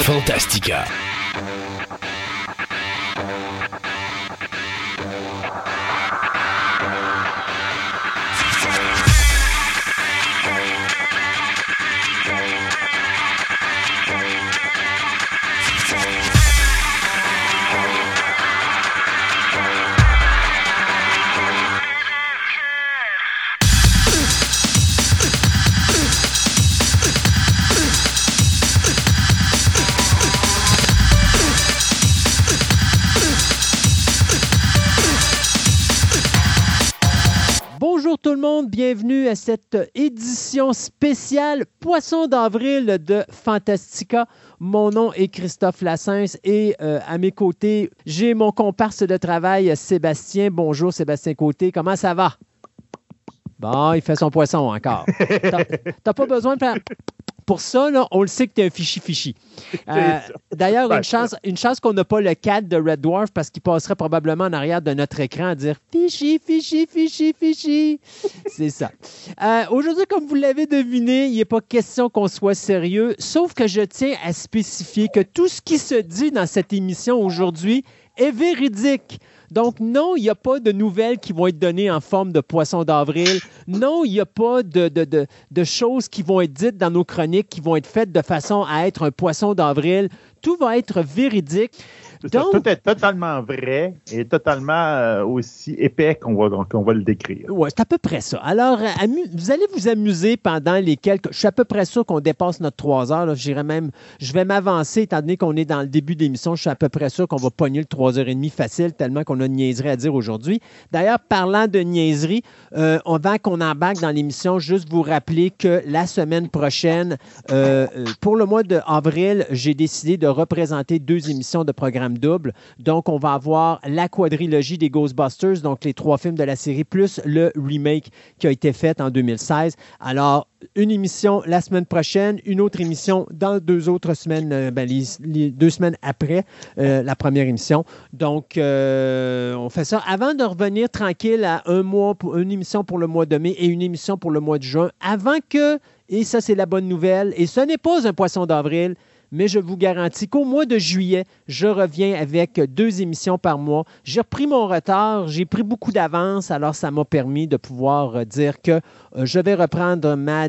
Fantastica. Bienvenue à cette édition spéciale Poisson d'avril de Fantastica. Mon nom est Christophe Lassens et euh, à mes côtés, j'ai mon comparse de travail Sébastien. Bonjour Sébastien Côté, comment ça va? Bon, il fait son poisson encore. T'as- T'as pas besoin de faire... Pour ça, là, on le sait que tu es un fichi-fichi. Euh, D'ailleurs, une chance, une chance qu'on n'a pas le cadre de Red Dwarf parce qu'il passerait probablement en arrière de notre écran à dire fichi, fichi, fichi, fichi. C'est ça. Euh, Aujourd'hui, comme vous l'avez deviné, il n'est pas question qu'on soit sérieux, sauf que je tiens à spécifier que tout ce qui se dit dans cette émission aujourd'hui est véridique. Donc, non, il n'y a pas de nouvelles qui vont être données en forme de poisson d'avril. Non, il n'y a pas de, de, de, de choses qui vont être dites dans nos chroniques qui vont être faites de façon à être un poisson d'avril. Tout va être véridique. Donc- tout est totalement vrai et totalement euh, aussi épais qu'on va, qu'on va le décrire. Ouais, c'est à peu près ça. Alors, euh, vous allez vous amuser pendant les quelques. Je suis à peu près sûr qu'on dépasse notre trois heures. là. J'irais même. Je vais m'avancer, étant donné qu'on est dans le début de l'émission. Je suis à peu près sûr qu'on va pogner le 3h30 facile, tellement qu'on a de niaiseries à dire aujourd'hui. D'ailleurs, parlant de niaiseries, euh, avant qu'on embarque dans l'émission, juste vous rappeler que la semaine prochaine, euh, pour le mois d'avril, j'ai décidé de représenter deux émissions de programme double. Donc, on va avoir la quadrilogie des Ghostbusters, donc les trois films de la série, plus le remake qui a été fait en 2016. Alors, une émission la semaine prochaine, une autre émission dans deux autres semaines, euh, ben, les, deux semaines après euh, la première émission. Donc, euh, on fait ça avant de revenir tranquille à un mois, une émission pour le mois de mai et une émission pour le mois de juin, avant que, et ça c'est la bonne nouvelle, et ce n'est pas un poisson d'avril, mais je vous garantis qu'au mois de juillet, je reviens avec deux émissions par mois. J'ai repris mon retard, j'ai pris beaucoup d'avance, alors ça m'a permis de pouvoir euh, dire que euh, je vais reprendre ma,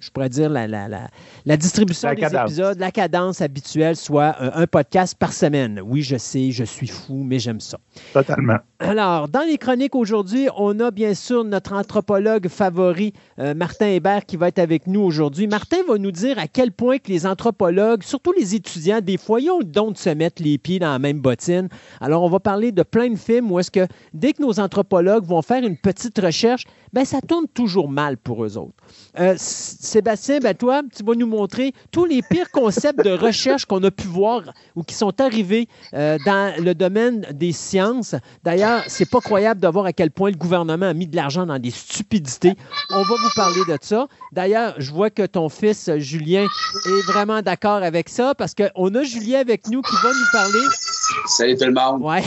je pourrais dire, la, la, la, la distribution La des cadence. épisodes, la cadence habituelle, soit euh, un podcast par semaine. Oui, je sais, je suis fou, mais j'aime ça. Totalement. Alors, dans les chroniques aujourd'hui, on a bien sûr notre anthropologue favori, euh, Martin Hébert, qui va être avec nous aujourd'hui. Martin va nous dire à quel point que les anthropologues, surtout les étudiants, des fois, ils ont le don de se mettre les pieds dans la même bottine. Alors, on va parler de plein de films où est-ce que dès que nos anthropologues vont faire une petite recherche, ben ça tourne toujours mal pour eux autres. Euh, Sébastien, ben toi, tu vas nous montrer tous les pires concepts de recherche qu'on a pu voir ou qui sont arrivés euh, dans le domaine des sciences. D'ailleurs, c'est pas croyable de voir à quel point le gouvernement a mis de l'argent dans des stupidités. On va vous parler de ça. D'ailleurs, je vois que ton fils euh, Julien est vraiment d'accord avec ça parce qu'on a Julien avec nous qui va nous parler. Salut tout le monde. Ouais.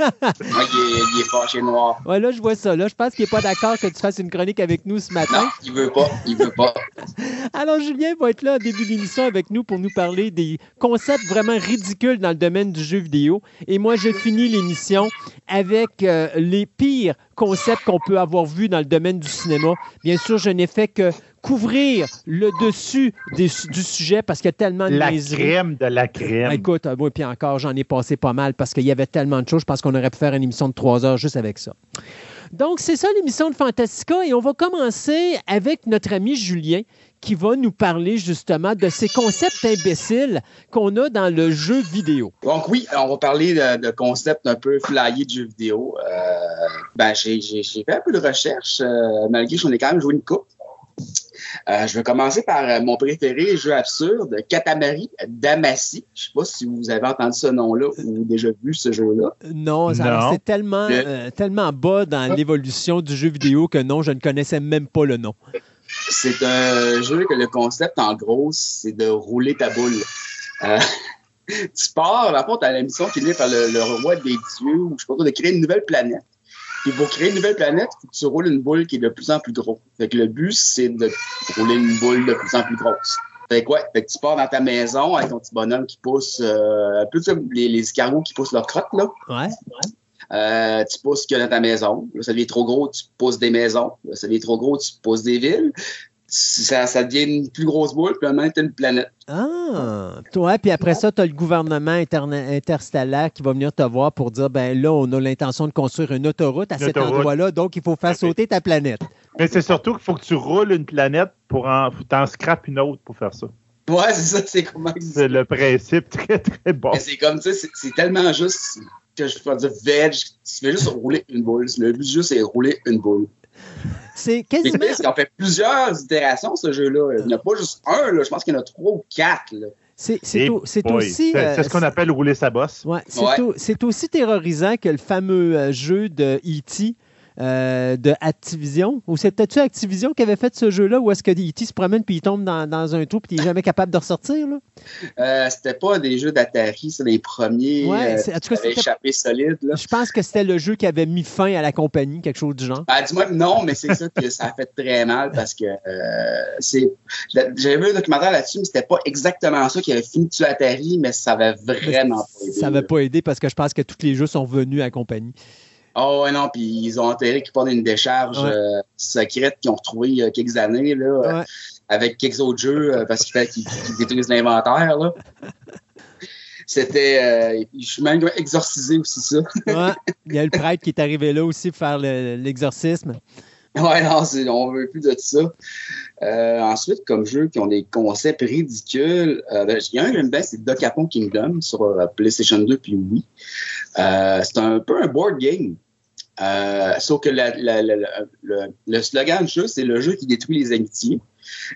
Il est, il est fâché noir. Ouais, là, je vois ça. Là, je pense qu'il n'est pas d'accord que tu fasses une chronique avec nous ce matin. Non, il veut pas. Il veut pas. Alors, Julien va être là au début d'émission avec nous pour nous parler des concepts vraiment ridicules dans le domaine du jeu vidéo. Et moi, je finis l'émission avec euh, les pires concepts qu'on peut avoir vus dans le domaine du cinéma. Bien sûr, je n'ai fait que couvrir le dessus des- du sujet parce qu'il y a tellement de La niaiseries. crème de la crème. Écoute, euh, moi, puis encore, j'en ai passé pas mal parce qu'il y avait tellement de choses. Je pense qu'on aurait pu faire une émission de trois heures juste avec ça. Donc, c'est ça l'émission de Fantastica et on va commencer avec notre ami Julien qui va nous parler justement de ces concepts imbéciles qu'on a dans le jeu vidéo. Donc oui, on va parler de, de concepts un peu flyés de jeux vidéo. Euh, ben, j'ai j'ai- j'ai fait un peu de recherche, euh, malgré que j'en ai quand même joué une coupe. Euh, je vais commencer par euh, mon préféré, jeu absurde, Katamari Damacy. Je sais pas si vous avez entendu ce nom-là ou déjà vu ce jeu-là. Non, ça- Non. c'est tellement, Le- euh, tellement bas dans l'évolution du jeu vidéo que non, je ne connaissais même pas le nom. C'est un jeu que le concept, en gros, c'est de rouler ta boule. Euh, tu pars, fond, t'as la mission qui est par le, roi des dieux, ou je sais pas de créer une nouvelle planète. Puis pour créer une nouvelle planète, faut que tu roules une boule qui est de plus en plus grosse. Fait que le but, c'est de rouler une boule de plus en plus grosse. Fait que, ouais, fait que tu pars dans ta maison avec ton petit bonhomme qui pousse, euh, un peu comme les, les escargots qui poussent leur crotte, là. Ouais. Euh, tu pousses ce qu'il y a dans ta maison. Là, ça devient trop gros, tu pousses des maisons. Là, ça devient trop gros, tu pousses des villes. Ça, ça devient une plus grosse boule, puis maintenant, tu une planète. Ah, toi, puis après ça, tu as le gouvernement interne- interstellaire qui va venir te voir pour dire ben là, on a l'intention de construire une autoroute à Une cet autoroute. endroit-là, donc il faut faire sauter ta planète. Mais c'est surtout qu'il faut que tu roules une planète pour en. t'en scrapes une autre pour faire ça. Ouais, c'est ça, c'est comment C'est le principe très, très bon. Mais c'est comme, tu sais, c'est- c'est tellement juste que je peux dire veg, tu fais juste rouler une boule. Le but du jeu, c'est rouler une boule. C'est quasiment. qu'on fait plusieurs itérations, ce jeu-là. Il n'y en a pas juste un, là. Je pense qu'il y en a trois ou quatre, là. C'est c'est au- c'est boy, aussi. C'est euh, c'est ce qu'on appelle rouler sa bosse. Ouais, c'est Ouais. au- c'est aussi terrorisant que le fameux euh, jeu de E.T. euh, de Activision? Ou c'est peut-être Activision qui avait fait ce jeu-là où est-ce que E.T. se promène puis il tombe dans, dans un trou puis il n'est jamais capable de ressortir? Là? Euh, c'était pas des jeux d'Atari, c'est les premiers. Ouais, euh, c'est- en tout cas, qui avaient c'était- échappé solide, là. Je pense que c'était le jeu qui avait mis fin à la compagnie, quelque chose du genre. Ah, dis-moi que non, mais c'est ça que ça a fait très mal parce que euh, c'est. J'avais vu un documentaire là-dessus, mais c'était pas exactement ça qui avait fini de tuer Atari, mais ça avait vraiment pas aidé. Ça n'avait pas aidé parce que je pense que tous les jeux sont revenus à la compagnie. Oh ouais, non, puis ils ont enterré qu'ils prennent une décharge Ouais. euh, secrète qu'ils ont retrouvée il y a quelques années, là, euh, avec quelques autres jeux, euh, parce qu'il fallait qu'ils qu'ils détruisent l'inventaire, là. C'était. euh, je suis même exorcisé aussi, ça. Ouais. Il y a le prêtre qui est arrivé là aussi pour faire le- l'exorcisme. Ouais, non, on veut plus de ça. Ensuite, comme jeux qui ont des concepts ridicules, ben, il y a un que j'aime bien, c'est Docapon Kingdom sur PlayStation 2 puis Wii. C'est un peu un board game. Euh, sauf que la- la- la- le, le slogan du jeu, c'est le jeu qui détruit les amitiés.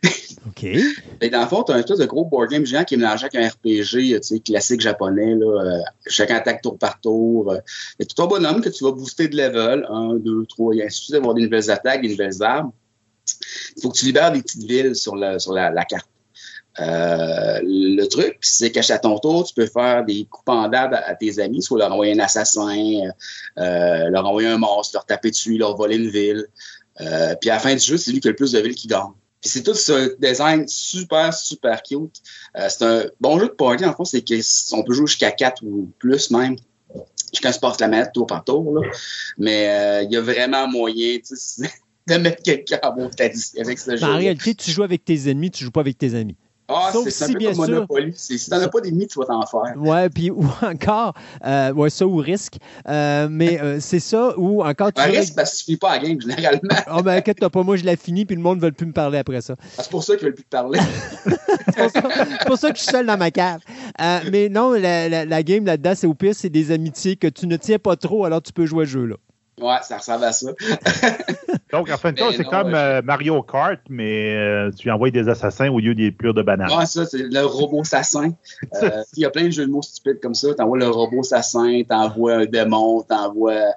OK. Et dans le fond, tu as un espèce de gros board game géant qui est mélangé avec un RPG tu sais, classique japonais. Là, euh, chacun attaque tour par tour. Euh, et tout un bonhomme que tu vas booster de level. 1, 2, 3, et ainsi de suite, avoir des nouvelles attaques, des nouvelles armes. Il faut que tu libères des petites villes sur la, sur la, la carte. Euh, le truc, c'est qu'à ton tour, tu peux faire des coups pendables à, à tes amis, soit leur envoyer un assassin, euh, leur envoyer un monstre, leur taper dessus, leur voler une ville. Euh, puis à la fin du jeu, c'est lui qui a le plus de villes qui gagne. Puis c'est tout ce design super, super cute. Euh, c'est un bon jeu de party, en fond, c'est qu'on peut jouer jusqu'à 4 ou plus même. Chacun se passe la manette tour par tour. Là. Mais euh, il y a vraiment moyen de mettre quelqu'un en mode avec ce jeu. En réalité, tu joues avec tes ennemis, tu joues pas avec tes amis. Ah, Sauf c'est c'est un si, peu bien comme sûr- Monopoly. Si t'en as pas d'ennemis, tu vas t'en faire. Ouais, puis ou encore, euh, ouais, ça ou risque. Euh, mais euh, c'est ça, ou encore tu. Un avec- parce que tu finis pas à la game, généralement. Ah, ben, inquiète-toi pas, moi, je l'ai fini, puis le monde ne veut plus me parler après ça. C'est pour ça qu'ils veulent plus te parler. C'est pour ça, c'est pour ça que je suis seul dans ma cave. Euh, mais non, la, la- la game là-dedans, c'est au pire, c'est des amitiés que tu ne tiens pas trop, alors tu peux jouer à ce jeu-là. Ouais, ça ressemble à ça. Donc, en fin de compte, c'est comme ouais. euh, Mario Kart, mais euh, tu envoies des assassins au lieu des pures de bananes. Ouais, ça, c'est le robot assassin. Euh, Il y a plein de jeux de mots stupides comme ça. T'envoies le robot assassin, t'envoies un démon, t'envoies.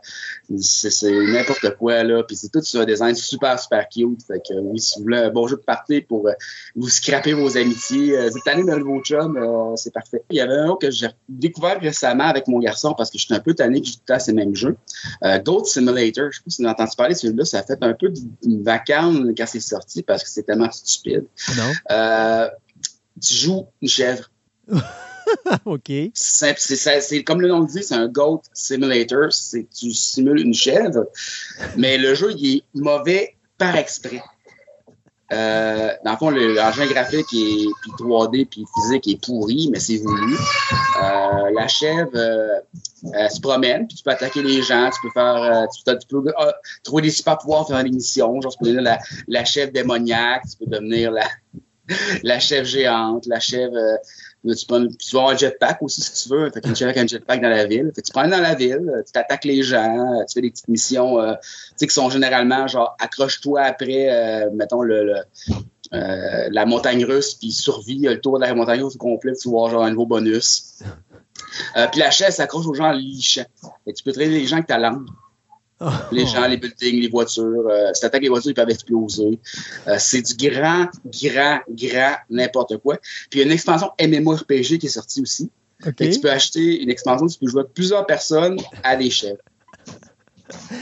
C'est n'importe quoi, là. Puis c'est tout sur un design super, super cute. Fait que oui, si vous voulez un bon jeu de party pour euh, vous scraper vos amitiés, euh, cette année, d'un nouveau chum, euh, c'est parfait. Il y avait un autre que j'ai découvert récemment avec mon garçon parce que j'étais un peu tanné que je jouais à ces mêmes jeux. Euh, Goat Simulator, je sais pas si vous avez entendu parler celui-là, ça a fait un peu d'une vacane quand c'est sorti parce que c'est tellement stupide. Non? Euh, tu joues une chèvre. OK. C'est comme le nom le dit, c'est un goat simulator. C'est tu simules une chèvre, mais le jeu il est mauvais par exprès. Euh, dans le fond, le- l'engin graphique puis 3D puis physique est pourri, mais c'est voulu. Euh, la chèvre, euh, elle se promène, puis tu peux attaquer les gens, tu peux faire, tu, peux- trouver des super pouvoirs, faire des missions. Genre, tu peux devenir la, la chèvre démoniaque, tu peux devenir la, la chèvre géante, la chèvre. Tu, peux, tu vas avoir un jetpack aussi si tu veux. Fait chèvre avec un jetpack dans la ville. Fait que tu prends dans la ville, euh, tu t'attaques les gens, euh, tu fais des petites missions euh, tu sais, qui sont généralement genre accroche-toi après, euh, mettons, le, le, euh, la montagne russe, puis survie le tour de la montagne russe au complet, tu avoir genre un nouveau bonus. Euh, puis la chaise s'accroche aux gens en lichant. Et tu peux traiter les gens avec ta langue. Les gens, les buildings, les voitures. Euh, si t'attaques les voitures, ils peuvent exploser. Euh, c'est du grand, grand, grand n'importe quoi. Puis il y a une expansion MMORPG qui est sortie aussi. Que tu peux acheter une expansion, tu peux jouer plusieurs personnes à chèvres.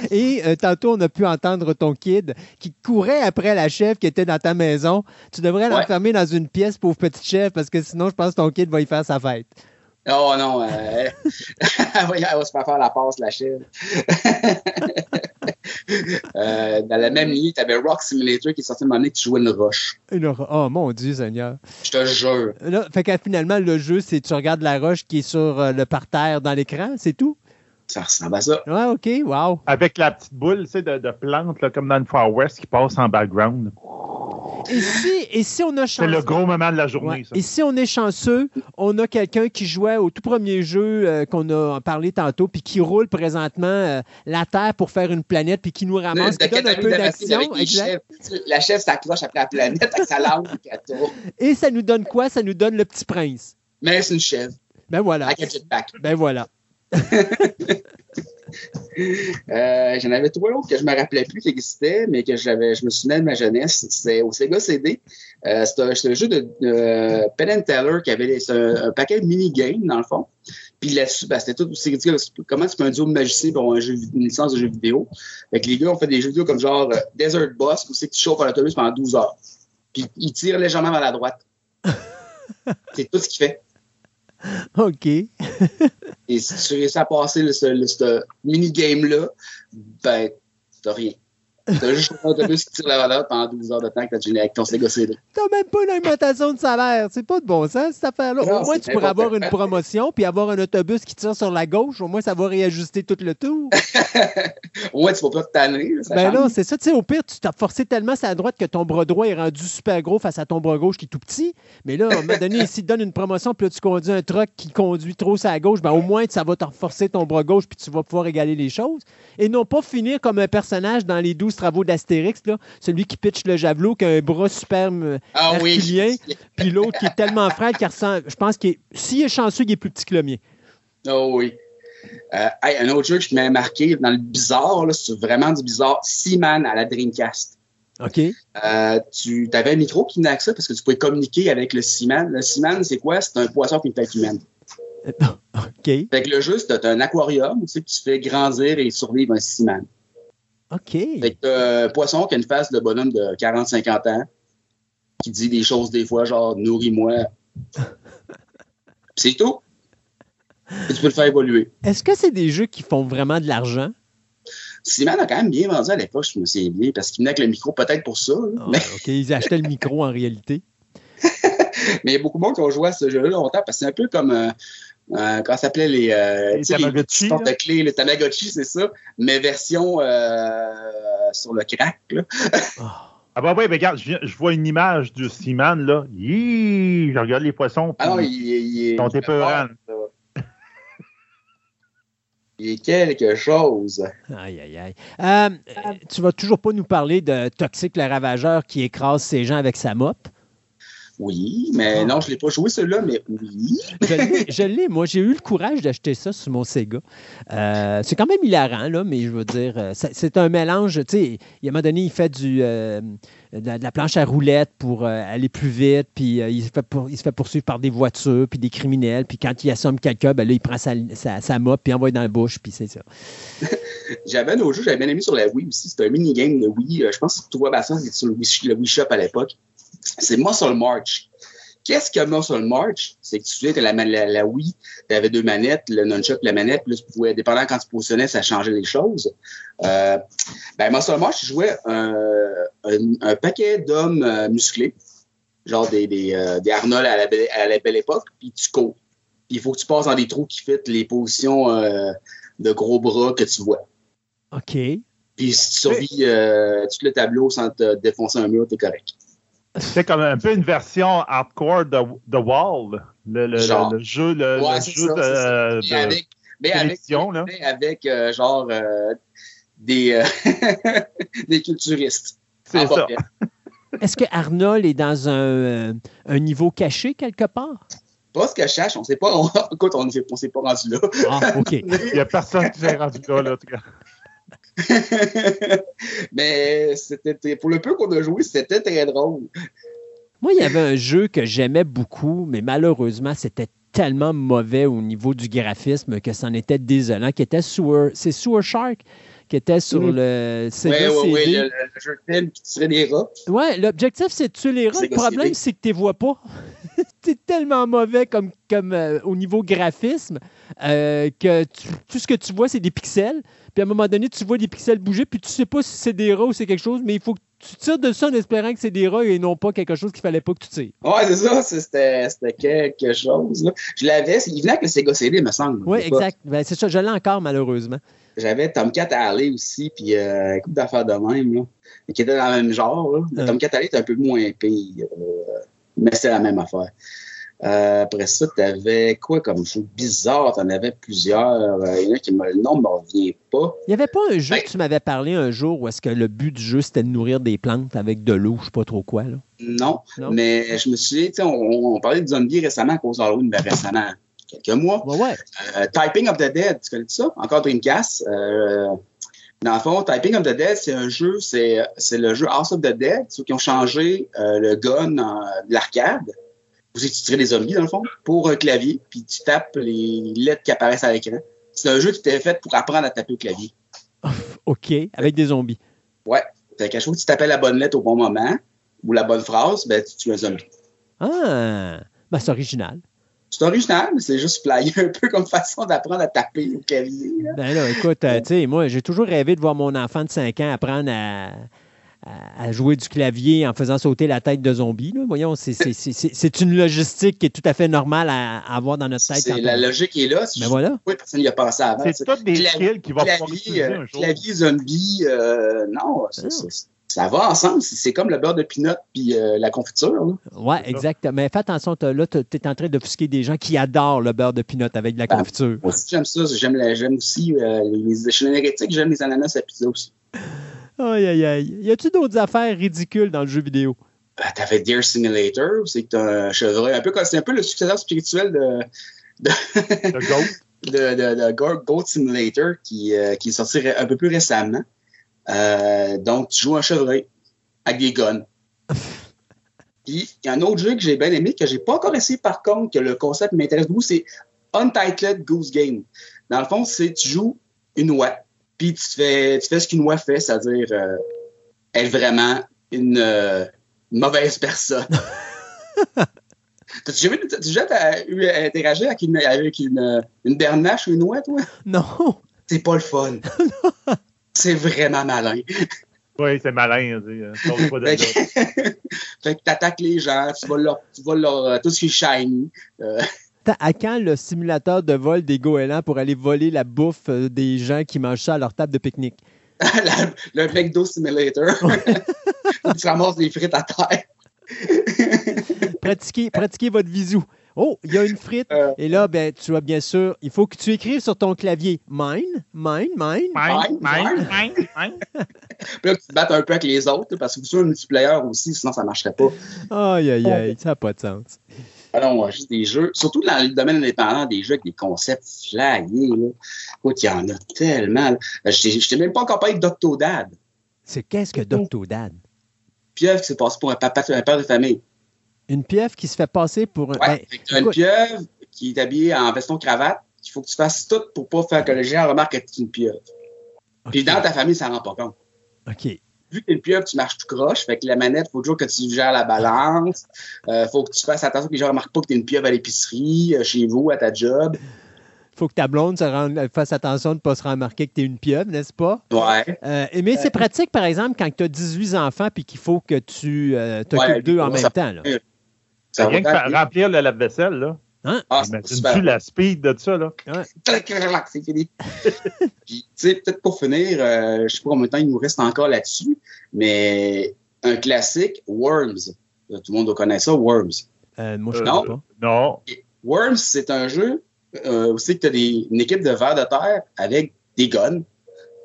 Et euh, tantôt, on a pu entendre ton kid qui courait après la chef qui était dans ta maison. Tu devrais Ouais. l'enfermer dans une pièce, pauvre petite chef, parce que sinon, je pense que ton kid va y faire sa fête. Oh non, euh, elle, va, elle va se faire faire la passe, la chèvre. Euh, dans la même ligne, tu avais Rock Simulator qui est sorti un moment que tu jouais une roche. Une Oh mon Dieu, Seigneur. Je te jure. Là, fait que finalement, le jeu, c'est tu regardes la roche qui est sur euh, le parterre dans l'écran, c'est tout? Ça ressemble à ça. Ouais, OK, wow. Avec la petite boule tu sais, de, de plante, là, comme dans le Far West, qui passe en background. Et si, et si on a C'est le chanceux, gros moment de la journée, Ouais. ça. Et si on est chanceux, on a quelqu'un qui jouait au tout premier jeu euh, qu'on a parlé tantôt, puis qui roule présentement euh, la Terre pour faire une planète, puis qui nous ramasse, De qui donne un peu d'action. La chèvre s'accroche après la planète avec sa langue. Et ça nous donne quoi? Ça nous donne le petit prince. Mais c'est une chèvre Ben voilà. avec un jetpack. Ben voilà. Euh, J'en avais trois autres que je me rappelais plus qui existaient, mais que j'avais, je me souvenais de ma jeunesse. C'est au Sega CD. Euh, c'est un, jeu de euh, Penn and Teller qui avait un, un paquet de mini-games, dans le fond. Puis là-dessus, ben, c'était tout aussi ridicule. Comment tu peux un duo de magiciens pour un jeu, une licence de jeu vidéo? Fait que les gars ont fait des jeux vidéo comme genre euh, Desert Boss, où c'est que tu chauffes un autobus pendant 12 heures. Puis ils tirent légèrement vers la droite. c'est tout ce qu'il fait. OK. Et si tu réussis à passer le, ce, ce mini-game-là, ben, t'as rien. T'as juste un autobus qui tire la valeur pendant 12 heures de temps que t'as gêné avec ton CD. T'as même pas une augmentation de salaire. C'est pas de bon sens, cette affaire-là. Au moins, tu pourrais avoir une promotion, puis avoir un autobus qui tire sur la gauche. Au moins, ça va réajuster tout le tour. Moins, tu vas pas te tanner. Ben non, c'est ça. Tu sais, au pire, tu t'as forcé tellement sa droite que ton bras droit est rendu super gros face à ton bras gauche qui est tout petit. Mais là, à un moment donné, s'il te donne une promotion, puis là, tu conduis un truck qui conduit trop sa gauche, ben au moins, ça va te forcer ton bras gauche, puis tu vas pouvoir égaler les choses. Et non pas finir comme un personnage dans les 12 travaux d'Astérix, là, celui qui pitch le javelot, qui a un bras super euh, ah oui. puis l'autre qui est tellement frêle qu'il ressemble. Je pense qu'il est. S'il est chanceux, il est plus petit que le mien. Oh oui. Euh, hey, un autre jeu que je m'avais marqué dans le bizarre, là, c'est vraiment du bizarre, Seaman à la Dreamcast. OK? Euh, tu avais un micro qui venait avec ça parce que tu pouvais communiquer avec le Seaman. Le Seaman, c'est quoi? C'est un poisson qui est une tête humaine. OK. Fait que le jeu, c'est un aquarium, tu sais, que tu fais grandir et survivre un Seaman. OK. Fait que un poisson qui a une face de bonhomme de 40-50 ans, qui dit des choses des fois, genre nourris-moi. C'est tout. Et tu peux le faire évoluer. Est-ce que c'est des jeux qui font vraiment de l'argent? Seaman a quand même bien vendu à l'époque, je me souviens bien, parce qu'il venait avec le micro peut-être pour ça. Ah, Mais, OK, ils achetaient le micro en réalité. mais il y a beaucoup de monde qui ont joué à ce jeu-là longtemps, parce que c'est un peu comme. Euh, euh, comment ça s'appelait les. Euh, Les Tamagotchi, là. clés, le Tamagotchi, c'est ça, mais version euh, sur le crack. Là. Ah. Ah bah oui, mais regarde, je, viens- je vois une image du Seaman, là. Yee, je regarde les poissons. Ah non, puis- il, il est. Il peur. Il est quelque chose. Aïe, aïe, aïe. Euh, euh, tu vas toujours pas nous parler de Toxic le Ravageur qui écrase ses gens avec sa mop. Oui, mais Ah. non, je ne l'ai pas joué celui-là, mais oui. Je l'ai- moi. J'ai eu le courage d'acheter ça sur mon Sega. Euh, c'est quand même hilarant, là, mais je veux dire, euh, c'est un mélange. Tu sais, a un moment donné, il fait du, euh, de, la, planche à roulettes pour euh, aller plus vite, puis il, se fait pour- il se fait poursuivre par des voitures, puis des criminels, puis quand il assomme quelqu'un, ben là, il prend sa, sa, sa mop, puis envoie dans la bouche, puis c'est ça. J'avais un autre jeu, j'avais bien aimé sur la Wii aussi. C'était un mini-game de Wii. Je pense que toi, Bastien, c'était sur le Wii, le Wii Shop à l'époque. C'est Muscle March. Qu'est-ce que Muscle March? C'est que tu sais, t'as la, la, la Wii, tu avais deux manettes, le nunchuck, la manette, là, tu pouvais, dépendant quand tu positionnais, ça changeait les choses. Euh, ben, Muscle March, tu jouais un, un, un paquet d'hommes euh, musclés, genre des, des, euh, des Arnold à la, belle, à la belle époque, puis tu cours. Puis il faut que tu passes dans des trous qui fitent les positions euh, de gros bras que tu vois. OK. Puis si tu survis euh, tout le tableau sans te défoncer un mur, t'es correct. C'est comme un peu une version hardcore de The Wall, le, le- Genre. le jeu, le, Ouais, le c'est jeu ça, de, de- Mais avec, mais avec, télévision, là. mais avec euh, genre euh, des, euh, des culturistes. C'est En ça. Est-ce que Arnold est dans un, euh, un niveau caché quelque part? Pas ce que je cherche, on sait pas. On, écoute, on ne s'est pas rendu là. Ah, OK. Il n'y a personne qui s'est rendu là, là, en tout cas. mais c'était pour le peu qu'on a joué, c'était très drôle. Moi, il y avait un jeu que j'aimais beaucoup, mais malheureusement, c'était tellement mauvais au niveau du graphisme que c'en était désolant, qui était Sewer, c'est Sewer Shark? Qui était sur Mhm. le Oui, Sega oui, oui, CD. le, le jeu de film qui tirait des rats. Ouais, l'objectif, c'est de tuer les rats. Le problème, c'est que tu les vois pas. c'est tellement mauvais comme, comme euh, au niveau graphisme euh, que tu- tout ce que tu vois, c'est des pixels. Puis à un moment donné, tu vois des pixels bouger, puis tu sais pas si c'est des rats ou c'est quelque chose, mais il faut que tu tires de ça en espérant que c'est des rats et non pas quelque chose qu'il fallait pas que tu tires. Ouais, c'est ça, c'était quelque chose. Là. Je l'avais, il venait avec le Sega CD, me semble. Oui, exact. Ben, c'est ça, je l'ai encore, malheureusement. J'avais Tomcat Alley aussi, puis euh, une couple d'affaires de même, là, qui était dans le même genre. Là. Ouais. Tomcat Alley était un peu moins pire, euh, mais c'est la même affaire. Euh, après ça, t'avais quoi comme jeu bizarre? T'en avais plusieurs. Euh, Il y en a qui me, le nom ne me revient pas. Il n'y avait pas un jeu Ben- que tu m'avais parlé un jour où est-ce que le but du jeu, c'était de nourrir des plantes avec de l'eau, je sais pas trop quoi. Là? Non, Non? mais je me tu sais, on, on parlait de zombies récemment à cause d'Halloween, ben récemment, quelques mois. Ouais, ouais. Euh, Typing of the Dead, tu connais ça? Encore Dreamcast. Euh, dans le fond, Typing of the Dead, c'est un jeu, c'est le jeu House of the Dead, ceux qui ont changé euh, le gun en- de l'arcade. Vous tu tires des zombies, dans le fond, pour un clavier, puis tu tapes les lettres qui apparaissent à l'écran. C'est un jeu qui était fait pour apprendre à taper au clavier. OK, avec des zombies. Fait qu'à chaque fois que tu tapais la bonne lettre au bon moment, ou la bonne phrase, ben, tu tues un zombie. Ah, ben, c'est original. C'est original, mais c'est juste flyé un peu comme façon d'apprendre à taper au clavier. là. Ben là, écoute, euh, tu sais, moi, j'ai toujours rêvé de voir mon enfant de 5 ans apprendre à, à- à jouer du clavier en faisant sauter la tête de zombie. là. Voyons, c'est- c'est- c'est c'est- c'est une logistique qui est tout à fait normale à, à avoir dans notre tête. La on- logique est là. c'est Ben voilà. pourquoi personne n'y a pensé avant. C'est tous des skills qui vont pouvoir clavier, utiliser euh, un jour. clavier zombie, euh, non, c'est- c'est- ça va ensemble. C'est comme le beurre de pinot puis euh, la confiture. ça. exact. Mais fais attention, là, tu es en train d'offusquer des gens qui adorent le beurre de pinot avec de la Ben, confiture. Moi aussi, j'aime ça. J'aime aussi euh, les énergétiques. J'aime les ananas à pizza aussi. Aïe, aïe, aïe. Y a-tu d'autres affaires ridicules dans le jeu vidéo? Euh, T'avais Deer Simulator, c'est que t'as un chevreuil. Un peu c'est un peu le successeur spirituel de, goat. de, de, de Go- Goat Simulator qui, euh, qui est sorti ré- un peu plus récemment. Euh, donc, tu joues un chevreuil avec des guns. Puis, il y a un autre jeu que j'ai bien aimé, que j'ai pas encore essayé par contre, que le concept m'intéresse beaucoup, c'est Untitled Goose Game. Dans le fond, c'est tu joues une oie, puis tu fais, tu fais ce qu'une oie fait, c'est-à-dire euh, être vraiment une, euh, mauvaise personne. T'as-tu jamais, déjà eu à interagir avec une, avec une, une bernache ou une oie, toi? Non. C'est pas le fun. c'est vraiment malin. Oui, c'est malin. tu sais, euh, sors pas de Fait que, fait que t'attaques les gens, tu vas leur, tu vas leur euh, tout ce qui est shiny. Euh, À quand le simulateur de vol des goélands pour aller voler la bouffe euh, des gens qui mangent ça à leur table de pique-nique? la- le McDo Simulator. tu ramasses des frites à terre. Pratiquez, pratiquez votre visou. Oh, il y a une frite. Euh. Et là, ben, tu vois, bien sûr, il faut que tu écrives sur ton clavier mine, mine, mine. Mine, Mine, mine, mine, mine. Puis là, tu te battes un peu avec les autres, parce que vous un multiplayer aussi, sinon ça marcherait pas. Aïe, aïe, aïe, ça n'a pas de sens. Alors, ouais, juste des jeux, surtout dans le domaine indépendant, des jeux avec des concepts flyés. Là. Écoute, il y en a tellement. là. Je t'ai- même pas encore parlé de Doctodad. C'est qu'est-ce que Doctodad? Pieuvre qui s'est passé pour un papa, un père de famille. Une pieuvre qui se fait passer pour un. Ouais, ben, t'as une pieuvre qui est habillée en veston-cravate. Il faut que tu fasses tout pour pas faire que les gens remarquent que tu es une pieuvre. Puis dans ta famille, ça rend pas compte. OK. Vu que t'es une pieuvre, tu marches tout croche. Fait que la manette, faut toujours que tu gères la balance. Euh, faut que tu fasses attention que les gens remarquent pas que t'es une pieuvre à l'épicerie, euh, chez vous, à ta job. faut que ta blonde se rende- fasse attention de ne pas se remarquer que tu es une pieuvre, n'est-ce pas? Ouais. Euh, mais c'est pratique, par exemple, quand tu as 18 enfants puis qu'il faut que tu euh, t'occupes Ouais, d'eux en même temps. Là. Ça Rien que fa- remplir le lave-vaisselle, là. Ah, c'est Imagine-tu super. la speed de ça, là? C'est fini. Puis, tu sais, peut-être pour finir, euh, je sais pas combien de temps il nous reste encore là-dessus, mais un classique, Worms. Tout le monde doit connaître ça, Worms. Euh, moi, je ne Euh, pas. Non. Worms, c'est un jeu euh, aussi que tu as une équipe de vers de terre avec des guns.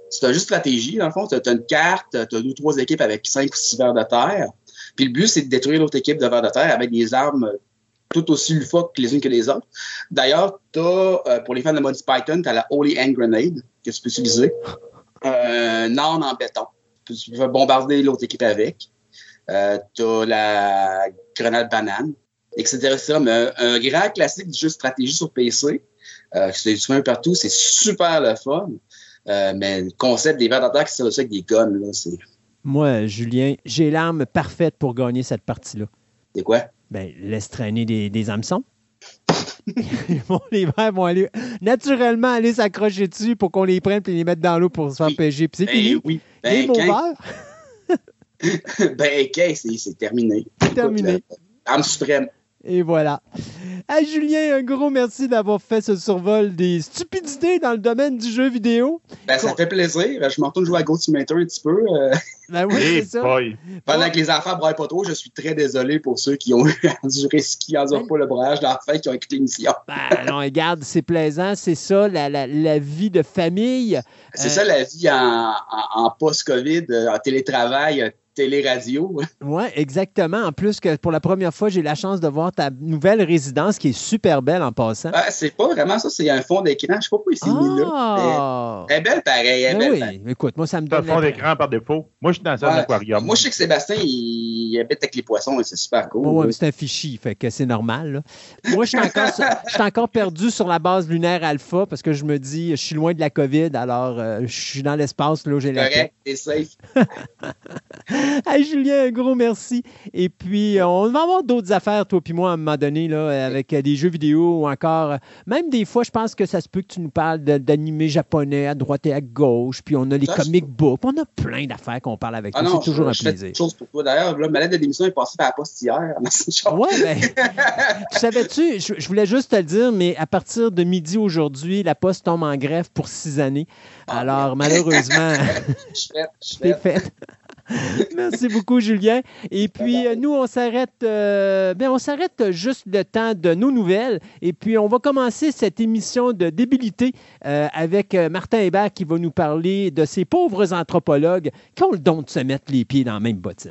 C'est un jeu de stratégie, dans le fond. Tu as, une carte, tu as deux ou trois équipes avec cinq ou six vers de terre. Puis le but, c'est de détruire l'autre équipe de vers de terre avec des armes tout aussi loufoques que les unes que les autres. D'ailleurs, tu as, pour les fans de Monty Python, tu as la Holy Hand Grenade que tu peux utiliser. Euh, un arme en béton. Tu peux bombarder l'autre équipe avec. Euh, tu la grenade banane. etc. Mais un, grand classique du jeu stratégie sur PC, euh, c'est disponible partout, c'est super le fun. Euh, mais le concept des vers d'attaque, c'est ça avec des guns, là, c'est... Moi, Julien, j'ai l'arme parfaite pour gagner cette partie-là. C'est quoi? Ben, laisse traîner des, des hameçons. les verres vont aller naturellement aller s'accrocher dessus pour qu'on les prenne et les mette dans l'eau pour se faire Oui. péger. Puis c'est Ben fini. oui. Ben, ben, quand, c'est c'est terminé. terminé. Écoute, euh, Arme suprême. Et voilà. À Julien, un gros merci d'avoir fait ce survol des stupidités dans le domaine du jeu vidéo. Ben, ça fait plaisir. Je m'en retourne jouer à Simulator un petit peu. euh, Ben oui, Hey c'est ça. boy. pendant que les enfants braillent pas trop, je suis très désolé pour ceux qui ont eu enduré ce qui endurent pas le braillage d'enfants qui ont écouté l'émission. Ben non, regarde, c'est plaisant, c'est ça, la, la- la vie de famille. C'est Euh, ça la vie en, en, en post-COVID, euh, en télétravail, euh, télé-radio. Oui, exactement. En plus que pour la première fois, j'ai la chance de voir ta nouvelle résidence qui est super belle en passant. Ah, c'est pas vraiment ça, c'est un fond d'écran. Je sais pas pourquoi il s'est mis là. Ah! Elle est belle pareil, elle Ben belle pareil. oui, écoute, moi, ça me C'est un donne fond la- d'écran par défaut. Moi, je suis dans un Ouais. aquarium. Moi, je sais que Sébastien, il, il habite avec les poissons et c'est super cool. Mais c'est un fichier, fait que c'est normal. là. Moi, je suis encore, sur- je suis encore perdu sur la base lunaire alpha parce que je me dis, je suis loin de la COVID, alors euh, je suis dans l'espace, là où j'ai la correct, c'est safe. Hey, Julien, un gros merci. Et puis, euh, on va avoir d'autres affaires, toi puis moi, à un moment donné, là, avec euh, des jeux vidéo ou encore. euh, Même des fois, je pense que ça se peut que tu nous parles d'animés japonais à droite et à gauche. Puis on a les Ça, je- comic books. On a plein d'affaires qu'on parle avec Ah toi. C'est toujours je, un je plaisir. chose pour toi. D'ailleurs, là, ma lettre de démission est passée par la poste hier. Ouais, ben, tu savais-tu, je, voulais juste te le dire, mais à partir de midi aujourd'hui, la poste tombe en grève pour six années. Ah, Alors, malheureusement, Je suis fait, Merci beaucoup, Julien. Et puis, nous, on s'arrête euh, ben, on s'arrête juste le temps de nos nouvelles. Et puis, on va commencer cette émission de débilité euh, avec euh, Martin Hébert qui va nous parler de ces pauvres anthropologues qui ont le don de se mettre les pieds dans la même bottine.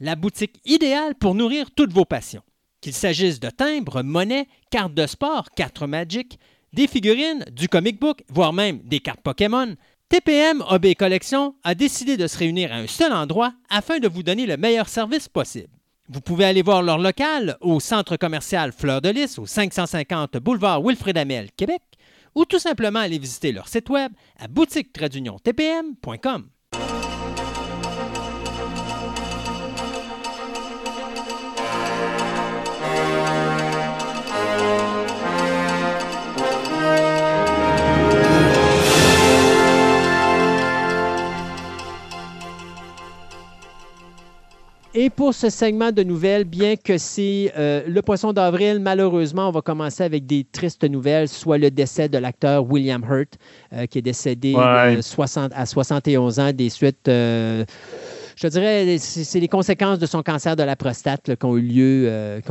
la boutique idéale pour nourrir toutes vos passions. Qu'il s'agisse de timbres, monnaies, cartes de sport, cartes Magic, des figurines, du comic book, voire même des cartes Pokémon, TPM et Collection a décidé de se réunir à un seul endroit afin de vous donner le meilleur service possible. Vous pouvez aller voir leur local au centre commercial Fleur de Lys au 550 boulevard Wilfrid Amel, Québec, ou tout simplement aller visiter leur site web à boutique-tpm.com. Et pour ce segment de nouvelles, bien que c'est euh, le poisson d'avril, malheureusement, on va commencer avec des tristes nouvelles, soit le décès de l'acteur William Hurt, euh, qui est décédé Ouais. euh, 60 à 71 ans des suites. Euh, je te dirais, c'est les conséquences de son cancer de la prostate qui ont eu lieu, euh, qui,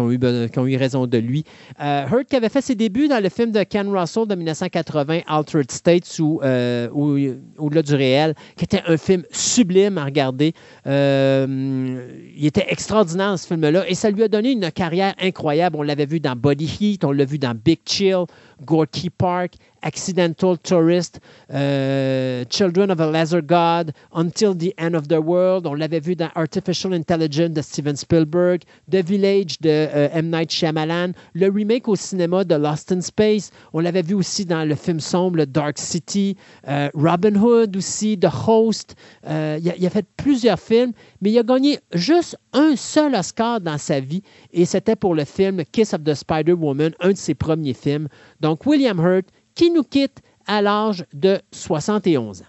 ont eu, raison de lui. Euh, Hurt qui avait fait ses débuts dans le film de Ken Russell de 1980, Altered States, ou euh, ou- au-delà du réel, qui était un film sublime à regarder. Euh, il était extraordinaire ce film-là et ça lui a donné une carrière incroyable. On l'avait vu dans Body Heat, on l'a vu dans Big Chill, Gorky Park, Accidental Tourist, euh, Children of a Lesser God, Until the End of the World. On l'avait vu dans Artificial Intelligence de Steven Spielberg, The Village de euh, M. Night Shyamalan, le remake au cinéma de Lost in Space. On l'avait vu aussi dans le film sombre Dark City, euh, Robin Hood aussi, The Host. Il, a, a fait plusieurs films, mais il a gagné juste un seul Oscar dans sa vie et c'était pour le film Kiss of the Spider-Woman, un de ses premiers films. Donc, William Hurt qui nous quitte à l'âge de 71 ans.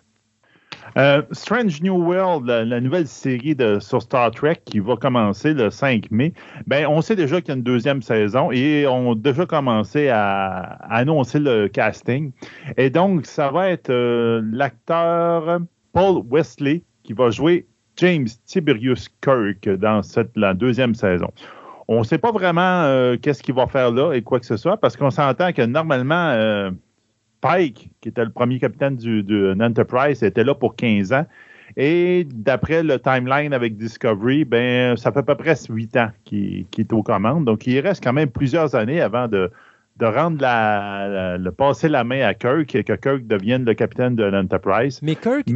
Euh, Strange New World, la, nouvelle série sur Star Trek qui va commencer le 5 mai, ben, on sait déjà qu'il y a une deuxième saison et on a déjà commencé à, annoncer le casting. Et donc, ça va être euh, l'acteur Paul Wesley qui va jouer James Tiberius Kirk dans la deuxième saison. On ne sait pas vraiment euh, qu'est-ce qu'il va faire là et quoi que ce soit, parce qu'on s'entend que normalement, euh, Pike, qui était le premier capitaine du, de était là pour 15 ans. Et d'après le timeline avec Discovery, ben, ça fait à peu près 8 ans qu'il est aux commandes. Donc, il reste quand même plusieurs années avant de, de rendre la, le passer la main à Kirk et que Kirk devienne le capitaine de l'Enterprise. Mais Kirk,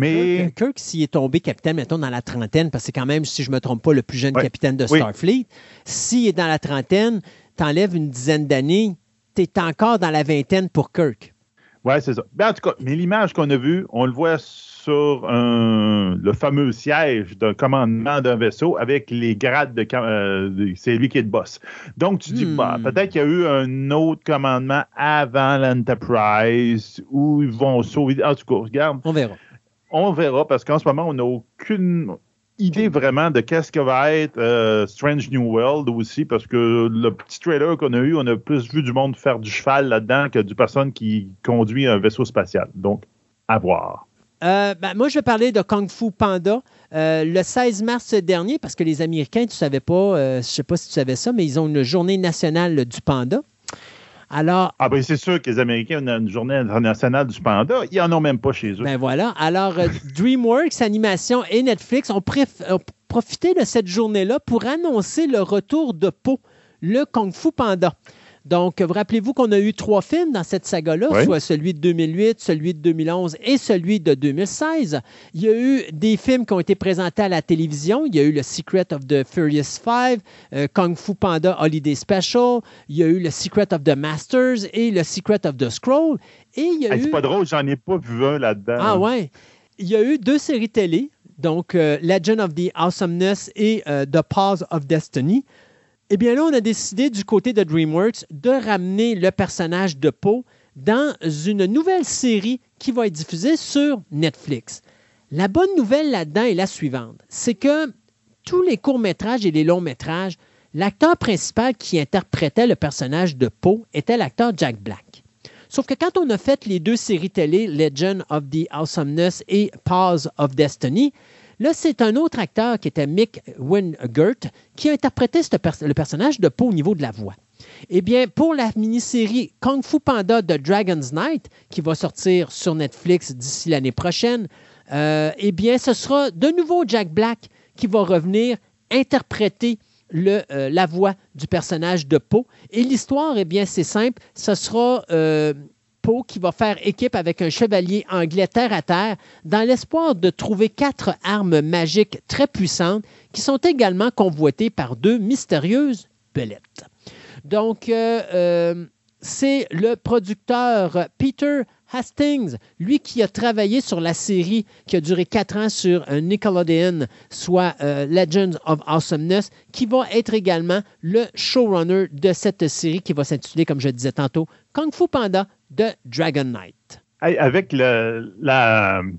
Kirk, s'il est tombé capitaine, mettons, dans la trentaine, parce que c'est quand même, si je ne me trompe pas, le plus jeune capitaine de Starfleet, s'il est dans la trentaine, t'enlèves une dizaine d'années, tu es encore dans la vingtaine pour Kirk. Oui, c'est ça. Ben, en tout cas, mais l'image qu'on a vue, on le voit sur le fameux siège d'un commandement d'un vaisseau avec les grades de. Euh, c'est lui qui est le boss. Donc, tu dis, bah, hmm. peut-être qu'il y a eu un autre commandement avant l'Enterprise où ils vont sauver. En tout cas, regarde. On verra. On verra parce qu'en ce moment, on n'a aucune idée vraiment de qu'est-ce que va être euh, Strange New World aussi, parce que le petit trailer qu'on a eu, on a plus vu du monde faire du cheval là-dedans que du personne qui conduit un vaisseau spatial. Donc, à voir. Euh, ben, moi, je vais parler de Kung Fu Panda. Euh, le 16 mars dernier, parce que les Américains, tu ne savais pas, je ne sais pas si tu savais ça, mais ils ont une journée nationale du panda. Alors, ah ben c'est sûr que les Américains ont une journée internationale du panda. Ils n'en ont même pas chez eux. Ben voilà. Alors, euh, DreamWorks Animation et Netflix ont, profité de cette journée-là pour annoncer le retour de Po, le Kung Fu Panda. Donc, vous rappelez-vous qu'on a eu trois films dans cette saga-là, soit celui de 2008, celui de 2011 et celui de 2016. Il y a eu des films qui ont été présentés à la télévision. Il y a eu le Secret of the Furious Five, euh, Kung Fu Panda Holiday Special. Il y a eu le Secret of the Masters et le Secret of the Scroll. Et il y a eu... C'est pas drôle, j'en ai pas vu un là-dedans. Ah ouais. Il y a eu deux séries télé, donc euh, Legend of the Awesomeness et euh, The Pause of Destiny. Eh bien là, on a décidé du côté de DreamWorks de ramener le personnage de Poe dans une nouvelle série qui va être diffusée sur Netflix. La bonne nouvelle là-dedans est la suivante, c'est que tous les courts-métrages et les longs-métrages, l'acteur principal qui interprétait le personnage de Poe était l'acteur Jack Black. Sauf que quand on a fait les deux séries télé, Legend of the Awesomeness et Pause of Destiny, Là, c'est un autre acteur qui était Mick Wingert qui a interprété le personnage de Poe au niveau de la voix. Eh bien, pour la mini-série Kung Fu Panda de Dragon's Night, qui va sortir sur Netflix d'ici l'année prochaine, euh, eh bien, ce sera de nouveau Jack Black qui va revenir interpréter euh, la voix du personnage de Poe. Et l'histoire, eh bien, c'est simple. Ce sera euh, Qui va faire équipe avec un chevalier anglais terre à terre dans l'espoir de trouver quatre armes magiques très puissantes qui sont également convoitées par deux mystérieuses belettes. Donc, euh, euh, c'est le producteur Peter Hastings, lui qui a travaillé sur la série qui a duré quatre ans sur Nickelodeon, soit euh, Legends of Awesomeness, qui va être également le showrunner de cette série qui va s'intituler, comme je disais tantôt, Kung Fu Panda de Dragon Knight. avec le,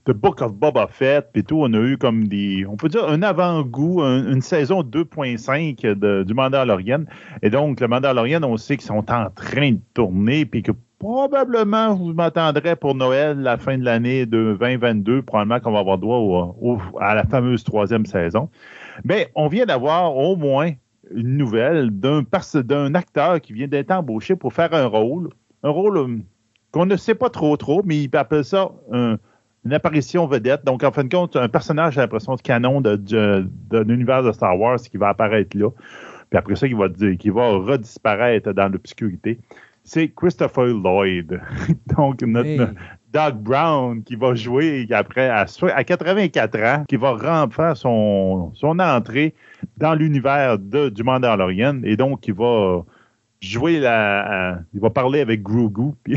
The Book of Boba Fett et tout, on a eu comme des, on peut dire un avant-goût, une saison 2.5 du Mandalorian. Et donc, le Mandalorian, on sait qu'ils sont en train de tourner, puis que probablement, vous m'attendrez pour Noël, la fin de l'année de 2022, probablement qu'on va avoir droit à la fameuse troisième saison. Mais on vient d'avoir au moins une nouvelle d'un, d'un acteur qui vient d'être embauché pour faire un rôle, un rôle hum, qu'on ne sait pas trop trop, mais il appelle ça une apparition vedette. Donc, en fin de compte, un personnage à l'impression de canon de, de, l'univers de Star Wars qui va apparaître là. Puis après ça, qui va, qui va redisparaître dans l'obscurité. C'est Christopher Lloyd. Donc, notre, Doug Brown qui va jouer après à, à 84 ans, qui va faire son, son entrée dans l'univers du Mandalorian et donc qui va jouer la. il va parler avec Grogu.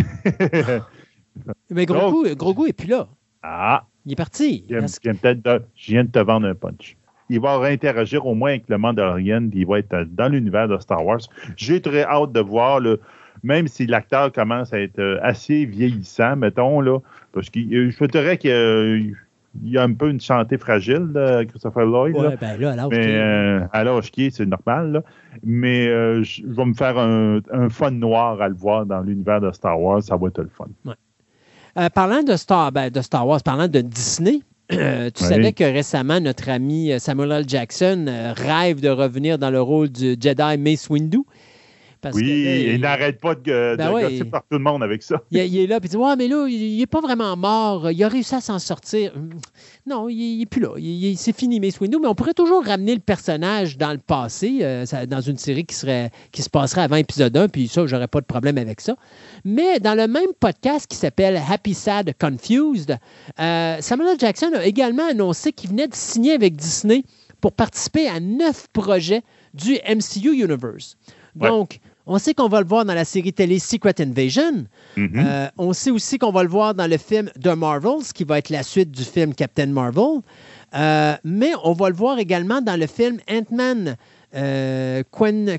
Mais Grogu, Grogu est plus là. Ah. Il est parti. Je viens de te vendre un punch. Il va réinteragir au moins avec le Mandalorian, il va être dans l'univers de Star Wars. J'ai très hâte de voir, le, même si l'acteur commence à être euh, assez vieillissant, mettons, là, parce que euh, je dirais qu'il il y a un peu une chantée fragile, Christopher Lloyd. Ouais, là. ben là, à l'âge Mais euh, à l'âge qui est, c'est normal. là. Mais euh, je vais me faire un, un fun noir à le voir dans l'univers de Star Wars. Ça va être le fun. Euh, parlant de Star, ben, de Star Wars, parlant de Disney, euh, tu Oui. savais que récemment, notre ami Samuel L. Jackson euh, rêve de revenir dans le rôle du Jedi Mace Windu. Parce oui, que là, il, il- n'arrête pas de, de Ben ouais. par tout le monde avec ça. Il, il est là, puis il dit Ouais, mais là, il n'est pas vraiment mort. Il a réussi à s'en sortir. Hum, Non, il n'est plus là. C'est fini, Mace Windu. Mais on pourrait toujours ramener le personnage dans le passé, euh, ça- dans une série qui, serait, qui se passerait avant épisode 1, puis ça, j'aurais pas de problème avec ça. Mais dans le même podcast qui s'appelle Happy Sad Confused, euh, Samuel L. Jackson a également annoncé qu'il venait de signer avec Disney pour participer à neuf projets du MCU Universe. Ouais. On sait qu'on va le voir dans la série télé Secret Invasion. Mhm. Euh, on sait aussi qu'on va le voir dans le film The Marvels, qui va être la suite du film Captain Marvel. Euh, mais on va le voir également dans le film Ant-Man euh,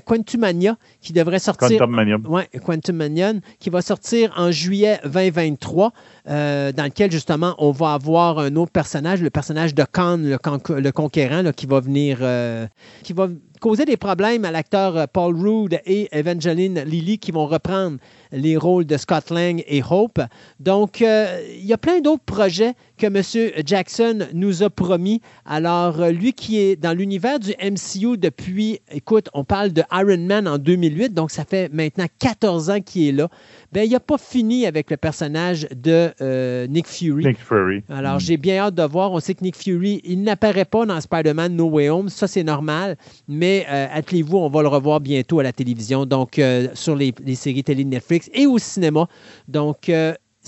Quantumania, qui devrait sortir. Quantum Mania. Oui, Quantum Mania, qui va sortir en juillet 2023, euh, dans lequel justement on va avoir un autre personnage, le personnage de Khan, le, con- le conquérant, là, qui va venir, euh, qui va causer des problèmes à l'acteur euh, Paul Rudd et Evangeline Lilly qui vont reprendre les rôles de Scott Lang et Hope. Donc, euh, il y a plein d'autres projets que M. Jackson nous a promis. Alors, euh, lui qui est dans l'univers du MCU depuis, écoute, on parle de Iron Man en 2008, donc ça fait maintenant 14 ans qu'il est là. Ben, il n'a pas fini avec le personnage de euh, Nick Fury. Nick Fury. Alors, Mm. j'ai bien hâte de voir. On sait que Nick Fury, il n'apparaît pas dans Spider-Man No Way Home. Ça, c'est normal. Mais euh, attelez-vous, on va le revoir bientôt à la télévision, donc euh, sur les, les séries télé de Netflix et au cinéma. Donc,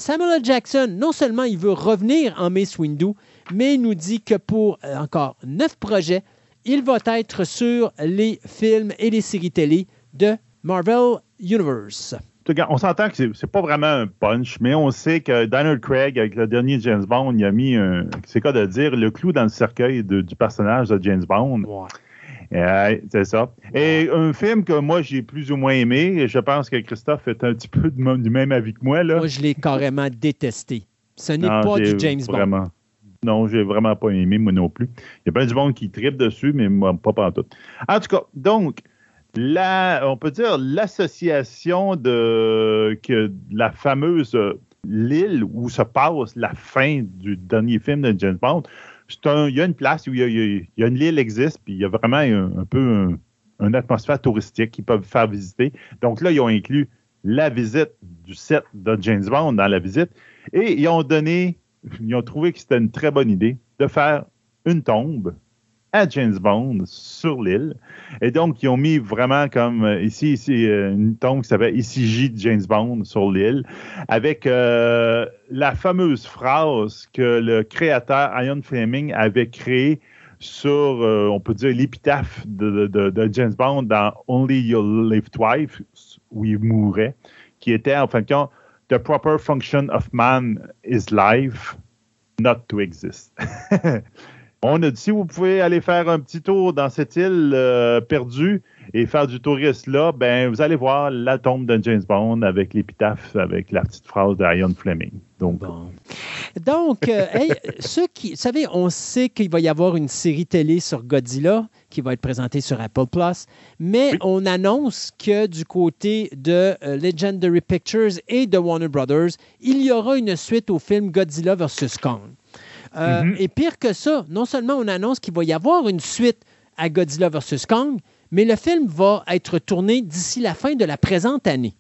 Samuel L. Jackson, non seulement il veut revenir en Mace Windu, mais il nous dit que pour euh, encore neuf projets, il va être sur les films et les séries télé de Marvel Universe. En tout cas, on s'entend que c'est- pas vraiment un punch, mais on sait que Daniel Craig, avec le dernier James Bond, il a mis, un- c'est quoi de dire, le clou dans le cercueil de- du personnage de James Bond. C'est ça. Et un film que moi j'ai plus ou moins aimé, et je pense que Christophe est un petit peu du même- avis que moi. Là. Moi, je l'ai carrément détesté. Ce n'est pas du James Bond. vraiment, Non, j'ai vraiment pas aimé, moi non plus. Il y a plein du monde qui tripe dessus, mais moi, pas partout. En tout cas, donc, la, on peut dire l'association de que la fameuse euh, l'île où se passe la fin du dernier film de James Bond. Un- il y a une place où il y a, il y a- une île existe, puis il y a vraiment un, un peu un- une atmosphère touristique qu'ils peuvent faire visiter. Donc là, ils ont inclus la visite du set de James Bond dans la visite et ils ont donné, ils ont trouvé que c'était une très bonne idée de faire une tombe à James Bond sur l'île. Et donc, ils ont mis vraiment comme euh, ici, ici euh, une tombe qui s'appelle ICJ de James Bond sur l'île, avec euh, la fameuse phrase que le créateur Ian Fleming avait créée sur, on peut dire, l'épitaphe de, de- de James Bond dans Only You'll Live Twice, où il mourait, qui était en fin de compte The proper function of man is life, not to exist. On a dit, si vous pouvez aller faire un petit tour dans cette île euh, perdue et faire du tourisme là, ben vous allez voir la tombe de James Bond avec l'épitaphe, avec la petite phrase de Ian Fleming. Donc, Bon. Donc, euh, hey, ceux qui. Vous savez, on sait qu'il va y avoir une série télé sur Godzilla qui va être présentée sur Apple Plus, mais Oui. on annonce que du côté de euh, Legendary Pictures et de Warner Brothers, il y aura une suite au film Godzilla vs. Kong. Euh, Mhm. Et pire que ça, non seulement on annonce qu'il va y avoir une suite à Godzilla vs. Kong, mais le film va être tourné d'ici la fin de la présente année.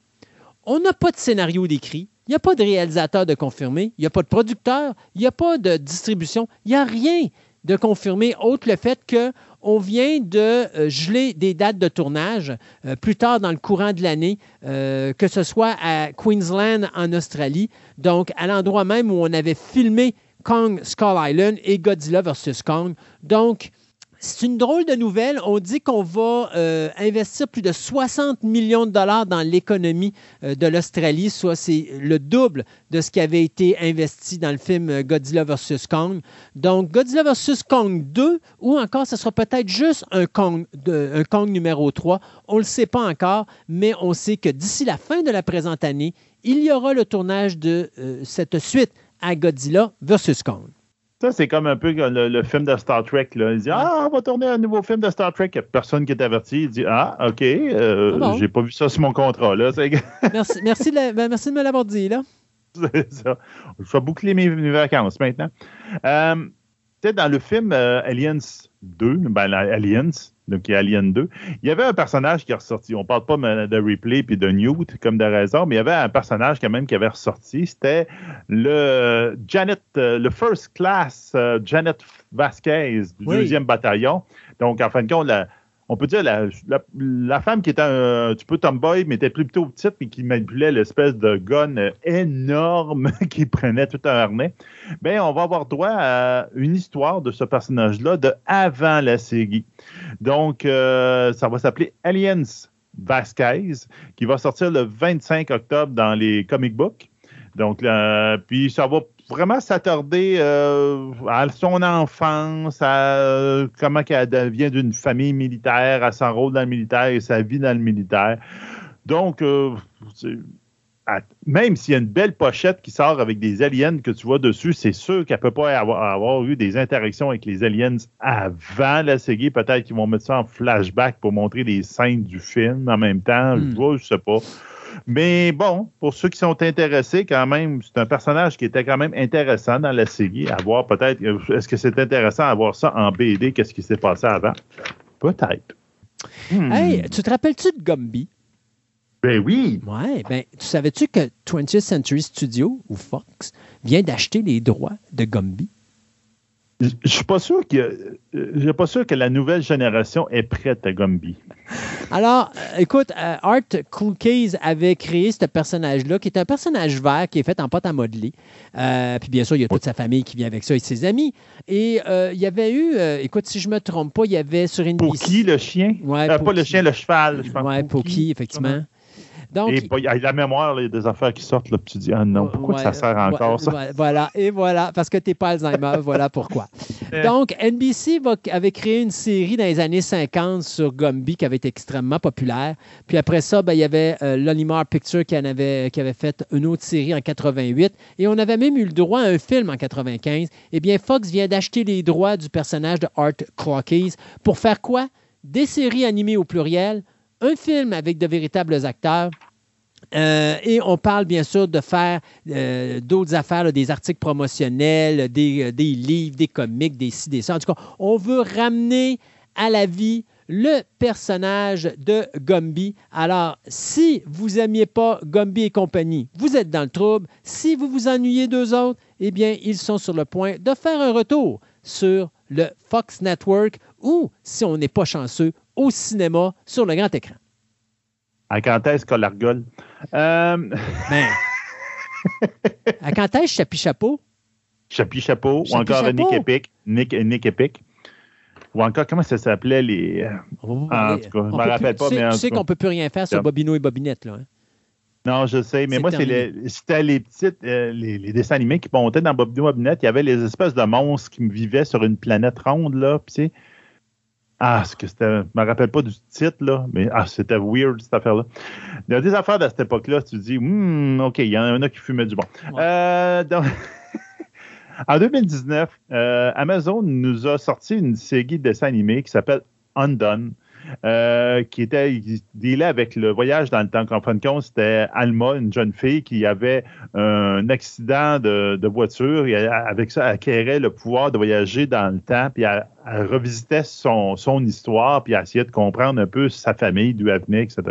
On n'a pas de scénario décrit, il n'y a pas de réalisateur de confirmé, il n'y a pas de producteur, il n'y a pas de distribution, il n'y a rien de confirmé, autre le fait qu'on vient de euh, geler des dates de tournage euh, plus tard dans le courant de l'année, euh, que ce soit à Queensland en Australie, donc à l'endroit même où on avait filmé Kong Skull Island et Godzilla vs. Kong. Donc, c'est une drôle de nouvelle. On dit qu'on va euh, investir plus de 60 millions de dollars dans l'économie euh, de l'Australie, soit c'est le double de ce qui avait été investi dans le film euh, Godzilla vs. Kong. Donc, Godzilla vs. Kong 2, ou encore, ce sera peut-être juste un Kong, un Kong numéro 3. On ne le sait pas encore, mais on sait que d'ici la fin de la présente année, il y aura le tournage de cette suite à Godzilla vs. Kong. Ça, c'est comme un peu le, le film de Star Trek. Là. Il dit Ah, on va tourner un nouveau film de Star Trek. Il n'y a personne qui est averti. Il dit Ah, OK, euh, Ah bon? j'ai pas vu ça sur mon contrat. Là. Merci, merci, de, la- ben, merci de me l'avoir dit, là. c'est ça. Je vais boucler mes, mes vacances maintenant. Euh, tu sais, dans le film euh, Aliens 2, ben, Aliens, donc qui est Alien 2, il y avait un personnage qui est ressorti. On parle pas de de Ripley puis de Newt comme de raison, mais il y avait un personnage quand même qui avait ressorti. C'était le Janet, euh, le First Class euh, Janet Vasquez du Oui. deuxième bataillon. Donc, en fin de compte, la- on peut dire la, femme qui était un, petit peu tomboy, mais était plutôt petite et qui manipulait l'espèce de gun euh, énorme qui prenait tout un harnais. Ben, on va avoir droit à une histoire de ce personnage-là de avant la série. Donc, euh, ça va s'appeler Aliens Vasquez, qui va sortir le 25 octobre dans les comic books. Donc, là, puis ça va vraiment s'attarder euh, à son enfance, à euh, comment elle devient d'une famille militaire, à son rôle dans le militaire et sa vie dans le militaire. Donc, euh, à- même s'il y a une belle pochette qui sort avec des aliens que tu vois dessus, c'est sûr qu'elle peut pas avoir, avoir eu des interactions avec les aliens avant la série. Peut-être qu'ils vont mettre ça en flashback pour montrer les scènes du film en même temps. Hmm. Je je sais pas. Mais bon, pour ceux qui sont intéressés, quand même, c'est un personnage qui était quand même intéressant dans la série. À voir peut-être, euh, est-ce que c'est intéressant à voir ça en BD? Qu'est-ce qui s'est passé avant? Peut-être. Hmm. Hey, tu te rappelles-tu de Gumby? Ben oui. Ouais, ben, tu savais-tu que 20th Century Studio ou Fox vient d'acheter les droits de Gumby? Je suis pas sûr que je suis pas sûr que la nouvelle génération est prête à Gumby. Alors, écoute, euh, Art Cookies avait créé ce personnage-là, qui est un personnage vert qui est fait en pâte à modeler. Euh, puis bien sûr, il y a toute sa famille qui vient avec ça et ses amis. Et euh, il y avait eu, euh, écoute, si je me trompe pas, il y avait sur NBC... Pookie, le chien? Ouais, pas le chien, le cheval. je pense. Ouais, Pookie, effectivement. Donc, Et il y a la mémoire, là, des affaires qui sortent, là, puis tu dis, ah non, pourquoi ça sert encore, ouais, ça? ouais, Voilà, et voilà, parce que tu n'es pas Alzheimer, voilà pourquoi. Donc, NBC va- avait créé une série dans les années 50 sur Gumby qui avait été extrêmement populaire. Puis après ça, ben, il y avait euh, Lolimar Pictures qui, en avait, qui avait fait une autre série en 88. Et on avait même eu le droit à un film en 95. Eh bien, Fox vient d'acheter les droits du personnage de Art Clockies pour faire quoi? Des séries animées au pluriel, un film avec de véritables acteurs. Euh, et on parle bien sûr de faire euh, d'autres affaires, des articles promotionnels, des, euh, des livres, des comics, des ci, des ça. En tout cas, on veut ramener à la vie le personnage de Gumby. Alors, si vous n'aimiez pas Gumby et compagnie, vous êtes dans le trouble. Si vous vous ennuyez d'eux autres, eh bien, ils sont sur le point de faire un retour sur le Fox Network ou, si on n'est pas chanceux, au cinéma sur le grand écran. À quand est-ce qu'on la rigole? Euh, Ben, à quand est-ce Chapi Chapeau? Chapi Chapeau, ou encore Chapeau. Nick Epic. Nick, Nick Epic. Ou encore, comment ça s'appelait les. euh, En tout cas, je on me rappelle plus- pas, tu sais- mais Tu sais qu'on ne peut plus rien faire sur. Bobino et Bobinette. Là, hein? Non, je sais, mais moi, c'était les petites, euh, les, les dessins animés qui montaient dans Bob Bobinette. Il y avait les espèces de monstres qui vivaient sur une planète ronde, là. Puis, ah, ce que c'était, je me rappelle pas du titre, là, mais ah, c'était weird, cette affaire-là. Il y a des affaires de cette époque-là, tu te dis, Hmm, OK, il y en a qui fumaient du bon. Ouais. Euh, donc- en 2019, euh, Amazon nous a sorti une série de dessins animés qui s'appelle Undone. euh, qui était il dealait avec le voyage dans le temps. En fin de compte, c'était Alma, une jeune fille qui avait un accident de, de voiture et avec ça, elle acquérait le pouvoir de voyager dans le temps, puis elle, son, histoire, puis elle essayait de comprendre un peu sa famille, d'où elle etc.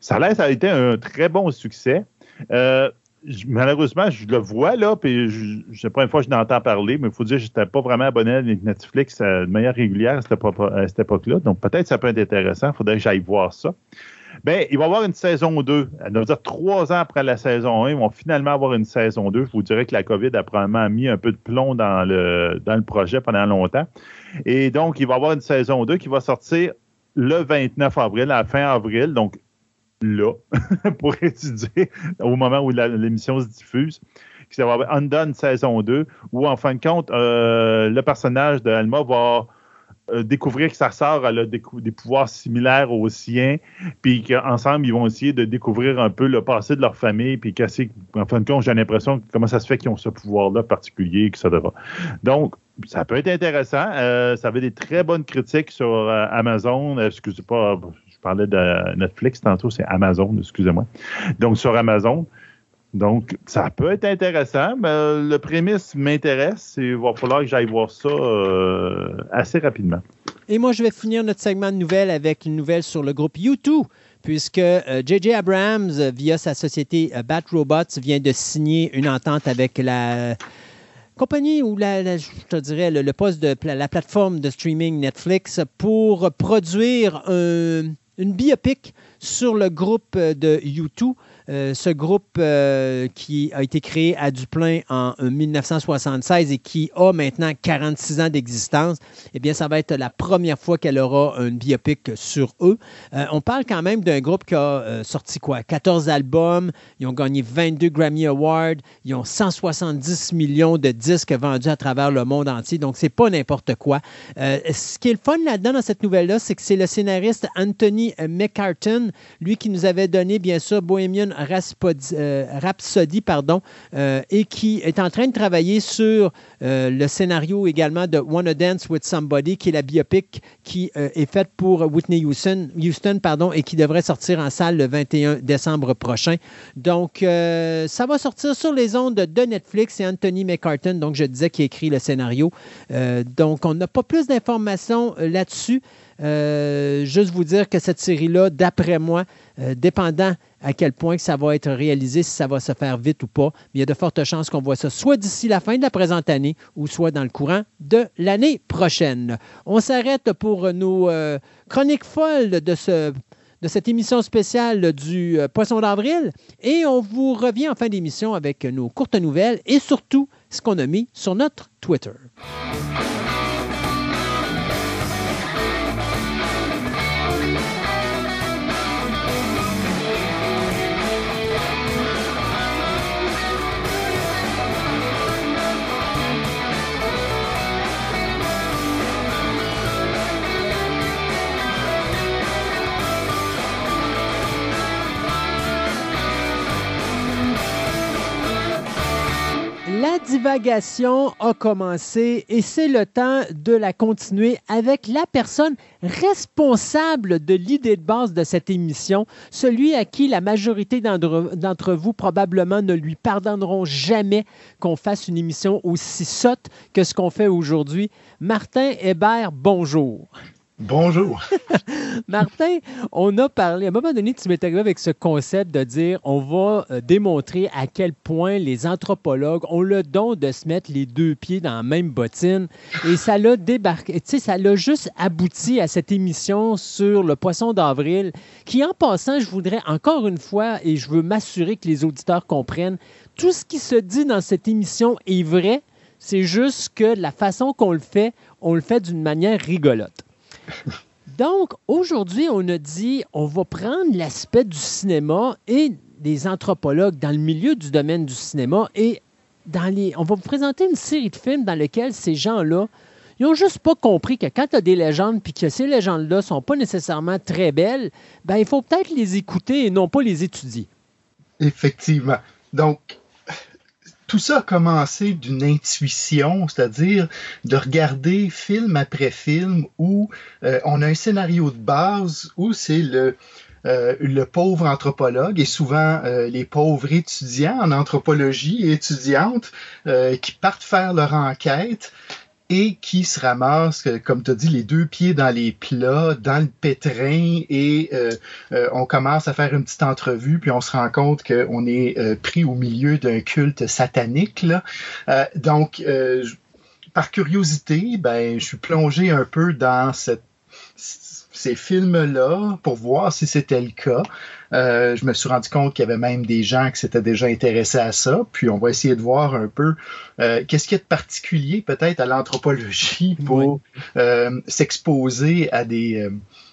Ça a ça a été un très bon succès. Euh, malheureusement, je le vois là, puis je, je pas une fois que je n'entends parler, mais il faut dire que je n'étais pas vraiment abonné à Netflix euh, de manière régulière à cette époque-là. Donc peut-être que ça peut être intéressant. Il faudrait que j'aille voir ça. Ben, il va y avoir une saison 2. Ça veut dire trois ans après la saison 1, ils vont finalement avoir une saison 2. Je vous dirais que la COVID a probablement mis un peu de plomb dans le, dans le projet pendant longtemps. Et donc, il va y avoir une saison 2 qui va sortir le 29 avril, à la fin avril. Donc, là, pour étudier au moment où l'émission se diffuse, qui va avoir Undone saison 2, où en fin de compte, euh, le personnage de Alma va euh, découvrir que sa sœur a des, pouvoirs similaires aux siens, puis qu'ensemble, ils vont essayer de découvrir un peu le passé de leur famille, puis qu'en en fin de compte, j'ai l'impression comment ça se fait qu'ils ont ce pouvoir-là particulier, etc. Donc, ça peut être intéressant. Euh, ça avait des très bonnes critiques sur euh, Amazon. Excusez pas, je parlais de Netflix tantôt, c'est Amazon, excusez-moi. Donc, sur Amazon. Donc, ça peut être intéressant, mais le prémisse m'intéresse et il va falloir que j'aille voir ça euh, assez rapidement. Et moi, je vais finir notre segment de nouvelles avec une nouvelle sur le groupe U2, puisque J.J. Euh, Abrams, via sa société euh, Bat Robots, vient de signer une entente avec la compagnie ou la, je te dirais le, poste de la plateforme de streaming Netflix pour produire une biopic sur le groupe de U2. Euh, ce groupe euh, qui a été créé à Duplain en 1976 et qui a maintenant 46 ans d'existence, eh bien, ça va être la première fois qu'elle aura un biopic sur eux. Euh, on parle quand même d'un groupe qui a sorti quoi? 14 albums, ils ont gagné 22 Grammy Awards, ils ont 170 millions de disques vendus à travers le monde entier, donc c'est pas n'importe quoi. ce qui est le fun là-dedans dans cette nouvelle-là, c'est que c'est le scénariste Anthony McCartan, lui qui nous avait donné, bien sûr, Bohemian euh, Rhapsody, pardon, euh, et qui est en train de travailler sur euh, le scénario également de Wanna Dance with Somebody, qui est la biopic qui est faite pour Whitney Houston, pardon, et qui devrait sortir en salle le 21 décembre prochain. Donc, ça va sortir sur les ondes de Netflix et Anthony McCartan, donc je disais, qui écrit le scénario. donc, on n'a pas plus d'informations là-dessus. juste vous dire que cette série-là, d'après moi, dépendant à quel point ça va être réalisé, si ça va se faire vite ou pas. Mais il y a de fortes chances qu'on voit ça soit d'ici la fin de la présente année ou soit dans le courant de l'année prochaine. On s'arrête pour nos euh, chroniques folles de ce de cette émission spéciale du euh, Poisson d'avril. Et on vous revient en fin d'émission avec nos courtes nouvelles et surtout ce qu'on a mis sur notre Twitter. La divagation a commencé et c'est le temps de la continuer avec la personne responsable de l'idée de base de cette émission, celui à qui la majorité d'entre vous probablement ne lui pardonneront jamais qu'on fasse une émission aussi sotte que ce qu'on fait aujourd'hui. Martin Hébert, bonjour. Bonjour. Martin, on a parlé, à un moment donné, tu m'es avec ce concept de dire on va euh, démontrer à quel point les anthropologues ont le don de se mettre les deux pieds dans la même bottine. Et ça l'a débarqué, tu sais, ça l'a juste abouti à cette émission sur le poisson d'avril, qui en passant, je voudrais encore une fois, et je veux m'assurer que les auditeurs comprennent, tout ce qui se dit dans cette émission est vrai. C'est juste que la façon qu'on le fait, on le fait d'une manière rigolote. Donc, aujourd'hui, on a dit, on va prendre l'aspect du cinéma et des anthropologues dans le milieu du domaine du cinéma et dans les, on va vous présenter une série de films dans lesquels ces gens-là, ils n'ont juste pas compris que quand tu as des légendes puis que ces légendes-là ne sont pas nécessairement très belles, ben il faut peut-être les écouter et non pas les étudier. Effectivement. Donc, tout ça a commencé d'une intuition, c'est-à-dire de regarder film après film où euh, on a un scénario de base où c'est le, euh, pauvre anthropologue et souvent euh, les pauvres étudiants en anthropologie étudiantes qui partent faire leur enquête et qui se ramasse, comme tu as dit, les deux pieds dans les plats, dans le pétrin, et euh, euh, on commence à faire une petite entrevue, puis on se rend compte qu'on est euh, pris au milieu d'un culte satanique. Là. donc, par curiosité, ben, je suis plongé un peu dans cette ces films-là pour voir si c'était le cas. Euh, je me suis rendu compte qu'il y avait même des gens qui s'étaient déjà intéressés à ça. Puis on va essayer de voir un peu euh, qu'est-ce qu'il y a de particulier peut-être à l'anthropologie pour euh, s'exposer à des,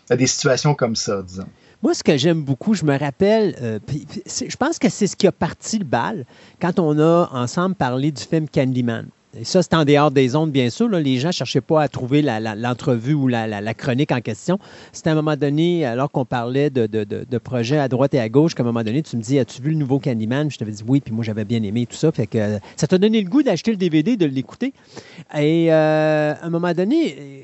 à des situations comme ça, disons. Moi, ce que j'aime beaucoup, je me rappelle, je pense que c'est ce qui a parti le bal quand on a ensemble parlé du film Candyman. Et ça, c'est en dehors des ondes, bien sûr. Les gens ne cherchaient pas à trouver l'entrevue ou la, chronique en question. C'était à un moment donné, alors qu'on parlait de, projets à droite et à gauche, qu'à un moment donné, tu me dis As-tu vu le nouveau Candyman? Je t'avais dit oui, puis moi, j'avais bien aimé tout ça. Fait que ça t'a donné le goût d'acheter le DVD, de l'écouter. Et euh, à un moment donné,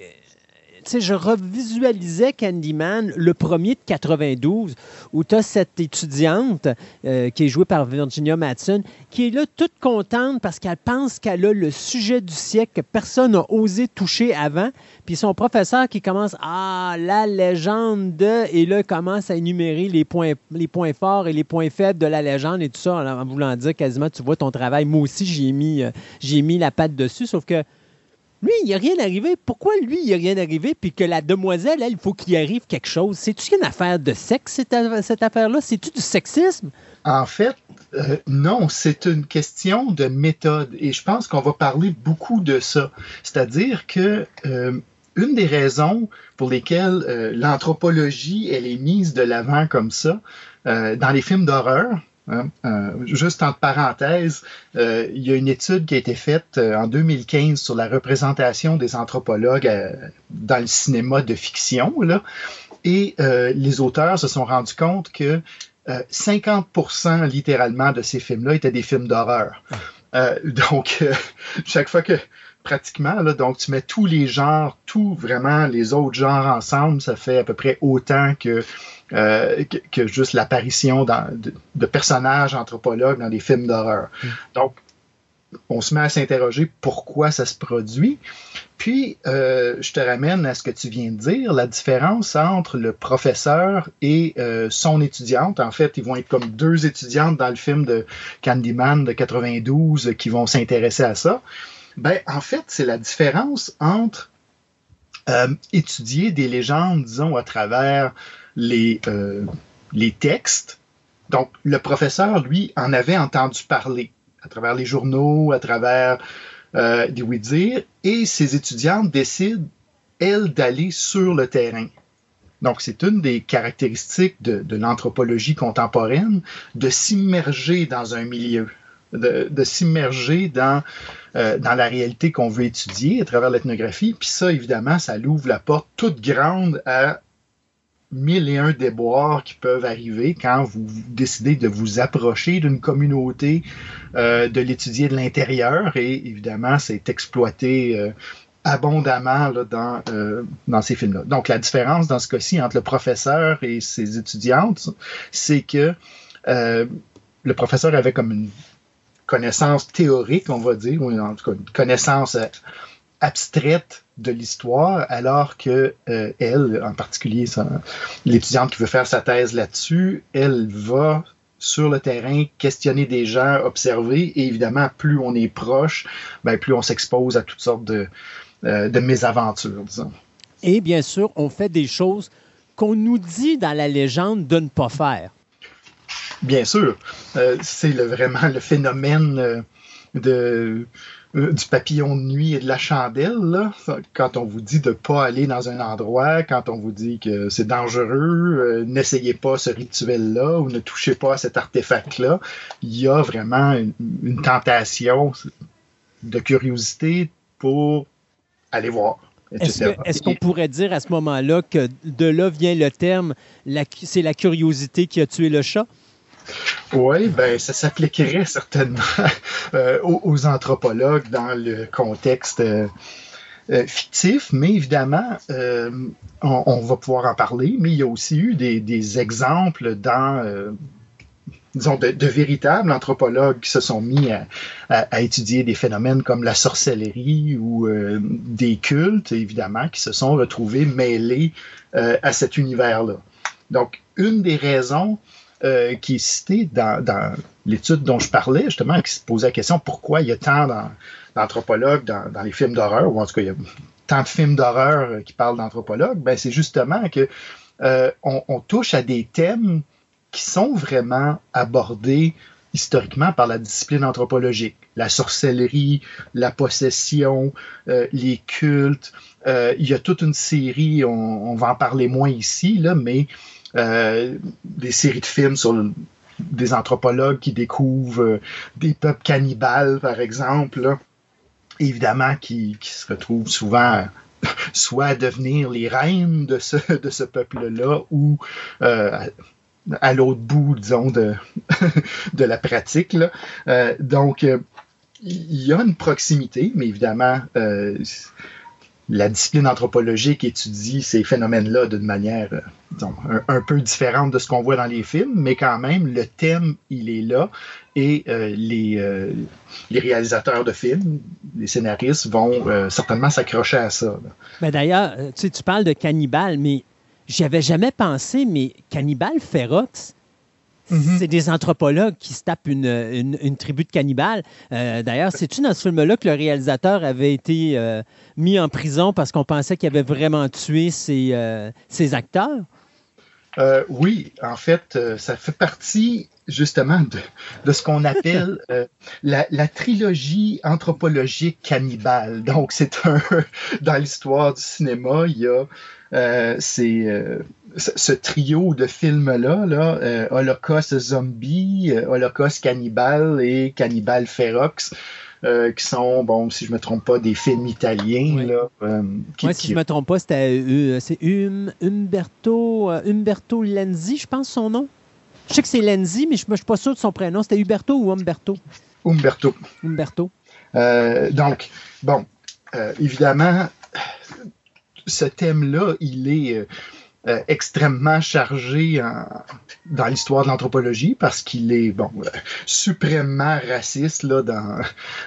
je revisualisais Candyman, le premier de 92, où tu as cette étudiante euh, qui est jouée par Virginia Madsen, qui est là toute contente parce qu'elle pense qu'elle a le sujet du siècle que personne n'a osé toucher avant. Puis son professeur qui commence Ah, la légende de. Et là, commence à énumérer les points, les points forts et les points faibles de la légende et tout ça, en, voulant dire quasiment, tu vois ton travail. Moi aussi, j'ai mis, euh, j'ai mis la patte dessus, sauf que lui, il n'y a rien arrivé. Pourquoi lui, il n'y a rien arrivé, puis que la demoiselle, elle, il faut qu'il arrive quelque chose? C'est-tu une affaire de sexe, cette, affaire-là? C'est-tu du sexisme? En fait, euh, non, c'est une question de méthode. Et je pense qu'on va parler beaucoup de ça. C'est-à-dire que euh, une des raisons pour lesquelles euh, l'anthropologie, elle est mise de l'avant comme ça, dans les films d'horreur, Hein? Euh, juste entre parenthèses, euh, il y a une étude qui a été faite euh, en 2015 sur la représentation des anthropologues dans le cinéma de fiction. Là, et les auteurs se sont rendus compte que 50% littéralement de ces films-là étaient des films d'horreur. donc, chaque fois que pratiquement, là, donc tu mets tous les genres, tous vraiment les autres genres ensemble, ça fait à peu près autant que euh, que, juste l'apparition de, personnages anthropologues dans des films d'horreur. Mm. Donc, on se met à s'interroger pourquoi ça se produit. Puis, euh, je te ramène à ce que tu viens de dire, la différence entre le professeur et euh, son étudiante. En fait, ils vont être comme deux étudiantes dans le film de Candyman de 92 qui vont s'intéresser à ça. Ben, en fait, c'est la différence entre étudier des légendes, disons, à travers les, euh, les textes. Donc, le professeur, lui, en avait entendu parler à travers les journaux, à travers euh, des oui-dire, et ses étudiantes décident, elles, d'aller sur le terrain. Donc, c'est une des caractéristiques de, de l'anthropologie contemporaine, de s'immerger dans un milieu, de, de s'immerger dans, euh, dans la réalité qu'on veut étudier à travers l'ethnographie. Puis ça, évidemment, ça l'ouvre la porte toute grande à mille et un déboires qui peuvent arriver quand vous décidez de vous approcher d'une communauté, euh, de l'étudier de l'intérieur et évidemment, c'est exploité euh, abondamment là, dans, euh, dans ces films-là. Donc, la différence dans ce cas-ci entre le professeur et ses étudiantes, c'est que le professeur avait comme une connaissance théorique, on va dire, ou en tout cas une connaissance abstraite de l'histoire, alors que euh, elle, en particulier l'étudiante qui veut faire sa thèse là-dessus, elle va sur le terrain questionner des gens, observer, et évidemment, plus on est proche, ben, plus on s'expose à toutes sortes de, euh, de mésaventures, disons. Et bien sûr, on fait des choses qu'on nous dit dans la légende de ne pas faire. Bien sûr, euh, c'est vraiment le phénomène de euh, du papillon de nuit et de la chandelle, là, quand on vous dit de ne pas aller dans un endroit, quand on vous dit que c'est dangereux, euh, n'essayez pas ce rituel-là ou ne touchez pas à cet artefact-là, il y a vraiment une, tentation de curiosité pour aller voir. Est-ce qu'on pourrait dire à ce moment-là que de là vient le terme, c'est la curiosité qui a tué le chat? Oui, ben ça s'appliquerait certainement euh, aux, anthropologues dans le contexte euh, euh, fictif, mais évidemment, on, va pouvoir en parler, mais il y a aussi eu des, exemples dans disons, de, véritables anthropologues qui se sont mis à, étudier des phénomènes comme la sorcellerie ou des cultes, évidemment, qui se sont retrouvés mêlés à cet univers-là. Donc, une des raisons euh, qui est cité dans, l'étude dont je parlais, justement, qui se posait la question pourquoi il y a tant d'anthropologues dans, les films d'horreur, ou en tout cas, il y a tant de films d'horreur euh, qui parlent d'anthropologues, ben, c'est justement que euh, on, touche à des thèmes qui sont vraiment abordés historiquement par la discipline anthropologique. La sorcellerie, la possession, les cultes. il y a toute une série, on, on, va en parler moins ici, là, mais euh, des séries de films sur des anthropologues qui découvrent euh, des peuples cannibales, par exemple. évidemment, qui, se retrouvent souvent soit à devenir les reines de ce, peuple-là ou à l'autre bout, disons, de, de la pratique. donc, il y a une proximité, mais évidemment, la discipline anthropologique étudie ces phénomènes-là d'une manière euh, un, peu différente de ce qu'on voit dans les films, mais quand même, le thème, il est là et euh, les, euh, les, réalisateurs de films, les scénaristes vont certainement s'accrocher à ça. Ben D'ailleurs, tu, tu parles de cannibale, mais j'y avais jamais pensé, mais cannibale Mhm. C'est des anthropologues qui se tapent une, une, tribu de cannibales. Euh, d'ailleurs, c'est-tu dans ce film-là que le réalisateur avait été euh, mis en prison parce qu'on pensait qu'il avait vraiment tué ses, euh, acteurs? oui, en fait, ça fait partie justement de, de ce qu'on appelle la, la, trilogie anthropologique cannibale. Donc, c'est un dans l'histoire du cinéma, il y a c'est ce trio de films-là, là, euh, Holocauste Zombie, euh, Holocauste Cannibal et Cannibal Ferox, euh, qui sont, bon, si je ne me trompe pas, des films italiens. Là, si je ne me trompe pas, c'était c'est Umberto, Umberto Lenzi, je pense son nom. Je sais que c'est Lenzi, mais je ne suis pas sûr de son prénom. C'était Huberto ou Umberto? Umberto. Umberto. donc, bon, évidemment, ce thème-là, il est euh, extrêmement chargé dans l'histoire de l'anthropologie parce qu'il est bon euh, suprêmement raciste dans,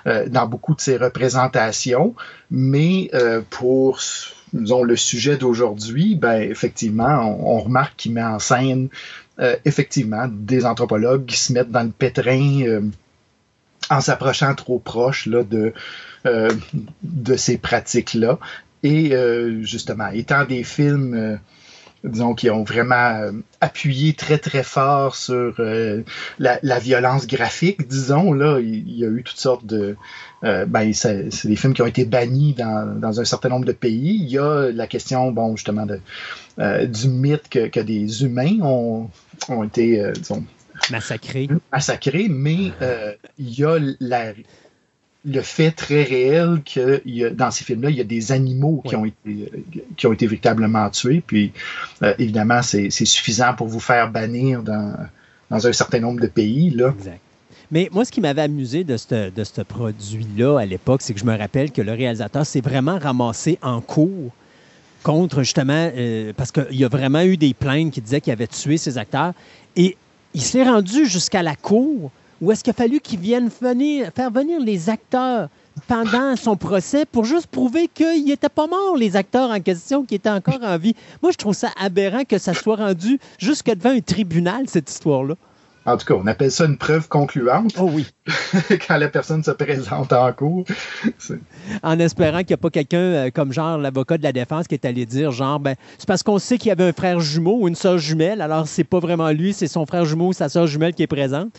euh, beaucoup de ses représentations, mais pour le sujet d'aujourd'hui, ben, effectivement, on, remarque qu'il met en scène effectivement des anthropologues qui se mettent dans le pétrin en s'approchant trop proche de, de ces pratiques-là. Et justement, étant des films disons, qui ont vraiment euh, appuyé très, très fort sur euh, la, violence graphique, disons. Là, il, y a eu toutes sortes de... Euh, ben, c'est des films qui ont été bannis dans, dans, un certain nombre de pays. Il y a la question, bon, justement, de, du mythe que, que, des humains ont, ont été, disons... Massacrés. Massacrés, mais il y a la le fait très réel que dans ces films-là, il y a des animaux qui, ont été, qui ont été véritablement tués. Puis, euh, évidemment, c'est suffisant pour vous faire bannir dans, dans un certain nombre de pays. Là. Exact. Mais moi, ce qui m'avait amusé de ce de ce produit-là à l'époque, c'est que je me rappelle que le réalisateur s'est vraiment ramassé en cours contre justement, euh, parce qu'il y a vraiment eu des plaintes qui disaient qu'il avait tué ses acteurs. Et il s'est rendu jusqu'à la cour ou est-ce qu'il a fallu qu'il vienne faire venir les acteurs pendant son procès pour juste prouver qu'ils n'étaient pas morts, les acteurs en question, qui étaient encore en vie? Moi, je trouve ça aberrant que ça soit rendu jusque devant un tribunal, cette histoire-là. En tout cas, on appelle ça une preuve concluante. Oh oui. quand la personne se présente en cours. En espérant qu'il n'y a pas quelqu'un euh, comme genre l'avocat de la défense qui est allé dire genre ben c'est parce qu'on sait qu'il y avait un frère jumeau ou une soeur jumelle, alors c'est pas vraiment lui, c'est son frère jumeau ou sa soeur jumelle qui est présente.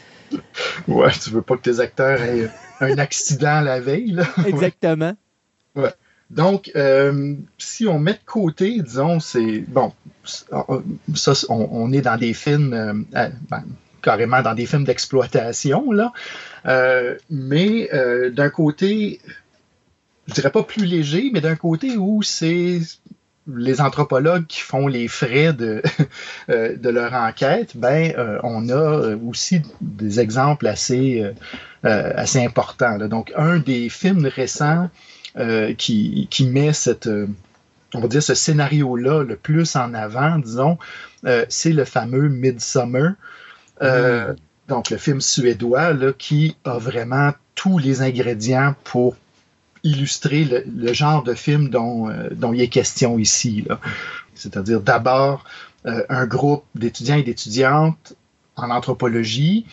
Ouais, tu veux pas que tes acteurs aient un accident la veille, là? Exactement. Ouais. Donc, euh, si on met de côté, disons, c'est bon, ça, on, est dans des films, euh, ben, carrément dans des films d'exploitation. Euh, mais euh, d'un côté, je dirais pas plus léger, mais d'un côté où c'est les anthropologues qui font les frais de, euh, de leur enquête, ben, on a aussi des exemples assez, assez importants. Donc, un des films récents qui, met on va ce scénario-là le plus en avant, disons, c'est le fameux Midsummer euh, donc, le film suédois là, qui a vraiment tous les ingrédients pour illustrer le, genre de film dont, euh, dont, il est question ici. C'est-à-dire d'abord euh, un groupe d'étudiants et d'étudiantes en anthropologie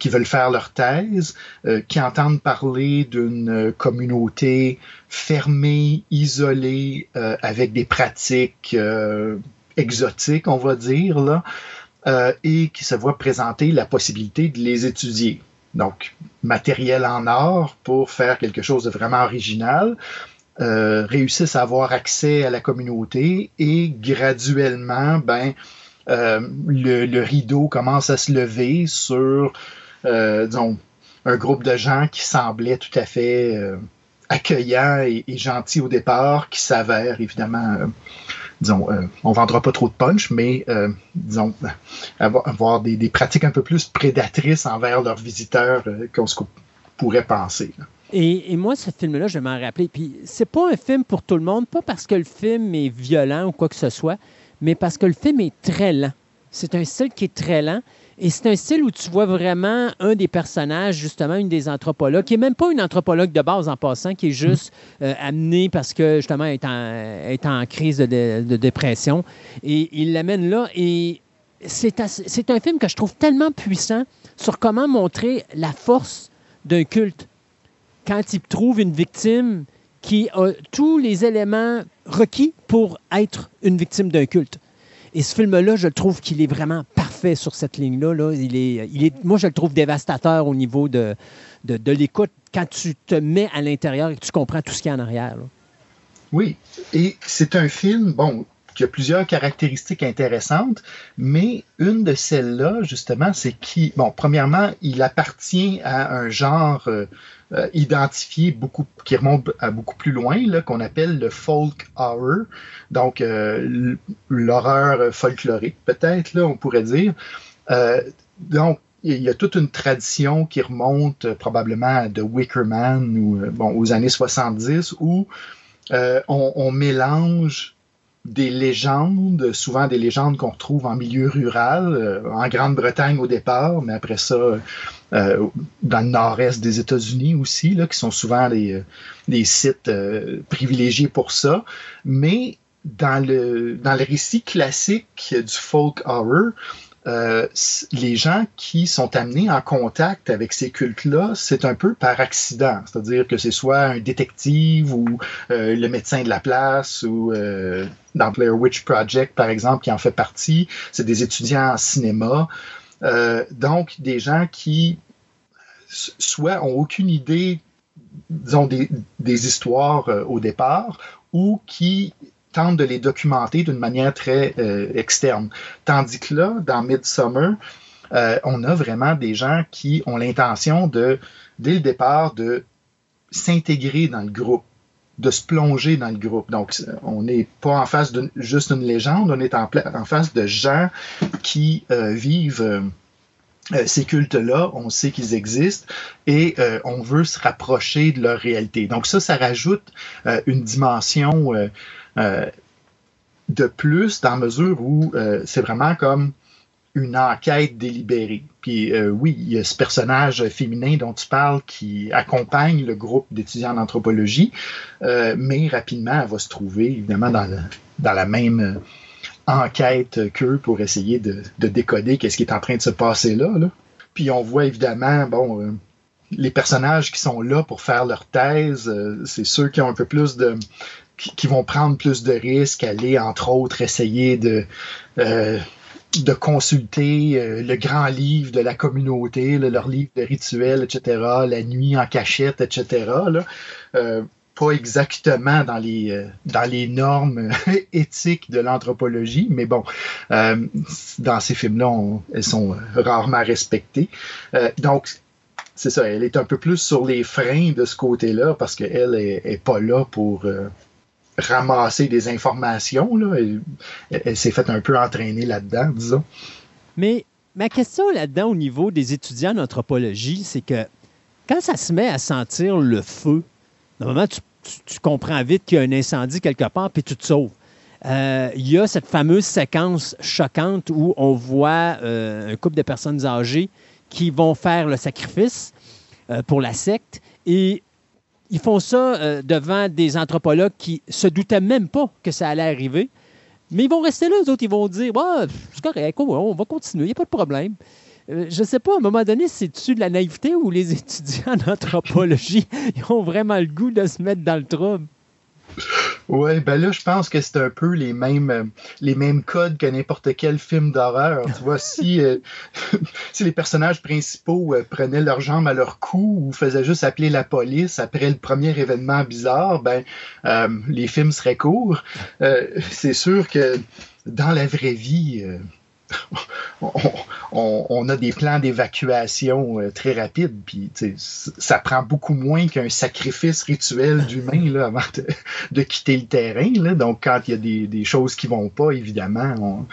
qui veulent faire leur thèse, qui entendent parler d'une communauté fermée, isolée, avec des pratiques exotiques, on va dire, là, et qui se voit présenter la possibilité de les étudier. Donc, matériel en or pour faire quelque chose de vraiment original, euh, réussissent à avoir accès à la communauté et graduellement, ben, euh, le, rideau commence à se lever sur, un groupe de gens qui semblaient tout à fait accueillant et, gentil au départ, qui s'avère évidemment, disons, on vendra pas trop de punch, mais disons, avoir, des, pratiques un peu plus prédatrices envers leurs visiteurs qu'on se pourrait penser. Et, moi, ce film-là, je vais m'en rappeler. Puis, c'est pas un film pour tout le monde, pas parce que le film est violent ou quoi que ce soit, mais parce que le film est très lent. C'est un style qui est très lent. Et c'est un style où tu vois vraiment un des personnages, justement, une des anthropologues, qui n'est même pas une anthropologue de base en passant, qui est juste euh, amenée parce que, justement, elle est en, est en crise de, de, dépression. Et il l'amène là. Et c'est un film que je trouve tellement puissant sur comment montrer la force d'un culte. Quand il trouve une victime qui a tous les éléments requis pour être une victime d'un culte. Et ce film-là, je trouve qu'il est vraiment parfait sur cette ligne-là. Là. Il est, moi, je le trouve dévastateur au niveau de, de, l'écoute quand tu te mets à l'intérieur et que tu comprends tout ce qu'il y a en arrière. Oui, et c'est un film, bon, qui a plusieurs caractéristiques intéressantes, mais une de celles-là, justement, c'est qui, bon, premièrement, il appartient à un genre euh, euh, identifié beaucoup, qui remonte à beaucoup plus loin, qu'on appelle le folk horror, donc euh, l'horreur folklorique, peut-être, on pourrait dire. donc, il y a toute une tradition qui remonte probablement de Wickerman ou bon, aux années 70 où on, on, mélange des légendes, souvent des légendes qu'on retrouve en milieu rural, euh, en Grande-Bretagne au départ, mais après ça, euh, dans le nord-est des États-Unis aussi, là, qui sont souvent des, des sites euh, privilégiés pour ça. Mais dans le, dans le récit classique du folk horror, euh, les gens qui sont amenés en contact avec ces cultes-là, c'est un peu par accident. C'est-à-dire que c'est soit un détective ou euh, le médecin de la place ou euh, dans Blair Witch Project, par exemple, qui en fait partie. C'est des étudiants en cinéma. donc, des gens qui soit ont aucune idée, disons, des histoires au départ ou qui tente de les documenter d'une manière très euh, externe. Tandis que là, dans Midsummer, euh, on a vraiment des gens qui ont l'intention de, dès le départ, de s'intégrer dans le groupe, de se plonger dans le groupe. Donc, on n'est pas en face de juste une légende, on est en, face de gens qui euh, vivent ces cultes-là, on sait qu'ils existent et on veut se rapprocher de leur réalité. Donc ça, ça rajoute une dimension de plus, dans mesure où euh, c'est vraiment comme une enquête délibérée. Puis euh, oui, il y a ce personnage féminin dont tu parles qui accompagne le groupe d'étudiants en anthropologie, mais rapidement, elle va se trouver évidemment dans, la même enquête qu'eux pour essayer de, décoder qu'est-ce qui est en train de se passer là. là. Puis on voit évidemment, bon, les personnages qui sont là pour faire leur thèse, c'est ceux qui ont un peu plus de, qui, vont prendre plus de risques, aller entre autres essayer de euh, de consulter euh, le grand livre de la communauté, leur livre de rituels, etc., la nuit en cachette, etc. Euh, pas exactement dans les dans les normes éthiques de l'anthropologie, mais bon, dans ces films-là, elles sont rarement respectées. donc, c'est ça, elle est un peu plus sur les freins de ce côté-là parce qu'elle est, est, pas là pour ramasser des informations. Là. Elle, s'est fait un peu entraîner là-dedans, disons. Mais ma question là-dedans au niveau des étudiants en anthropologie, c'est que quand ça se met à sentir le feu, normalement, tu, comprends vite qu'il y a un incendie quelque part, puis tu te sauves. Euh, il y a cette fameuse séquence choquante où on voit euh, un couple de personnes âgées qui vont faire le sacrifice euh, pour la secte et ils font ça euh, devant des anthropologues qui se doutaient même pas que ça allait arriver. Mais ils vont rester là, eux autres, ils vont dire c'est correct, on va continuer, il n'y a pas de problème. Euh, je ne sais pas, à un moment donné, c'est-tu de la naïveté ou les étudiants en anthropologie ont vraiment le goût de se mettre dans le trouble? Ouais, ben là, je pense que c'est un peu les mêmes, euh, les mêmes codes que n'importe quel film d'horreur. Tu vois, si, euh, si les personnages principaux euh, prenaient leurs jambes à leur cou ou faisaient juste appeler la police après le premier événement bizarre, ben, les films seraient courts. c'est sûr que dans la vraie vie, on, a des plans d'évacuation euh, très rapides, puis ça prend beaucoup moins qu'un sacrifice rituel d'humain avant de, quitter le terrain. Donc, quand il y a des, choses qui vont pas, évidemment,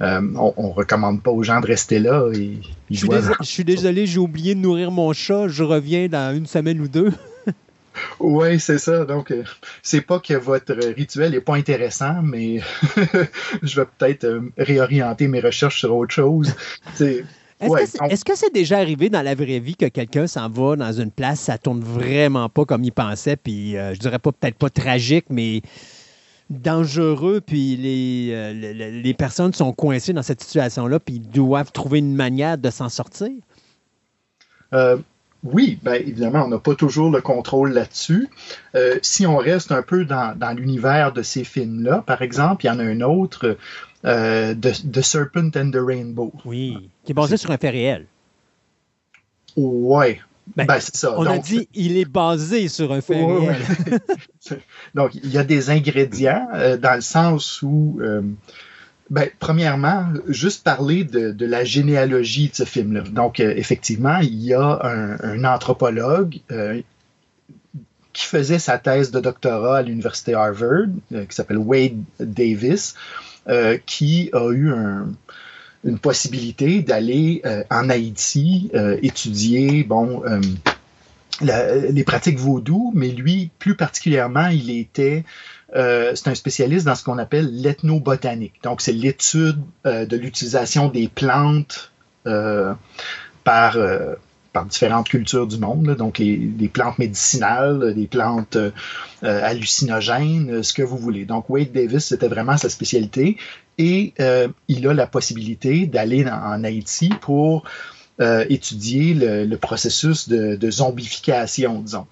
on, ne recommande pas aux gens de rester là. Et, je, suis désolé, j'ai oublié de nourrir mon chat. Je reviens dans une semaine ou deux. Oui, c'est ça. Donc, euh, c'est pas que votre rituel n'est pas intéressant, mais je vais peut-être euh, réorienter mes recherches sur autre chose. Est-ce que c'est déjà arrivé dans la vraie vie que quelqu'un s'en va dans une place, ça tourne vraiment pas comme il pensait, puis euh, je dirais pas peut-être pas tragique, mais dangereux, puis les, les personnes sont coincées dans cette situation-là, puis ils doivent trouver une manière de s'en sortir? Oui, bien évidemment, on n'a pas toujours le contrôle là-dessus. Euh, si on reste un peu dans, l'univers de ces films-là, par exemple, il y en a un autre, euh, The, Serpent and the Rainbow. Oui, qui est basé sur un fait réel. Oui, ben, ben, c'est ça. On a dit il est basé sur un fait réel. Donc, il y a des ingrédients euh, dans le sens où ben, premièrement, juste parler de, la généalogie de ce film-là. Donc, euh, effectivement, il y a un, anthropologue euh, qui faisait sa thèse de doctorat à l'université Harvard, euh, qui s'appelle Wade Davis, qui a eu une possibilité d'aller en Haïti étudier, bon, les pratiques vaudou, mais lui, plus particulièrement, il était euh, c'est un spécialiste dans ce qu'on appelle l'ethnobotanique. Donc, c'est l'étude euh, de l'utilisation des plantes euh, par, différentes cultures du monde. Donc, des plantes médicinales, des plantes hallucinogènes, ce que vous voulez. Donc, Wade Davis, c'était vraiment sa spécialité. Et il a la possibilité d'aller en, Haïti pour étudier le, processus de, de, zombification, disons.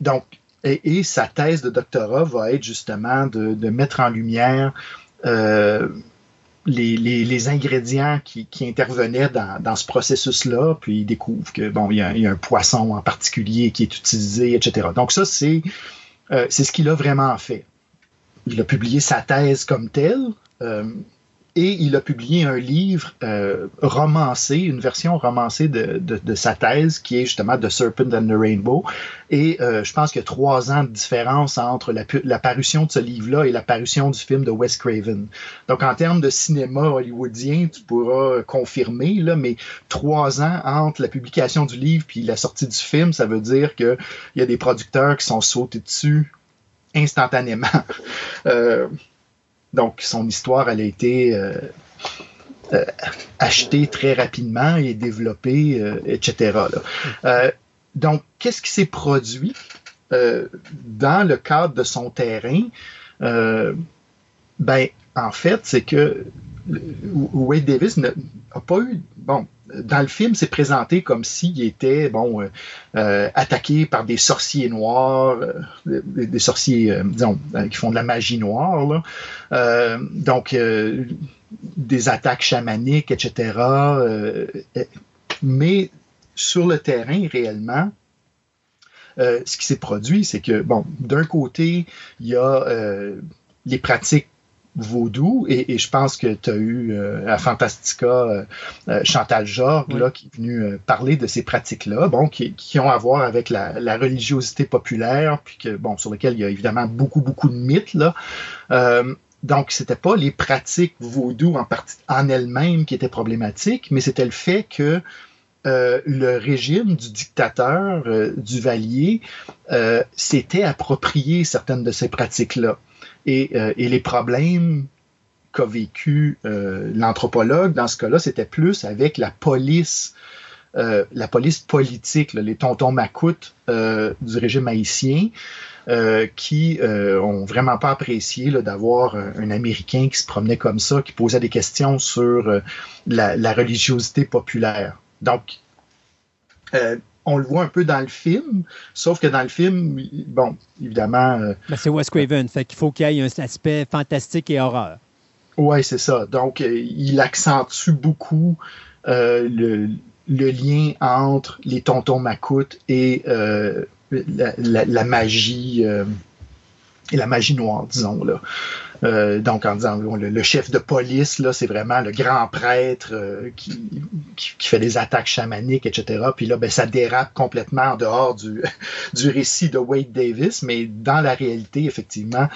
donc, et, sa thèse de doctorat va être justement de, mettre en lumière euh, les, ingrédients qui, intervenaient dans, ce processus-là, puis il découvre que bon, il y, a, un poisson en particulier qui est utilisé, etc. Donc ça, c'est euh, c'est ce qu'il a vraiment fait. Il a publié sa thèse comme telle. Euh, et il a publié un livre euh, romancé, une version romancée de, sa thèse, qui est justement The Serpent and the Rainbow. Et euh, je pense qu'il y a trois ans de différence entre la, parution de ce livre-là et la parution du film de Wes Craven. Donc, en termes de cinéma hollywoodien, tu pourras confirmer, là, mais trois ans entre la publication du livre puis la sortie du film, ça veut dire qu'il y a des producteurs qui sont sautés dessus instantanément. Euh, donc, son histoire, elle a été euh, euh, achetée très rapidement et développée, euh, etc. donc, qu'est-ce qui s'est produit dans le cadre de son terrain? ben, en fait, c'est que Wade Davis n'a pas eu. Bon, dans le film, c'est présenté comme s'il était bon euh, euh, attaqué par des sorciers noirs, euh, des, sorciers, qui font de la magie noire. donc, des attaques chamaniques, etc. mais sur le terrain, réellement, ce qui s'est produit, c'est que, bon, d'un côté, il y a les pratiques vaudou et, je pense que tu as eu euh, à Fantastica euh, euh, Chantal Jorg là, qui est venu parler de ces pratiques-là, bon, qui, ont à voir avec la, religiosité populaire, puis que, bon, sur lesquelles il y a évidemment beaucoup, beaucoup de mythes. Là. donc, c'était pas les pratiques vaudou en, en elles-mêmes qui étaient problématiques, mais c'était le fait que le régime du dictateur Duvalier s'était approprié certaines de ces pratiques-là. Euh, et, les problèmes qu'a vécu euh, l'anthropologue dans ce cas-là, c'était plus avec la police, euh, la police politique, les tontons macoutes du régime haïtien, qui ont vraiment pas apprécié d'avoir un, Américain qui se promenait comme ça, qui posait des questions sur la, la, religiosité populaire. Donc, on le voit un peu dans le film, sauf que dans le film, bon, évidemment. Euh, ben, c'est Wes Craven, fait qu'il faut qu'il y ait un aspect fantastique et horreur. Oui, c'est ça. Donc, euh, il accentue beaucoup euh, le, lien entre les tontons macoutes et la, magie la magie noire, disons. Là. Euh, donc, en disant, le, chef de police, là, c'est vraiment le grand prêtre euh, qui, qui, fait des attaques chamaniques, etc. Puis là, ben, ça dérape complètement en dehors du, du récit de Wade Davis, mais dans la réalité, effectivement,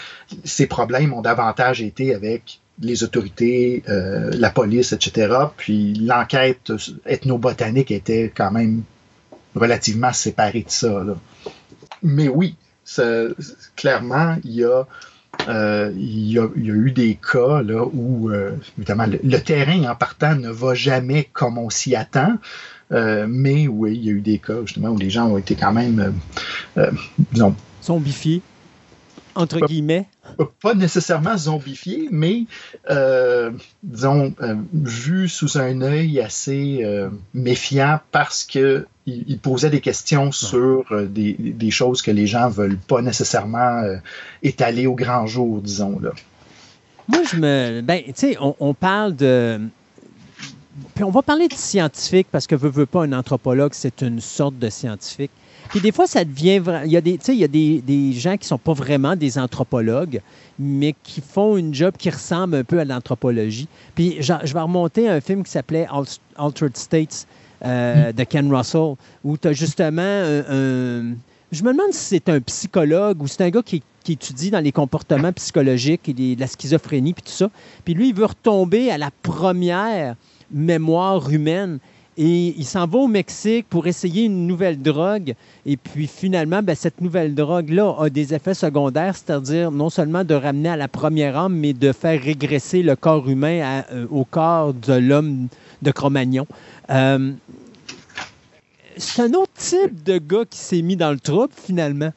ces problèmes ont davantage été avec les autorités, euh, la police, etc. Puis l'enquête ethnobotanique était quand même relativement séparée de ça. Là. Mais oui, clairement, il y a euh, il, y a, eu des cas là, où, euh, évidemment, le, terrain en partant ne va jamais comme on s'y attend. Euh, mais oui, il y a eu des cas justement où les gens ont été quand même, disons. Zombifiés, entre guillemets. Pas nécessairement zombifiés, mais disons, vus sous un œil assez méfiant parce que il, posait des questions sur euh, des, choses que les gens veulent pas nécessairement euh, étaler au grand jour, disons. Là. Moi, je me. Ben, tu sais, on, parle de. Puis on va parler de scientifique parce que veut, veut pas un anthropologue, c'est une sorte de scientifique. Puis des fois, ça devient. Il y a des, il y a des, des gens qui sont pas vraiment des anthropologues, mais qui font une job qui ressemble un peu à l'anthropologie. Puis je vais remonter à un film qui s'appelait Altered States euh, de Ken Russell, où tu as justement un, Je me demande si c'est un psychologue ou c'est un gars qui, étudie dans les comportements psychologiques et la schizophrénie, puis tout ça. Puis lui, il veut retomber à la première mémoire humaine. Et il s'en va au Mexique pour essayer une nouvelle drogue. Et puis finalement, ben, cette nouvelle drogue-là a des effets secondaires, c'est-à-dire non seulement de ramener à la première âme, mais de faire régresser le corps humain euh, au corps de l'homme de Cro-Magnon. Euh, c'est un autre type de gars qui s'est mis dans le trouble, finalement.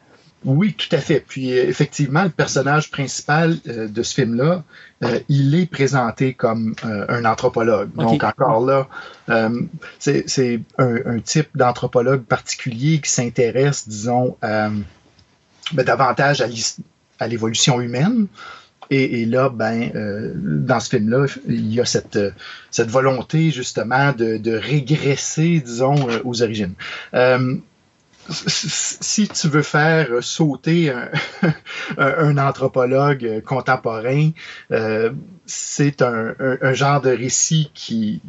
Oui, tout à fait. Puis effectivement, le personnage principal euh, de ce film-là, il est présenté comme un anthropologue. Donc encore là, c'est un, type d'anthropologue particulier qui s'intéresse, disons, ben, davantage à l'évolution humaine. Et, là, ben, euh, dans ce film-là, il y a cette, cette volonté justement de, de régresser, disons, euh, aux origines. Euh, si tu veux faire sauter un, anthropologue contemporain, c'est un, genre de récit qui,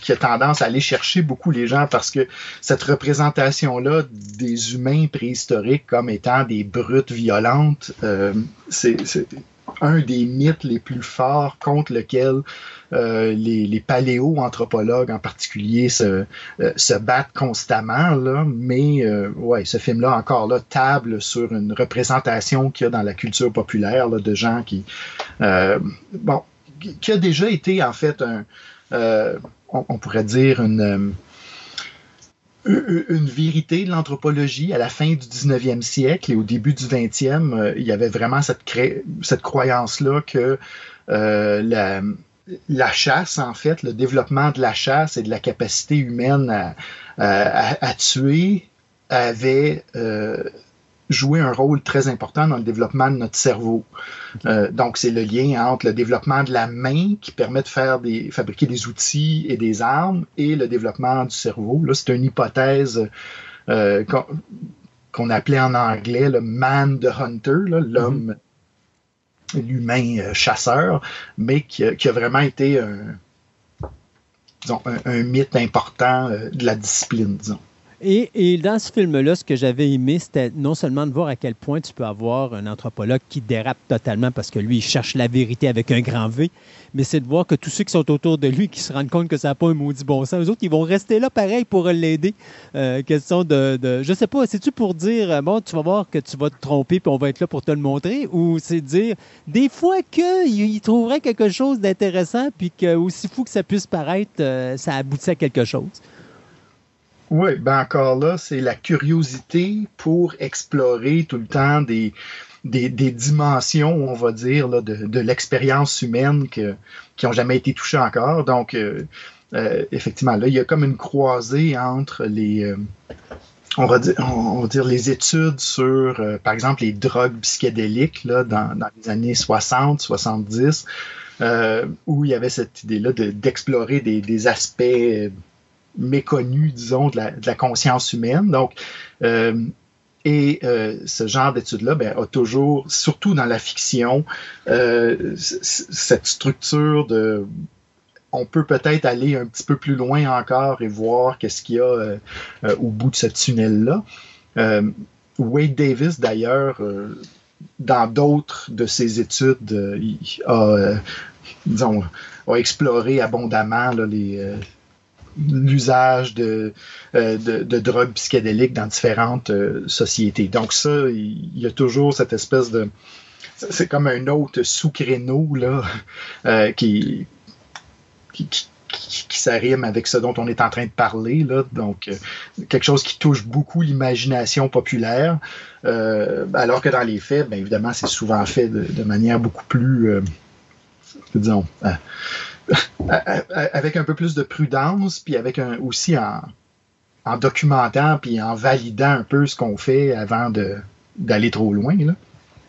qui a tendance à aller chercher beaucoup les gens parce que cette représentation-là des humains préhistoriques comme étant des brutes violentes, euh, c'est un des mythes les plus forts contre lequel euh, les, paléo-anthropologues en particulier se, euh, battent constamment. Là, mais euh, ouais, ce film-là, encore là, table sur une représentation qu'il y a dans la culture populaire de gens qui. bon, qui a déjà été en fait un. on, pourrait dire une une vérité de l'anthropologie à la fin du 19e siècle et au début du 20e, euh, il y avait vraiment cette, cette croyance-là que la, la, chasse, en fait, le développement de la chasse et de la capacité humaine à, à, à tuer avait euh, jouer un rôle très important dans le développement de notre cerveau. Euh, donc, c'est le lien entre le développement de la main qui permet de faire des, fabriquer des outils et des armes et le développement du cerveau. Là, c'est une hypothèse euh, qu'on appelait en anglais le man de hunter, l'homme, mm-hmm. L'humain euh, chasseur, mais qui, a vraiment été un, un mythe important de la discipline, disons. Et, dans ce film-là, ce que j'avais aimé, c'était non seulement de voir à quel point tu peux avoir un anthropologue qui dérape totalement parce que lui, il cherche la vérité avec un grand V, mais c'est de voir que tous ceux qui sont autour de lui, qui se rendent compte que ça n'a pas un maudit bon sens, eux autres, ils vont rester là pareil pour l'aider. Euh, question de, de, Je sais pas, c'est-tu pour dire, euh, bon, tu vas voir que tu vas te tromper puis on va être là pour te le montrer, ou c'est dire, des fois qu'il trouverait quelque chose d'intéressant puis que, aussi fou que ça puisse paraître, euh, ça aboutit à quelque chose? Oui, ben encore là, c'est la curiosité pour explorer tout le temps des, dimensions, on va dire, de, l'expérience humaine qui n'ont jamais été touchées encore. Donc, euh, euh, effectivement, là, il y a comme une croisée entre les, euh, on, va dire, on va dire, les études sur, par exemple, les drogues psychédéliques là, dans, les années 60, 70, où il y avait cette idée-là d'explorer des aspects méconnu, disons, de la, conscience humaine. Donc, euh, Et ce genre d'études-là ben, a toujours, surtout dans la fiction, cette structure de on peut peut-être aller un petit peu plus loin encore et voir qu'est-ce qu'il y a au bout de ce tunnel-là. Wade Davis, d'ailleurs, dans d'autres de ses études, a, disons, a exploré abondamment les, l'usage de, euh, de, drogues psychédéliques dans différentes euh, sociétés. Donc ça, il y a toujours cette espèce de... C'est comme un autre sous-créneau là, euh, qui, qui, qui, qui s'arrime avec ce dont on est en train de parler. Là. Donc, quelque chose qui touche beaucoup l'imagination populaire, alors que dans les faits, bien évidemment, c'est souvent fait de, manière beaucoup plus, disons, avec un peu plus de prudence, puis avec aussi en, en documentant, puis en validant un peu ce qu'on fait avant d'aller trop loin.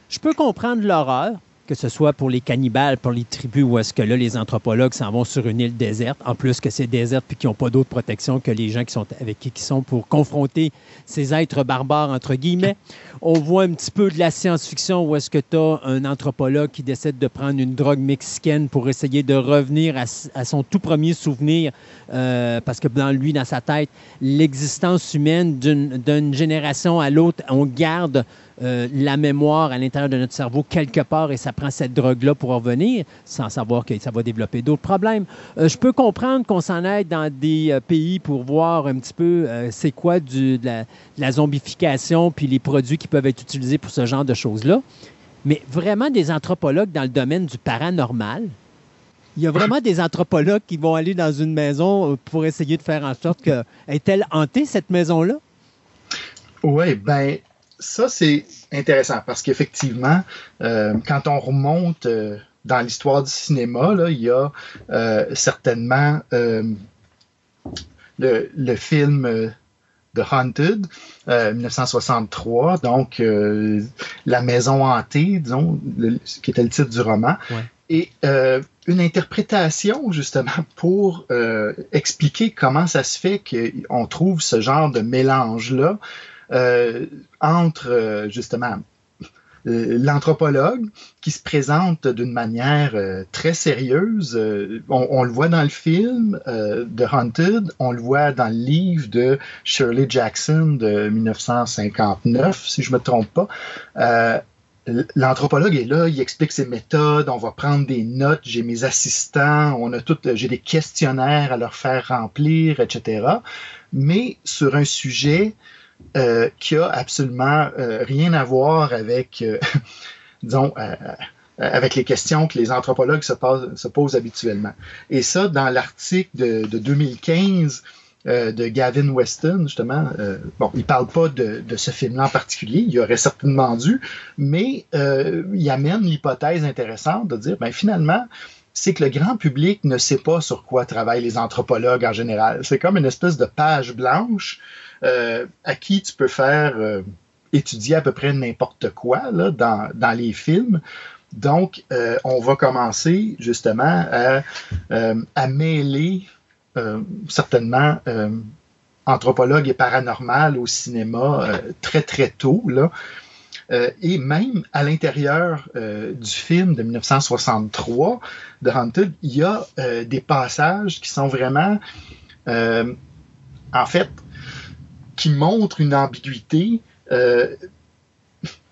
Je peux comprendre l'horreur, que ce soit pour les cannibales, pour les tribus, ou est-ce que là, les anthropologues s'en vont sur une île déserte, en plus que c'est déserte puis qu'ils n'ont pas d'autre protection que les gens qui sont avec qui sont pour confronter ces êtres barbares, entre guillemets. On voit un petit peu de la science-fiction où est-ce que tu as un anthropologue qui décide de prendre une drogue mexicaine pour essayer de revenir à, son tout premier souvenir, euh, parce que dans lui, dans sa tête, l'existence humaine d'une génération à l'autre, on garde euh, la mémoire à l'intérieur de notre cerveau quelque part et ça prend cette drogue-là pour revenir, sans savoir que ça va développer d'autres problèmes. Euh, je peux comprendre qu'on s'en aide dans des euh, pays pour voir un petit peu c'est quoi du, de, la, zombification puis les produits qui peuvent être utilisés pour ce genre de choses-là. Mais vraiment des anthropologues dans le domaine du paranormal, il y a vraiment des anthropologues qui vont aller dans une maison pour essayer de faire en sorte que est-elle hantée cette maison-là? Oui, ben ça, c'est intéressant parce qu'effectivement, euh, quand on remonte euh, dans l'histoire du cinéma, là, il y a euh, certainement le, film The Haunted, 1963, donc La maison hantée, disons, qui était le titre du roman. Et une interprétation, justement, pour expliquer comment ça se fait qu'on trouve ce genre de mélange-là entre euh, justement euh, l'anthropologue qui se présente d'une manière très sérieuse. On, le voit dans le film de Haunted, on le voit dans le livre de Shirley Jackson de 1959, si je me trompe pas. L'anthropologue est là, il explique ses méthodes, on va prendre des notes, j'ai mes assistants, on a tout, j'ai des questionnaires à leur faire remplir, etc. Mais sur un sujet euh, qui a absolument euh, rien à voir avec, euh, disons, avec les questions que les anthropologues se, posent, habituellement. Et ça, dans l'article de, 2015 de Gavin Weston, justement, bon, il parle pas de, ce film-là en particulier, il aurait certainement dû, mais il amène l'hypothèse intéressante de dire, ben finalement, c'est que le grand public ne sait pas sur quoi travaillent les anthropologues en général. C'est comme une espèce de page blanche euh, à qui tu peux faire euh, étudier à peu près n'importe quoi dans, dans, les films. Donc, euh, on va commencer justement à, mêler certainement anthropologue et paranormal au cinéma très très tôt. Et même à l'intérieur du film de 1963 de Haunted, il y a des passages qui sont vraiment, en fait, qui montrent une ambiguïté euh,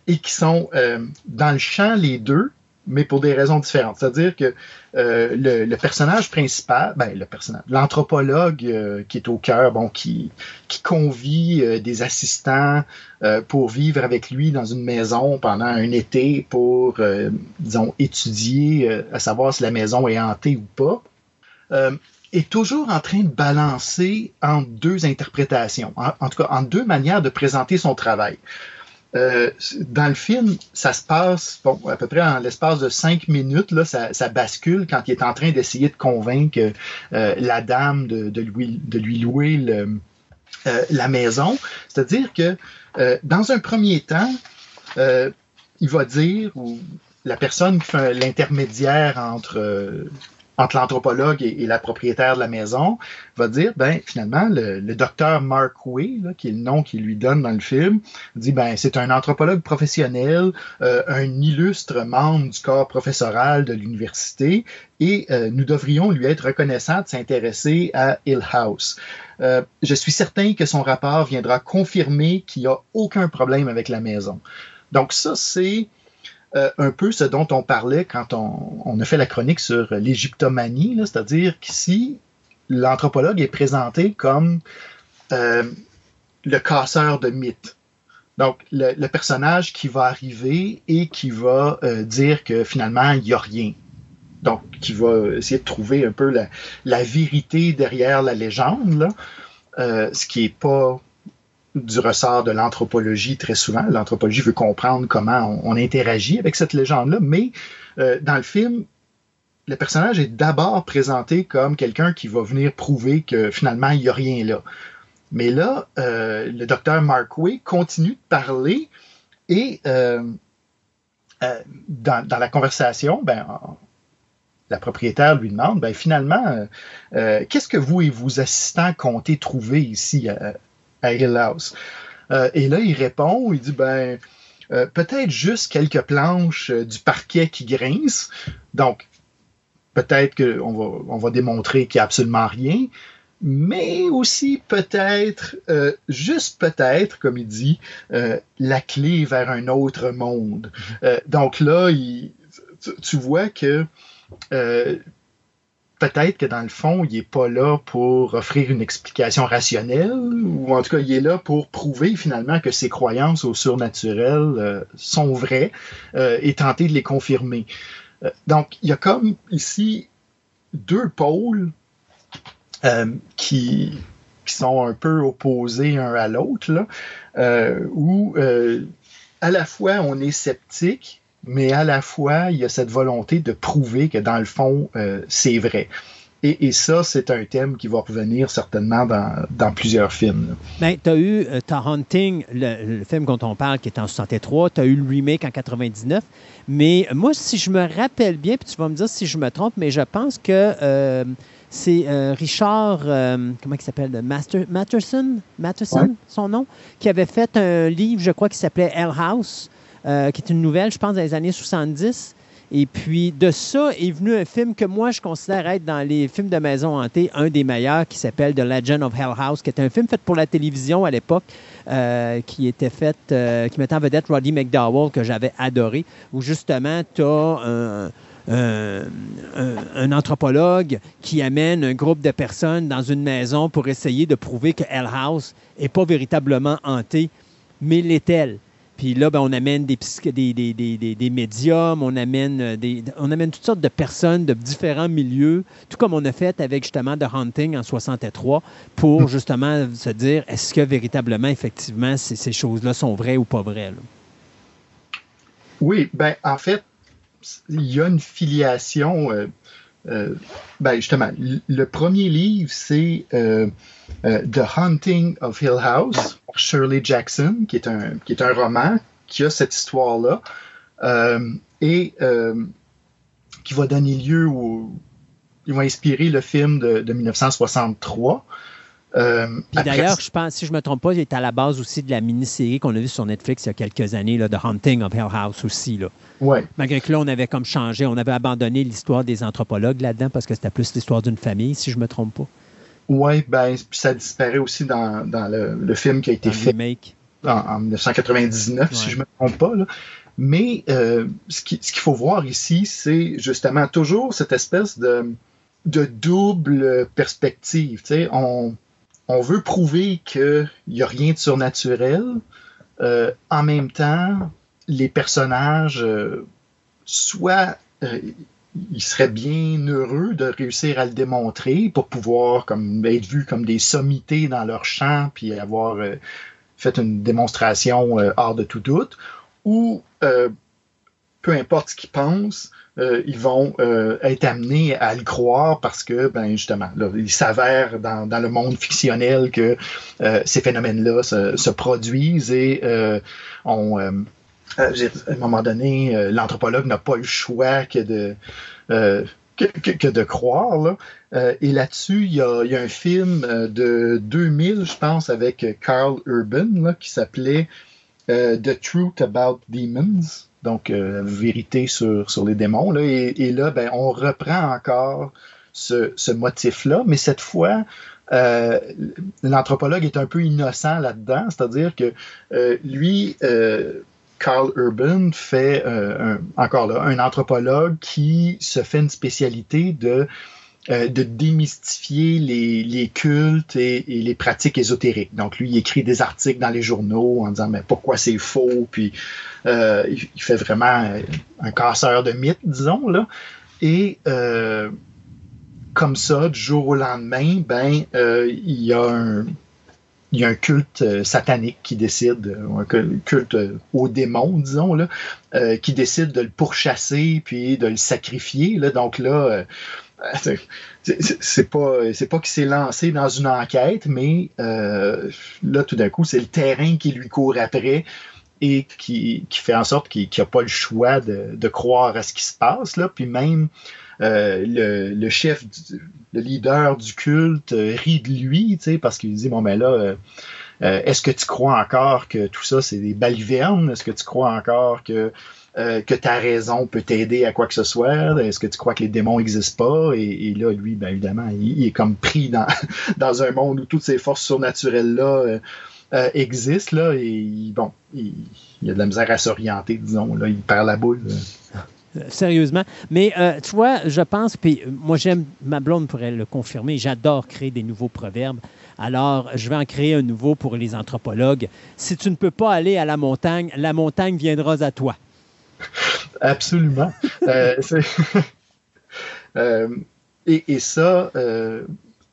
et qui sont euh, dans le champ les deux, mais pour des raisons différentes. C'est-à-dire que euh, le, personnage principal, ben, le personnage, l'anthropologue qui est au cœur, bon, qui, qui convie des assistants pour vivre avec lui dans une maison pendant un été pour, disons, étudier à savoir si la maison est hantée ou pas est toujours en train de balancer entre deux interprétations, en, tout cas en deux manières de présenter son travail. Euh, dans le film, ça se passe bon, à peu près en l'espace de cinq minutes, là, ça, bascule quand il est en train d'essayer de convaincre euh, la dame de, lui, louer euh, la maison. C'est-à-dire que dans un premier temps, il va dire, ou la personne qui fait l'intermédiaire entre entre l'anthropologue et, la propriétaire de la maison, va dire, ben finalement, le, docteur Mark Way, qui est le nom qu'il lui donne dans le film, dit, ben c'est un anthropologue professionnel, euh, un illustre membre du corps professoral de l'université, et euh, nous devrions lui être reconnaissants de s'intéresser à Hill House. Euh, je suis certain que son rapport viendra confirmer qu'il n'y a aucun problème avec la maison. Donc ça, c'est euh, un peu ce dont on parlait quand on, a fait la chronique sur l'égyptomanie, c'est-à-dire qu'ici, l'anthropologue est présenté comme euh, le casseur de mythes. Donc, le, personnage qui va arriver et qui va euh, dire que finalement, il n'y a rien. Donc, qui va essayer de trouver un peu la, vérité derrière la légende, ce qui n'est pas du ressort de l'anthropologie très souvent. L'anthropologie veut comprendre comment on, interagit avec cette légende-là, mais euh, dans le film, le personnage est d'abord présenté comme quelqu'un qui va venir prouver que finalement, il n'y a rien là. Mais là, euh, le docteur Mark Way continue de parler et euh, dans, la conversation, ben, la propriétaire lui demande, ben, finalement, qu'est-ce que vous et vos assistants comptez trouver ici à Hill House. Euh, et là, il répond, il dit, ben, euh, peut-être juste quelques planches euh, du parquet qui grincent. Donc, peut-être qu'on va, on va démontrer qu'il n'y a absolument rien, mais aussi peut-être, juste peut-être, comme il dit, la clé vers un autre monde. donc là, tu, vois que peut-être que dans le fond, il n'est pas là pour offrir une explication rationnelle, ou en tout cas, il est là pour prouver finalement que ses croyances au surnaturel euh, sont vraies euh, et tenter de les confirmer. Euh, donc, il y a comme ici deux pôles qui, qui, sont un peu opposés un à l'autre, où à la fois on est sceptique, mais à la fois, il y a cette volonté de prouver que dans le fond, euh, c'est vrai. Et, ça, c'est un thème qui va revenir certainement dans, plusieurs films. Ben, tu as eu euh, Hunting, le, film dont on parle, qui est en 63. Tu as eu le remake en 99. Mais moi, si je me rappelle bien, puis tu vas me dire si je me trompe, mais je pense que euh, c'est Richard, comment il s'appelle, Master, Matterson, Matterson son nom, qui avait fait un livre, je crois, qui s'appelait Hell House. Euh, qui est une nouvelle, je pense, des années 70. Et puis de ça est venu un film que moi je considère être dans les films de maison hantée un des meilleurs qui s'appelle The Legend of Hell House, qui est un film fait pour la télévision à l'époque, euh, qui était fait, euh, qui mettait en vedette Roddy McDowell que j'avais adoré, où justement tu as un, un, anthropologue qui amène un groupe de personnes dans une maison pour essayer de prouver que Hell House n'est pas véritablement hantée, mais l'est-elle. Puis là, ben, on amène des, des, des, des, médiums, on amène, euh, des, on amène toutes sortes de personnes de différents milieux, tout comme on a fait avec justement The Hunting en 63, pour hmm. justement se dire est-ce que véritablement, effectivement, ces, choses-là sont vraies ou pas vraies. Oui, ben en fait, il y a une filiation. Euh, euh, ben justement, le premier livre, c'est The Hunting of Hill House Shirley Jackson, qui est un, qui est un roman qui a cette histoire-là euh, et euh, qui va donner lieu au. Il va inspirer le film de, 1963. Euh, d'ailleurs, je pense, si je ne me trompe pas, il est à la base aussi de la mini-série qu'on a vue sur Netflix il y a quelques années, là, The Haunting of Hill House aussi. Là. Ouais. Malgré que là, on avait comme changé, on avait abandonné l'histoire des anthropologues là-dedans parce que c'était plus l'histoire d'une famille, si je ne me trompe pas. Oui, ben, ça disparaît aussi dans, le, film qui a été fait en, 1999, si je ne me trompe pas. Mais euh, ce qu'il faut voir ici, c'est justement toujours cette espèce de, double perspective. On, on veut prouver qu'il n'y a rien de surnaturel. Euh, en même temps, les personnages, euh, soit il serait bien heureux de réussir à le démontrer pour pouvoir comme, être vu comme des sommités dans leur champ puis avoir euh, fait une démonstration euh, hors de tout doute, ou euh, peu importe ce qu'ils pensent, ils vont être amenés à le croire parce que, ben justement, il s'avère dans, le monde fictionnel que ces phénomènes-là se, se, produisent et on à un moment donné, euh, l'anthropologue n'a pas le choix que de, euh, que, de croire. Là. Euh, et là-dessus, il y, a, un film euh, de 2000, je pense, avec Carl Urban qui s'appelait The Truth About Demons. Donc, vérité sur, sur les démons. Là. Et, là, ben, on reprend encore ce, motif-là, mais cette fois, euh, l'anthropologue est un peu innocent là-dedans, c'est-à-dire que euh, lui, euh, Carl Urban fait encore là un anthropologue qui se fait une spécialité de de démystifier les, cultes et, les pratiques ésotériques. Donc, lui, il écrit des articles dans les journaux en disant mais pourquoi c'est faux, puis il, fait vraiment un casseur de mythes, disons là. Et comme ça, du jour au lendemain, ben, euh, il y a un il y a un culte euh, satanique qui décide, euh, un culte au démon, disons, là, qui décide de le pourchasser puis de le sacrifier. Là. Donc là, c'est pas c'est pas qu'il s'est lancé dans une enquête, mais là, tout d'un coup, c'est le terrain qui lui court après et qui, qui fait en sorte qu'il n'a pas le choix de, de, croire à ce qui se passe. Là. Puis même euh, le, chef, le leader du culte euh, rit de lui, parce qu'il dit, bon, ben là, euh, est-ce que tu crois encore que tout ça, c'est des balivernes? Est-ce que tu crois encore que, ta raison peut t'aider à quoi que ce soit? Est-ce que tu crois que les démons n'existent pas? Et, là, lui, ben évidemment, il, est comme pris dans, un monde où toutes ces forces surnaturelles-là existent, là, et bon, il, a de la misère à s'orienter, disons, là, il perd la boule. Sérieusement. Mais euh, tu vois, je pense, puis euh, moi j'aime, ma blonde pourrait le confirmer, j'adore créer des nouveaux proverbes. Alors, je vais en créer un nouveau pour les anthropologues. Si tu ne peux pas aller à la montagne, la montagne viendra à toi. Absolument. et, ça,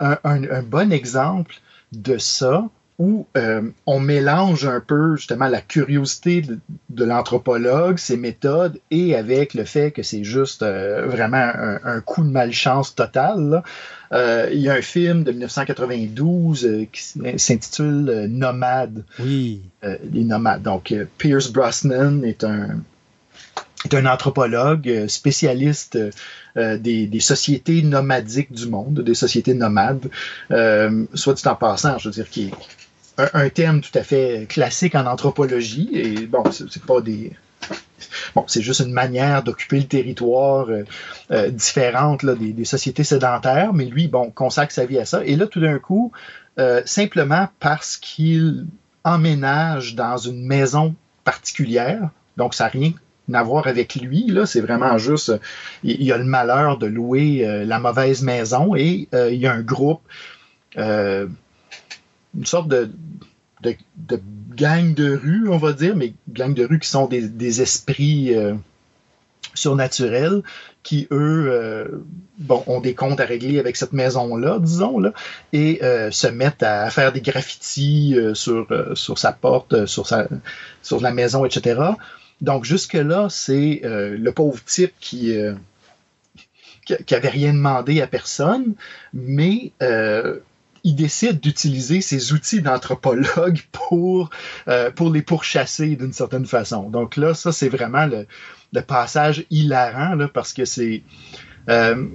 un, bon exemple de ça, où euh, on mélange un peu justement la curiosité de, l'anthropologue, ses méthodes, et avec le fait que c'est juste euh, vraiment un, coup de malchance total. Euh, il y a un film de 1992 qui s'intitule Nomade. Oui. les nomades. Donc, Pierce Brosnan est un, est un anthropologue spécialiste des, des, sociétés nomadiques du monde, des sociétés nomades. soit dit en passant, je veux dire, qui un, terme tout à fait classique en anthropologie. Et bon, c'est pas des. Bon, c'est juste une manière d'occuper le territoire euh, euh, différente là, des, sociétés sédentaires, mais lui, bon, consacre sa vie à ça. Et là, tout d'un coup, euh, simplement parce qu'il emménage dans une maison particulière, donc ça n'a rien à voir avec lui, là, c'est vraiment juste, il, il, a le malheur de louer la mauvaise maison et il y a un groupe une sorte de, gang de rue, on va dire, mais gang de rue qui sont des, esprits euh, surnaturels qui, eux, euh, ont des comptes à régler avec cette maison-là, disons, là, et euh, se mettent à faire des graffitis sur, sa porte, sur, sa, la maison, etc. Donc, jusque-là, c'est le pauvre type qui qui avait rien demandé à personne, mais il décide d'utiliser ses outils d'anthropologue pour, euh, pour les pourchasser d'une certaine façon. Donc là, ça, c'est vraiment le, passage hilarant, parce que c'est... Euh,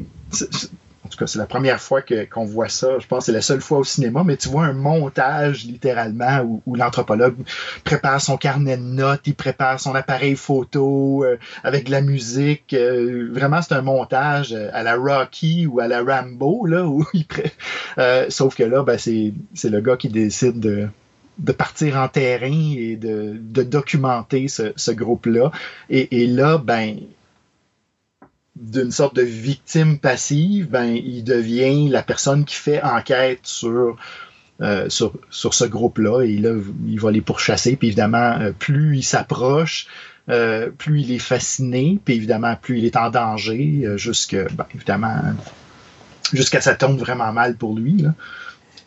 en tout cas, c'est la première fois qu'on voit ça. Je pense que c'est la seule fois au cinéma, mais tu vois un montage littéralement où, l'anthropologue prépare son carnet de notes, il prépare son appareil photo euh, avec de la musique. Euh, vraiment, c'est un montage euh, à la Rocky ou à la Rambo, là, où il sauf que là, ben, c'est le gars qui décide de, de partir en terrain et de, documenter ce, groupe-là. Et, et, là, ben, d'une sorte de victime passive, ben, il devient la personne qui fait enquête sur, euh, ce groupe-là et là, il va les pourchasser. Puis évidemment, euh, plus il s'approche, euh, plus il est fasciné, puis évidemment, plus il est en danger, jusque, ben, évidemment, jusqu'à ça tombe vraiment mal pour lui.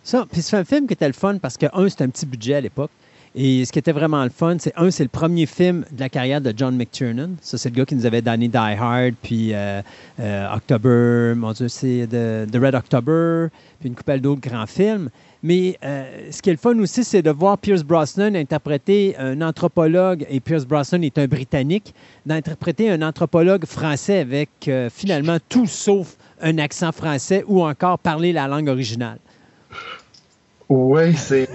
Ça, puis c'est un film qui était le fun parce que, un, c'était un petit budget à l'époque. Et ce qui était vraiment le fun, c'est un, c'est le premier film de la carrière de John McTiernan. Ça, c'est le gars qui nous avait donné Die Hard, puis euh, euh, October, mon Dieu, c'est The, Red October, puis une couple d'autres grands films. Mais euh, ce qui est le fun aussi, c'est de voir Pierce Brosnan interpréter un anthropologue, et Pierce Brosnan est un Britannique, d'interpréter un anthropologue français avec finalement tout sauf un accent français ou encore parler la langue originale. Oui, c'est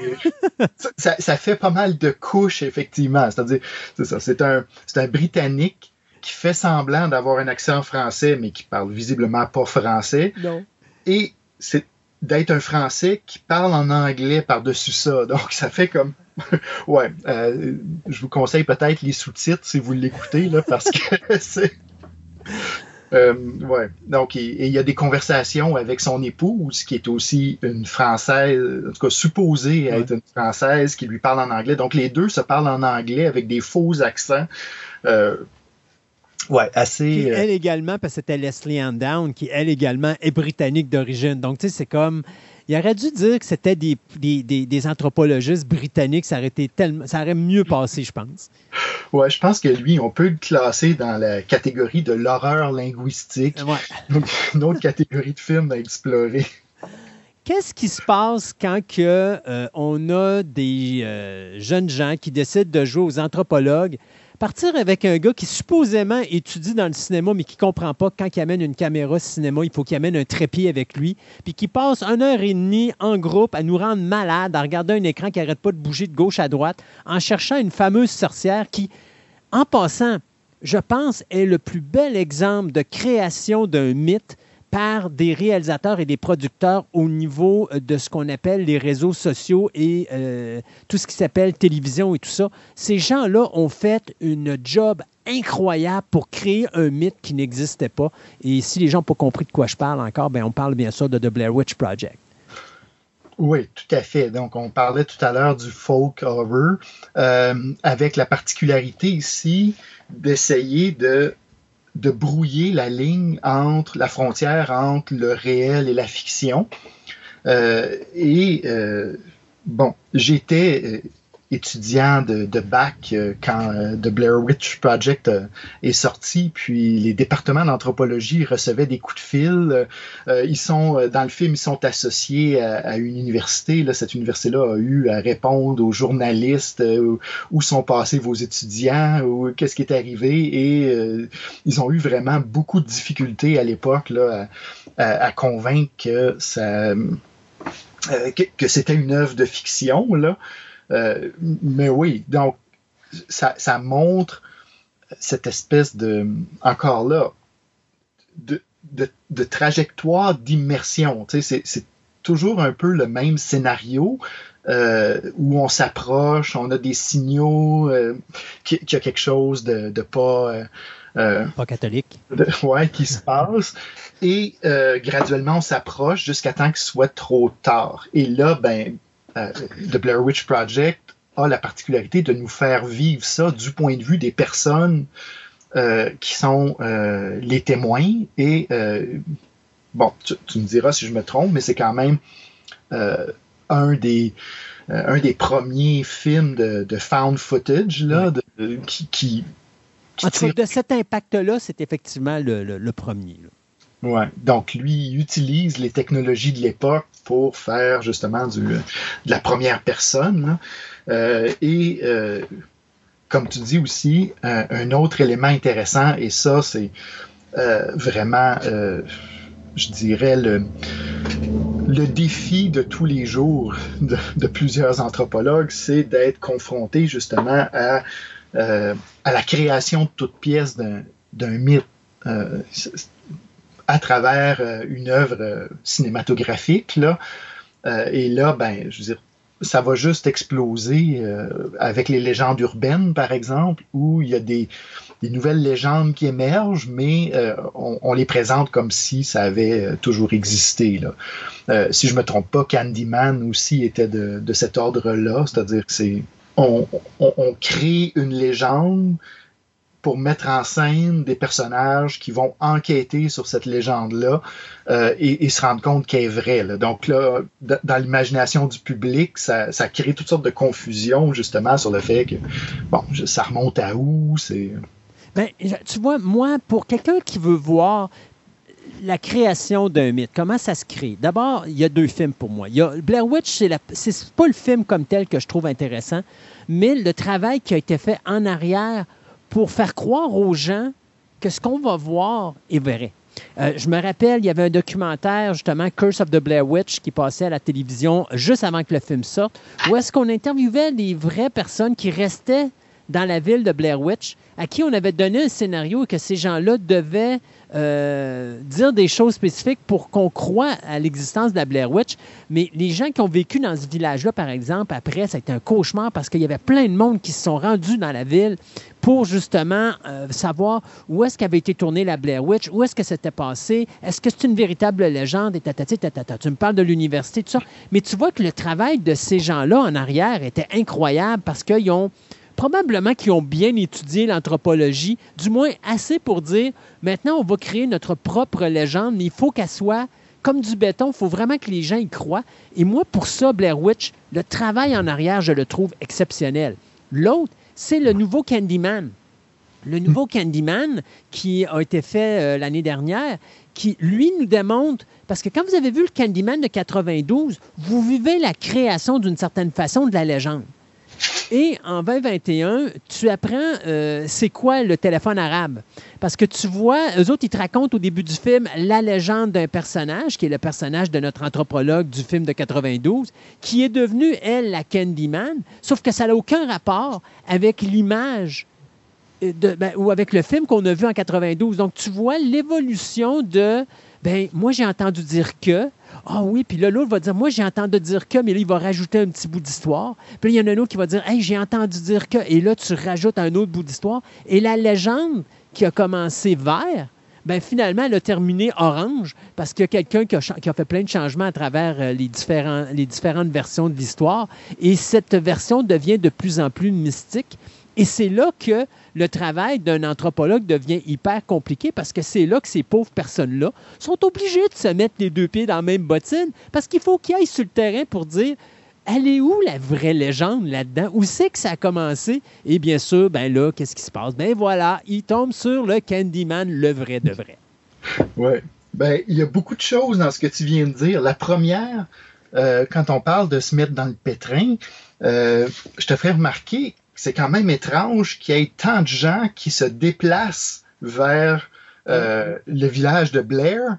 ça, ça, fait pas mal de couches, effectivement. C'est-à-dire, c'est ça, c'est un, un Britannique qui fait semblant d'avoir un accent français, mais qui parle visiblement pas français. Non. Et c'est d'être un Français qui parle en anglais par-dessus ça. Donc, ça fait comme... ouais, euh, je vous conseille peut-être les sous-titres si vous l'écoutez, là, parce que c'est... Euh, ouais. Donc, il y a des conversations avec son épouse, qui est aussi une Française, en tout cas supposée être une Française, qui lui parle en anglais. Donc, les deux se parlent en anglais avec des faux accents. Euh, Ouais, assez. elle également, parce que c'était Leslie Ann Down, qui elle également est britannique d'origine. Donc, tu sais, c'est comme. Il aurait dû dire que c'était des, des, des, anthropologistes britanniques. Ça aurait, été tellement, ça aurait mieux passé, je pense. Ouais, je pense que lui, on peut le classer dans la catégorie de l'horreur linguistique. Ouais. Donc, une autre catégorie de films à explorer. Qu'est-ce qui se passe quand que, euh, on a des euh, jeunes gens qui décident de jouer aux anthropologues partir avec un gars qui supposément étudie dans le cinéma, mais qui comprend pas quand il amène une caméra cinéma, il faut qu'il amène un trépied avec lui, puis qui passe une heure et demie en groupe à nous rendre malades, à regarder un écran qui n'arrête pas de bouger de gauche à droite, en cherchant une fameuse sorcière qui, en passant, je pense, est le plus bel exemple de création d'un mythe par des réalisateurs et des producteurs au niveau euh, de ce qu'on appelle les réseaux sociaux et euh, tout ce qui s'appelle télévision et tout ça. Ces gens-là ont fait une job incroyable pour créer un mythe qui n'existait pas. Et si les gens n'ont pas compris de quoi je parle encore, ben on parle bien sûr de The Blair Witch Project. Oui, tout à fait. Donc, on parlait tout à l'heure du folk horror, euh, avec la particularité ici d'essayer de de brouiller la ligne entre la frontière entre le réel et la fiction. Euh, et euh, bon, j'étais euh, étudiant de, bac euh, quand euh, The Blair Witch Project euh, est sorti, puis les départements d'anthropologie recevaient des coups de fil. ils sont dans le film, ils sont associés à, une université. Là, cette université-là a eu à répondre aux journalistes où sont passés vos étudiants, ou qu'est-ce qui est arrivé, et ils ont eu vraiment beaucoup de difficultés à l'époque là, à, convaincre que ça que, que c'était une œuvre de fiction là. Euh, mais oui, donc ça, montre cette espèce de, encore là, de, de, trajectoire d'immersion. Tu sais, c'est toujours un peu le même scénario. Euh, où on s'approche, on a des signaux euh, qu'il y a quelque chose de, de pas... pas catholique. ouais, qui se passe. Et graduellement, on s'approche jusqu'à temps qu'il soit trop tard. Et là, ben, The Blair Witch Project a la particularité de nous faire vivre ça du point de vue des personnes euh, qui sont euh, les témoins. Et bon, tu, me diras si je me trompe, mais c'est quand même un des un des premiers films de, found footage là, qui, qui, de cet impact-là, c'est effectivement le, premier. Ouais. Donc, lui, il utilise les technologies de l'époque pour faire justement du, de la première personne. Euh, et euh, comme tu dis aussi, un, autre élément intéressant, et ça, c'est euh, vraiment, je dirais, le, le défi de tous les jours de, de plusieurs anthropologues, c'est d'être confronté justement à, à la création de toute pièce d'un mythe à travers euh, une œuvre euh, cinématographique. Là. Euh, et là, ben, je veux dire, ça va juste exploser avec les légendes urbaines, par exemple, où il y a des, nouvelles légendes qui émergent, mais on, les présente comme si ça avait toujours existé. Là. si je me trompe pas, Candyman aussi était de, cet ordre-là, c'est-à-dire que c'est on, crée une légende pour mettre en scène des personnages qui vont enquêter sur cette légende-là euh, et, se rendre compte qu'elle est vraie. Donc là, dans l'imagination du public, ça, crée toutes sortes de confusions justement sur le fait que, bon, ça remonte à où, c'est... Ben, tu vois, moi, pour quelqu'un qui veut voir la création d'un mythe, comment ça se crée? D'abord, il y a deux films pour moi. Il y a, Blair Witch, c'est, pas le film comme tel que je trouve intéressant, mais le travail qui a été fait en arrière pour faire croire aux gens que ce qu'on va voir est vrai. Euh, je me rappelle, il y avait un documentaire, justement, Curse of the Blair Witch, qui passait à la télévision juste avant que le film sorte, où est-ce qu'on interviewait des vraies personnes qui restaient dans la ville de Blair Witch, à qui on avait donné un scénario que ces gens-là devaient euh, dire des choses spécifiques pour qu'on croie à l'existence de la Blair Witch. Mais les gens qui ont vécu dans ce village-là, par exemple, après, ça a été un cauchemar parce qu'il y avait plein de monde qui se sont rendus dans la ville pour justement euh, savoir où est-ce qu'avait été tournée la Blair Witch, où est-ce que c'était passé, est-ce que c'est une véritable légende, et tatati, tatata. Tu me parles de l'université, tout ça. Mais tu vois que le travail de ces gens-là en arrière était incroyable parce qu'ils ont probablement qui ont bien étudié l'anthropologie, du moins assez pour dire maintenant on va créer notre propre légende, mais il faut qu'elle soit comme du béton, il faut vraiment que les gens y croient. Et moi, pour ça, Blair Witch, le travail en arrière, je le trouve exceptionnel. L'autre, c'est le nouveau Candyman. Le nouveau Candyman qui a été fait euh, l'année dernière, qui, lui, nous démontre, parce que quand vous avez vu le Candyman de 92, vous vivez la création d'une certaine façon de la légende. Et en 2021, tu apprends euh, c'est quoi le téléphone arabe? Parce que tu vois, eux autres, ils te racontent au début du film la légende d'un personnage, qui est le personnage de notre anthropologue du film de 92, qui est devenue, elle, la Candyman, sauf que ça n'a aucun rapport avec l'image euh, ben, ou avec le film qu'on a vu en 92. Donc, tu vois l'évolution de, ben, moi, j'ai entendu dire que, ah oui, puis là, l'autre va dire Moi, j'ai entendu dire que, mais là, il va rajouter un petit bout d'histoire. Puis il y en a un autre qui va dire Hey, j'ai entendu dire que. Et là, tu rajoutes un autre bout d'histoire. Et la légende qui a commencé vert, ben finalement, elle a terminé orange parce qu'il y a quelqu'un qui, qui a, fait plein de changements à travers euh, les, les différentes versions de l'histoire. Et cette version devient de plus en plus mystique. Et c'est là que le travail d'un anthropologue devient hyper compliqué parce que c'est là que ces pauvres personnes-là sont obligées de se mettre les deux pieds dans la même bottine parce qu'il faut qu'ils aillent sur le terrain pour dire elle est où la vraie légende là-dedans? Où c'est que ça a commencé? Et bien sûr, ben là, qu'est-ce qui se passe? Ben voilà, il tombe sur le Candyman, le vrai de vrai. Oui. Ben, il y a beaucoup de choses dans ce que tu viens de dire. La première, euh, quand on parle de se mettre dans le pétrin, euh, je te ferai remarquer, c'est quand même étrange qu'il y ait tant de gens qui se déplacent vers euh, le village de Blair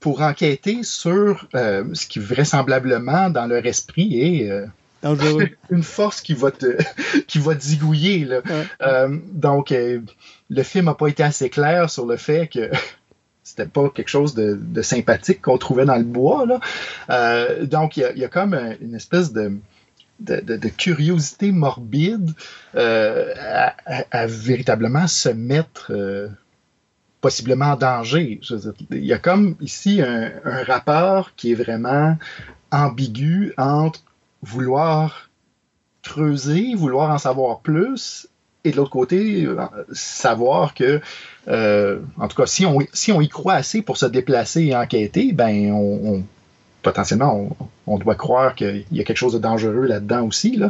pour enquêter sur euh, ce qui vraisemblablement dans leur esprit est euh, une force qui va te qui va zigouiller. donc le film n'a pas été assez clair sur le fait que c'était pas quelque chose de, sympathique qu'on trouvait dans le bois. donc il y, a comme une espèce de de, curiosité morbide euh, à, véritablement se mettre euh, possiblement en danger. il y a comme ici un, rapport qui est vraiment ambigu entre vouloir creuser, vouloir en savoir plus, et de l'autre côté, savoir que, euh, en tout cas, si on, si on y croit assez pour se déplacer et enquêter, ben on potentiellement, on, doit croire qu'il y a quelque chose de dangereux là-dedans aussi.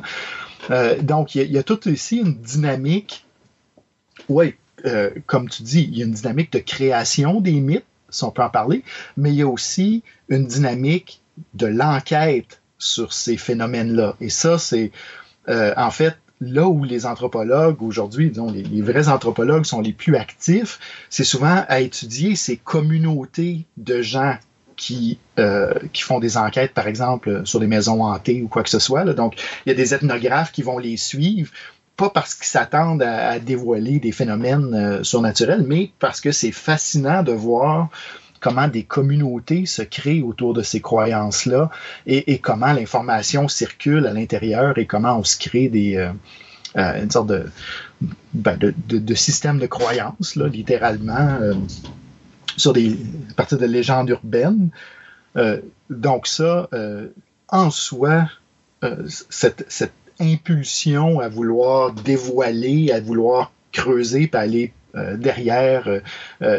Euh, donc, il y, a, tout ici une dynamique, oui, euh, comme tu dis, il y a une dynamique de création des mythes, si on peut en parler, mais il y a aussi une dynamique de l'enquête sur ces phénomènes-là. Et ça, c'est euh, en fait là où les anthropologues aujourd'hui, disons, les, les, vrais anthropologues sont les plus actifs, c'est souvent à étudier ces communautés de gens qui, euh, qui font des enquêtes, par exemple, sur des maisons hantées ou quoi que ce soit. Donc, il y a des ethnographes qui vont les suivre, pas parce qu'ils s'attendent à, dévoiler des phénomènes euh, surnaturels, mais parce que c'est fascinant de voir comment des communautés se créent autour de ces croyances-là et, comment l'information circule à l'intérieur et comment on se crée des, euh, une sorte de, ben, de, de, système de croyances, là, littéralement sur des, à partir de légendes urbaines. Euh, donc ça, euh, en soi, euh, cette, cette, impulsion à vouloir dévoiler, à vouloir creuser, puis aller derrière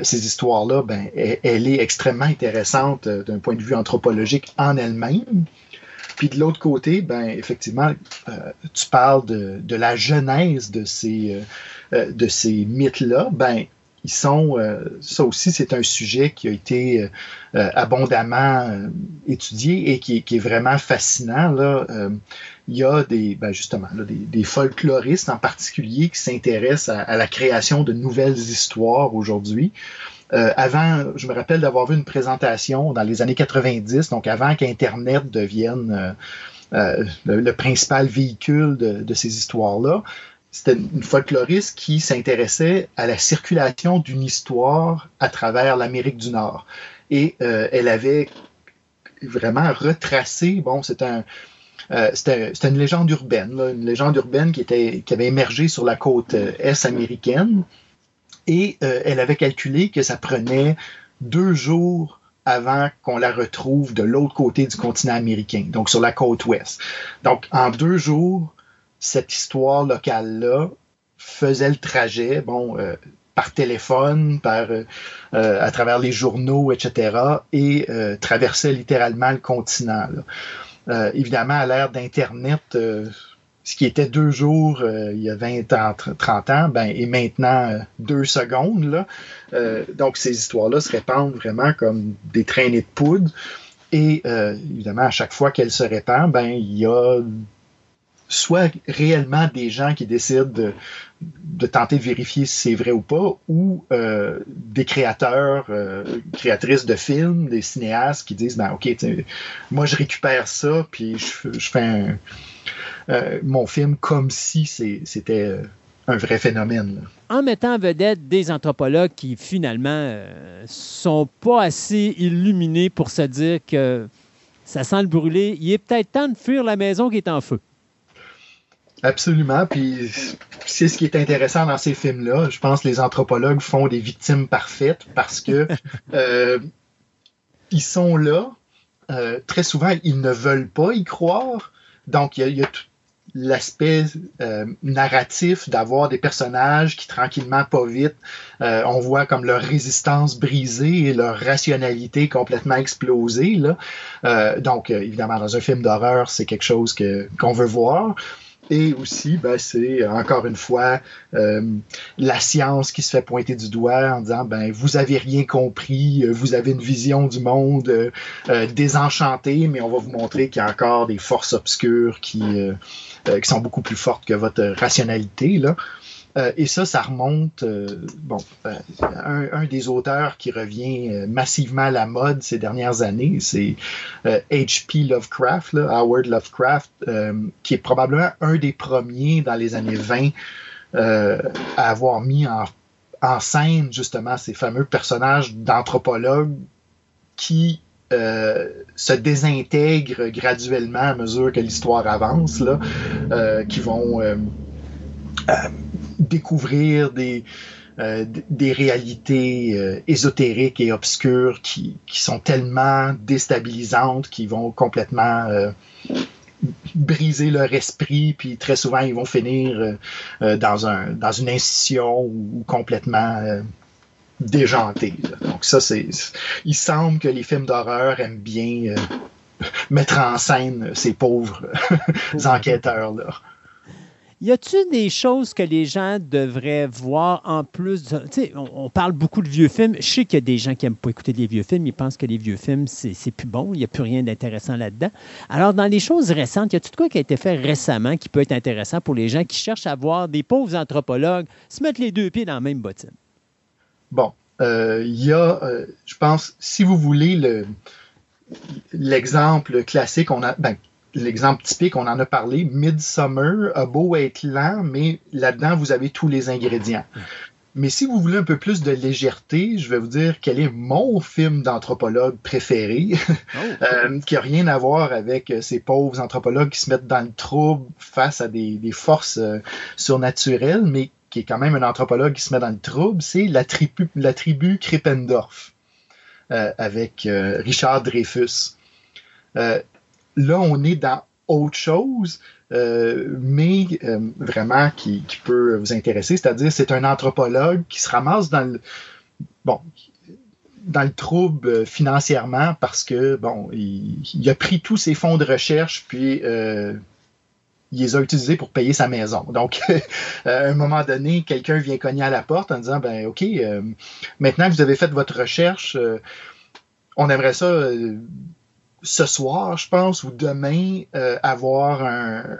ces histoires-là, ben, elle, est extrêmement intéressante d'un point de vue anthropologique en elle-même. Puis de l'autre côté, ben, effectivement, tu parles de, de, la genèse de ces, de ces mythes-là. Ben, ils sont, ça aussi, c'est un sujet qui a été abondamment étudié et qui, est vraiment fascinant. Là. il y a des, ben justement, des, folkloristes en particulier qui s'intéressent à, à, la création de nouvelles histoires aujourd'hui. Euh, avant, je me rappelle d'avoir vu une présentation dans les années 90, donc avant qu'Internet devienne euh, euh, le, principal véhicule de, ces histoires-là. C'était une folkloriste qui s'intéressait à la circulation d'une histoire à travers l'Amérique du Nord. Et elle avait vraiment retracé, bon, c'est un, c'était une légende urbaine, une légende urbaine qui, avait émergé sur la côte est américaine, et euh, elle avait calculé que ça prenait deux jours avant qu'on la retrouve de l'autre côté du continent américain, donc sur la côte ouest. Donc, en deux jours, cette histoire locale-là faisait le trajet, bon, euh, par téléphone, par, euh, à travers les journaux, etc., et traversait littéralement le continent. évidemment, à l'ère d'Internet, ce qui était deux jours euh, il y a 20 ans, 30 ans, ben, est maintenant euh, deux secondes. Là. Euh, donc, ces histoires-là se répandent vraiment comme des traînées de poudre. Et évidemment, à chaque fois qu'elles se répandent, ben, il y a soit réellement des gens qui décident de, tenter de vérifier si c'est vrai ou pas, ou des créateurs, créatrices de films, des cinéastes qui disent, ben ok, moi je récupère ça, puis je, fais euh, mon film comme si c'était euh, un vrai phénomène. En mettant en vedette des anthropologues qui finalement euh, sont pas assez illuminés pour se dire que ça sent le brûler, il est peut-être temps de fuir la maison qui est en feu. Absolument. Puis c'est ce qui est intéressant dans ces films-là. Je pense que les anthropologues font des victimes parfaites parce que ils sont là. très souvent, ils ne veulent pas y croire. Donc, il y a, tout, l'aspect euh, narratif d'avoir des personnages qui tranquillement pas vite euh, on voit comme leur résistance brisée et leur rationalité complètement explosée là. Euh, donc évidemment dans un film d'horreur c'est quelque chose que qu'on veut voir et aussi, ben, c'est encore une fois la science qui se fait pointer du doigt en disant ben vous avez rien compris, vous avez une vision du monde désenchantée, mais on va vous montrer qu'il y a encore des forces obscures qui euh, qui sont beaucoup plus fortes que votre rationalité. Là. Euh, et ça, ça remonte, euh, bon, un, des auteurs qui revient massivement à la mode ces dernières années, c'est H.P. Lovecraft, Howard Lovecraft, qui est probablement un des premiers dans les années 20 à avoir mis en, scène justement ces fameux personnages d'anthropologues qui euh, se désintègrent graduellement à mesure que l'histoire avance, là, euh, qui vont euh, découvrir des, des réalités ésotériques et obscures qui, qui, sont tellement déstabilisantes qu'ils vont complètement briser leur esprit, puis très souvent ils vont finir dans, un, dans une incision ou complètement déjanté. Donc ça, c'est. Il semble que les films d'horreur aiment bien euh, mettre en scène ces pauvres enquêteurs-là. Y a-t-il des choses que les gens devraient voir en plus? Tu sais, on, parle beaucoup de vieux films. Je sais qu'il y a des gens qui n'aiment pas écouter des vieux films. Ils pensent que les vieux films, c'est plus bon. Il n'y a plus rien d'intéressant là-dedans. Alors, dans les choses récentes, y a tout quoi qui a été fait récemment qui peut être intéressant pour les gens qui cherchent à voir des pauvres anthropologues se mettre les deux pieds dans la même bottine? Bon, euh, il y a, euh, je pense, si vous voulez le l'exemple classique, on a, ben, l'exemple typique, on en a parlé, Midsummer a beau être lent, mais là-dedans, vous avez tous les ingrédients. Mais si vous voulez un peu plus de légèreté, je vais vous dire quel est mon film d'anthropologue préféré, oh. euh, qui n'a rien à voir avec ces pauvres anthropologues qui se mettent dans le trouble face à des, des forces surnaturelles, mais qui est quand même un anthropologue qui se met dans le trouble, c'est la tribu, la tribu Krippendorf euh, avec euh, Richard Dreyfus. Euh, là, on est dans autre chose, mais vraiment qui, peut vous intéresser, c'est-à-dire c'est un anthropologue qui se ramasse dans le bon dans le trouble financièrement parce que bon il, a pris tous ses fonds de recherche puis il les a utilisés pour payer sa maison. Donc, à un moment donné, quelqu'un vient cogner à la porte en disant, ben OK, maintenant que vous avez fait votre recherche, on aimerait ça ce soir, je pense, ou demain, avoir un,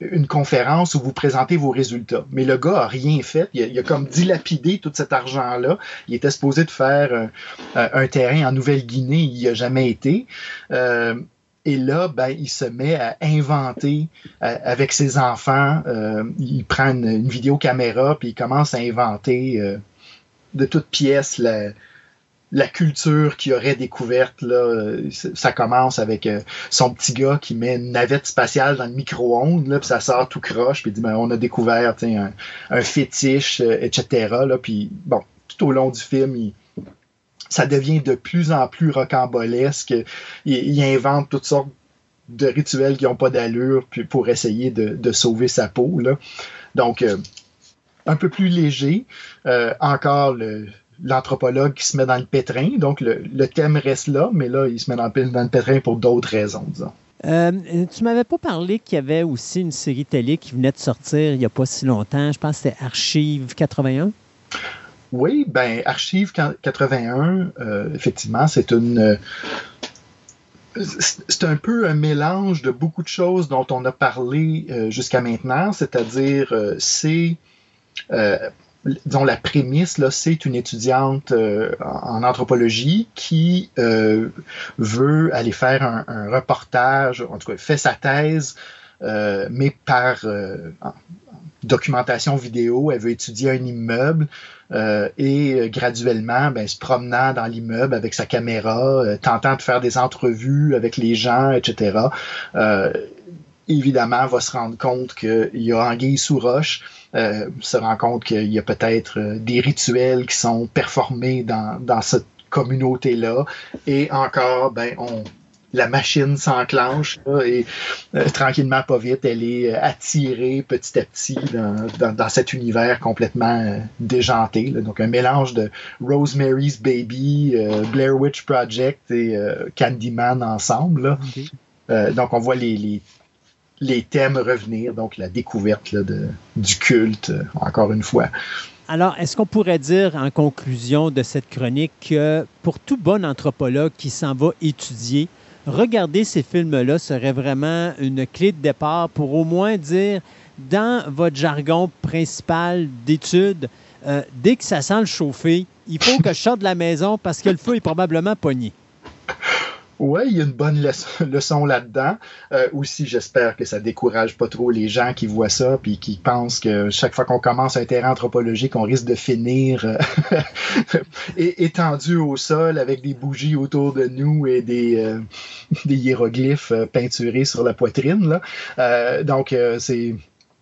une conférence où vous présentez vos résultats. Mais le gars a rien fait. Il a, comme dilapidé tout cet argent-là. Il était supposé de faire euh, un terrain en Nouvelle-Guinée. Il n'y a jamais été. Euh, et là, ben, il se met à inventer euh, avec ses enfants. il prend une, une, vidéocaméra puis il commence à inventer de toutes pièces la, la culture qu'il aurait découverte. Là, ça commence avec euh, son petit gars qui met une navette spatiale dans le micro-ondes, puis ça sort tout croche, puis dit ben, on a découvert un, un fétiche, euh, etc. Puis bon, tout au long du film, ça devient de plus en plus rocambolesque. Il, invente toutes sortes de rituels qui n'ont pas d'allure pour essayer de, sauver sa peau. Là. Donc, euh, un peu plus léger. encore le, l'anthropologue qui se met dans le pétrin. Donc, le, thème reste là, mais là, il se met dans, le pétrin pour d'autres raisons, disons. Euh, tu m'avais pas parlé qu'il y avait aussi une série télé qui venait de sortir il n'y a pas si longtemps. Je pense que c'était Archive 81. Oui, ben Archive 81, euh, effectivement, c'est une. Euh, c'est un peu un mélange de beaucoup de choses dont on a parlé jusqu'à maintenant, c'est-à-dire c'est dont la prémisse, là, c'est une étudiante euh, en anthropologie qui euh, veut aller faire un, reportage, en tout cas, fait sa thèse, euh, mais par documentation vidéo, elle veut étudier un immeuble et graduellement, ben, se promenant dans l'immeuble avec sa caméra, tentant de faire des entrevues avec les gens, etc. évidemment, va se rendre compte qu'il y a anguille sous roche euh, se rend compte qu'il y a peut-être euh, des rituels qui sont performés dans, dans cette communauté-là. Et encore, ben, on, la machine s'enclenche et euh, tranquillement, pas vite, elle est attirée petit à petit dans, dans, cet univers complètement déjanté. Donc un mélange de Rosemary's Baby, Blair Witch Project et Candyman ensemble. donc on voit les, les, les thèmes revenir, donc la découverte de, du culte, euh, encore une fois. Alors, est-ce qu'on pourrait dire en conclusion de cette chronique que pour tout bon anthropologue qui s'en va étudier, regarder ces films-là serait vraiment une clé de départ pour au moins dire dans votre jargon principal d'études, euh, dès que ça sent le chauffer, il faut que je sorte de la maison parce que le feu est probablement pogné. Oui, il y a une bonne leçon, là-dedans. Euh, aussi, j'espère que ça décourage pas trop les gens qui voient ça puis qui pensent que chaque fois qu'on commence un terrain anthropologique, on risque de finir euh, étendu au sol avec des bougies autour de nous et des, euh, des hiéroglyphes peinturés sur la poitrine. Là. donc, c'est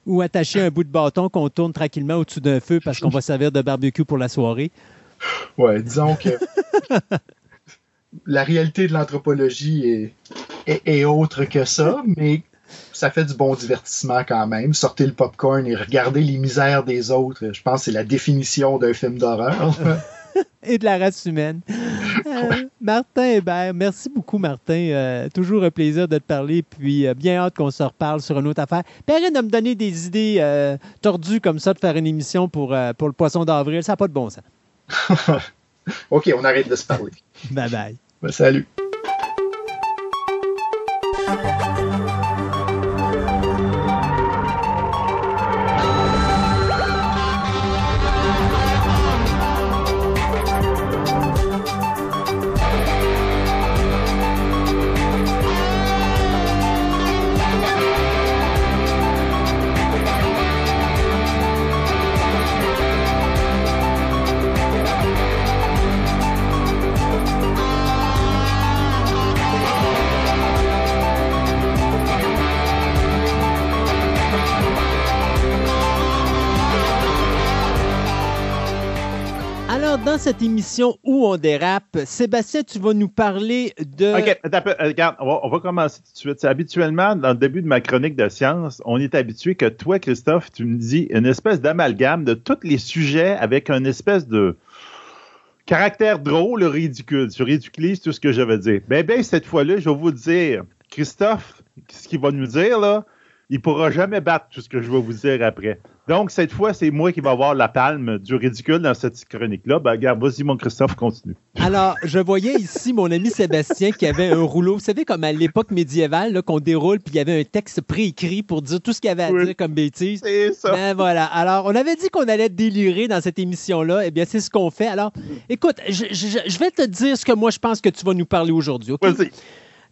ou attacher un bout de bâton qu'on tourne tranquillement au-dessus d'un feu parce qu'on va servir de barbecue pour la soirée. Ouais, disons que la réalité de l'anthropologie est, autre que ça, mais ça fait du bon divertissement quand même. Sortez le popcorn et regardez les misères des autres. Je pense que c'est la définition d'un film d'horreur. et de la race humaine. Euh, Martin Hébert, merci beaucoup, Martin. Euh, toujours un plaisir de te parler, puis euh, bien hâte qu'on se reparle sur une autre affaire. Perrine de me donner des idées tordues comme ça de faire une émission pour, pour le poisson d'avril. Ça n'a pas de bon sens. OK, on arrête de se parler. Bye bye. Bah, salut. Cette émission où on dérape, Sébastien, tu vas nous parler de. OK, euh, regarde, on va, commencer tout de suite. Habituellement, dans le début de ma chronique de science, on est habitué que toi, Christophe, tu me dis une espèce d'amalgame de tous les sujets avec une espèce de caractère drôle, ridicule. Tu ridiculises tout ce que je veux dire. Ben, ben, cette fois-là, je vais vous dire, Christophe, ce qu'il va nous dire, là, il pourra jamais battre tout ce que je vais vous dire après. Donc, cette fois, c'est moi qui vais avoir la palme du ridicule dans cette chronique-là. Ben, regarde, vas-y, mon Christophe, continue. Alors, je voyais ici mon ami Sébastien qui avait un rouleau, vous savez, comme à l'époque médiévale, qu'on déroule, puis il y avait un texte préécrit pour dire tout ce qu'il y avait à Oui. dire comme bêtise. C'est ça. Ben voilà. Alors, on avait dit qu'on allait délirer dans cette émission-là. Eh bien, c'est ce qu'on fait. Alors, écoute, je, je- je vais te dire ce que moi, je pense que tu vas nous parler aujourd'hui. OK? Vas-y.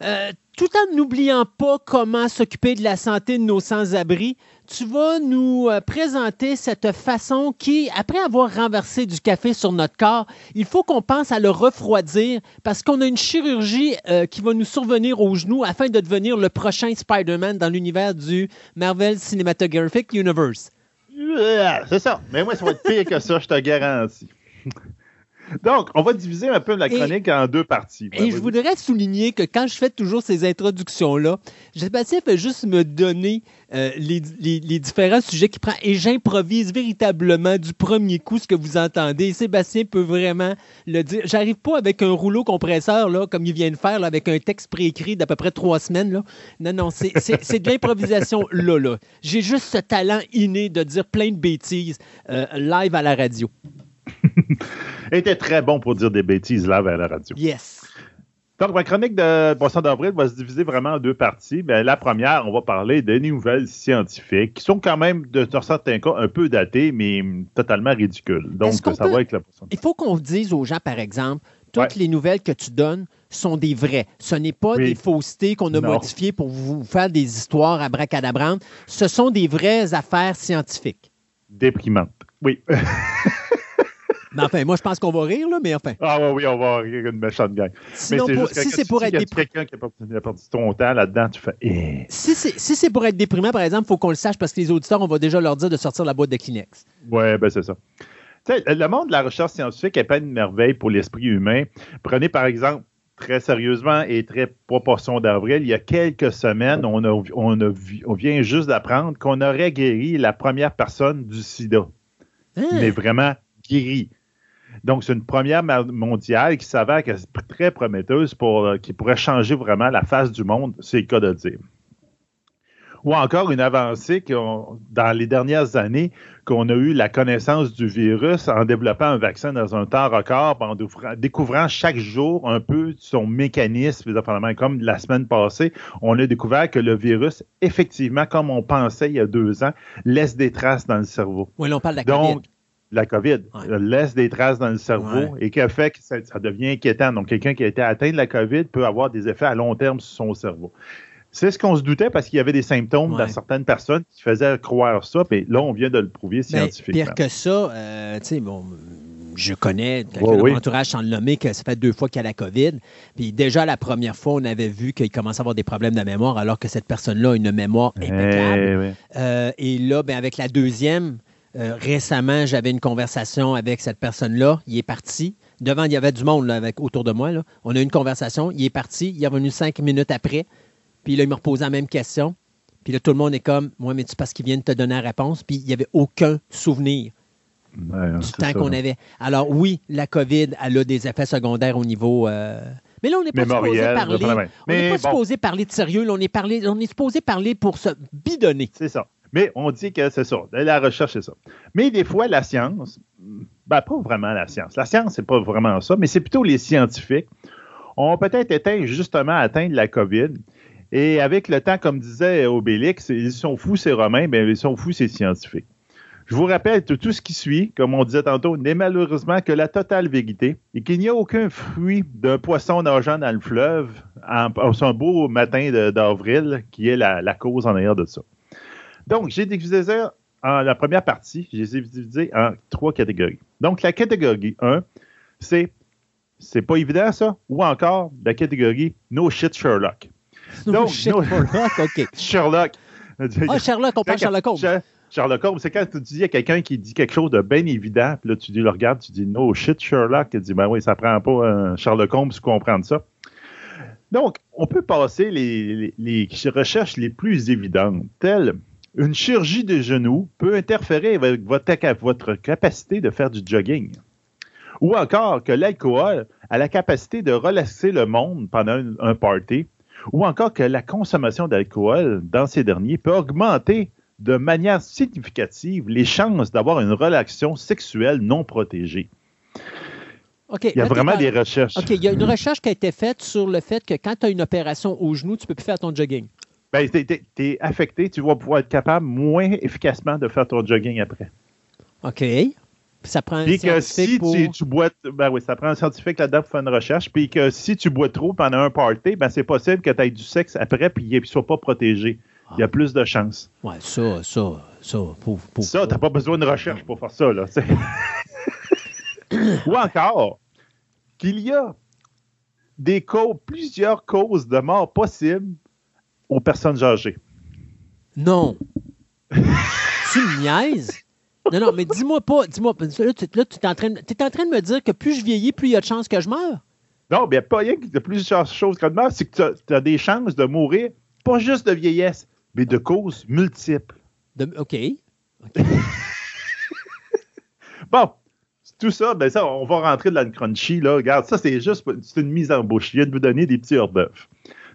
Euh, tout en n'oubliant pas comment s'occuper de la santé de nos sans-abri, tu vas nous euh, présenter cette façon qui, après avoir renversé du café sur notre corps, il faut qu'on pense à le refroidir parce qu'on a une chirurgie euh, qui va nous survenir aux genoux afin de devenir le prochain Spider-Man dans l'univers du Marvel Cinematographic Universe. Yeah, C'est ça. Mais moi, ça va être pire que ça, je te garantis. Donc, on va diviser un peu la Et- chronique en deux parties. Et je voudrais souligner que quand je fais toujours ces introductions-là, Sébastien fait juste me donner euh, les, les- les différents sujets qu'il prend et j'improvise véritablement du premier coup ce que vous entendez. Sébastien peut vraiment le dire. J'arrive pas avec un rouleau compresseur, là, comme il vient de faire, là, avec un texte préécrit d'à peu près trois semaines. Là. Non, non, c'est de l'improvisation là, là. J'ai juste ce talent inné de dire plein de bêtises euh, live à la radio. Était très bon pour dire des bêtises là à la radio. Yes. Donc, ma chronique de Poisson d'avril va se diviser vraiment en deux parties. Ben, la première, on va parler des nouvelles scientifiques qui sont quand même, de- dans certains cas, un peu datées, mais totalement ridicules. Donc, ça peut- va avec la Poisson Il faut qu'on dise aux gens, par exemple, toutes Ouais. les nouvelles que tu donnes sont des vraies. Ce n'est pas Oui. des faussetés qu'on a Non. modifiées pour vous faire des histoires à bracadabrantes. Ce sont des vraies affaires scientifiques. déprimante. Oui. Mais enfin, moi, je pense qu'on va rire, là, mais enfin. Ah oui, oui, on va rire une méchante gang. Sinon, mais pour- juste que si c'est pour être déprimé, quelqu'un qui a perdu- ton temps là-dedans, tu fais eh. si c'est si pour être déprimant, par exemple, il faut qu'on le sache parce que les auditeurs, on va déjà leur dire de sortir la boîte de Kleenex. Ouais, ben c'est ça. Le monde de la recherche scientifique est pas une merveille pour l'esprit humain. Prenez par exemple, très sérieusement et très proportion d'avril, il y a quelques semaines, on, a, on, a vu- on vient juste d'apprendre qu'on aurait guéri la première personne du sida. Hein? Mais vraiment guéri. Donc, c'est une première mondiale qui s'avère très prometteuse pour, euh, qui pourrait changer vraiment la face du monde, c'est le cas de dire. Ou encore une avancée dans les dernières années, qu'on a eu la connaissance du virus en développant un vaccin dans un temps record, en découvrant- chaque jour un peu son mécanisme, comme la semaine passée, on a découvert que le virus, effectivement, comme on pensait il y a deux ans, laisse des traces dans le cerveau. Oui, on parle de la Donc, COVID. La COVID Ouais. laisse des traces dans le cerveau Ouais. et qui a fait que ça, ça devient inquiétant. Donc, quelqu'un qui a été atteint de la COVID peut avoir des effets à long terme sur son cerveau. C'est ce qu'on se doutait parce qu'il y avait des symptômes Ouais. dans certaines personnes qui faisaient croire ça. Puis là, on vient de le prouver Ben, scientifiquement. pire que ça, euh, tu sais, bon, je connais quelqu'un Ouais, oui. mon entourage sans le nommer que ça fait deux fois qu'il y a la COVID. Puis déjà, la première fois, on avait vu qu'il commençait à avoir des problèmes de mémoire alors que cette personne-là a une mémoire impeccable. Eh. Euh, et là, ben, avec la deuxième, euh, récemment, j'avais une conversation avec cette personne-là. Il est parti. Devant, il y avait du monde là, avec, autour de moi. là. On a eu une conversation. Il est parti. Il est revenu cinq minutes après. Puis là, il me reposait la même question. Puis là, tout le monde est comme, moi, mais tu parce qu'il vient de te donner la réponse. Puis il n'y avait aucun souvenir Ouais, du temps qu'on avait. Alors oui, la COVID, elle a des effets secondaires au niveau... euh, Mais là, on n'est pas supposé parler... On n'est Mais pas bon. supposé parler de sérieux. là, on, est parlé, on est supposé parler pour se bidonner. C'est ça. Mais on dit que c'est ça. La recherche, c'est ça. Mais des fois, la science, ben pas vraiment la science. La science, c'est pas vraiment ça, mais c'est plutôt les scientifiques ont peut-être été justement atteints de la COVID. Et avec le temps, comme disait Obélix, ils sont fous, ces Romains, mais ils sont fous, ces scientifiques. Je vous rappelle que tout ce qui suit, comme on disait tantôt, n'est malheureusement que la totale vérité et qu'il n'y a aucun fruit d'un poisson nageant dans le fleuve en, en beau matin d'avril qui est la, la cause en arrière de ça. Donc, j'ai divisé ça en la première partie, je les ai divisés en trois catégories. Donc, la catégorie 1, c'est c'est pas évident ça, ou encore la catégorie No shit Sherlock. Donc, Shit, no- Sherlock, OK. Sherlock. Ah, Sherlock, on parle Sherlock Holmes. Sher- Sherlock Holmes, c'est quand tu dis à quelqu'un qui dit quelque chose de bien évident, puis là, tu dis, le regardes, tu dis, no shit, Sherlock. Tu dis, ben oui, ça prend pas un Sherlock Holmes pour comprendre ça. Donc, on peut passer les, les- les recherches les plus évidentes, telles une chirurgie des genoux peut interférer avec votre, votre capacité de faire du jogging. Ou encore que l'alcool a la capacité de relaxer le monde pendant un, un party. ou encore que la consommation d'alcool dans ces derniers peut augmenter de manière significative les chances d'avoir une relation sexuelle non protégée. Il y a vraiment des recherches. OK, il y a une recherche qui a été faite sur le fait que quand tu as une opération au genou, tu peux plus faire ton jogging. Ben, t'es, t'es- t'es affecté, tu vas pouvoir être capable moins efficacement de faire ton jogging après. OK. Puis ça prend un Puis que scientifique si pour... tu, tu bois, ben oui, ça prend un scientifique là-dedans pour faire une recherche, puis que si tu bois trop pendant un party, ben c'est possible que tu aies du sexe après puis qu'il ne soit pas protégé. Il y a plus de chances. Ouais, ça, ça, ça, pauvre, pauvre. Ça, t'as pas besoin de recherche pour faire ça, là. Ou encore, qu'il y a des causes, plusieurs causes de mort possibles aux personnes âgées. Non. tu me niaises? Non, non, mais dis-moi pas, dis-moi, là, tu, es, en train de, en train de me dire que plus je vieillis, plus il y a de chances que je meure? Non, mais pas rien que de plusieurs choses comme ça, c'est que tu as, des chances de mourir, pas juste de vieillesse, mais de causes multiples. De- OK. Bon, tout ça, ben ça, on va rentrer dans le crunchy, là. Regarde, ça, c'est juste c'est une mise en bouche. Je viens de vous donner des petits hors d'œuvre.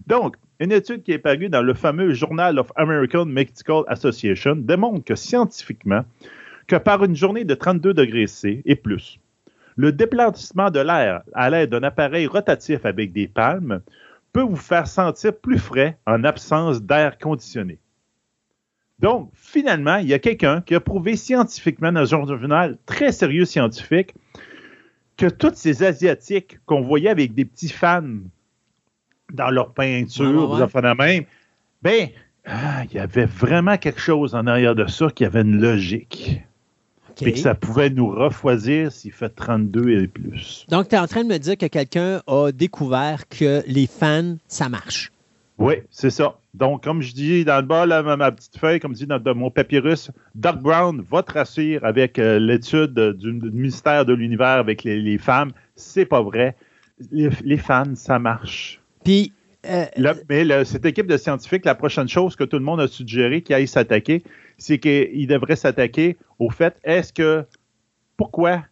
Donc, une étude qui est parue dans le fameux Journal of American Medical Association démontre que scientifiquement, que par une journée de 32 degrés C et plus, le déplacement de l'air à l'aide d'un appareil rotatif avec des palmes peut vous faire sentir plus frais en absence d'air conditionné. Donc, finalement, il y a quelqu'un qui a prouvé scientifiquement dans un journal très sérieux scientifique que tous ces Asiatiques qu'on voyait avec des petits fans dans leur peinture, affaires de même, ben, ah, il y avait vraiment quelque chose en arrière de ça qui avait une logique. OK. Et que ça pouvait nous refroidir s'il fait 32 et plus. Donc, tu es en train de me dire que quelqu'un a découvert que les fans, ça marche. Oui, c'est ça. Donc, comme je dis dans le bas, là, ma, petite feuille, comme je dis dans, dans mon papyrus, Doc Brown va te rassurer avec euh, l'étude du, du mystère de l'univers avec les, les femmes. C'est pas vrai. Les, les fans, ça marche. Puis, euh, Là, mais le- cette équipe de scientifiques, la prochaine chose que tout le monde a suggéré qu'ils aillent s'attaquer, c'est qu'ils devraient s'attaquer au fait, est-ce que, pourquoi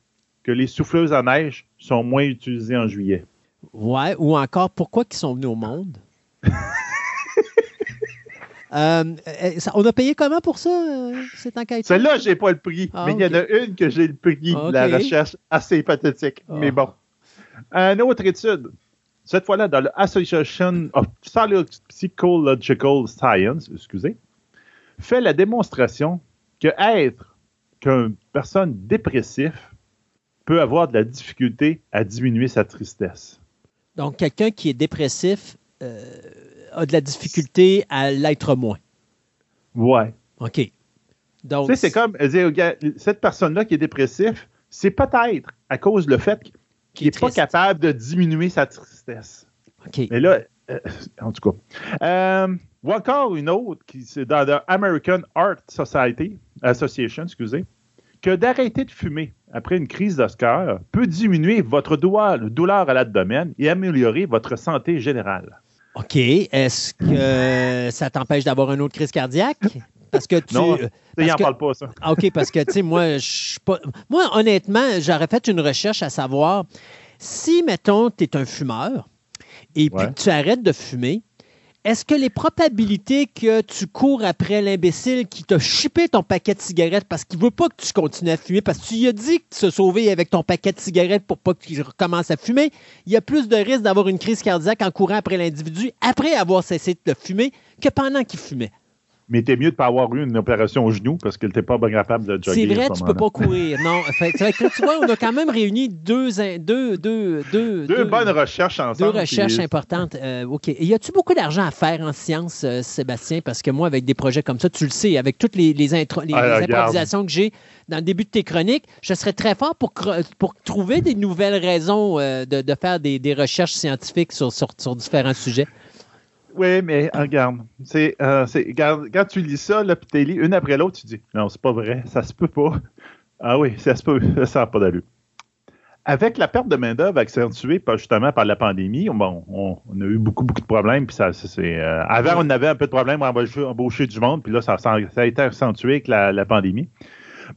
que les souffleuses à neige sont moins utilisées en juillet? ouais, ou encore, pourquoi ils sont venus au monde? Euh, euh, on a payé comment pour ça, cette enquête? Celle-là, j'ai pas le prix, Ah, mais il y en a une que j'ai le prix Ah, de la recherche assez pathétique. Ah. Mais bon. Une autre étude, cette fois-là dans l'Association of Psychological Science, excusez, fait la démonstration que être qu'une personne dépressive peut avoir de la difficulté à diminuer sa tristesse. Donc, quelqu'un qui est dépressif euh, a de la difficulté à l'être moins. Ouais. OK. Donc, Tu sais, c'est comme cette personne-là qui est dépressive, c'est peut-être à cause du fait qu'il Qui est n'est pas capable de diminuer sa tristesse. OK. Mais là, euh, en tout cas. Euh, ou encore une autre, qui c'est dans l'American Art Society, Association, excusez, que d'arrêter de fumer après une crise d'Oscar peut diminuer votre douleur à l'abdomen et améliorer votre santé générale. OK. Est-ce que ça t'empêche d'avoir une autre crise cardiaque? Parce que tu. Non, Il n'en que- parle pas, ça. Ah, OK, parce que, tu sais, moi, je suis pas. Moi, honnêtement, j'aurais fait une recherche à savoir si, mettons, tu es un fumeur et puis Ouais. que tu arrêtes de fumer, est-ce que les probabilités que tu cours après l'imbécile qui t'a chipé ton paquet de cigarettes parce qu'il veut pas que tu continues à fumer, parce que tu lui as dit de se sauver avec ton paquet de cigarettes pour pas qu'il recommence à fumer, il y a plus de risque d'avoir une crise cardiaque en courant après l'individu après avoir cessé de fumer que pendant qu'il fumait? Mais t'es mieux de ne pas avoir eu une opération au genou parce que t'es pas capable de jogger. C'est vrai, tu peux pas courir. Non, fait, fait que tu vois, on a quand même réuni deux, deux, deux, deux, Deux bonnes recherches deux ensemble. recherches puis- importantes. Euh, OK. Et y a-tu beaucoup d'argent à faire en sciences, euh, Sébastien? Parce que moi, avec des projets comme ça, tu le sais, avec toutes les, les, intro- les- Ah, les improvisations que j'ai dans le début de tes chroniques, je serais très fort pour, trouver des nouvelles raisons euh, de, de faire des, des recherches scientifiques sur, sur, sur différents sujets. Oui, mais euh, regarde, c'est, euh, quand tu lis ça, puis tu lis une après l'autre, tu dis non, c'est pas vrai, ça se peut pas. Ah oui, ça se peut, ça n'a pas d'allure. Avec la perte de main-d'œuvre accentuée justement par la pandémie, bon, on, a eu beaucoup, beaucoup de problèmes. Puis ça, c'est, euh, avant, on avait un peu de problèmes à embaucher, du monde, puis là, ça, a été accentué avec la pandémie.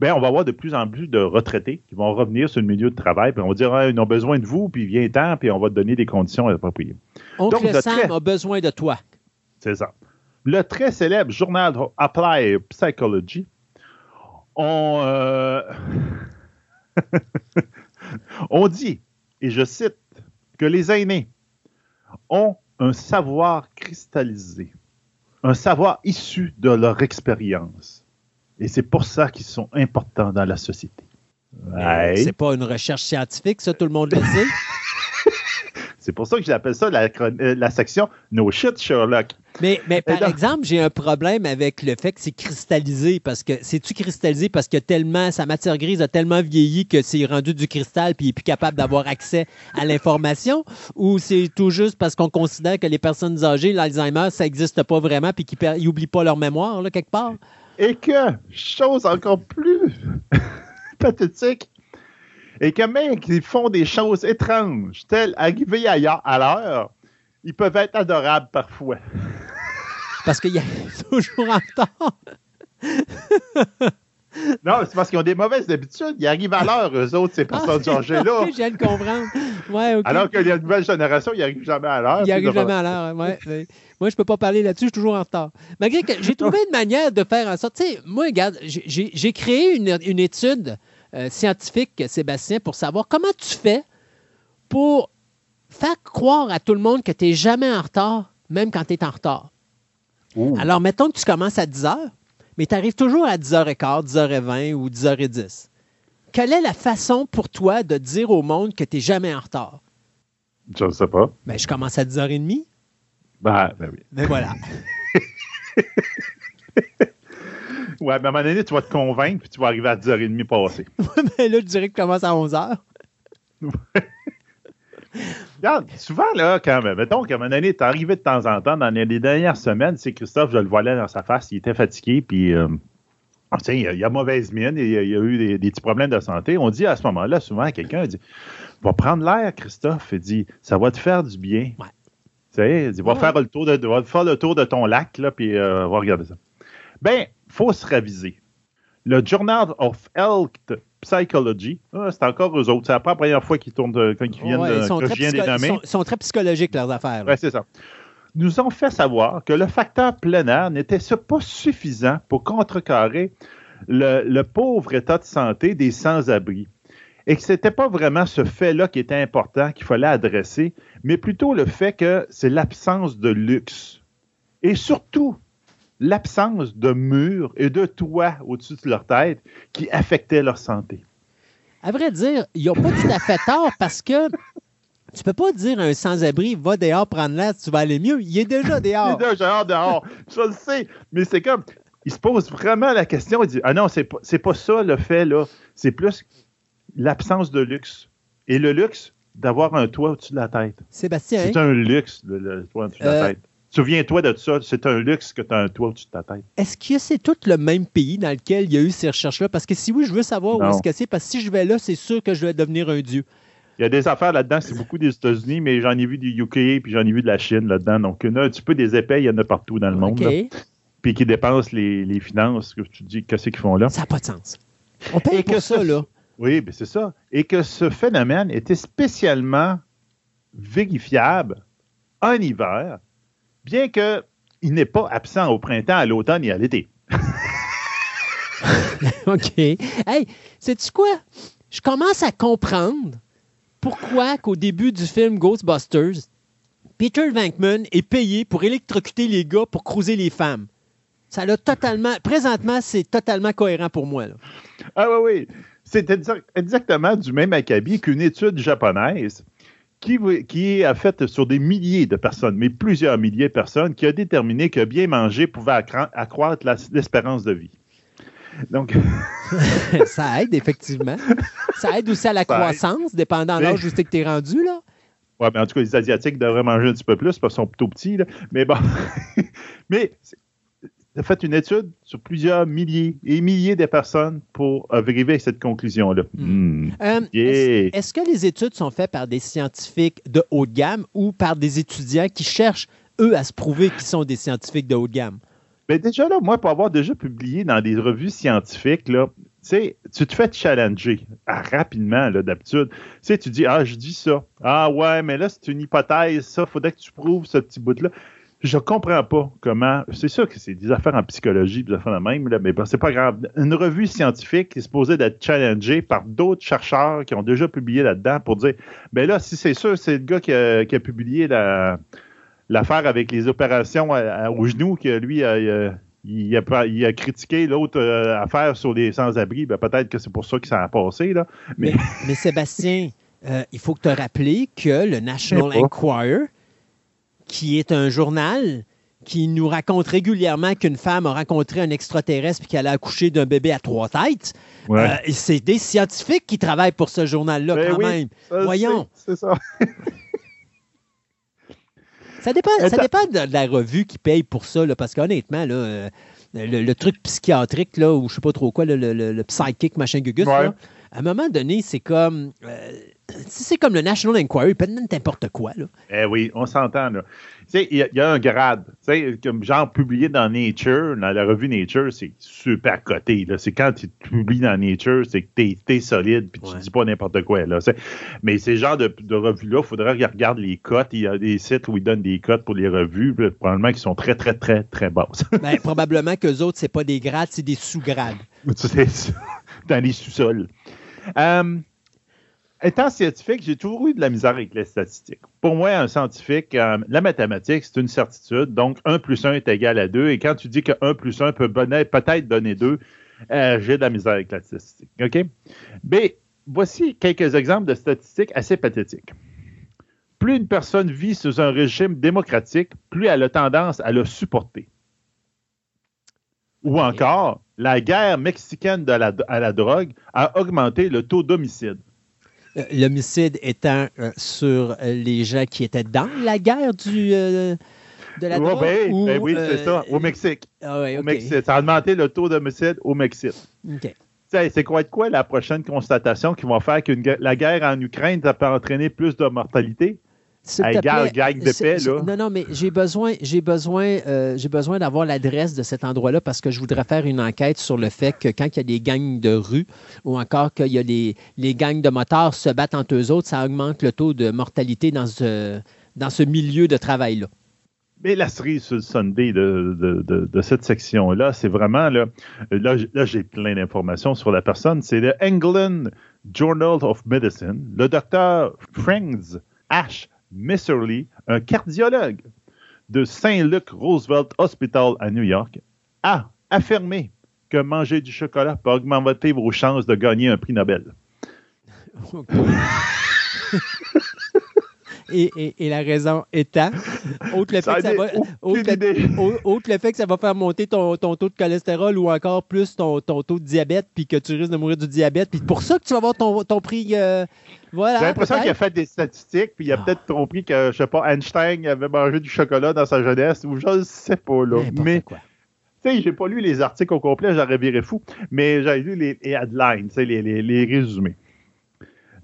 Ben, on va avoir de plus en plus de retraités qui vont revenir sur le milieu de travail, puis on va dire, ah, ils ont besoin de vous, puis viens temps, puis on va te donner des conditions appropriées. Oncle Donc, Sam a besoin de toi. C'est ça. Le très célèbre journal Apply Psychology, on, euh, on dit, et je cite, que les aînés ont un savoir cristallisé, un savoir issu de leur expérience. Et c'est pour ça qu'ils sont importants dans la société. C'est pas une recherche scientifique, ça, tout le monde le sait. C'est pour ça que j'appelle ça la, euh, la, section No shit Sherlock. Mais, mais par exemple, j'ai un problème avec le fait que c'est cristallisé parce que c'est-tu cristallisé parce que tellement sa matière grise a tellement vieilli que c'est rendu du cristal puis il est plus capable d'avoir accès à l'information? Ou c'est tout juste parce qu'on considère que les personnes âgées, l'Alzheimer, ça n'existe pas vraiment puis qu'ils n'oublient pas leur mémoire là, quelque part? Et que, chose encore plus pathétique, et que même qu'ils font des choses étranges, telles arriver ailleurs à l'heure, ils peuvent être adorables parfois. Parce qu'il y a toujours en retard. Non, c'est parce qu'ils ont des mauvaises habitudes. Ils arrivent à l'heure, eux autres, ces personnes ah, âgées-là. je viens de comprendre. Ouais, Alors qu'il y a une nouvelle génération, ils n'arrivent jamais à l'heure. Ils n'arrivent jamais à l'heure, ouais. Moi, je ne peux pas parler là-dessus, je suis toujours en retard. Malgré que j'ai trouvé une manière de faire en sorte. Tu sais, moi, regarde, j'ai créé une, une étude euh, scientifique, Sébastien, pour savoir comment tu fais pour faire croire à tout le monde que tu n'es jamais en retard, même quand tu es en retard. Alors, mettons que tu commences à 10 heures, mais tu arrives toujours à 10h15, 10h20 ou 10h10. Quelle est la façon pour toi de dire au monde que tu n'es jamais en retard? Je ne sais pas. Ben, je commence à 10h30. Ben, ben oui. Ben voilà. Ouais, mais à un moment donné, tu vas te convaincre, puis tu vas arriver à 10h30 passées. mais là, je dirais que tu commences à 11h. Regarde, souvent, là, quand même, mettons qu'à un moment donné, tu arrivé de temps en temps, dans les dernières semaines, c'est Christophe, je le voyais dans sa face, il était fatigué, puis euh, il, y a, il a mauvaise mine, il, il y a eu des, des, petits problèmes de santé. On dit à ce moment-là, souvent, quelqu'un dit Va prendre l'air, Christophe, il dit Ça va te faire du bien. Ouais. Tu sais, il dit, va, faire le tour de, va faire le tour de ton lac, là, puis euh, va regarder ça. Ben, faut se raviser. Le Journal of Health Psychology, ah, c'est encore eux autres. C'est la première fois qu'ils tournent, quand ils viennent, ouais, que je viens nommer. Ils sont, très psychologiques, leurs affaires. Oui, c'est ça. Nous ont fait savoir que le facteur plein air n'était pas suffisant pour contrecarrer le, le, pauvre état de santé des sans-abri. Et que ce n'était pas vraiment ce fait-là qui était important, qu'il fallait adresser, mais plutôt le fait que c'est l'absence de luxe. Et surtout, l'absence de murs et de toits au-dessus de leur tête qui affectaient leur santé. À vrai dire, ils n'ont pas tout à fait tort parce que tu peux pas dire à un sans-abri, va dehors prendre l'air, tu vas aller mieux. Il est déjà dehors. il est déjà dehors. Je le sais. Mais c'est comme, il se pose vraiment la question. Il dit, ah non, c'est pas, pas ça le fait, là. C'est plus l'absence de luxe. Et le luxe d'avoir un toit au-dessus de la tête. Sébastien. C'est un luxe, le, toit au-dessus de la euh, tête. Souviens-toi de ça, c'est un luxe que tu as un toit au-dessus de ta tête. Est-ce que c'est tout le même pays dans lequel il y a eu ces recherches-là? Parce que si oui, je veux savoir où est-ce que c'est, parce que si je vais là, c'est sûr que je vais devenir un dieu. Il y a des affaires là-dedans, c'est beaucoup des États-Unis, mais j'en ai vu du UK, puis j'en ai vu de la Chine là-dedans. Donc, il y en a un petit peu des épais, il y en a partout dans le monde. Puis qui dépensent les, finances, que tu dis, qu'est-ce qu'ils font là? Ça n'a pas de sens. On paye pour ça, là. Oui, ben c'est ça. Et que ce phénomène était spécialement vérifiable en hiver, bien que il n'est pas absent au printemps, à l'automne et à l'été. OK. Hey, sais-tu quoi? Je commence à comprendre pourquoi qu'au début du film Ghostbusters, Peter Venkman est payé pour électrocuter les gars pour cruiser les femmes. Ça l'a totalement. Présentement, c'est totalement cohérent pour moi. Là. Ah oui, oui. C'est exactement du même acabit qu'une étude japonaise qui, a fait sur des milliers de personnes, mais plusieurs milliers de personnes, qui a déterminé que bien manger pouvait accroître l'espérance de vie. Donc. ça aide, effectivement. Ça aide aussi à la croissance, dépendant de l'âge où tu es rendu, là. Oui, mais en tout cas, les Asiatiques devraient manger un petit peu plus parce qu'ils sont plutôt petits. Là. Mais bon. mais a fait une étude sur plusieurs milliers et milliers de personnes pour arriver à cette conclusion-là. Hmm. Hmm. Euh, est-ce que les études sont faites par des scientifiques de haut de gamme ou par des étudiants qui cherchent, eux, à se prouver qu'ils sont des scientifiques de haut de gamme? Bien, déjà là, moi, pour avoir déjà publié dans des revues scientifiques, là, tu te fais challenger ah, rapidement, d'habitude. Tu sais, tu dis, ah, je dis ça. Ah, ouais, mais là, c'est une hypothèse, ça, faudrait que tu prouves ce petit bout-là. Je comprends pas comment. C'est sûr que c'est des affaires en psychologie, des affaires de même, là, mais c'est pas grave. Une revue scientifique est supposée d'être challengée par d'autres chercheurs qui ont déjà publié là-dedans pour dire, ben là, si c'est sûr, c'est le gars qui a, qui a publié la, l'affaire avec les opérations à- à- au genou, que lui, a- il a, il critiqué l'autre euh, affaire sur les sans-abri, ben peut-être que c'est pour ça que ça a passé, là. Mais, Mais Sébastien, euh, il faut que tu te rappelles que le National. Enquirer, qui est un journal qui nous raconte régulièrement qu'une femme a rencontré un extraterrestre puis qu'elle a accouché d'un bébé à trois têtes, ouais. euh, c'est des scientifiques qui travaillent pour ce journal-là Ben quand oui, même. Ça, voyons. C'est ça. Ça dépend, ça dépend de, de la revue qui paye pour ça, là, parce qu'honnêtement, là, euh, le, le truc psychiatrique, là, ou je sais pas trop quoi, là, le, le- le psychic, machin gugus, Ouais. là, à un moment donné, c'est comme. euh, c'est comme le National Enquiry, peut n'importe quoi. Là. Eh oui, on s'entend, là. Tu sais, il y, a- il y a un grade. Tu sais, comme genre publié dans Nature, dans la revue Nature, c'est super coté. C'est quand tu publies dans Nature, c'est que t'es es solide puis tu Ouais. dis pas n'importe quoi. Là. Mais ces genres de, de revues-là, il faudrait qu'ils regardent les cotes. Il y a des sites où ils donnent des cotes pour les revues, puis probablement qui sont très, très, très, très basses. Ben, probablement qu'eux autres, c'est pas des grades, c'est des sous-grades. Dans les sous-sols. Euh, étant scientifique, j'ai toujours eu de la misère avec les statistiques. Pour moi, un scientifique, euh, la mathématique, c'est une certitude. Donc, 1 plus 1 est égal à 2. Et quand tu dis que 1 plus 1 peut peut-être donner 2, euh, j'ai de la misère avec la statistique. OK? Mais voici quelques exemples de statistiques assez pathétiques. Plus une personne vit sous un régime démocratique, plus elle a tendance à le supporter. Ou encore, la guerre mexicaine de la- à la drogue a augmenté le taux d'homicide. Euh, L'homicide étant euh, sur euh, les gens qui étaient dans la guerre du, de la Ouais, drogue. ben, ou, ben oui, euh, c'est ça, au Mexique. Ah ouais, Au OK. Mexique. Ça a augmenté le taux d'homicide au Mexique. C'est quoi, être quoi la prochaine constatation qui va faire que la guerre en Ukraine, ça peut entraîner plus de mortalité? Hey, te gang- de paix, là. Non, non, mais j'ai besoin, j'ai besoin, euh, j'ai besoin d'avoir l'adresse de cet endroit-là parce que je voudrais faire une enquête sur le fait que quand il y a des gangs de rue ou encore qu'il y a les, les gangs de motards se battent entre eux autres, ça augmente le taux de mortalité dans ce, dans ce milieu de travail-là. Mais la cerise sur le Sunday de, de- de- de cette section-là, c'est vraiment, là, là, j'ai plein d'informations sur la personne. C'est le England Journal of Medicine. Le docteur Franks Ash Misserly, un cardiologue de Saint Luke Roosevelt Hospital à New York, a affirmé que manger du chocolat peut augmenter vos chances de gagner un prix Nobel. Et, et- et la raison étant, autre le, fait que ça va, autre le- idée. au- autre le fait que ça va faire monter ton, ton taux de cholestérol ou encore plus ton, ton taux de diabète, puis que tu risques de mourir du diabète. Puis pour ça que tu vas avoir ton, ton prix. euh, voilà. J'ai l'impression qu'il a fait des statistiques, puis il a Ah. peut-être compris que, je sais pas, Einstein avait mangé du chocolat dans sa jeunesse, ou je ne sais pas, là. Mais, quoi. tu sais, j'ai pas lu les articles au complet, j'aurais viré fou, mais j'ai lu les, les headlines, les résumés.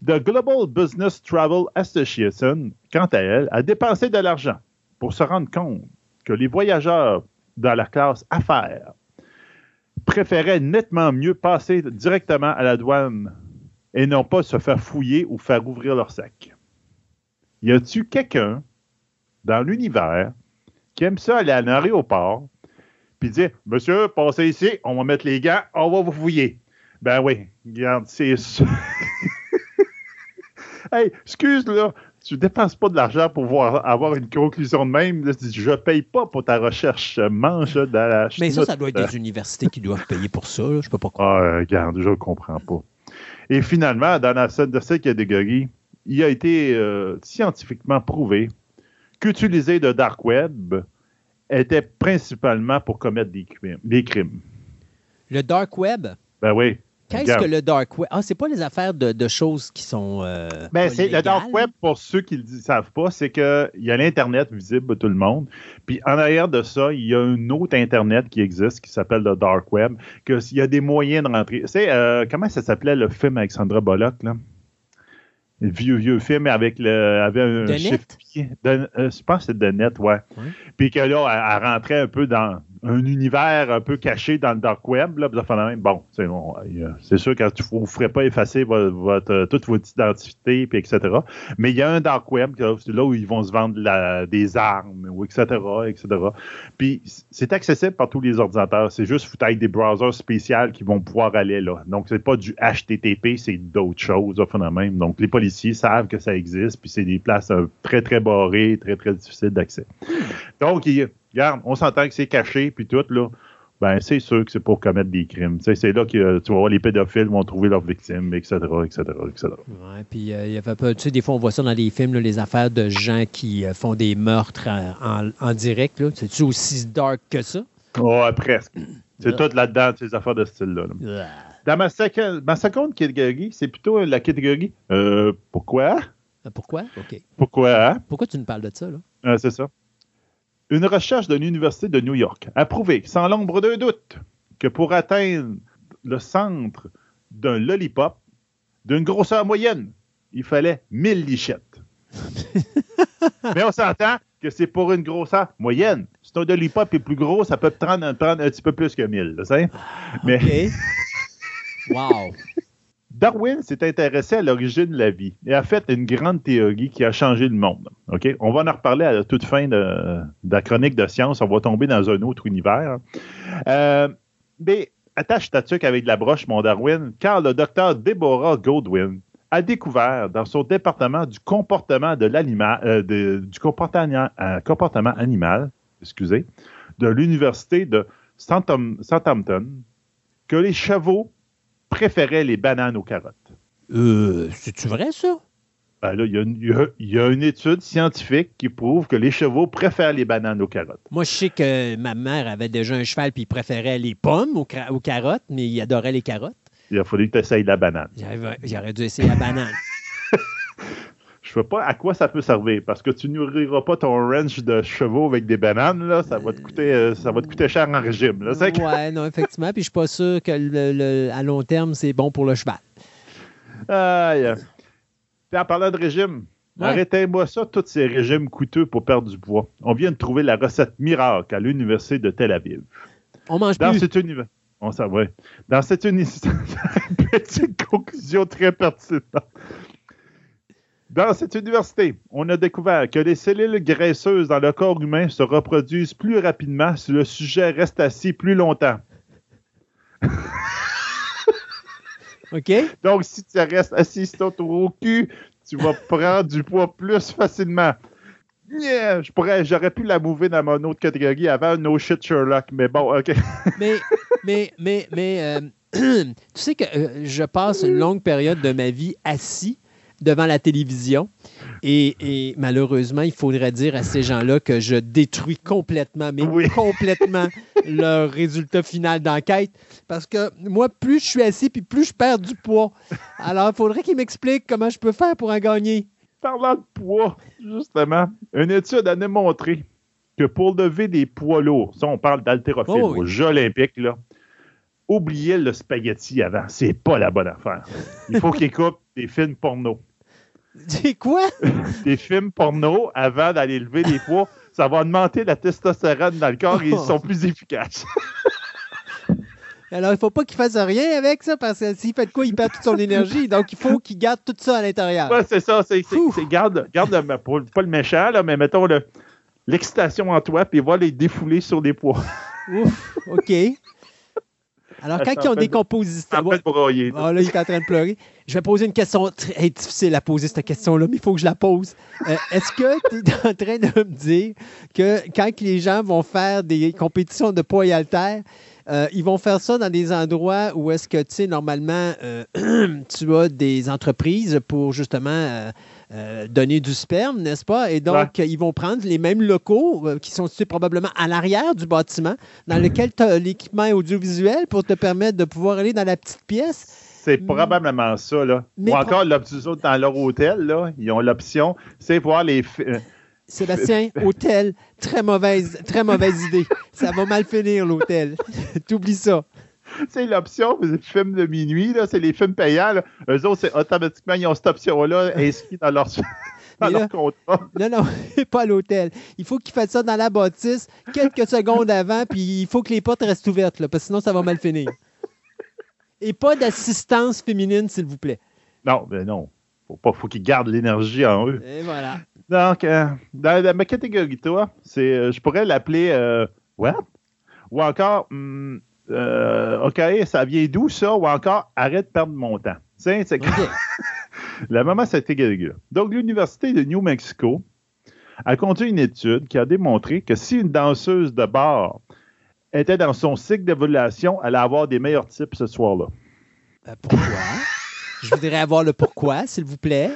The Global Business Travel Association, quant à elle, a dépensé de l'argent pour se rendre compte que les voyageurs dans la classe affaires préféraient nettement mieux passer directement à la douane et non pas se faire fouiller ou faire ouvrir leur sac. Y a-tu quelqu'un dans l'univers qui aime ça aller à l'aéroport puis dire Monsieur, passez ici, on va mettre les gants, on va vous fouiller. Ben oui, regarde, c'est. Hey, excuse là, tu dépenses pas de l'argent pour voir, avoir une conclusion de même. Là, tu dis, je paye pas pour ta recherche, mange dans la Mais ça, ça doit être des universités qui doivent payer pour ça. là. Je peux pas croire. Ah, regarde, je ne comprends pas. Et finalement, dans la scène de cette catégorie, il a été euh, scientifiquement prouvé qu'utiliser le dark web était principalement pour commettre des crimes. Des crimes. Le dark web? Ben oui. Qu'est-ce que le dark web? Ah, c'est pas les affaires de, de choses qui sont. euh, Ben, c'est le dark web, pour ceux qui ne le savent pas, c'est qu'il y a l'Internet visible à tout le monde. Puis en arrière de ça, il y a un autre Internet qui existe qui s'appelle le dark web. Que il y a des moyens de rentrer. Tu sais, euh, comment ça s'appelait le film avec Sandra Bullock, là? Le vieux, vieux film avec le, avait un De chiffre net? pied. De- euh, je pense que c'est de net, ouais. Ouais. Puis que là, elle, elle rentrait un peu dans, un univers un peu caché dans le dark web. Là, bon, c'est sûr que ne ferez pas effacer votre, toute votre identité, puis etc. Mais il y a un dark web, c'est là où ils vont se vendre des armes, ou etc., etc. Puis c'est accessible par tous les ordinateurs. C'est juste vous avec des browsers spéciaux qui vont pouvoir aller là. Donc, c'est pas du HTTP, c'est d'autres choses, même. Donc, les policiers savent que ça existe, puis c'est des places euh, très, très barrées, très, très difficiles d'accès. Donc, il, regarde, on s'entend que c'est caché, puis tout, là, ben, c'est sûr que c'est pour commettre des crimes. c'est là que tu vas voir, les pédophiles vont trouver leurs victimes, etc., etc., etc. Ouais, puis euh, il y avait pas, tu sais, des fois, on voit ça dans les films, les affaires de gens qui euh, font des meurtres en, en, direct. C'est-tu aussi dark que ça? Ouais, presque. C'est tout là-dedans, ces affaires de style-là. Dans ma, ma, seconde catégorie, c'est plutôt la catégorie euh, pourquoi? Pourquoi? OK. Pourquoi? Pourquoi tu nous parles de ça, là? c'est ça. Une recherche de l'Université de New York a prouvé, sans l'ombre d'un doute, que pour atteindre le centre d'un lollipop d'une grosseur moyenne, il fallait 1000 lichettes. Mais on s'entend que c'est pour une grosseur moyenne. Si ton lollipop est plus gros, ça peut prendre, un petit peu plus que 1000. sais? Mais... wow! Darwin s'est intéressé à l'origine de la vie et a fait une grande théorie qui a changé le monde. On va en reparler à la toute fin de, la chronique de science. On va tomber dans un autre univers. Euh, mais attache ta tuque avec la broche, mon Darwin, car le docteur Deborah Goldwyn a découvert dans son département du comportement de l'animal, euh, du euh, comportement, animal, excusez, de l'université de Southampton, que les chevaux préférait les bananes aux carottes. Euh, c'est-tu vrai, ça? Ben là, il y, a une étude scientifique qui prouve que les chevaux préfèrent les bananes aux carottes. Moi, je sais que ma mère avait déjà un cheval puis il préférait les pommes aux, carottes, mais il adorait les carottes. Il a fallu que tu essayes la banane. J'aurais dû essayer la banane. je ne sais pas à quoi ça peut servir parce que tu nourriras pas ton ranch de chevaux avec des bananes, là, ça va te coûter, euh, ça va te coûter cher en régime. Là, ouais, non, effectivement. Puis je suis pas sûr que le, à long terme, c'est bon pour le cheval. Aïe. Puis en parlant de régime, arrêtez-moi ça, tous ces régimes coûteux pour perdre du poids. On vient de trouver la recette miracle à l'Université de Tel Aviv. On mange Dans plus. Cet univers... On s'en Dans cette université, petite conclusion très pertinente. Dans cette université, on a découvert que les cellules graisseuses dans le corps humain se reproduisent plus rapidement si le sujet reste assis plus longtemps. OK. Donc, si tu restes assis sur ton cul, tu vas prendre du poids plus facilement. je pourrais, j'aurais pu la mouver dans mon autre catégorie avant No Shit Sherlock, mais bon, OK. mais, mais, mais, mais, euh, tu sais que euh, je passe une longue période de ma vie assis devant la télévision. Et, malheureusement, il faudrait dire à ces gens-là que je détruis complètement, mais complètement leur résultat final d'enquête. Parce que moi, plus je suis assis, puis plus je perds du poids. Alors, il faudrait qu'ils m'expliquent comment je peux faire pour en gagner. Parlant de poids, justement, une étude a démontré que pour lever des poids lourds, ça, on parle d'haltérophile oh aux Jeux olympiques, là, oubliez le spaghetti avant. C'est pas la bonne affaire. Il faut qu'ils coupent des films porno. Dis quoi? des films porno avant d'aller lever des poids, ça va augmenter la testostérone dans le corps et ils sont plus efficaces. Alors, il ne faut pas qu'il fasse rien avec ça parce que s'il fait de quoi, il perd toute son énergie. Donc, il faut qu'il garde tout ça à l'intérieur. Oui, c'est ça. C'est, garde, garde pas le méchant, là, mais mettons l'excitation en toi, puis va les défouler sur les poids. Ouf, OK. Alors, quand ils ont des compositeurs. En broyer. Ah, là, il est en train de pleurer. Je vais poser une question très difficile à poser, cette question-là, mais il faut que je la pose. Euh, est-ce que tu es en train de me dire que quand les gens vont faire des compétitions de poids et haltères, euh, ils vont faire ça dans des endroits où est-ce que, tu sais, normalement, euh, tu as des entreprises pour justement euh, donner du sperme, n'est-ce pas? Et donc, ils vont prendre les mêmes locaux qui sont situés probablement à l'arrière du bâtiment, dans lequel tu as l'équipement audiovisuel pour te permettre de pouvoir aller dans la petite pièce. C'est probablement ça, là. Ou encore, l'option dans leur hôtel, là, ils ont l'option, c'est voir les... Sébastien, hôtel, très mauvaise, très mauvaise idée. Ça va mal finir, l'hôtel. T'oublies ça. C'est l'option, les films de minuit, c'est les films payants. Eux autres, c'est automatiquement, ils ont cette option-là inscrite dans leur. dans leur là- contrat. Non, non, pas à l'hôtel. Il faut qu'il fasse ça dans la bâtisse quelques secondes avant, puis il faut que les portes restent ouvertes, là, parce que sinon ça va mal finir. Et pas d'assistance féminine, s'il vous plaît. Non, ben non. Faut, pas, faut qu'ils gardent l'énergie en eux. Et voilà. Donc, euh, dans, dans ma catégorie, toi, c'est, euh, je pourrais l'appeler euh, What? Ou encore, hum, euh, OK, ça vient d'où ça? Ou encore, arrête de perdre mon temps. C'est OK. la maman, cette catégorie-là. Donc, l'Université de New Mexico a conduit une étude qui a démontré que si une danseuse de bar était dans son cycle d'évaluation, elle allait avoir des meilleurs types ce soir-là. Ben, pourquoi? Je voudrais avoir le pourquoi, s'il vous plaît.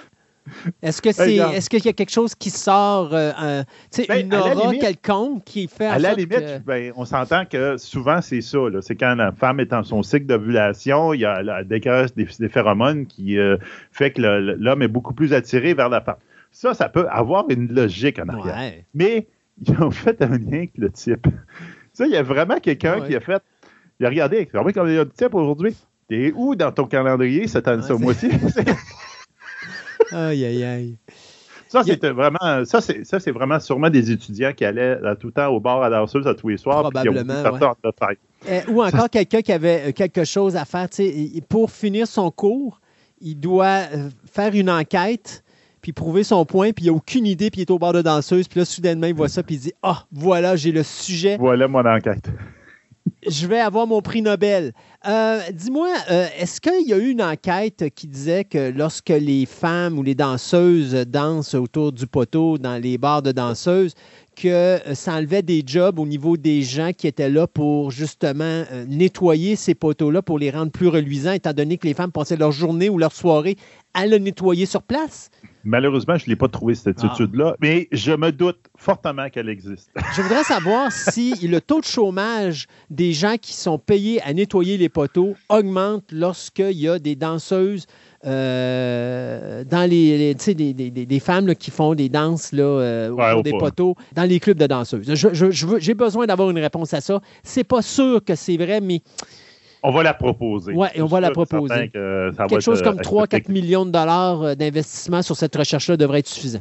Est-ce que c'est, est-ce qu'il y a quelque chose qui sort, euh, sais, Ben, une aura limite- quelconque qui fait en À la limite, que- ben, on s'entend que souvent, c'est ça. là. C'est quand la femme est dans son cycle d'ovulation, il y a la décroche des, des phéromones qui euh, fait que l'homme est beaucoup plus attiré vers la femme. Ça, ça peut avoir une logique en arrière. Ouais. Mais ils ont fait un lien avec le type. Ça, il y a vraiment quelqu'un Ouais. qui a fait. Il a regardé, regardez comme il y a du type aujourd'hui. T'es où dans ton calendrier cette année, Ouais, ce mois-ci? Aïe, aïe, aïe. Ça, c'était vraiment, ça, c'est, ça, c'est vraiment sûrement des étudiants qui allaient là, tout le temps au bar à danseuse à tous les soirs. puis qui ont Probablement, faire. Euh, ou encore quelqu'un qui avait euh, quelque chose à faire. Pour finir son cours, il doit euh, faire une enquête, puis prouver son point, puis il n'a aucune idée, puis il est au bar de danseuse, puis là, soudainement, il voit ça, puis il dit Ah, voilà, j'ai le sujet, Voilà mon enquête. Je vais avoir mon prix Nobel. Euh, Dis-moi, euh, est-ce qu'il y a eu une enquête qui disait que lorsque les femmes ou les danseuses dansent autour du poteau dans les bars de danseuses, que euh, ça enlevait des jobs au niveau des gens qui étaient là pour justement nettoyer ces poteaux-là pour les rendre plus reluisants, étant donné que les femmes passaient leur journée ou leur soirée à le nettoyer sur place? Malheureusement, je ne l'ai pas trouvé, cette Ah. étude-là, mais je me doute fortement qu'elle existe. Je voudrais savoir si le taux de chômage des gens qui sont payés à nettoyer les poteaux augmente lorsqu'il y a des danseuses euh, dans les, les- tu sais, des, des- des- des femmes là, qui font des danses là, euh, Ouais, au des pas. poteaux dans les clubs de danseuses. Je- je- je veux- J'ai besoin d'avoir une réponse à ça. C'est pas sûr que c'est vrai, mais On va la proposer. Ouais, et on va la proposer. que ça quelque chose euh, comme 3-4 accepté. millions de dollars euh, d'investissement sur cette recherche-là devrait être suffisant.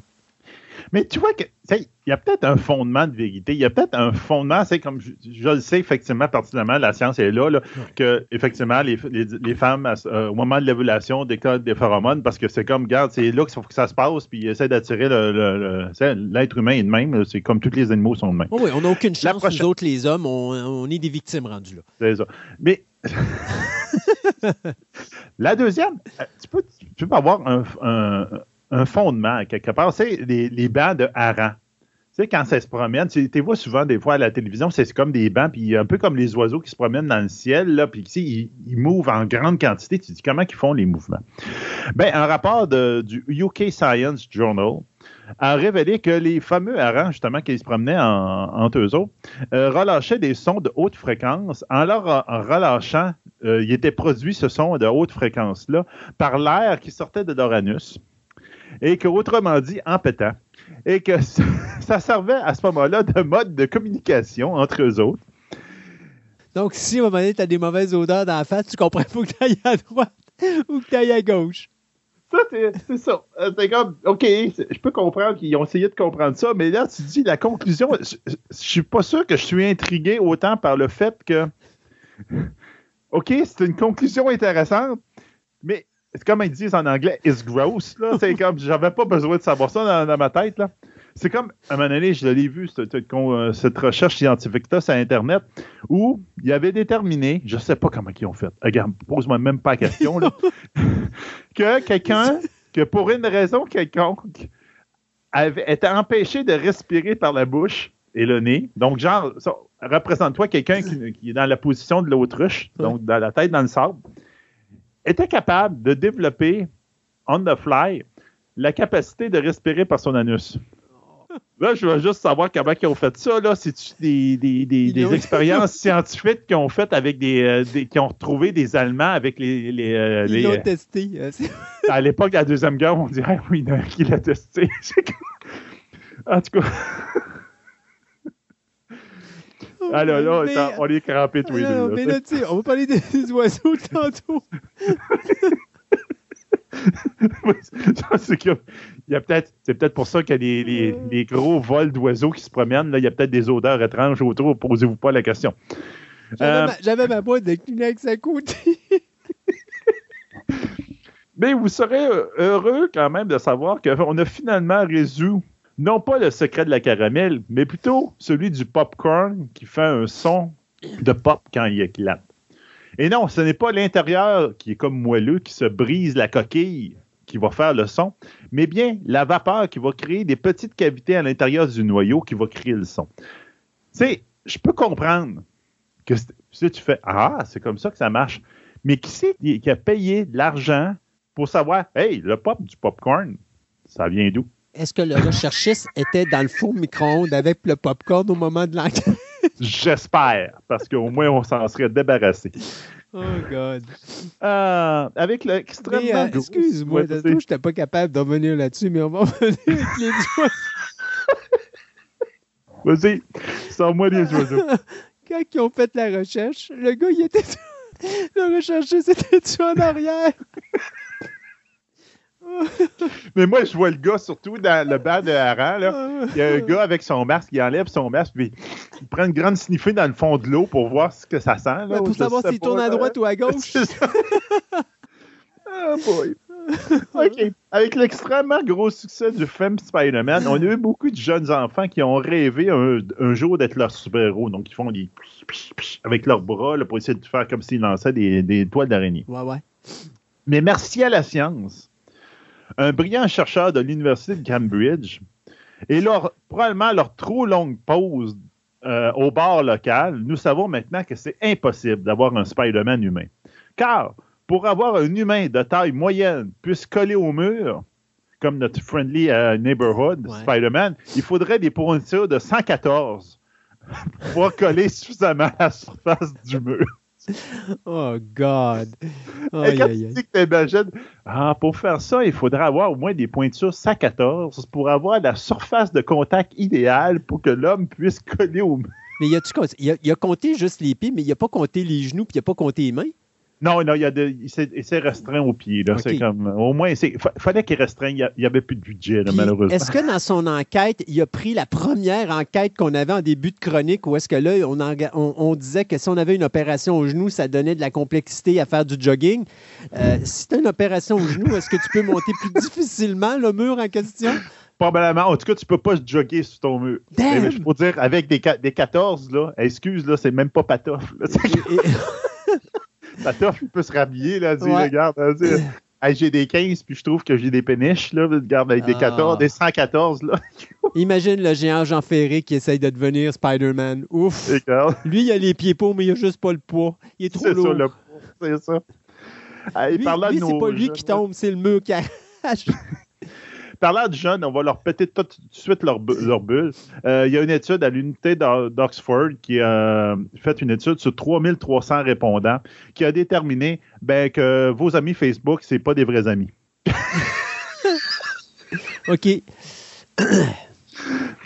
Mais tu vois que il y a peut-être un fondement de vérité. Il y a peut-être un fondement, c'est comme je, je le sais effectivement personnellement, la science est là, là que effectivement les, les, les femmes euh, au moment de l'évaluation décodent des phéromones parce que c'est comme regarde, c'est là qu'il faut que ça se passe puis ils essaient d'attirer le- le- le- l'être humain est de même. C'est comme tous les animaux sont de même. Oh oui, on n'a aucune La chance, prochaine- nous autres les hommes, on, on est des victimes rendues là. C'est ça. Mais la deuxième, euh, tu peux, avoir un, fondement quelque part. C'est les, les bancs de harangue. Tu sais, quand ça se promène, tu vois souvent des fois à la télévision, c'est comme des bancs, puis un peu comme les oiseaux qui se promènent dans le ciel, là, puis tu ils, mouvent en grande quantité. Tu te dis comment ils font les mouvements? Ben, un rapport du UK Science Journal a révélé que les fameux harengs, justement, qui se promenaient en, entre eux autres, euh, relâchaient des sons de haute fréquence. En leur en- relâchant, euh, il était produit ce son de haute fréquence-là par l'air qui sortait de leur anus. Et que, autrement dit, en. Et que ça, ça servait à ce moment-là de mode de communication entre eux autres. Donc, si à un moment donné, tu as des mauvaises odeurs dans la face, tu comprends faut que tu ailles à droite ou que tu ailles à gauche. Ça, c'est ça. Euh, C'est comme, OK, je peux comprendre qu'ils ont essayé de comprendre ça, mais là, tu dis la conclusion, je, suis pas sûr que je suis intrigué autant par le fait que, OK, c'est une conclusion intéressante, mais c'est comme ils disent en anglais, it's gross. C'est comme, j'avais pas besoin de savoir ça dans, dans ma tête, là. C'est comme, à un moment donné, je l'ai vu, cette, cette con- euh, cette recherche scientifique-là sur Internet, où il avait déterminé, je sais pas comment ils ont fait, regarde, pose-moi même pas la question, là, que quelqu'un, que pour une raison quelconque, avait, était empêché de respirer par la bouche et le nez. Donc, genre, représente-toi quelqu'un qui, qui est dans la position de l'autruche, donc dans la tête dans le sable, était capable de développer, on the fly, la capacité de respirer par son anus. Là, je veux juste savoir comment ils ont fait ça. Là, c'est des, des, des, expériences scientifiques qu'ils ont faites avec des, euh, des- qui ont retrouvé des Allemands avec les, les, euh, Ils les, l'ont euh, testé. à l'époque de la Deuxième Guerre, on dirait, oui, il y en a un qui l'a testé. En tout cas. Ah là, là, Mais- on est crampés tous les Non, deux. mais là, tu sais, on va parler des oiseaux tantôt. C'est Il y a peut-être, c'est peut-être pour ça qu'il y a les, les, gros vols d'oiseaux qui se promènent. Là, il y a peut-être des odeurs étranges autour. Posez-vous pas la question. J'avais, ma, boîte de Kleenex à côté. Mais vous serez heureux quand même de savoir qu'on a finalement résolu non pas le secret de la caramel, mais plutôt celui du popcorn qui fait un son de pop quand il éclate. Et non, ce n'est pas l'intérieur qui est comme moelleux, qui se brise la coquille qui va faire le son, mais bien la vapeur qui va créer des petites cavités à l'intérieur du noyau qui va créer le son. Tu sais, je peux comprendre que si tu fais Ah, c'est comme ça que ça marche. Mais qui c'est qui a payé de l'argent pour savoir Hey, le pop du popcorn, ça vient d'où? Est-ce que le recherchiste était dans le four micro-ondes avec le popcorn au moment de l'enquête? J'espère, parce qu'au moins on s'en serait débarrassé. Oh God. Euh, avec l'extrêmement. Euh, excuse-moi, je n'étais pas capable de revenir là-dessus, mais on va revenir avec les oiseaux. Vas-y, sors-moi les oiseaux. Quand ils ont fait la recherche, le gars, il était. Le recherchiste était-tu en arrière? Mais moi, je vois le gars, surtout dans le bas de hareng, là. Il y a un gars avec son masque, il enlève son masque, puis il prend une grande sniffée dans le fond de l'eau pour voir ce que ça sent. Là, pour savoir s'il tourne à droite ou à gauche. oh boy. OK. Avec l'extrêmement gros succès du film Spider-Man, on a eu beaucoup de jeunes enfants qui ont rêvé un, jour d'être leur super-héros. Donc, ils font des avec leurs bras pour essayer de faire comme s'ils lançaient des, des toiles d'araignée. Ouais, ouais. Mais merci à la science, un brillant chercheur de l'Université de Cambridge, et leur, probablement leur trop longue pause euh, au bar local, nous savons maintenant que c'est impossible d'avoir un Spider-Man humain. Car pour avoir un humain de taille moyenne puisse coller au mur, comme notre friendly euh, neighborhood Spider-Man, il faudrait des pourcentures de 114 pour pouvoir coller suffisamment à la surface du mur. Oh God! Et quand tu dis que ah, pour faire ça, il faudrait avoir au moins des pointures 114 pour avoir la surface de contact idéale pour que l'homme puisse coller au mur. Mais il a, il, a, il a compté juste les pieds, mais il n'a pas compté les genoux, puis il n'a pas compté les mains? Non, non, il, s'est restreint au pied. Là. Comme, au moins, il fallait qu'il restreigne. Il n'y avait plus de budget, malheureusement. Est-ce que dans son enquête, il a pris la première enquête qu'on avait en début de chronique où est-ce que là, on, on, disait que si on avait une opération au genou, ça donnait de la complexité à faire du jogging? Euh, si tu as une opération au genou, est-ce que tu peux monter plus difficilement le mur en question? Probablement. En tout cas, tu peux pas jogger sur ton mur. Mais, je peux dire, avec des, des 14, là, excuse, là, c'est même pas patoff. Patoff, il peut se rhabiller, là, dire, regarde, j'ai des 15, puis je trouve que j'ai des péniches, là, regarde, avec des 14, ah. des 114, là. Imagine le géant Jean Ferré qui essaye de devenir Spider-Man. Ouf! Lui, il a les pieds pauvres, mais il a juste pas le poids. Il est trop lourd. C'est ça, le poids, c'est ça. lui, lui c'est pas lui qui tombe, c'est le mur qui arrache. Parlant de jeunes, on va leur péter tout de suite leur, leur bulle. Euh, il y a une étude à l'unité d'Oxford qui a fait une étude sur 3300 répondants qui a déterminé ben, que vos amis Facebook, c'est pas des vrais amis. OK.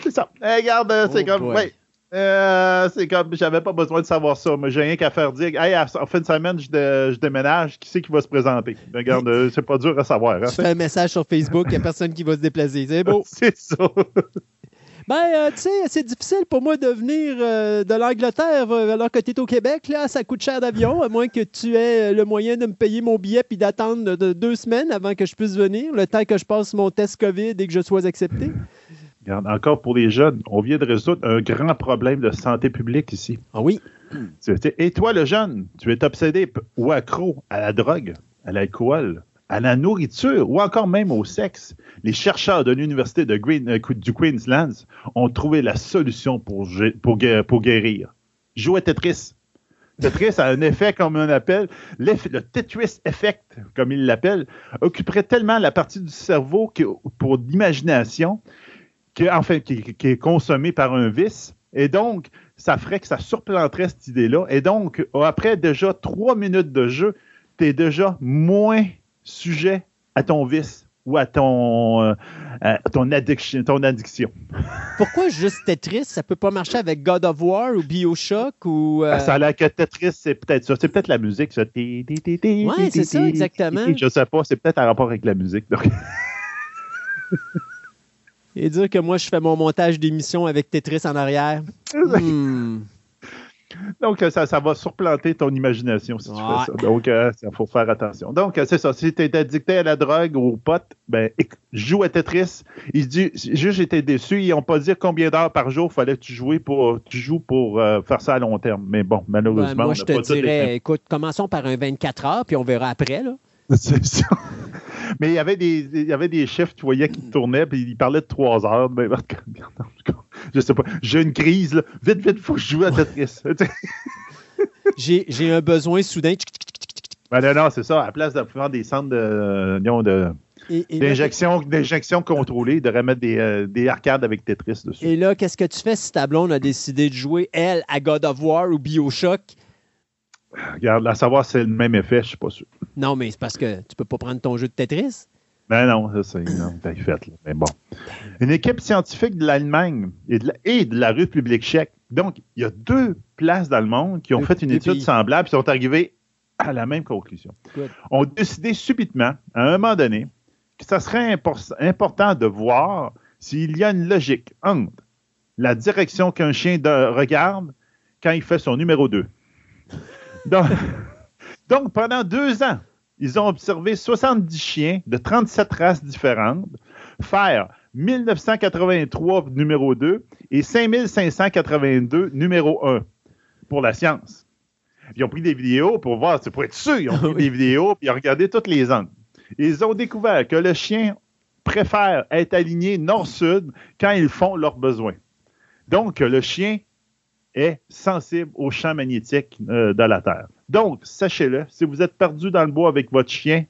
c'est ça. regarde, c'est oh comme. Euh, c'est comme, j'avais pas besoin de savoir ça. Mais j'ai rien qu'à faire dire, hey, en fin de semaine, je, déménage, qui c'est qui va se présenter? Regarde, euh, c'est pas dur à savoir. Hein? Tu fais un message sur Facebook, il n'y a personne qui va se déplacer. C'est beau. c'est ça. Ben, euh, tu sais, c'est difficile pour moi de venir de l'Angleterre alors que tu es au Québec. Là, ça coûte cher d'avion, à moins que tu aies le moyen de me payer mon billet puis d'attendre deux semaines avant que je puisse venir, le temps que je passe mon test COVID et que je sois accepté encore pour les jeunes, on vient de résoudre un grand problème de santé publique ici. Ah oui? Et toi, le jeune, tu es obsédé ou accro à la drogue, à l'alcool, à la nourriture ou encore même au sexe. Les chercheurs de l'Université de Green, euh, du Queensland ont trouvé la solution pour, pour, pour guérir. Jouer Tetris. Tetris a un effet, comme on appelle, le Tetris Effect, comme il l'appelle, occuperait tellement la partie du cerveau que, pour l'imagination qui, enfin, qui, est consommé par un vice. Et donc, ça ferait que ça surplanterait cette idée-là. Et donc, après déjà trois minutes de jeu, tu es déjà moins sujet à ton vice ou à ton, euh, ton, addiction, ton addiction. Pourquoi juste Tetris? Ça peut pas marcher avec God of War ou Bioshock ou... Euh? Ça a l'air que Tetris, c'est peut-être ça. C'est peut-être la musique, ça. Oui, c'est ça, exactement. Je sais pas, c'est peut-être en rapport avec la musique. Et dire que moi, je fais mon montage d'émission avec Tetris en arrière. Hmm. Donc, euh, ça, ça va surplanter ton imagination si tu Ouais. fais ça. Donc, il faut faire attention. Donc, euh, c'est ça. Si tu es addicté à la drogue ou aux potes, ben, joue à Tetris. Il dit, juste j'étais déçu. Ils n'ont pas dit combien d'heures par jour fallait que tu, joues pour, tu joues pour euh, faire ça à long terme. Mais bon, Ben, malheureusement, moi, on je te pas dirais, écoute, commençons par un 24 heures, puis on verra après. Là. C'est ça. Mais il y avait des, il y avait des chiffres, tu voyais, qui tournaient, puis ils parlaient de trois heures. Mais, je sais pas. J'ai une crise, là. Vite, vite, faut que je joue à Tetris. J'ai j'ai un besoin soudain. ben non, non, c'est ça. À la place de des centres de, disons, de, d'injection, d'injection contrôlée, de remettre des, euh, des arcades avec Tetris dessus. et là, qu'est-ce que tu fais si ta blonde a décidé de jouer, elle, à God of War ou Bioshock? Regarde, à savoir si c'est le même effet, je suis pas sûr. Non, mais c'est parce que tu peux pas prendre ton jeu de Tetris. Ben non, ça c'est fait. là. Mais bon. Une équipe scientifique de l'Allemagne et de la, et de la République tchèque. Donc, il y a deux places dans le monde qui ont fait une étude pays. semblable et sont arrivés à la même conclusion. Good. Ont décidé subitement, à un moment donné, que ça serait impor- important de voir s'il y a une logique entre la direction qu'un chien de- regarde quand il fait son numéro 2. Donc, donc, pendant deux ans, ils ont observé 70 chiens de 37 races différentes faire 1983 numéro 2 et 5582 numéro 1 pour la science. Ils ont pris des vidéos pour voir, c'est pour être sûr, ils ont pris des vidéos puis ils ont regardé toutes les angles. Ils ont découvert que le chien préfère être aligné nord-sud quand ils font leurs besoins. Donc, le chien est sensible au champ magnétique euh, de la Terre. Donc, sachez-le, si vous êtes perdu dans le bois avec votre chien,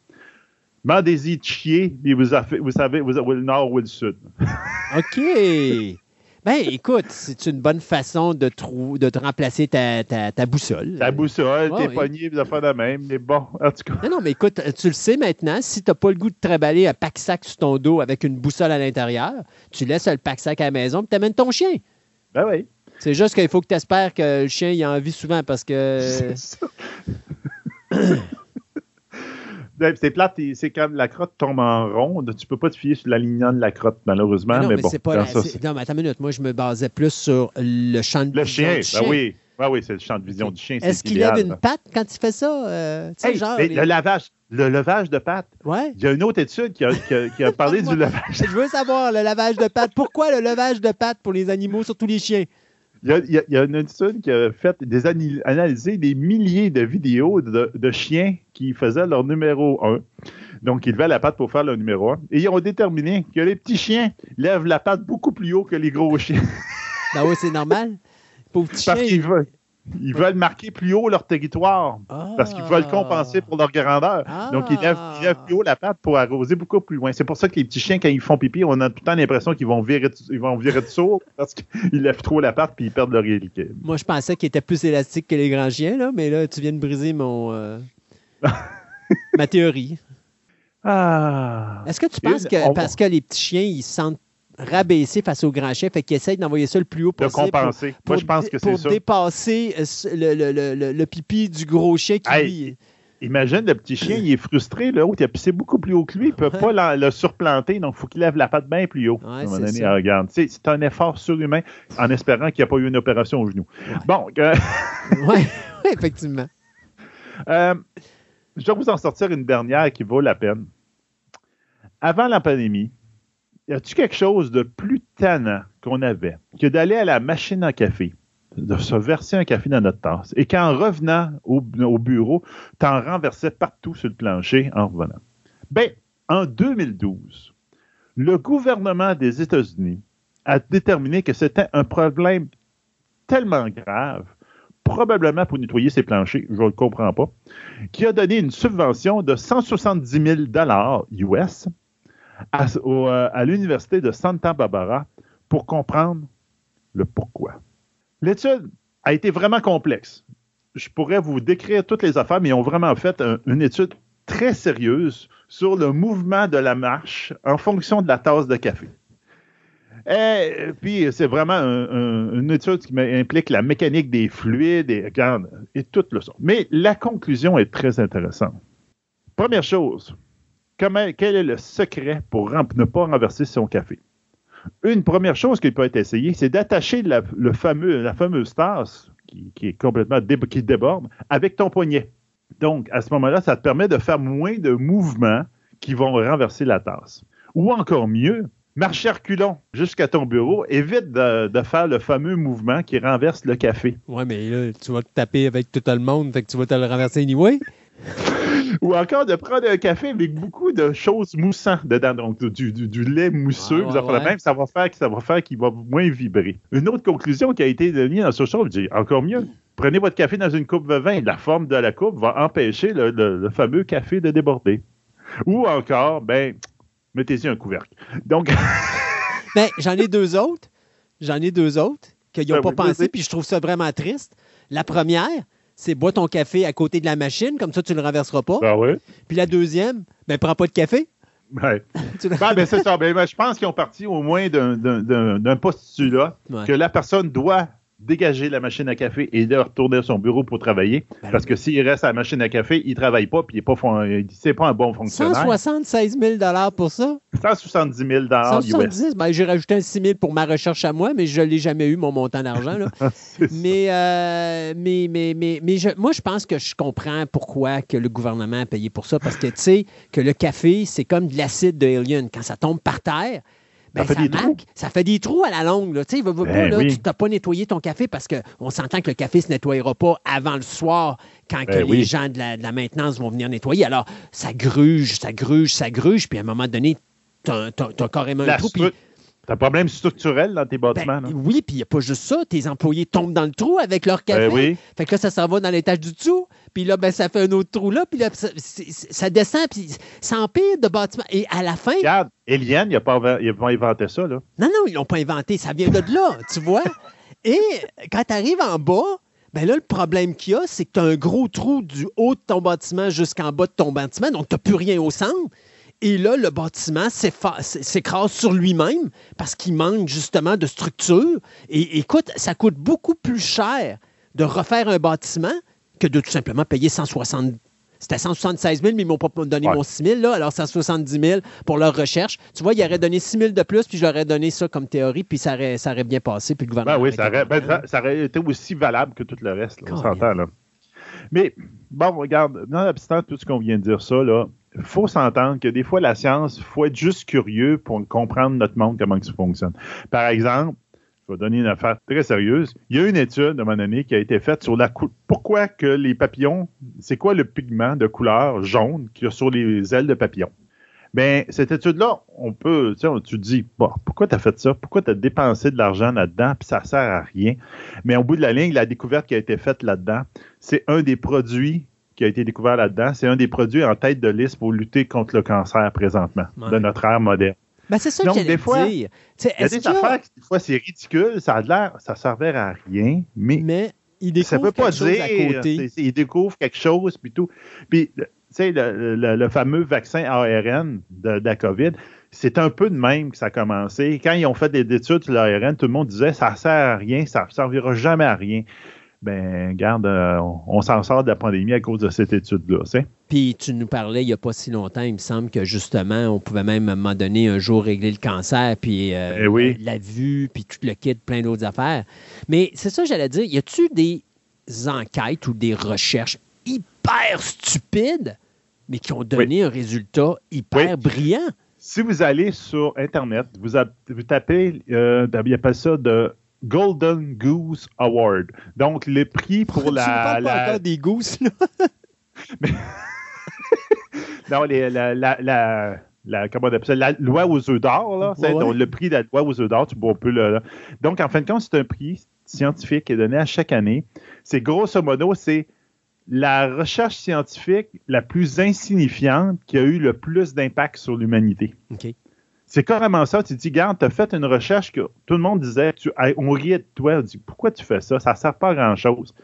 demandez-y de chier, puis vous, avez- vous savez vous avez le nord ou le sud. OK. Ben, écoute, c'est une bonne façon de, trou- de te remplacer ta, ta- ta boussole. Ta boussole, tes oui. poignées, vous affaires de même, mais bon, en tout cas. Non, non, mais écoute, tu le sais maintenant, si tu n'as pas le goût de travailler un pack-sac sur ton dos avec une boussole à l'intérieur, tu laisses le pack-sac à la maison et tu amènes ton chien. Ben oui. C'est juste qu'il faut que tu espères que le chien il a envie souvent parce que. C'est ça. Ben, C'est plate, c'est quand la crotte tombe en ronde, tu peux pas te fier sur l'alignement de la crotte, malheureusement, Ah non, mais, mais bon. c'est pas la- ça, non, mais attends une minute. Moi, je me basais plus sur le champ de le vision chien, du ben oui. Ben oui, c'est le champ de vision du chien. Est-ce qu'il lève une patte quand il fait ça? Euh, Hey, genre. mais les- le lavage, le lavage de pattes. Ouais. Il y a une autre étude qui a, qui a- qui a parlé du lavage. Je veux savoir le lavage de pattes. Pourquoi le lavage de pattes pour les animaux, surtout les chiens? Il y, a, il y une étude qui a fait des analysé des milliers de vidéos de, de chiens qui faisaient leur numéro 1. Donc, ils levaient la patte pour faire leur numéro 1. Et ils ont déterminé que les petits chiens lèvent la patte beaucoup plus haut que les gros chiens. Ben oui, c'est normal. Pauvre petit. Parce qu'ils veulent, ils veulent marquer plus haut leur territoire. Parce qu'ils veulent compenser pour leur grandeur. Ah. Donc, ils lèvent, ils lèvent plus haut la patte pour arroser beaucoup plus loin. C'est pour ça que les petits chiens, quand ils font pipi, on a tout le temps l'impression qu'ils vont virer, de- ils vont virer de sourd parce qu'ils lèvent trop la patte puis ils perdent leur équilibre. Moi, je pensais qu'il était plus élastique que les grands chiens, là, mais là, tu viens de briser mon. euh, ma théorie. Ah! Est-ce que tu penses que on- parce que les petits chiens, ils se sentent rabaissés face aux grands chiens, fait qu'ils essayent d'envoyer ça le plus haut De possible pour- compenser. pour, Moi, je pense que c'est pour ça. dépasser euh, le, le- le- le- le pipi du gros chien qui, Hey, lui, Imagine le petit chien, il est frustré, là, il a pissé beaucoup plus haut que lui, il peut Ouais. pas le surplanter, donc il faut qu'il lève la patte bien plus haut. Ouais, à un moment c'est donné, ça. regarde. C'est un effort surhumain en espérant qu'il n'y a pas eu une opération au genou. Bon, euh, Oui, effectivement. euh, je dois vous en sortir une dernière qui vaut la peine. Avant la pandémie, y a-tu quelque chose de plus tannant qu'on avait que d'aller à la machine à café, de se verser un café dans notre tasse, et qu'en revenant au, au bureau, t'en renversais partout sur le plancher en revenant? Ben, en 2012, le gouvernement des États-Unis a déterminé que c'était un problème tellement grave, probablement pour nettoyer ses planchers, je ne le comprends pas, qui a donné une subvention de 170 000 US euh, à l'Université de Santa Barbara pour comprendre le pourquoi. L'étude a été vraiment complexe. Je pourrais vous décrire toutes les affaires, mais ils ont vraiment fait un- une étude très sérieuse sur le mouvement de la marche en fonction de la tasse de café. Et puis, c'est vraiment un- un- une étude qui implique la mécanique des fluides et, et tout le son. Mais la conclusion est très intéressante. Première chose, quel est le secret pour ne pas renverser son café? Une première chose qui peut être essayée, c'est d'attacher la, fameuse tasse qui, est complètement déborde avec ton poignet. Donc, à ce moment-là, ça te permet de faire moins de mouvements qui vont renverser la tasse. Ou encore mieux, marcher reculons jusqu'à ton bureau, évite de, faire le fameux mouvement qui renverse le café. Ouais, mais là, tu vas te taper avec tout le monde, tu vas te le renverser anyway. Ou encore de prendre un café avec beaucoup de choses moussantes dedans, donc du, lait mousseux, même, ça va faire, ça va faire qu'il va moins vibrer. Une autre conclusion qui a été donnée dans ce show, je dis encore mieux, prenez votre café dans une coupe de vin, la forme de la coupe va empêcher le, fameux café de déborder. Ou encore, ben, mettez-y un couvercle. Donc. ben, j'en ai deux autres. J'en ai deux autres qu'ils n'ont ben pas pensé, puis je trouve ça vraiment triste. La première, c'est bois ton café à côté de la machine, comme ça tu ne le renverseras pas. Oui. Puis la deuxième, ben prends pas de café. Ouais. ben, ben c'est ça. Ben, ben, je pense qu'ils ont parti au moins d'un postulat que la personne doit dégager la machine à café et de retourner à son bureau pour travailler. Ben parce que s'il reste à la machine à café, il ne travaille pas puis il n'est pas, pas un bon fonctionnaire. 176 000 pour ça? 170 000 170 ben, J'ai rajouté un 6 000 pour ma recherche à moi, mais je ne l'ai jamais eu, mon montant d'argent. mais, euh, mais, mais, mais, mais moi, je pense que je comprends pourquoi que le gouvernement a payé pour ça. Parce que tu sais que le café, c'est comme de l'acide de Alien. Quand ça tombe par terre, ben, ça, fait des trous. ça fait des trous à la longue. Là. Tu ben n'as pas nettoyé ton café parce qu'on s'entend que le café ne se nettoyera pas avant le soir quand ben les gens de la, maintenance vont venir nettoyer. Alors, ça gruge, ça gruge, ça gruge, puis à un moment donné, tu as, carrément un trou. T'as un problème structurel dans tes bâtiments, ben, Oui, puis il n'y a pas juste ça. Tes employés tombent dans le trou avec leur café. oui. Fait que là, ça s'en va dans l'étage du dessous. Puis là, ben, ça fait un autre trou là. Puis là, ça, descend, puis ça empire de bâtiments. Et à la fin. Regarde, Eliane, il n'a pas, pas, inventé ça, là. Non, non, ils l'ont pas inventé. Ça vient de là, tu vois. Et quand tu arrives en bas, ben là, le problème qu'il y a, c'est que tu as un gros trou du haut de ton bâtiment jusqu'en bas de ton bâtiment. Donc, tu n'as plus rien au centre. Et là, le bâtiment s'écrase sur lui-même parce qu'il manque justement de structure. Et écoute, ça coûte beaucoup plus cher de refaire un bâtiment que de tout simplement payer 160 c'était 176 000, mais ils m'ont pas donné mon 6 000, là, alors 170 000 pour leur recherche. Tu vois, ils auraient donné 6 000 de plus, puis j'aurais donné ça comme théorie, puis ça aurait, ça aurait bien passé, puis le gouvernement... Ben oui, ça aurait, ben, ça aurait, été aussi valable que tout le reste, on s'entend, là. Mais, bon, regarde, non-obstant tout ce qu'on vient de dire ça, là, faut s'entendre que des fois, la science, il faut être juste curieux pour comprendre notre monde, comment ça fonctionne. Par exemple, je vais donner une affaire très sérieuse. Il y a une étude, à un moment qui a été faite sur la pourquoi que les papillons, c'est quoi le pigment de couleur jaune qu'il y a sur les ailes de papillons. Bien, cette étude-là, on peut, tu sais, tu dis, bon, pourquoi tu as fait ça? Pourquoi tu as dépensé de l'argent là-dedans? Puis ça sert à rien. Mais au bout de la ligne, la découverte qui a été faite là-dedans, c'est un des produits qui a été découvert là-dedans. C'est un des produits en tête de liste pour lutter contre le cancer présentement de notre ère moderne. Ben, c'est ça que des fois, dire. Il y a des affaires qui, des fois, c'est ridicule, ça a l'air, ça servait à rien, mais, mais il découvre ça peut pas dire, à côté. il découvre quelque chose, puis tout. Puis, tu sais, le, fameux vaccin ARN de, la COVID, c'est un peu de même que ça a commencé. Quand ils ont fait des études sur l'ARN, tout le monde disait ça sert à rien, ça ne servira jamais à rien ben, garde, euh, on, s'en sort de la pandémie à cause de cette étude-là. Puis tu nous parlais il n'y a pas si longtemps, il me semble que justement, on pouvait même à un moment donné un jour régler le cancer, puis euh, eh la vue, puis tout le kit, plein d'autres affaires. Mais c'est ça, j'allais dire, y a-tu des enquêtes ou des recherches hyper stupides, mais qui ont donné un résultat hyper brillant? Si vous allez sur Internet, vous, tapez, euh, il appelle ça de Golden Goose Award. Donc, le prix pour la. Tu la... pas encore des gousses, là? non, la, la, la, comment on appelle ça? La loi aux œufs d'or, là. Donc, le prix de la loi aux œufs d'or, tu bois un peu là. Donc, en fin de compte, c'est un prix scientifique qui est donné à chaque année. C'est grosso modo, c'est la recherche scientifique la plus insignifiante qui a eu le plus d'impact sur l'humanité. OK. C'est carrément ça. Tu dis, garde, tu as fait une recherche que tout le monde disait, tu, on riait de toi, on dit, pourquoi tu fais ça? Ça ne sert pas à grand-chose.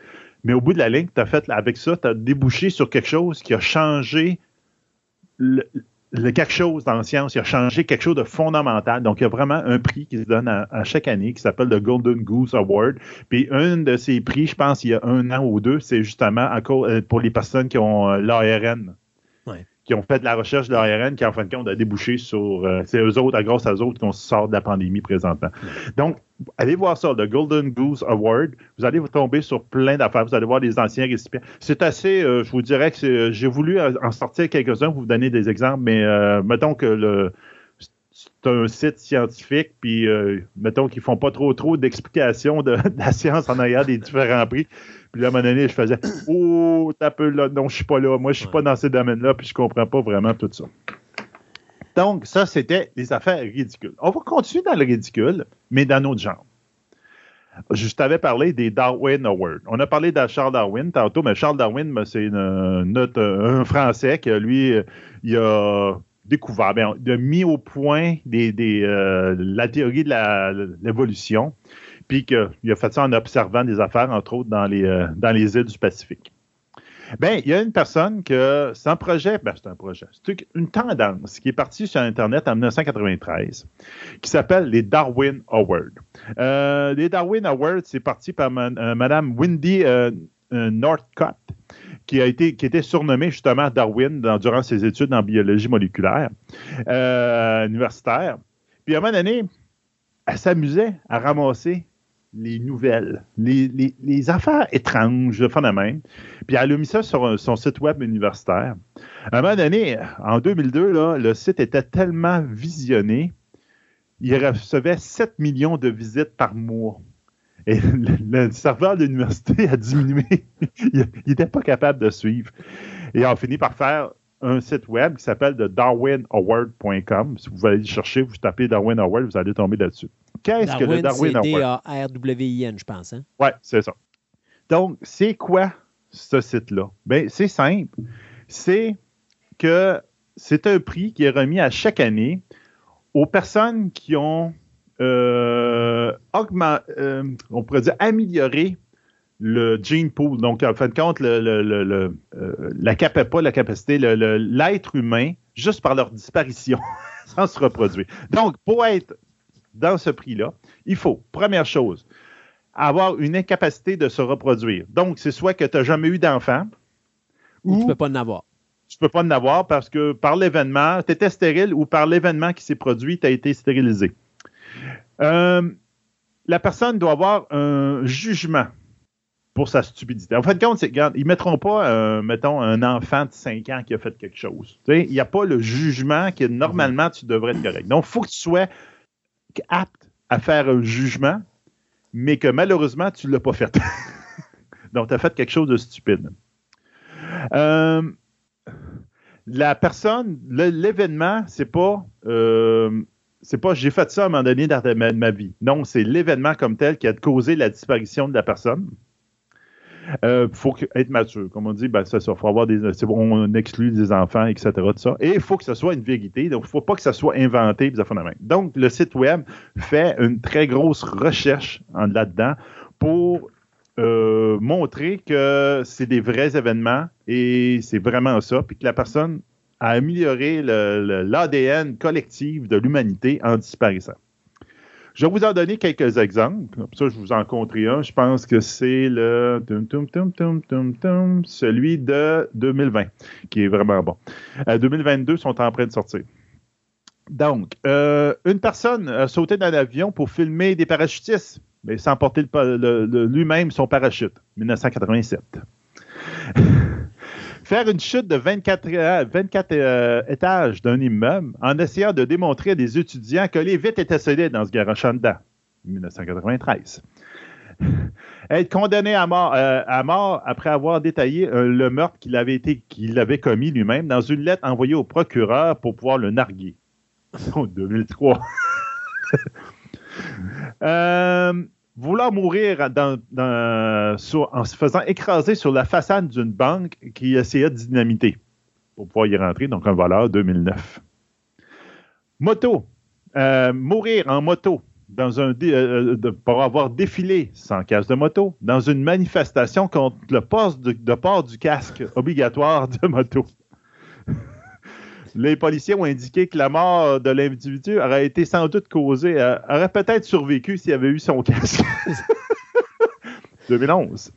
Mais au bout de la ligne, as fait avec ça, tu as débouché sur quelque chose qui a changé quelque chose dans la science, il a changé quelque chose de fondamental. Donc, il y a vraiment un prix qui se donne à, chaque année qui s'appelle le Golden Goose Award. Puis, un de ces prix, je pense, il y a un an ou deux, c'est justement euh, pour les personnes qui ont euh, l'ARN qui ont fait de la recherche de l'ARN qui, en fin de compte, a débouché sur. Euh, c'est eux autres, grâce à eux autres, qu'on sort de la pandémie présentement. Donc, allez voir ça, le Golden Goose Award. Vous allez vous tomber sur plein d'affaires. Vous allez voir les anciens récipients. C'est assez. Euh, je vous dirais que j'ai voulu en sortir quelques-uns pour vous donner des exemples, mais euh, mettons que le. C'est un site scientifique, puis mettons qu'ils font pas trop trop d'explications de, de, la science en arrière des différents prix. Puis là, à un moment donné, je faisais Oh, t'as peu là, non, je suis pas là. Moi, je suis pas dans ces domaines-là, puis je comprends pas vraiment tout ça. Donc, ça, c'était les affaires ridicules. On va continuer dans le ridicule, mais dans notre genre. Je t'avais parlé des Darwin Awards. On a parlé de Charles Darwin tantôt, mais Charles Darwin, ben, c'est un Français qui, lui, il a découvert, bien, il a mis au point des, euh, la théorie de l'évolution puis qu'il a fait ça en observant des affaires, entre autres, dans les, euh, dans les îles du Pacifique. Bien, il y a une personne que c'est projet, ben c'est un projet, c'est une tendance qui est partie sur Internet en 1993, qui s'appelle les Darwin Awards. Euh, les Darwin Awards, c'est parti par Mme euh, Wendy Northcott, qui a été, qui était surnommée justement Darwin durant ses études en biologie moléculaire universitaire. Puis à un moment donné, elle s'amusait à ramasser les nouvelles, les, affaires étranges, le phénomène. Puis elle a mis ça sur son site web universitaire. À un moment donné, en 2002, là, le site était tellement visionné, il recevait 7 millions de visites par mois. Et le, serveur de l'université a diminué. il n'était pas capable de suivre. Et on a fini par faire un site web qui s'appelle darwinaward.com. Si vous voulez aller chercher, vous tapez Darwin Award, vous allez tomber là-dessus. Qu'est-ce que le Darwin Award? D-A-R-W-I-N, je pense. Hein? Oui, c'est ça. Donc, c'est quoi ce site-là? Bien, c'est simple. C'est que c'est un prix qui est remis à chaque année aux personnes qui ont euh, euh on pourrait dire amélioré le gene pool. Donc, en fin de compte, le, le, euh, la, pas la capacité, l'être humain, juste par leur disparition, sans se reproduire. Donc, pour être dans ce prix-là, il faut, première chose, avoir une incapacité de se reproduire. Donc, c'est soit que tu n'as jamais eu d'enfant, ou tu ne peux pas en avoir. Tu ne peux pas en avoir parce que par l'événement, tu étais stérile ou par l'événement qui s'est produit, tu as été stérilisé. Euh, la personne doit avoir un jugement pour sa stupidité. En fin de compte, c'est, regarde, ils ne mettront pas, euh, mettons, un enfant de 5 ans qui a fait quelque chose. Il n'y a pas le jugement que normalement tu devrais être correct. Donc, il faut que tu sois apte à faire un jugement, mais que malheureusement, tu ne l'as pas fait. Donc, tu as fait quelque chose de stupide. Euh, la personne, l'événement, c'est pas. Euh, c'est pas j'ai fait ça à un moment donné dans ma, ma vie. Non, c'est l'événement comme tel qui a causé la disparition de la personne. Il euh, faut être mature. Comme on dit, ben, ça, faut avoir des, on exclut des enfants, etc. ça. Et il faut que ce soit une vérité. Donc, il ne faut pas que ça soit inventé. Donc, le site web fait une très grosse recherche là-dedans pour euh, montrer que c'est des vrais événements et c'est vraiment ça, puis que la personne a amélioré l'ADN collectif de l'humanité en disparaissant. Je vais vous en donner quelques exemples. Comme ça, je vous en compterai un. Je pense que c'est le celui de 2020, qui est vraiment bon. 2022 euh, sont en train de sortir. Donc, euh, une personne a sauté dans l'avion pour filmer des parachutistes, mais sans porter lui-même son parachute. 1987. Faire une chute de 24, 24 euh, euh, étages d'un immeuble en essayant de démontrer à des étudiants que les vitres étaient solides dans ce garage dedans. 1993. Être condamné à mort, euh, à mort après avoir détaillé le meurtre qu'il avait, commis lui-même dans une lettre envoyée au procureur pour pouvoir le narguer. En 2003. euh, vouloir mourir en se faisant écraser sur la façade d'une banque qui essayait de dynamiter pour pouvoir y rentrer, donc un voleur 2009. Moto. Euh, mourir en moto un euh, pour avoir défilé sans casque de moto dans une manifestation contre le poste de port du casque obligatoire de moto. Les policiers ont indiqué que la mort de l'individu aurait été sans doute causée, euh, aurait peut-être survécu s'il avait eu son casque. 2011.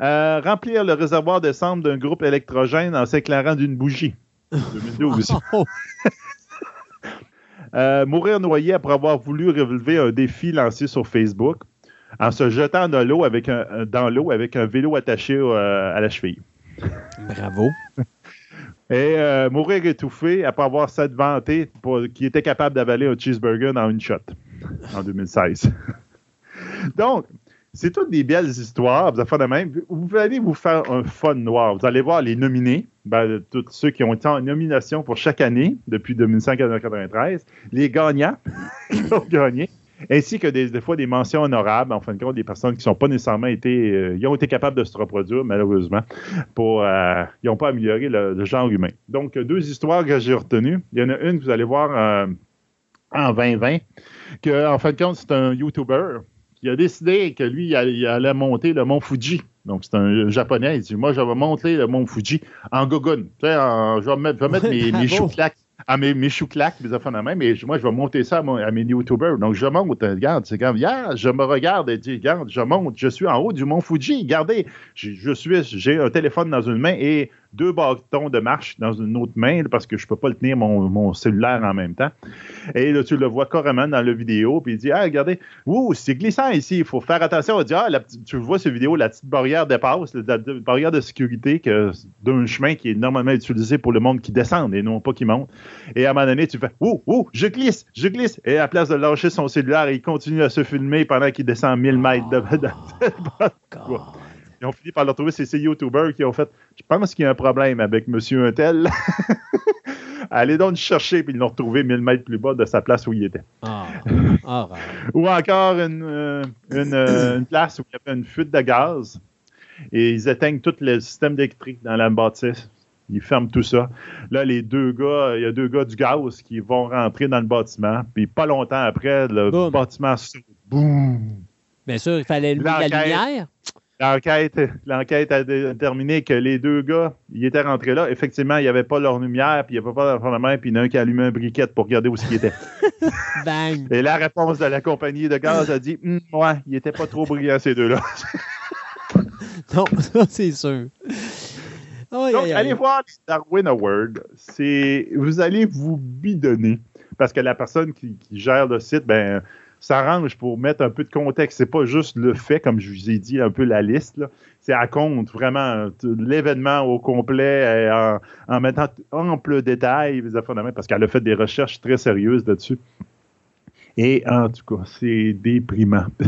Euh, remplir le réservoir de cendre d'un groupe électrogène en s'éclairant d'une bougie. 2012. Euh, mourir noyé après avoir voulu relever un défi lancé sur Facebook en se jetant dans l'eau avec un, dans l'eau avec un vélo attaché euh, à la cheville. Bravo. Et euh, mourir étouffé après avoir s'être vanté qu'il était capable d'avaler un cheeseburger dans une shot en 2016. Donc, c'est toutes des belles histoires, vous allez vous faire un fun noir. Vous allez voir les nominés, ben, tous ceux qui ont été en nomination pour chaque année depuis 2005 à 2093, les gagnants qui ont gagné, ainsi que des, fois des mentions honorables, en fin de compte, des personnes qui n'ont pas nécessairement été, euh, ils ont été capables de se reproduire, malheureusement, pour, euh, ils n'ont pas amélioré le, genre humain. Donc, deux histoires que j'ai retenues. Il y en a une que vous allez voir euh, en 2020, que, en fin de compte, c'est un YouTuber qui a décidé que lui, il allait monter le mont Fuji. Donc, c'est un japonais. Il dit Moi, je vais monter le mont Fuji en gogun. Tu sais, je vais mettre, mes, mes choux claques à mes, mes choux claques, mes affaires de même, mais moi, je vais monter ça à, mes YouTubers. Donc, je monte, regarde, c'est comme, hier, je me regarde et dis, regarde, je monte, je suis en haut du mont Fuji, regardez, je suis, j'ai un téléphone dans une main et deux bâtons de marche dans une autre main parce que je ne peux pas le tenir mon, cellulaire en même temps. Et là, tu le vois carrément dans la vidéo, puis il dit Ah, regardez, ouh, c'est glissant ici, il faut faire attention. On dit Ah, tu vois cette vidéo, la petite barrière dépasse, la, barrière de sécurité d'un chemin qui est normalement utilisé pour le monde qui descend et non pas qui monte. Et à un moment donné, tu fais Ouh, ouh, je glisse, je glisse. Et à la place de lâcher son cellulaire, il continue à se filmer pendant qu'il descend 1000 mètres de, de, oh, ils ont fini par le retrouver. C'est ces YouTubers qui ont fait Je pense qu'il y a un problème avec Monsieur Untel. Allez donc chercher, puis ils l'ont retrouvé 1000 mètres plus bas de sa place où il était. Ah. Ah, Ou encore une, euh, euh, une, place où il y avait une fuite de gaz et ils éteignent tout le système électrique dans la bâtisse. Ils ferment tout ça. Là, les deux gars, il y a deux gars du gaz qui vont rentrer dans le bâtiment. Puis pas longtemps après, le bâtiment saute. Boum! Bien sûr, il fallait la lumière. L'enquête, l'enquête a déterminé que les deux gars, ils étaient rentrés là. Effectivement, il n'y avait pas leur lumière, puis il n'y avait pas de main, puis il y en a un qui a allumé un briquet pour regarder où il était. Bang! Et la réponse de la compagnie de gaz a dit hum, Ouais, il n'était pas trop brillant, ces deux-là. non, ça, c'est sûr. Donc, allez voir les Darwin Awards. vous allez vous bidonner. Parce que la personne qui, qui gère le site, ben s'arrange pour mettre un peu de contexte. C'est pas juste le fait, comme je vous ai dit, un peu la liste. C'est à compte vraiment l'événement au complet en, en, mettant ample détail, parce qu'elle a fait des recherches très sérieuses là-dessus. Et en tout cas, c'est déprimant.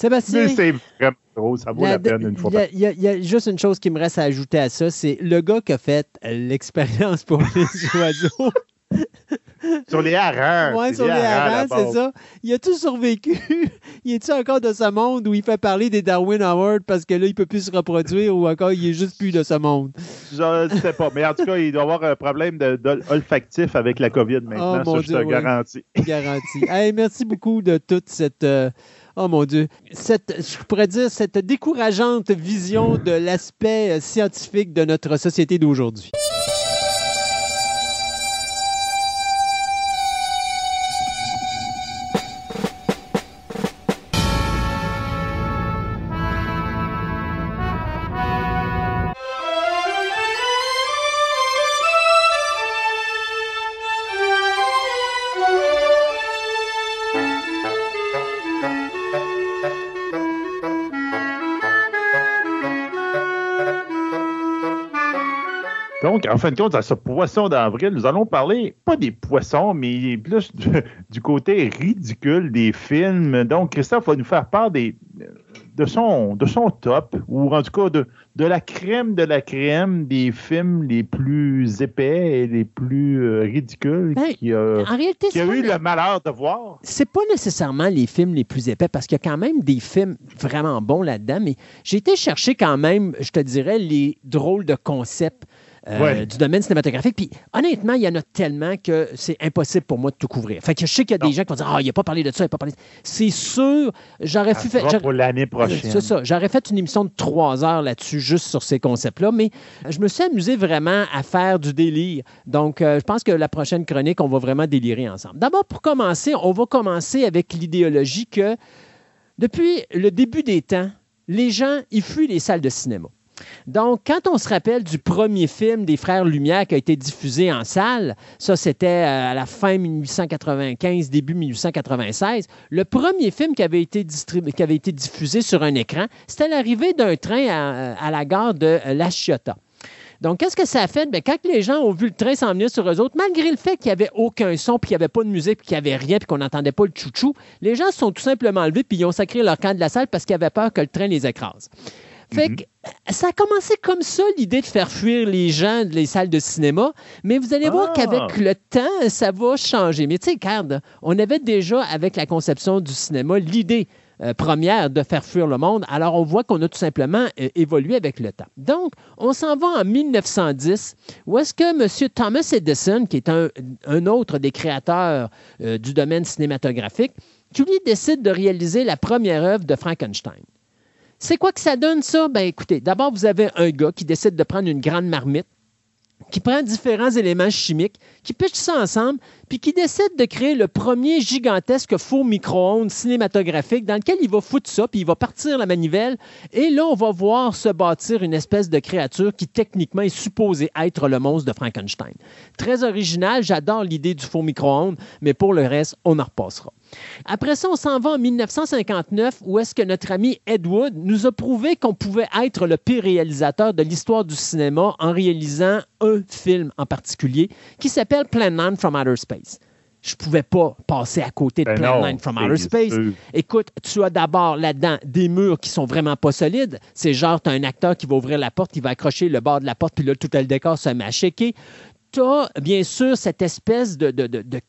Sébastien. c'est vraiment drôle, ça vaut la, peine une fois. Il y, a juste une chose qui me reste à ajouter à ça, c'est le gars qui a fait l'expérience pour les oiseaux. Sur les harengs. Oui, sur les harengs, c'est ça. Il a tout survécu. il est-tu encore de ce monde où il fait parler des Darwin Awards parce que là, il peut plus se reproduire ou encore il est juste plus de ce monde? Je ne sais pas. Mais en tout cas, il doit avoir un problème olfactif avec la COVID maintenant. Oh, ça, je te garantis. Garanti. merci beaucoup de toute cette. Euh, oh mon Dieu, cette, je pourrais dire cette décourageante vision de l'aspect euh, scientifique de notre société d'aujourd'hui. Donc, en fin de compte, à ce poisson d'avril, nous allons parler, pas des poissons, mais plus du, côté ridicule des films. Donc, Christophe va nous faire part des, de, son, de son top, ou en tout cas de, de la crème de la crème des films les plus épais et les plus euh, ridicules ben, qui, a, en réalité, qui a eu le malheur de voir. C'est pas nécessairement les films les plus épais, parce qu'il y a quand même des films vraiment bons là-dedans, mais j'ai été chercher quand même, je te dirais, les drôles de concepts euh, du domaine cinématographique. Puis honnêtement, il y en a tellement que c'est impossible pour moi de tout couvrir. Fait que je sais qu'il y a des gens qui vont dire Ah, il n'a pas parlé de ça, il n'a pas parlé de ça. C'est sûr, j'aurais fait. pour l'année prochaine. C'est ça. J'aurais fait une émission de trois heures là-dessus, juste sur ces concepts-là. Mais je me suis amusé vraiment à faire du délire. Donc, euh, je pense que la prochaine chronique, on va vraiment délirer ensemble. D'abord, pour commencer, on va commencer avec l'idéologie que depuis le début des temps, les gens, ils fuient les salles de cinéma. Donc, quand on se rappelle du premier film des Frères Lumière qui a été diffusé en salle, ça c'était euh, à la fin 1895, début 1896, le premier film qui avait été, diffusé sur un écran, c'était l'arrivée d'un train à, la gare de La Ciotat. Donc, qu'est-ce que ça a fait? Bien, quand les gens ont vu le train s'en sur eux autres, malgré le fait qu'il n'y avait aucun son, puis qu'il n'y avait pas de musique, puis qu'il n'y avait rien, puis qu'on n'entendait pas le chouchou, les gens se sont tout simplement levés, puis ils ont sacré leur camp de la salle parce qu'ils avaient peur que le train les écrase. Fait mhm. que ça a commencé comme ça, l'idée de faire fuir les gens des salles de cinéma. Mais vous allez voir qu'avec ah! le temps, ça va changer. Mais tu sais, regarde, on avait déjà, avec la conception du cinéma, l'idée euh, première de faire fuir le monde. Alors, on voit qu'on a tout simplement euh, évolué avec le temps. Donc, on s'en va en 1910, où est-ce que M. Thomas Edison, qui est un, autre des créateurs euh, du domaine cinématographique, qui lui décide de réaliser la première œuvre de Frankenstein. C'est quoi que ça donne, ça? Ben écoutez, d'abord, vous avez un gars qui décide de prendre une grande marmite, qui prend différents éléments chimiques, qui pitch ça ensemble, puis qui décide de créer le premier gigantesque four micro-ondes cinématographique dans lequel il va foutre ça, puis il va partir la manivelle, et là, on va voir se bâtir une espèce de créature qui techniquement est supposée être le monstre de Frankenstein. Très original, j'adore l'idée du four micro-ondes, mais pour le reste, on en repassera. Après ça, on s'en va en 1959, où est-ce que notre ami Ed Wood nous a prouvé qu'on pouvait être le pire réalisateur de l'histoire du cinéma en réalisant un film en particulier qui s'appelle Plan 9 from Outer Space. Je ne pouvais pas passer à côté de ben Plan 9 from Outer Space. Écoute, tu as d'abord là-dedans des murs qui sont vraiment pas solides. C'est genre, tu as un acteur qui va ouvrir la porte, il va accrocher le bord de la porte, puis là, tout le décor se met à shaker tu as bien sûr cette espèce de,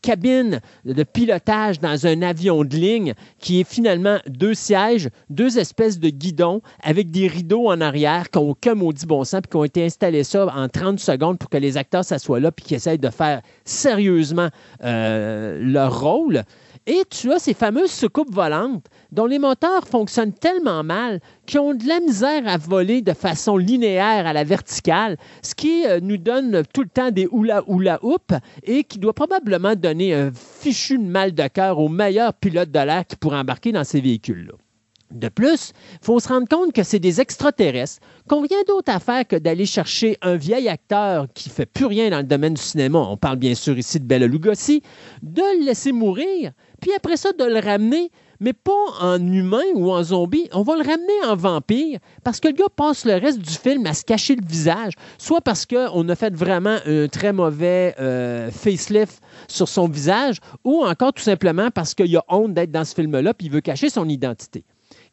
cabine de pilotage dans un avion de ligne qui est finalement deux sièges, deux espèces de guidons avec des rideaux en arrière qui n'ont aucun maudit bon sens puis qui ont été installés ça en 30 secondes pour que les acteurs s'assoient là puis qu'ils essayent de faire sérieusement euh, leur rôle. Et tu as ces fameuses soucoupes volantes dont les moteurs fonctionnent tellement mal qu'ils ont de la misère à voler de façon linéaire à la verticale, ce qui euh, nous donne tout le temps des oula oula oup et qui doit probablement donner un fichu de mal de cœur aux meilleurs pilotes de l'air qui pourraient embarquer dans ces véhicules-là. De plus, il faut se rendre compte que c'est des extraterrestres, qu'on rien d'autre à faire que d'aller chercher un vieil acteur qui fait plus rien dans le domaine du cinéma, on parle bien sûr ici de Bela Lugosi, de le laisser mourir, puis après ça, de le ramener, mais pas en humain ou en zombie. On va le ramener en vampire parce que le gars passe le reste du film à se cacher le visage, soit parce qu'on a fait vraiment un très mauvais euh, facelift sur son visage, ou encore tout simplement parce qu'il a honte d'être dans ce film-là puis il veut cacher son identité.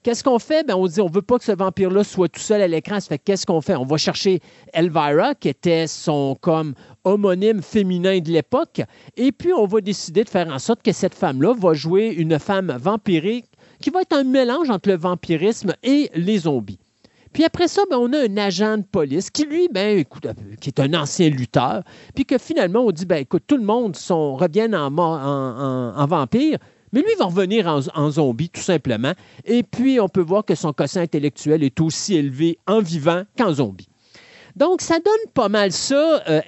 Qu'est-ce qu'on fait? Ben, on dit on veut pas que ce vampire-là soit tout seul à l'écran. Ça fait qu'est-ce qu'on fait? On va chercher Elvira, qui était son comme homonyme féminin de l'époque, et puis on va décider de faire en sorte que cette femme-là va jouer une femme vampirique qui va être un mélange entre le vampirisme et les zombies. Puis après ça, ben, on a un agent de police qui, lui, ben, écoute, euh, qui est un ancien lutteur, puis que finalement, on dit, ben, écoute, tout le monde sont, en vampire, mais lui va revenir en, zombie, tout simplement. Et puis, on peut voir que son quotient intellectuel est aussi élevé en vivant qu'en zombie. Donc, ça donne pas mal ça, euh,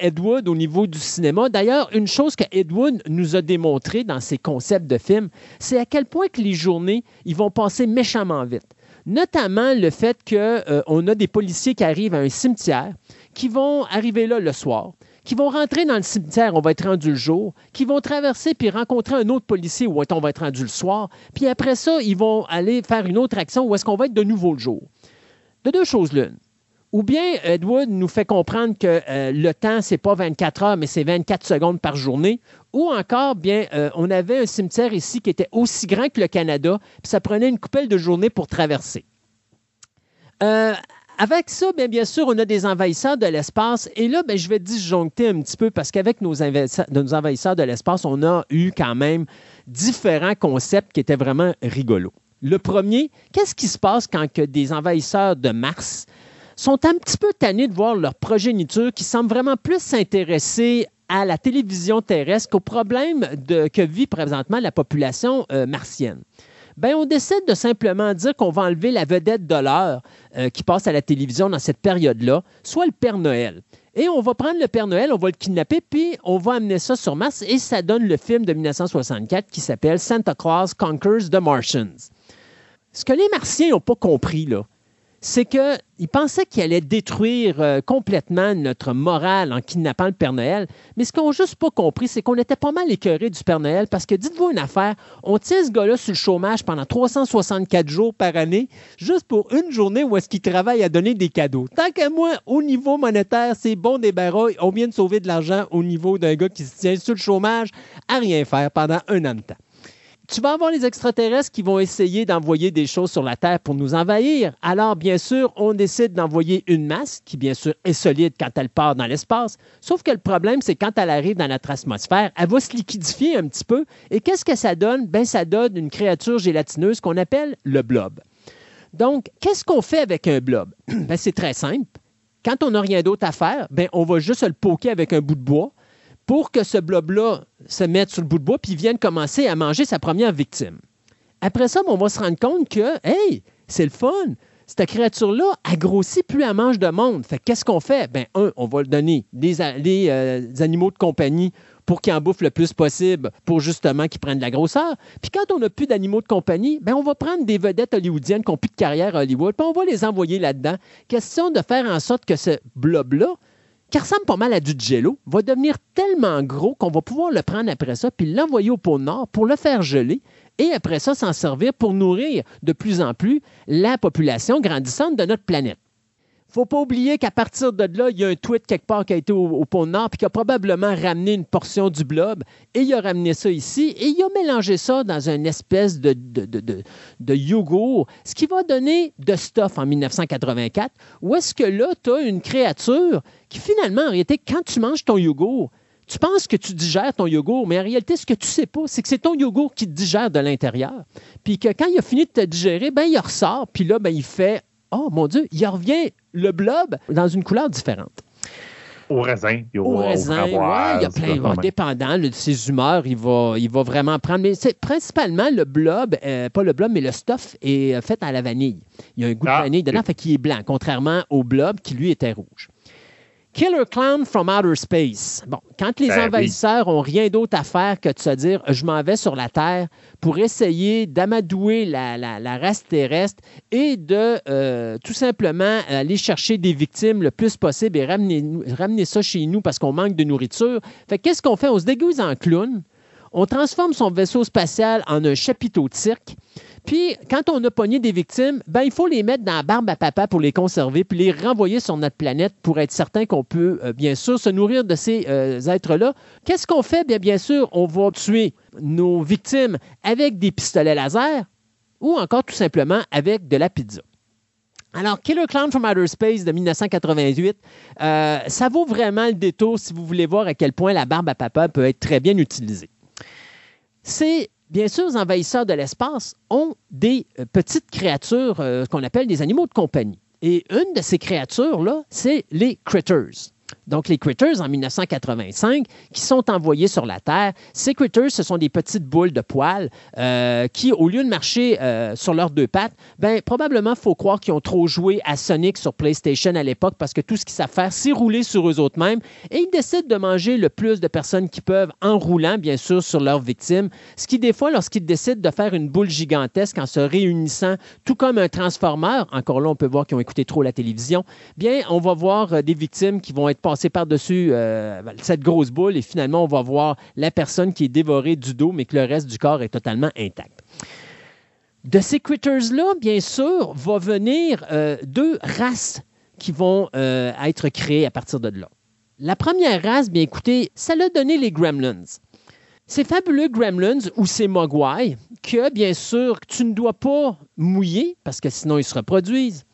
au niveau du cinéma. D'ailleurs, une chose que Edward nous a démontré dans ses concepts de films, c'est à quel point que les journées, ils vont passer méchamment vite. Notamment le fait qu'on euh, a des policiers qui arrivent à un cimetière, qui vont arriver là le soir, qui vont rentrer dans le cimetière, on va être rendu le jour, qui vont traverser puis rencontrer un autre policier où on va être rendu le soir, puis après ça, ils vont aller faire une autre action où est-ce qu'on va être de nouveau le jour. De deux choses l'une. Ou bien Edward nous fait comprendre que euh, le temps, c'est pas 24 heures, mais c'est 24 secondes par journée. Ou encore, bien, euh, on avait un cimetière ici qui était aussi grand que le Canada, puis ça prenait une coupelle de journée pour traverser. Euh, avec ça, bien, sûr, on a des envahisseurs de l'espace. Et là, bien, je vais disjoncter un petit peu parce qu'avec nos, envahisseurs de l'espace, on a eu quand même différents concepts qui étaient vraiment rigolos. Le premier, qu'est-ce qui se passe quand des envahisseurs de Mars sont un petit peu tannés de voir leur progéniture qui semble vraiment plus s'intéresser à la télévision terrestre qu'aux problèmes que vit présentement la population euh, martienne? Ben on décide de simplement dire qu'on va enlever la vedette de l'heure euh, qui passe à la télévision dans cette période-là, soit le Père Noël. Et on va prendre le Père Noël, on va le kidnapper, puis on va amener ça sur Mars, et ça donne le film de 1964 qui s'appelle Santa Claus Conquers the Martians. Ce que les Martiens n'ont pas compris, là, c'est qu'il pensait qu'il allait détruire euh, complètement notre morale en kidnappant le Père Noël. Mais ce qu'on n'a juste pas compris, c'est qu'on était pas mal écœuré du Père Noël parce que, dites-vous une affaire, on tient ce gars-là sur le chômage pendant 364 jours par année, juste pour une journée où est-ce qu'il travaille à donner des cadeaux. Tant qu'à moi, au niveau monétaire, c'est bon des barreaux. On vient de sauver de l'argent au niveau d'un gars qui se tient sur le chômage à rien faire pendant un an de temps tu vas avoir les extraterrestres qui vont essayer d'envoyer des choses sur la Terre pour nous envahir. Alors, bien sûr, on décide d'envoyer une masse qui, bien sûr, est solide quand elle part dans l'espace. Sauf que le problème, c'est quand elle arrive dans notre atmosphère, elle va se liquidifier un petit peu. Et qu'est-ce que ça donne? Ben, ça donne une créature gélatineuse qu'on appelle le blob. Donc, qu'est-ce qu'on fait avec un blob? Ben, c'est très simple. Quand on n'a rien d'autre à faire, ben, on va juste le poker avec un bout de bois pour que ce blob-là se mette sur le bout de bois puis vienne commencer à manger sa première victime. Après ça, on va se rendre compte que, hey, c'est le fun. Cette créature-là, elle grossit plus elle mange de monde. Fait qu'est-ce qu'on fait? Ben, un, on va le donner des, euh, animaux de compagnie pour qu'ils en bouffent le plus possible pour justement qu'ils prennent de la grosseur. Puis quand on n'a plus d'animaux de compagnie, ben on va prendre des vedettes hollywoodiennes qui n'ont plus de carrière à Hollywood, puis on va les envoyer là-dedans. Question de faire en sorte que ce blob-là qui ressemble pas mal à du jello, va devenir tellement gros qu'on va pouvoir le prendre après ça puis l'envoyer au pôle Nord pour le faire geler et après ça s'en servir pour nourrir de plus en plus la population grandissante de notre planète faut pas oublier qu'à partir de là, il y a un tweet quelque part qui a été au, pôle Nord, puis qui a probablement ramené une portion du blob, et il a ramené ça ici, et il a mélangé ça dans une espèce de, de, yogourt, ce qui va donner de stuff en 1984, où est-ce que là, tu as une créature qui finalement, en réalité, quand tu manges ton yogourt, tu penses que tu digères ton yogourt, mais en réalité, ce que tu sais pas, c'est que c'est ton yogourt qui te digère de l'intérieur. Puis que quand il a fini de te digérer, ben il ressort, puis là, ben, il fait oh mon Dieu, il revient le blob dans une couleur différente. Au raisin, au, raisin, il y a plein, dépendant de ses humeurs, il va, il va vraiment prendre. Mais c'est principalement le blob, euh, pas le blob, mais le stuff est euh, fait à la vanille. Il y a un goût de ah, vanille dedans, fait qu'il est blanc, contrairement au blob qui lui était rouge. Killer Clown from Outer Space. Bon, quand les ben envahisseurs ont rien d'autre à faire que de se dire je m'en vais sur la Terre pour essayer d'amadouer la, race terrestre et de euh, tout simplement aller chercher des victimes le plus possible et ramener, ramener ça chez nous parce qu'on manque de nourriture. Fait qu'est-ce qu'on fait? On se déguise en clown, on transforme son vaisseau spatial en un chapiteau de cirque. Puis, quand on a pogné des victimes, ben, il faut les mettre dans la barbe à papa pour les conserver, puis les renvoyer sur notre planète pour être certain qu'on peut, euh, bien sûr, se nourrir de ces euh, êtres-là. Qu'est-ce qu'on fait? Bien, bien sûr, on va tuer nos victimes avec des pistolets laser ou encore tout simplement avec de la pizza. Alors, Killer Clown from Outer Space de 1988, euh, ça vaut vraiment le détour si vous voulez voir à quel point la barbe à papa peut être très bien utilisée. C'est bien sûr, les envahisseurs de l'espace ont des euh, petites créatures euh, qu'on appelle des animaux de compagnie. Et une de ces créatures-là, c'est les critters. Donc, les critters en 1985 qui sont envoyés sur la Terre. Ces critters, ce sont des petites boules de poils euh, qui, au lieu de marcher euh, sur leurs deux pattes, ben, probablement, faut croire qu'ils ont trop joué à Sonic sur PlayStation à l'époque parce que tout ce qu'ils savent faire, c'est rouler sur eux autres mêmes. Et ils décident de manger le plus de personnes qu'ils peuvent en roulant, bien sûr, sur leurs victimes. Ce qui, des fois, lorsqu'ils décident de faire une boule gigantesque en se réunissant, tout comme un transformeur, encore là, on peut voir qu'ils ont écouté trop la télévision, bien, on va voir euh, des victimes qui vont être passer par-dessus euh, cette grosse boule et finalement, on va voir la personne qui est dévorée du dos, mais que le reste du corps est totalement intact. De ces critters-là, bien sûr, va venir euh, deux races qui vont euh, être créées à partir de là. La première race, bien écoutez, ça l'a donné les Gremlins. Ces fabuleux Gremlins ou ces Mogwai, que bien sûr, tu ne dois pas mouiller parce que sinon ils se reproduisent.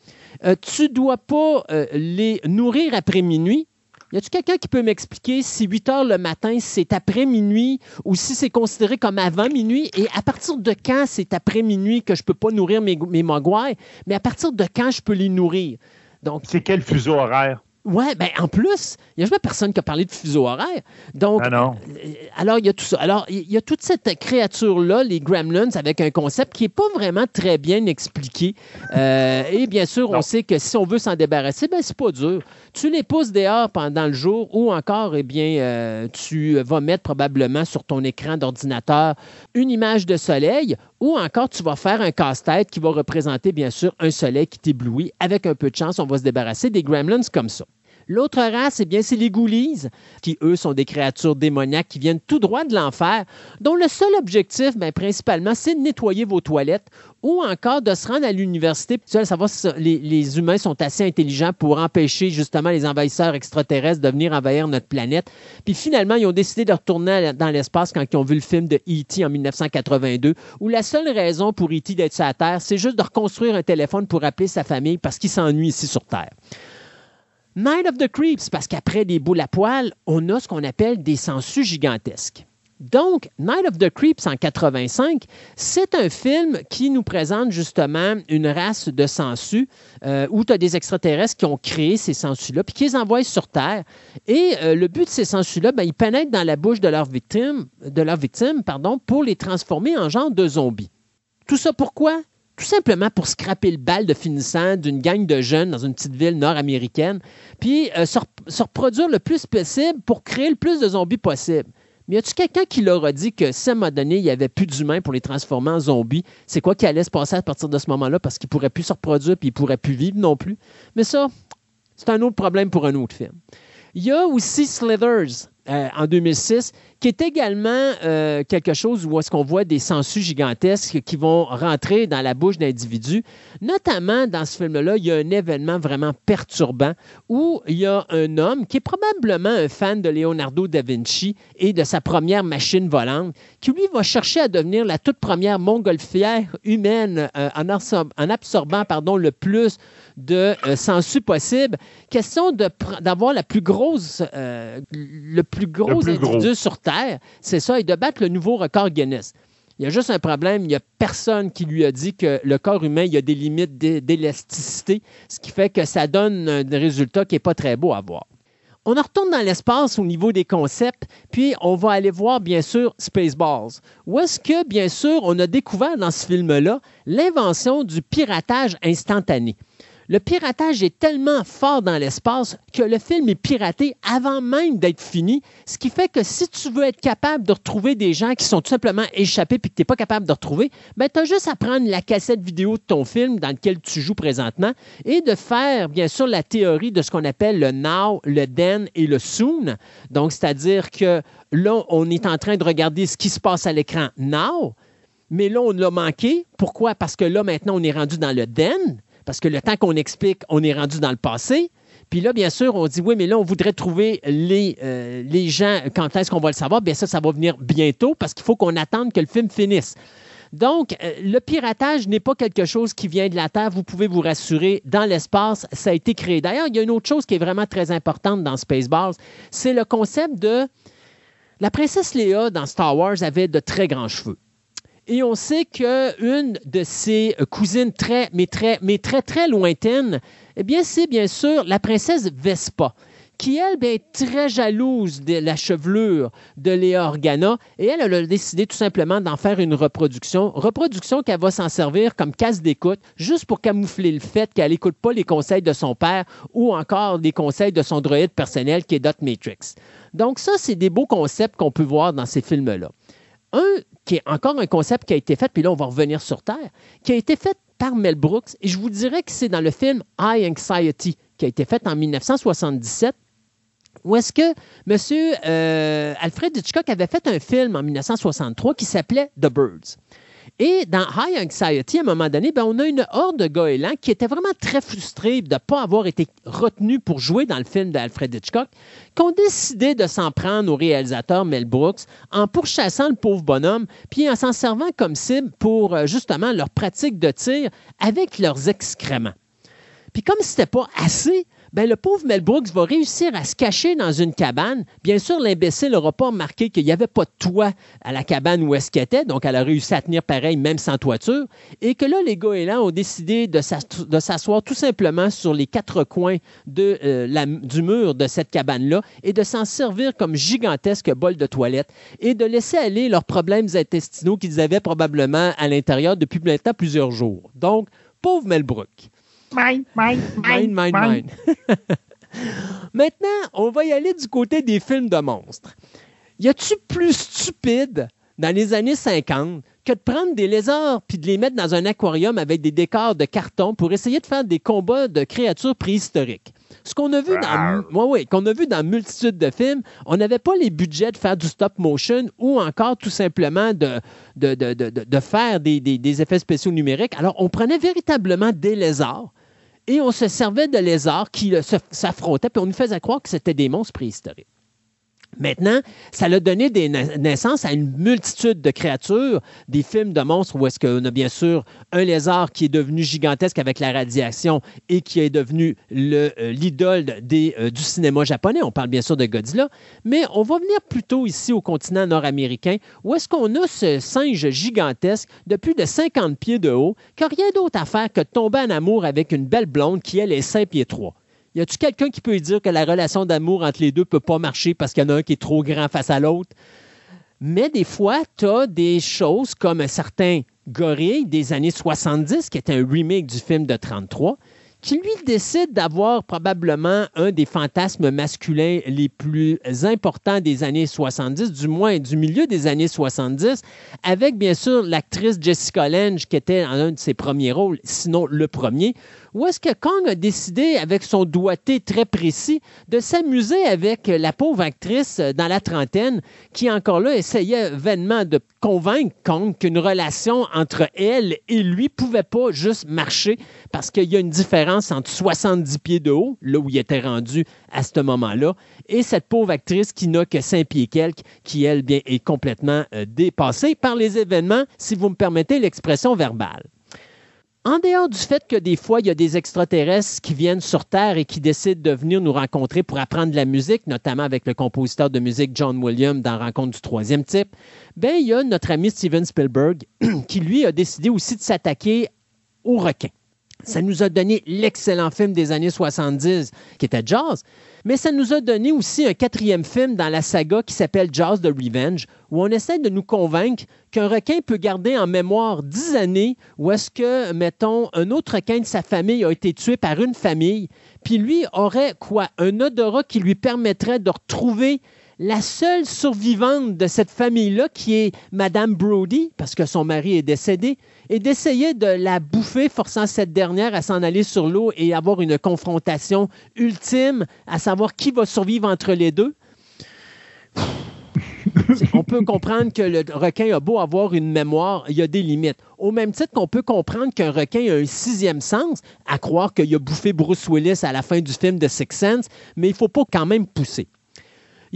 tu ne dois pas les nourrir après minuit y a-t-il quelqu'un qui peut m'expliquer si 8 heures le matin, c'est après minuit ou si c'est considéré comme avant minuit? Et à partir de quand c'est après minuit que je ne peux pas nourrir mes, mes mogwais? Mais à partir de quand je peux les nourrir? Donc, c'est quel fuseau horaire? Ouais, ben en plus, il n'y a jamais personne qui a parlé de fuseau horaire. Donc, ah non. Euh, alors, il y a tout ça. Alors, il y a toute cette créature-là, les Gremlins, avec un concept qui n'est pas vraiment très bien expliqué. Euh, et bien sûr, on sait que si on veut s'en débarrasser, ben c'est pas dur. Tu les pousses dehors pendant le jour ou encore, eh bien, euh, tu vas mettre probablement sur ton écran d'ordinateur une image de soleil ou encore tu vas faire un casse-tête qui va représenter bien sûr un soleil qui t'éblouit. Avec un peu de chance, on va se débarrasser des gremlins comme ça. L'autre race, eh bien, c'est les Ghoulies, qui, eux, sont des créatures démoniaques qui viennent tout droit de l'enfer, dont le seul objectif, bien, principalement, c'est de nettoyer vos toilettes ou encore de se rendre à l'université. Savoir si les, humains sont assez intelligents pour empêcher justement les envahisseurs extraterrestres de venir envahir notre planète. Puis finalement, ils ont décidé de retourner dans l'espace quand ils ont vu le film de E.T. en 1982, où la seule raison pour E.T. d'être sur Terre, c'est juste de reconstruire un téléphone pour appeler sa famille parce qu'il s'ennuie ici sur Terre. Night of the Creeps, parce qu'après des boules à poil, on a ce qu'on appelle des sangsues gigantesques. Donc, Night of the Creeps en 85, c'est un film qui nous présente justement une race de sangsues euh, où tu as des extraterrestres qui ont créé ces sangsues-là, puis qui les envoient sur Terre. Et euh, le but de ces sangsues-là, ben, ils pénètrent dans la bouche de leurs victimes, de pardon, pour les transformer en genre de zombies. Tout ça pourquoi? Tout simplement pour scraper le bal de finissant d'une gang de jeunes dans une petite ville nord-américaine, puis euh, se, reproduire le plus possible pour créer le plus de zombies possible. Mais y a-tu quelqu'un qui leur a dit que si à un moment donné, il n'y avait plus d'humains pour les transformer en zombies, c'est quoi qui allait se passer à partir de ce moment-là? Parce qu'ils ne pourraient plus se reproduire puis ils ne pourraient plus vivre non plus? Mais ça, c'est un autre problème pour un autre film. Il y a aussi Slithers euh, en 2006 qui est également euh, quelque chose où est-ce qu'on voit des sangsues gigantesques qui vont rentrer dans la bouche d'individus. Notamment dans ce film-là, il y a un événement vraiment perturbant où il y a un homme qui est probablement un fan de Leonardo da Vinci et de sa première machine volante, qui lui va chercher à devenir la toute première montgolfière humaine euh, en, absorbant pardon, le plus de sangsues possible. Question d'avoir la plus grosse, gros individu sur c'est ça, et de battre le nouveau record Guinness. Il y a juste un problème, il n'y a personne qui lui a dit que le corps humain, il y a des limites d'élasticité, ce qui fait que ça donne un résultat qui n'est pas très beau à voir. On en retourne dans l'espace au niveau des concepts, puis on va aller voir, bien sûr, Spaceballs. Où est-ce que, bien sûr, on a découvert dans ce film-là l'invention du piratage instantané? Le piratage est tellement fort dans l'espace que le film est piraté avant même d'être fini, ce qui fait que si tu veux être capable de retrouver des gens qui sont tout simplement échappés et que tu n'es pas capable de retrouver, ben, tu as juste à prendre la cassette vidéo de ton film dans lequel tu joues présentement et de faire, bien sûr, la théorie de ce qu'on appelle le now, le then et le soon. Donc, c'est-à-dire que là, on est en train de regarder ce qui se passe à l'écran now, mais là, on l'a manqué. Pourquoi? Parce que là, maintenant, on est rendu dans le then parce que le temps qu'on explique, on est rendu dans le passé. Puis là, bien sûr, on dit oui, mais là, on voudrait trouver les, euh, gens. Quand est-ce qu'on va le savoir? Bien, ça, ça va venir bientôt parce qu'il faut qu'on attende que le film finisse. Donc, euh, le piratage n'est pas quelque chose qui vient de la Terre. Vous pouvez vous rassurer, dans l'espace, ça a été créé. D'ailleurs, il y a une autre chose qui est vraiment très importante dans Spaceballs, c'est le concept de... La princesse Léa dans Star Wars avait de très grands cheveux. Et on sait qu'une de ses cousines très, mais très, mais très, très lointaines, eh bien, c'est bien sûr la princesse Vespa, qui, elle, est très jalouse de la chevelure de Léa Organa. Et elle, elle a décidé tout simplement d'en faire une reproduction. Reproduction qu'elle va s'en servir comme casse d'écoute, juste pour camoufler le fait qu'elle n'écoute pas les conseils de son père ou encore les conseils de son droïde personnel qui est Dot Matrix. Donc, ça, c'est des beaux concepts qu'on peut voir dans ces films-là. Un qui est encore un concept qui a été fait, puis là, on va revenir sur Terre, qui a été fait par Mel Brooks, et je vous dirais que c'est dans le film High Anxiety, qui a été fait en 1977, où est-ce que M. Euh, Alfred Hitchcock avait fait un film en 1963 qui s'appelait The Birds. Et dans High Anxiety, à un moment donné, ben, on a une horde de goélands qui étaient vraiment très frustrés de ne pas avoir été retenus pour jouer dans le film d'Alfred Hitchcock, qui ont décidé de s'en prendre au réalisateur Mel Brooks en pourchassant le pauvre bonhomme, puis en s'en servant comme cible pour euh, justement leur pratique de tir avec leurs excréments. Puis comme ce n'était pas assez, ben, le pauvre Mel Brooks va réussir à se cacher dans une cabane. Bien sûr, l'imbécile n'aura pas remarqué qu'il n'y avait pas de toit à la cabane où est-ce était, donc elle a réussi à tenir pareil même sans toiture, et que là, les goélands ont décidé de s'asseoir tout simplement sur les quatre coins de, euh, du mur de cette cabane-là et de s'en servir comme gigantesque bol de toilette et de laisser aller leurs problèmes intestinaux qu'ils avaient probablement à l'intérieur depuis maintenant plusieurs jours. Donc, pauvre Mel Brooks. Mine, mine, mine, mine, mine. Maintenant, on va y aller du côté des films de monstres. Y a-tu plus stupide dans les années 50 que de prendre des lézards puis de les mettre dans un aquarium avec des décors de carton pour essayer de faire des combats de créatures préhistoriques? Ce qu'on a vu dans, ouais, qu'on a vu dans multitude de films, on n'avait pas les budgets de faire du stop motion ou encore tout simplement de, de, de, de faire des, des, des, effets spéciaux numériques. Alors, on prenait véritablement des lézards et on se servait de lézards qui s'affrontaient, puis on nous faisait croire que c'était des monstres préhistoriques. Maintenant, ça a donné des naissances à une multitude de créatures, des films de monstres où est-ce qu'on a bien sûr un lézard qui est devenu gigantesque avec la radiation et qui est devenu euh, l'idole euh, du cinéma japonais. On parle bien sûr de Godzilla, mais on va venir plutôt ici au continent nord-américain où est-ce qu'on a ce singe gigantesque de plus de 50 pieds de haut qui n'a rien d'autre à faire que de tomber en amour avec une belle blonde qui, elle, est 5 pieds 3. Y a-tu quelqu'un qui peut dire que la relation d'amour entre les deux peut pas marcher parce qu'il y en a un qui est trop grand face à l'autre? Mais des fois, tu as des choses comme un certain Gorille des années 70, qui est un remake du film de 33, qui lui décide d'avoir probablement un des fantasmes masculins les plus importants des années 70, du moins du milieu des années 70, avec bien sûr l'actrice Jessica Lange qui était un de ses premiers rôles, sinon le premier, où est-ce que Kong a décidé, avec son doigté très précis, de s'amuser avec la pauvre actrice dans la trentaine, qui encore là essayait vainement de convaincre Kong qu'une relation entre elle et lui pouvait pas juste marcher parce qu'il y a une différence entre 70 pieds de haut, là où il était rendu à ce moment-là, et cette pauvre actrice qui n'a que 5 pieds quelques, qui elle bien est complètement euh, dépassée par les événements, si vous me permettez l'expression verbale. En dehors du fait que des fois, il y a des extraterrestres qui viennent sur Terre et qui décident de venir nous rencontrer pour apprendre de la musique, notamment avec le compositeur de musique John Williams dans Rencontre du troisième type, ben, il y a notre ami Steven Spielberg qui, lui, a décidé aussi de s'attaquer aux requins. Ça nous a donné l'excellent film des années 70 qui était Jaws, mais ça nous a donné aussi un quatrième film dans la saga qui s'appelle Jaws the Revenge, où on essaie de nous convaincre qu'un requin peut garder en mémoire dix années où est-ce que, mettons, un autre requin de sa famille a été tué par une famille, puis lui aurait quoi? Un odorat qui lui permettrait de retrouver la seule survivante de cette famille-là, qui est Madame Brody, parce que son mari est décédé, et d'essayer de la bouffer, forçant cette dernière à s'en aller sur l'eau et avoir une confrontation ultime, à savoir qui va survivre entre les deux. On peut comprendre que le requin a beau avoir une mémoire, il y a des limites. Au même titre qu'on peut comprendre qu'un requin a un sixième sens, à croire qu'il a bouffé Bruce Willis à la fin du film de Six Sense, mais il ne faut pas quand même pousser.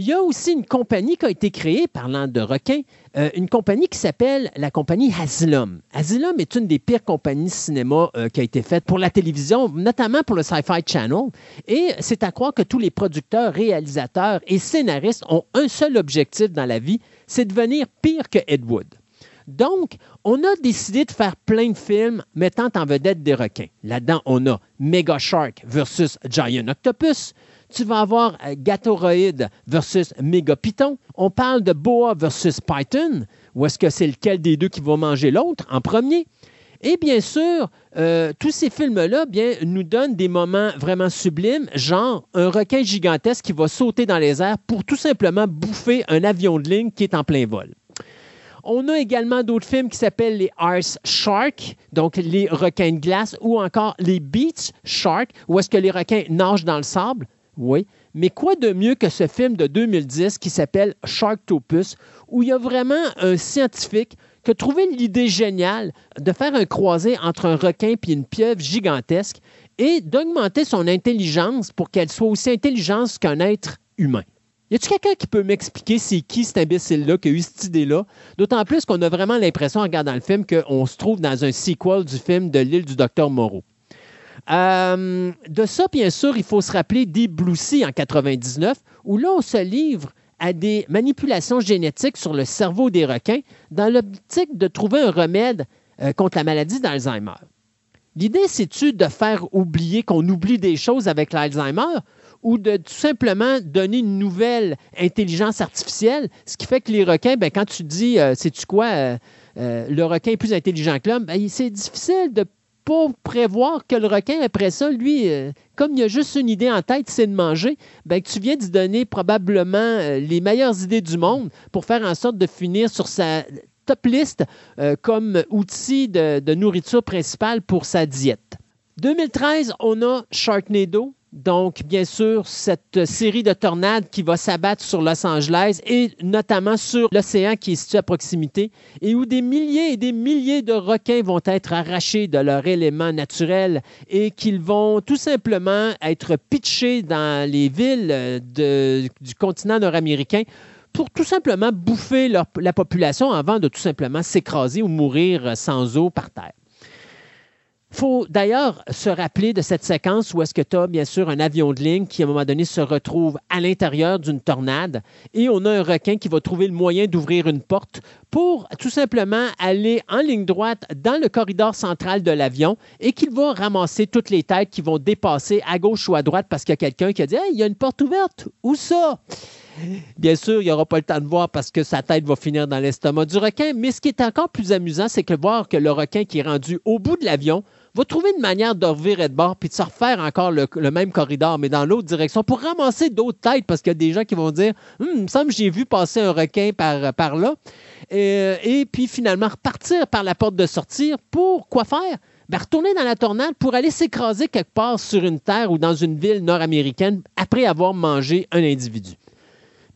Il y a aussi une compagnie qui a été créée, parlant de requins, euh, une compagnie qui s'appelle la compagnie Asylum. Asylum est une des pires compagnies de cinéma euh, qui a été faite pour la télévision, notamment pour le Sci-Fi Channel. Et c'est à croire que tous les producteurs, réalisateurs et scénaristes ont un seul objectif dans la vie, c'est devenir pire que Ed Wood. Donc, on a décidé de faire plein de films mettant en vedette des requins. Là-dedans, on a Mega Shark versus Giant Octopus, tu vas avoir euh, Gatoroid versus Megapython. On parle de Boa versus Python. Ou est-ce que c'est lequel des deux qui va manger l'autre en premier? Et bien sûr, euh, tous ces films-là bien, nous donnent des moments vraiment sublimes, genre un requin gigantesque qui va sauter dans les airs pour tout simplement bouffer un avion de ligne qui est en plein vol. On a également d'autres films qui s'appellent les Ice Shark, donc les requins de glace, ou encore les Beach Shark, où est-ce que les requins nagent dans le sable. Oui. Mais quoi de mieux que ce film de 2010 qui s'appelle Sharktopus, où il y a vraiment un scientifique qui a trouvé l'idée géniale de faire un croisé entre un requin et une pieuvre gigantesque et d'augmenter son intelligence pour qu'elle soit aussi intelligente qu'un être humain? Y a-t-il quelqu'un qui peut m'expliquer c'est qui cet imbécile-là qui a eu cette idée-là? D'autant plus qu'on a vraiment l'impression, en regardant le film, qu'on se trouve dans un sequel du film de l'île du docteur Moreau. Euh, de ça, bien sûr, il faut se rappeler Deep Blue Sea en 99, où là, on se livre à des manipulations génétiques sur le cerveau des requins dans l'optique de trouver un remède euh, contre la maladie d'Alzheimer. L'idée, c'est-tu de faire oublier qu'on oublie des choses avec l'Alzheimer ou de tout simplement donner une nouvelle intelligence artificielle, ce qui fait que les requins, ben, quand tu dis, euh, sais-tu quoi, le requin est plus intelligent que l'homme, ben, c'est difficile de pour prévoir que le requin, après ça, lui, euh, comme il a juste une idée en tête, c'est de manger, ben, tu viens de donner probablement euh, les meilleures idées du monde pour faire en sorte de finir sur sa top list euh, comme outil de, de nourriture principale pour sa diète. 2013, on a Sharknado, donc, bien sûr, cette série de tornades qui va s'abattre sur Los Angeles et notamment sur l'océan qui est situé à proximité et où des milliers et des milliers de requins vont être arrachés de leur élément naturel et qu'ils vont tout simplement être pitchés dans les villes du continent nord-américain pour tout simplement bouffer la population avant de tout simplement s'écraser ou mourir sans eau par terre faut d'ailleurs se rappeler de cette séquence où est-ce que tu as bien sûr un avion de ligne qui à un moment donné se retrouve à l'intérieur d'une tornade et on a un requin qui va trouver le moyen d'ouvrir une porte pour tout simplement aller en ligne droite dans le corridor central de l'avion et qu'il va ramasser toutes les têtes qui vont dépasser à gauche ou à droite parce qu'il y a quelqu'un qui a dit Hey, il y a une porte ouverte. Où ça? Bien sûr, il n'y aura pas le temps de voir parce que sa tête va finir dans l'estomac du requin. Mais ce qui est encore plus amusant, c'est que voir que le requin qui est rendu au bout de l'avion va trouver une manière de revirer de bord puis de se refaire encore le, même corridor, mais dans l'autre direction pour ramasser d'autres têtes parce qu'il y a des gens qui vont dire Hum, il me semble que j'ai vu passer un requin par, là. Euh, et puis finalement repartir par la porte de sortir pour quoi faire? Ben, retourner dans la tornade pour aller s'écraser quelque part sur une terre ou dans une ville nord-américaine après avoir mangé un individu.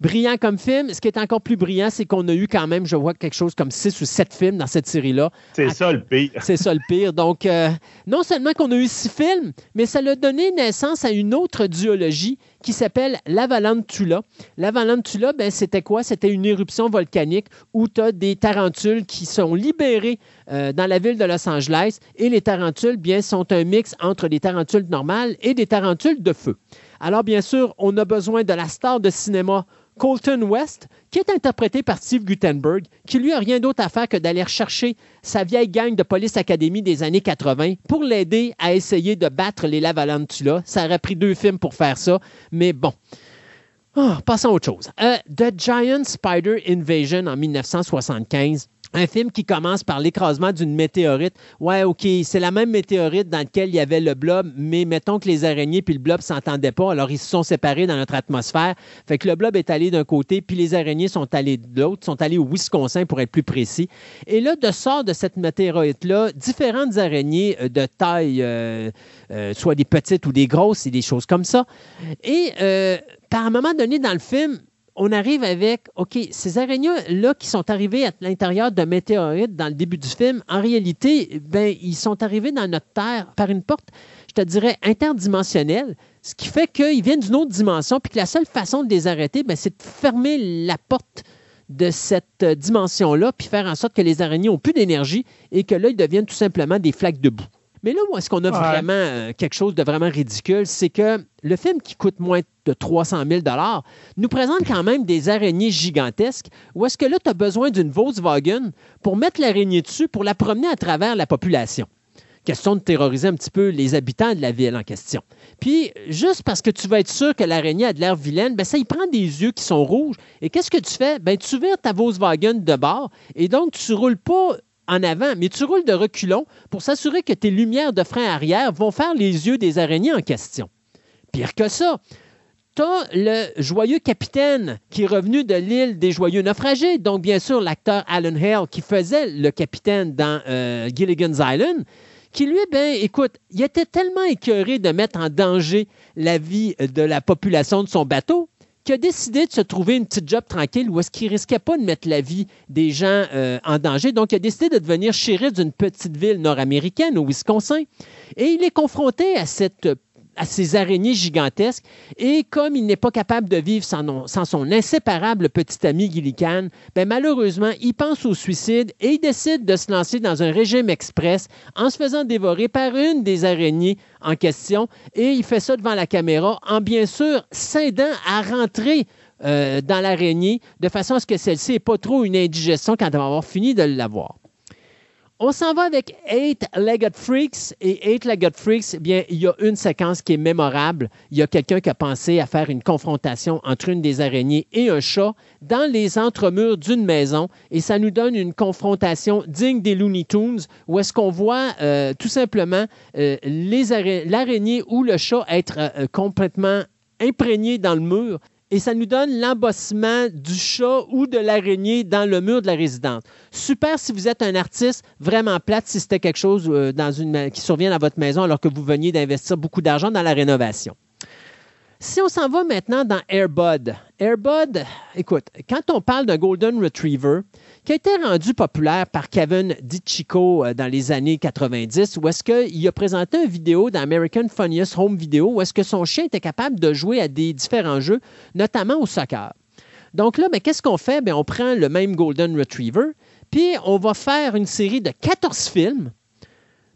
Brillant comme film. Ce qui est encore plus brillant, c'est qu'on a eu quand même, je vois, quelque chose comme six ou sept films dans cette série-là. C'est À- ça le pire. C'est ça le pire. Donc, euh, non seulement qu'on a eu six films, mais ça a donné naissance à une autre duologie qui s'appelle l'Avalantula. L'Avalantula, ben, c'était quoi? C'était une éruption volcanique où tu as des tarentules qui sont libérées euh, dans la ville de Los Angeles et les tarentules, bien, sont un mix entre des tarentules normales et des tarentules de feu. Alors, bien sûr, on a besoin de la star de cinéma Colton West, qui est interprété par Steve Gutenberg, qui lui a rien d'autre à faire que d'aller chercher sa vieille gang de Police Academy des années 80 pour l'aider à essayer de battre les Lavalantula. Ça aurait pris deux films pour faire ça, mais bon. Ah, passons à autre chose. Euh, The Giant Spider Invasion en 1975. Un film qui commence par l'écrasement d'une météorite. Ouais, OK, c'est la même météorite dans laquelle il y avait le blob, mais mettons que les araignées puis le blob s'entendaient pas, alors ils se sont séparés dans notre atmosphère. Fait que le blob est allé d'un côté, puis les araignées sont allées de l'autre, sont allées au Wisconsin pour être plus précis. Et là, de sort de cette météorite-là, différentes araignées euh, de taille, euh, euh, soit des petites ou des grosses et des choses comme ça. Et par un moment donné dans le film, on arrive avec, OK, ces araignées-là qui sont arrivées à l'intérieur d'un météorite dans le début du film, en réalité, ben, ils sont arrivés dans notre Terre par une porte, je te dirais, interdimensionnelle, ce qui fait qu'ils viennent d'une autre dimension, puis que la seule façon de les arrêter, ben, c'est de fermer la porte de cette euh, dimension-là, puis faire en sorte que les araignées n'ont plus d'énergie et que là, ils deviennent tout simplement des flaques de boue. Mais là, où est-ce qu'on a Ouais. vraiment euh, quelque chose de vraiment ridicule? C'est que le film qui coûte moins de 300 000 nous présente quand même des araignées gigantesques. Où est-ce que là, tu as besoin d'une Volkswagen pour mettre l'araignée dessus pour la promener à travers la population? Question de terroriser un petit peu les habitants de la ville en question. Puis, juste parce que tu vas être sûr que l'araignée a de l'air vilaine, ben ça y prend des yeux qui sont rouges. Et qu'est-ce que tu fais? Ben, tu vires ta Volkswagen de bord et donc tu roules pas en avant, mais tu roules de reculons pour s'assurer que tes lumières de frein arrière vont faire les yeux des araignées en question. Pire que ça, T'as le joyeux capitaine qui est revenu de l'île des joyeux naufragés, donc bien sûr l'acteur Alan Hale qui faisait le capitaine dans euh, Gilligan's Island, qui lui, ben, écoute, il était tellement écœuré de mettre en danger la vie de la population de son bateau qu'il a décidé de se trouver une petite job tranquille où est-ce qu'il risquait pas de mettre la vie des gens euh, en danger. Donc, il a décidé de devenir shérif d'une petite ville nord-américaine au Wisconsin. Et il est confronté à cette à ces araignées gigantesques. Et comme il n'est pas capable de vivre sans, son inséparable petit ami Gillican, ben malheureusement, il pense au suicide et il décide de se lancer dans un régime express en se faisant dévorer par une des araignées en question. Et il fait ça devant la caméra en bien sûr s'aidant à rentrer euh, dans l'araignée de façon à ce que celle-ci n'ait pas trop une indigestion quand elle va avoir fini de l'avoir. On s'en va avec Eight Legged Freaks. Et Eight Legged Freaks, eh bien, il y a une séquence qui est mémorable. Il y a quelqu'un qui a pensé à faire une confrontation entre une des araignées et un chat dans les entremurs d'une maison. Et ça nous donne une confrontation digne des Looney Tunes où est-ce qu'on voit euh, tout simplement euh, l'araignée ou le chat être euh, complètement imprégné dans le mur et ça nous donne l'embossement du chat ou de l'araignée dans le mur de la résidence. Super si vous êtes un artiste vraiment plate, si c'était quelque chose euh, qui survient dans votre maison alors que vous veniez d'investir beaucoup d'argent dans la rénovation. Si on s'en va maintenant dans Airbud, Airbud, écoute, quand on parle d'un Golden Retriever, qui a été rendu populaire par Kevin DiCicco euh, dans les années 90, où est-ce qu'il a présenté une vidéo dans American Funniest Home Video, où est-ce que son chien était capable de jouer à des différents jeux, notamment au soccer. Donc là, mais qu'est-ce qu'on fait? Bien, on prend le même Golden Retriever, puis on va faire une série de 14 films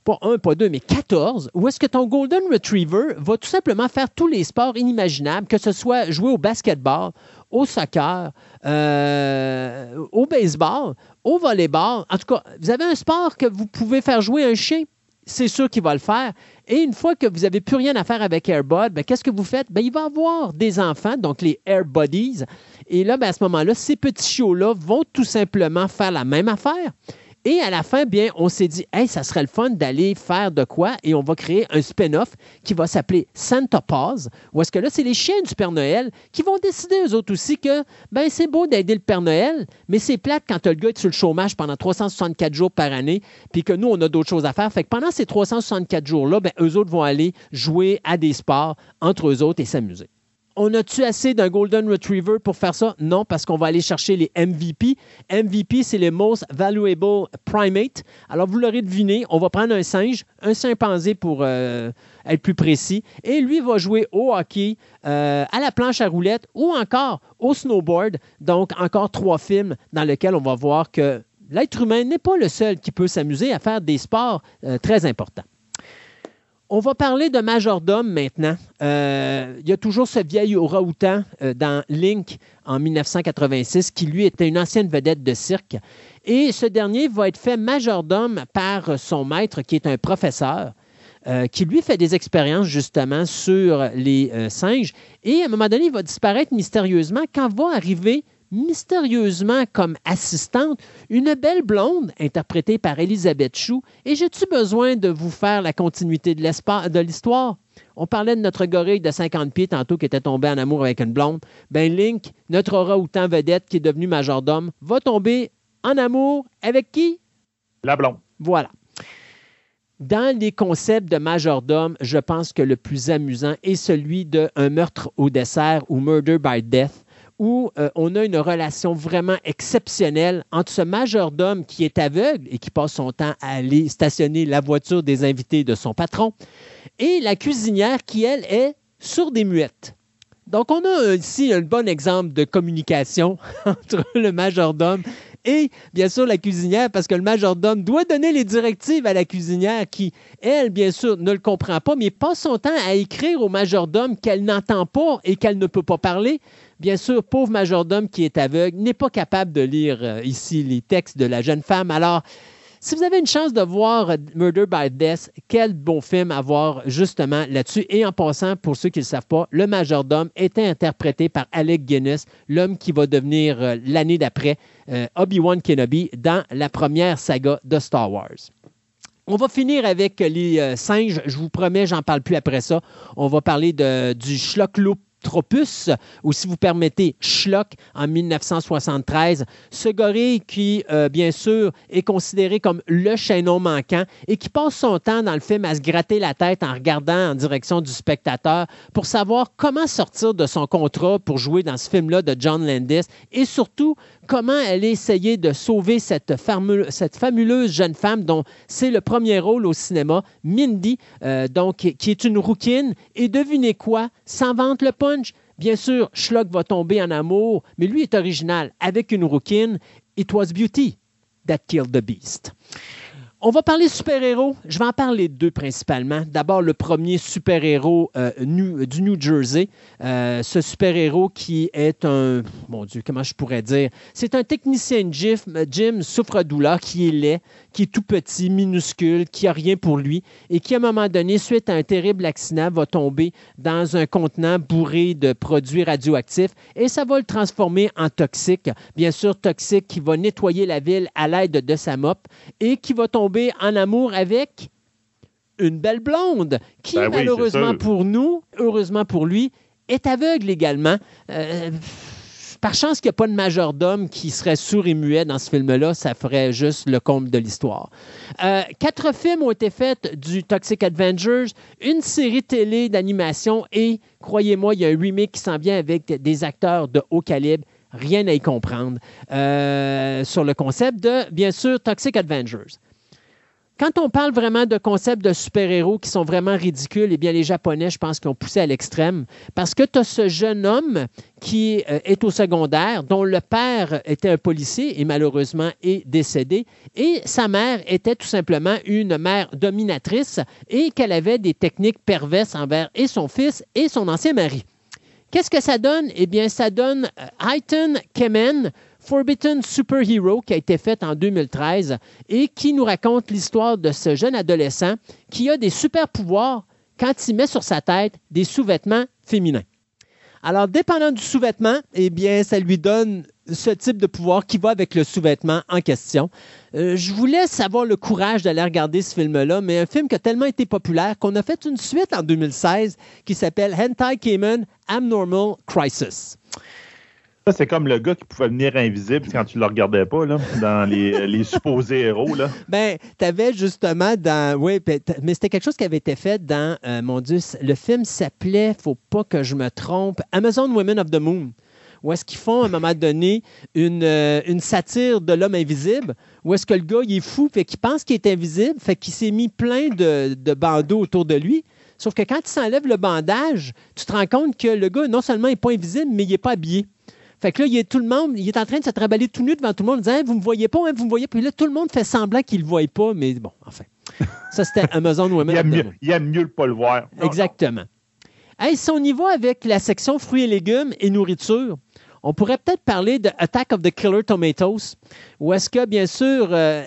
pas un, pas deux, mais 14, où est-ce que ton Golden Retriever va tout simplement faire tous les sports inimaginables, que ce soit jouer au basketball, au soccer, euh, au baseball, au volleyball. En tout cas, vous avez un sport que vous pouvez faire jouer un chien, c'est sûr qu'il va le faire. Et une fois que vous n'avez plus rien à faire avec Airbud, ben, qu'est-ce que vous faites? Ben, il va avoir des enfants, donc les Airbuddies. Et là, ben, à ce moment-là, ces petits chiots-là vont tout simplement faire la même affaire. Et à la fin, bien, on s'est dit, hey, ça serait le fun d'aller faire de quoi et on va créer un spin-off qui va s'appeler Santa Paws, où est-ce que là, c'est les chiens du Père Noël qui vont décider eux autres aussi que, ben, c'est beau d'aider le Père Noël, mais c'est plate quand le gars est sur le chômage pendant 364 jours par année, puis que nous, on a d'autres choses à faire. Fait que pendant ces 364 jours-là, ben, eux autres vont aller jouer à des sports entre eux autres et s'amuser. On a-tu assez d'un Golden Retriever pour faire ça? Non, parce qu'on va aller chercher les MVP. MVP, c'est les Most Valuable Primate. Alors, vous l'aurez deviné, on va prendre un singe, un chimpanzé pour euh, être plus précis, et lui va jouer au hockey, euh, à la planche à roulettes ou encore au snowboard. Donc, encore trois films dans lesquels on va voir que l'être humain n'est pas le seul qui peut s'amuser à faire des sports euh, très importants. On va parler de majordome maintenant. Euh, il y a toujours ce vieil orang euh, dans Link en 1986 qui, lui, était une ancienne vedette de cirque. Et ce dernier va être fait majordome par son maître, qui est un professeur. Euh, qui lui fait des expériences justement sur les singes. Et à un moment donné, il va disparaître mystérieusement quand va arriver mystérieusement comme assistante une belle blonde interprétée par Elisabeth Chou. Et j'ai-tu besoin de vous faire la continuité de l'histoire? On parlait de notre gorille de 50 pieds tantôt qui était tombé en amour avec une blonde. Ben Link, notre orang-outan vedette qui est devenu majordome, va tomber en amour avec qui? La blonde. Voilà. Dans les concepts de majordome, je pense que le plus amusant est celui de un meurtre au dessert ou murder by death où euh, on a une relation vraiment exceptionnelle entre ce majordome qui est aveugle et qui passe son temps à aller stationner la voiture des invités de son patron et la cuisinière qui, elle, est sourde et muette. Donc, on a ici un bon exemple de communication entre le majordome et bien sûr la cuisinière, parce que le majordome doit donner les directives à la cuisinière qui, elle, bien sûr, ne le comprend pas, mais passe son temps à écrire au majordome qu'elle n'entend pas et qu'elle ne peut pas parler. Bien sûr, pauvre majordome qui est aveugle n'est pas capable de lire euh, ici les textes de la jeune femme. Alors, si vous avez une chance de voir euh, Murder by Death, quel bon film à voir justement là-dessus. Et en passant, pour ceux qui ne le savent pas, le majordome était interprété par Alec Guinness, l'homme qui va devenir euh, l'année d'après Obi-Wan Kenobi dans la première saga de Star Wars. On va finir avec les singes. Je vous promets, j'en parle plus après ça. On va parler de, du Schlock Loop Tropus, ou si vous permettez, Schlock en 1973. Ce gorille qui, euh, bien sûr, est considéré comme le chaînon manquant et qui passe son temps dans le film à se gratter la tête en regardant en direction du spectateur pour savoir comment sortir de son contrat pour jouer dans ce film-là de John Landis et surtout comment elle a essayé de sauver cette, cette fabuleuse jeune femme dont c'est le premier rôle au cinéma, Mindy, euh, donc, qui est une rouquine. Et devinez quoi? Sans vente le punch. Bien sûr, Schlock va tomber en amour, mais lui est original avec une rouquine. It was beauty that killed the beast. On va parler super-héros. Je vais en parler deux principalement. D'abord, le premier super-héros euh, du New Jersey. Euh, ce super-héros qui est un... Mon Dieu, comment je pourrais dire? C'est un technicien Jim, Jim souffre-douleur qui est laid, qui est tout petit, minuscule, qui a rien pour lui et qui, à un moment donné, suite à un terrible accident, va tomber dans un contenant bourré de produits radioactifs et ça va le transformer en toxique. Bien sûr, toxique qui va nettoyer la ville à l'aide de sa mop et qui va tomber en amour avec une belle blonde qui, Ben malheureusement pour nous, heureusement pour lui, est aveugle également. Euh, par chance qu'il n'y a pas de majordome qui serait sourd et muet dans ce film-là, ça ferait juste le comble de l'histoire. Euh, quatre films ont été faits du Toxic Avengers, une série télé d'animation et, croyez-moi, il y a un remake qui s'en vient avec des acteurs de haut calibre. Rien à y comprendre euh, sur le concept de, bien sûr, Toxic Avengers. Quand on parle vraiment de concepts de super-héros qui sont vraiment ridicules, eh bien, les Japonais, je pense ont poussé à l'extrême. Parce que tu as ce jeune homme qui euh, est au secondaire, dont le père était un policier et malheureusement est décédé, et sa mère était tout simplement une mère dominatrice et qu'elle avait des techniques perverses envers et son fils et son ancien mari. Qu'est-ce que ça donne? Eh bien, ça donne euh, Kemen, Forbidden Superhero qui a été fait en 2013 et qui nous raconte l'histoire de ce jeune adolescent qui a des super pouvoirs quand il met sur sa tête des sous-vêtements féminins. Alors, dépendant du sous-vêtement, eh bien, ça lui donne ce type de pouvoir qui va avec le sous-vêtement en question. Euh, je vous laisse avoir le courage d'aller regarder ce film-là, mais un film qui a tellement été populaire qu'on a fait une suite en 2016 qui s'appelle Hentai Cayman Abnormal Crisis. Ça, c'est comme le gars qui pouvait venir invisible quand tu ne le regardais pas, là, dans les, les supposés héros. Là. Ben, tu avais justement dans. Oui, mais c'était quelque chose qui avait été fait dans. Euh, mon Dieu, le film s'appelait, faut pas que je me trompe, Amazon Women of the Moon. Où est-ce qu'ils font, à un moment donné, une, euh, une satire de l'homme invisible, où est-ce que le gars, il est fou, fait qu'il pense qu'il est invisible, fait qu'il s'est mis plein de, de bandeaux autour de lui. Sauf que quand il s'enlève le bandage, tu te rends compte que le gars, non seulement n'est pas invisible, mais il n'est pas habillé. Fait que là, il est tout le monde, il est en train de se trimballer tout nu devant tout le monde en disant Vous me voyez pas, hein, vous me voyez pas. Puis là, tout le monde fait semblant qu'il ne le voit pas, mais bon, enfin. Ça, c'était Amazon Women. il, aime mieux, il aime mieux le pas le voir. Exactement. Hey, si on y va avec la section fruits et légumes et nourriture, on pourrait peut-être parler de Attack of the Killer Tomatoes, où est-ce que, bien sûr, euh,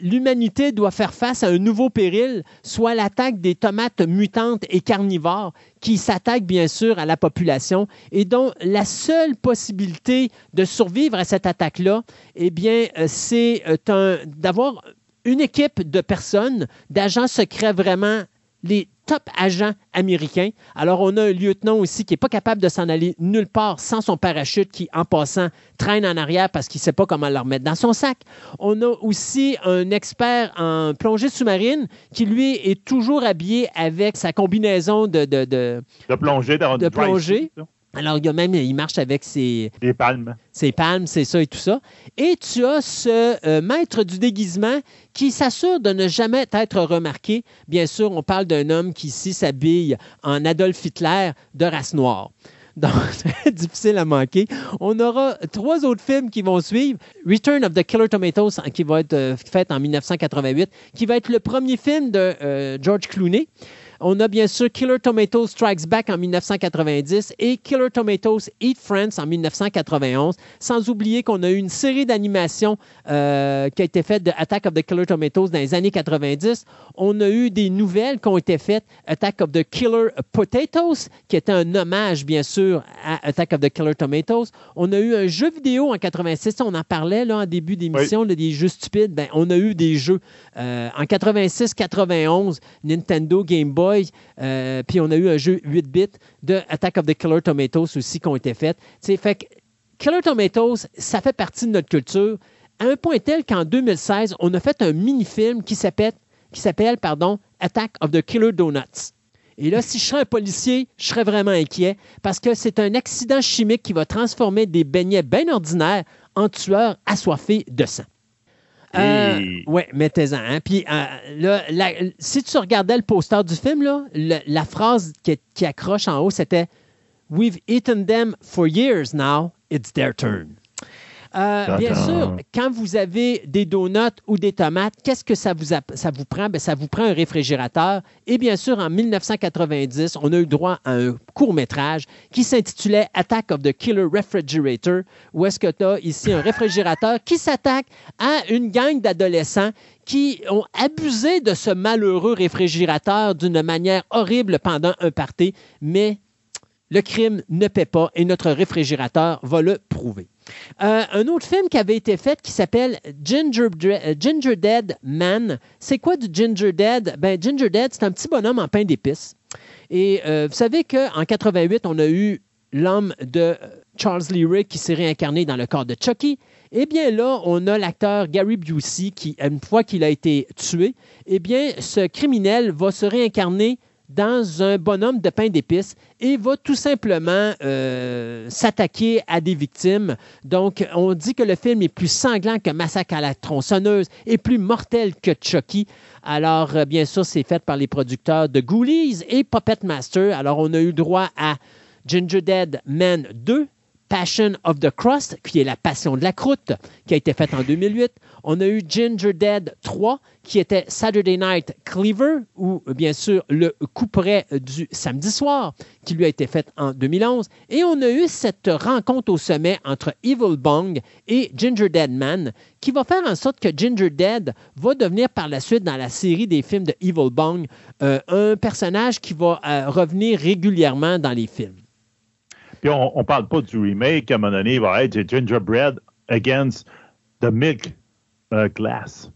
l'humanité doit faire face à un nouveau péril, soit l'attaque des tomates mutantes et carnivores qui s'attaquent bien sûr à la population. Et dont la seule possibilité de survivre à cette attaque-là, eh bien, euh, c'est euh, d'avoir une équipe de personnes, d'agents secrets vraiment les top agents américains. Alors, on a un lieutenant aussi qui n'est pas capable de s'en aller nulle part sans son parachute qui, en passant, traîne en arrière parce qu'il ne sait pas comment le remettre dans son sac. On a aussi un expert en plongée sous-marine qui, lui, est toujours habillé avec sa combinaison de... De, de, de plongée. De, plongée. Alors, il y a même, il marche avec ses... Des palmes. Ses palmes, c'est ça et tout ça. Et tu as ce euh, maître du déguisement qui s'assure de ne jamais être remarqué. Bien sûr, on parle d'un homme qui ici s'habille en Adolf Hitler de race noire. Donc, c'est difficile à manquer. On aura trois autres films qui vont suivre. Return of the Killer Tomatoes, qui va être euh, fait en 1988, qui va être le premier film de euh, George Clooney. On a bien sûr Killer Tomatoes Strikes Back en 1990 et Killer Tomatoes Eat Friends en 1991. Sans oublier qu'on a eu une série d'animations euh, qui a été faite de Attack of the Killer Tomatoes dans les années 90. On a eu des nouvelles qui ont été faites. Attack of the Killer Potatoes, qui était un hommage, bien sûr, à Attack of the Killer Tomatoes. On a eu un jeu vidéo en 86. On en parlait là, en début d'émission, des jeux stupides. Ben, on a eu des jeux euh, en 86-91, Nintendo Game Boy euh, puis on a eu un jeu 8 bits de Attack of the Killer Tomatoes aussi qui ont été faits. fait que Killer Tomatoes, ça fait partie de notre culture à un point tel qu'en 2016, on a fait un mini-film qui s'appelle, qui s'appelle pardon, Attack of the Killer Donuts. Et là, si je serais un policier, je serais vraiment inquiet parce que c'est un accident chimique qui va transformer des beignets bien ordinaires en tueurs assoiffés de sang. Euh, oui, mettez-en. Hein. Puis euh, là, si tu regardais le poster du film, là, la phrase qui, qui accroche en haut, c'était We've eaten them for years now, it's their turn. Euh, bien sûr, quand vous avez des donuts ou des tomates, qu'est-ce que ça vous, ça vous prend? Bien, ça vous prend un réfrigérateur. Et bien sûr, en 1990, on a eu droit à un court-métrage qui s'intitulait Attack of the Killer Refrigerator, où est-ce que tu as ici un réfrigérateur qui s'attaque à une gang d'adolescents qui ont abusé de ce malheureux réfrigérateur d'une manière horrible pendant un party, mais le crime ne paie pas et notre réfrigérateur va le prouver. Euh, un autre film qui avait été fait qui s'appelle Ginger, euh, Ginger Dead Man. C'est quoi du Ginger Dead? Ben, Ginger Dead, c'est un petit bonhomme en pain d'épices. Et euh, vous savez qu'en 88, on a eu l'homme de Charles Lee qui s'est réincarné dans le corps de Chucky. Eh bien là, on a l'acteur Gary Busey qui, une fois qu'il a été tué, eh bien, ce criminel va se réincarner dans un bonhomme de pain d'épices et va tout simplement euh, s'attaquer à des victimes. Donc, on dit que le film est plus sanglant que Massacre à la tronçonneuse et plus mortel que Chucky. Alors, euh, bien sûr, c'est fait par les producteurs de Ghoulies et Puppet Master. Alors, on a eu droit à Ginger Dead Man 2, Passion of the Crust, qui est la passion de la croûte, qui a été faite en 2008. On a eu Ginger Dead 3, qui était Saturday Night Cleaver, ou bien sûr le couperet du samedi soir, qui lui a été fait en 2011. Et on a eu cette rencontre au sommet entre Evil Bong et Ginger Dead Man, qui va faire en sorte que Ginger Dead va devenir par la suite dans la série des films de Evil Bong euh, un personnage qui va euh, revenir régulièrement dans les films. Puis on ne parle pas du remake, à un moment donné, il va être Gingerbread against the milk uh, glass.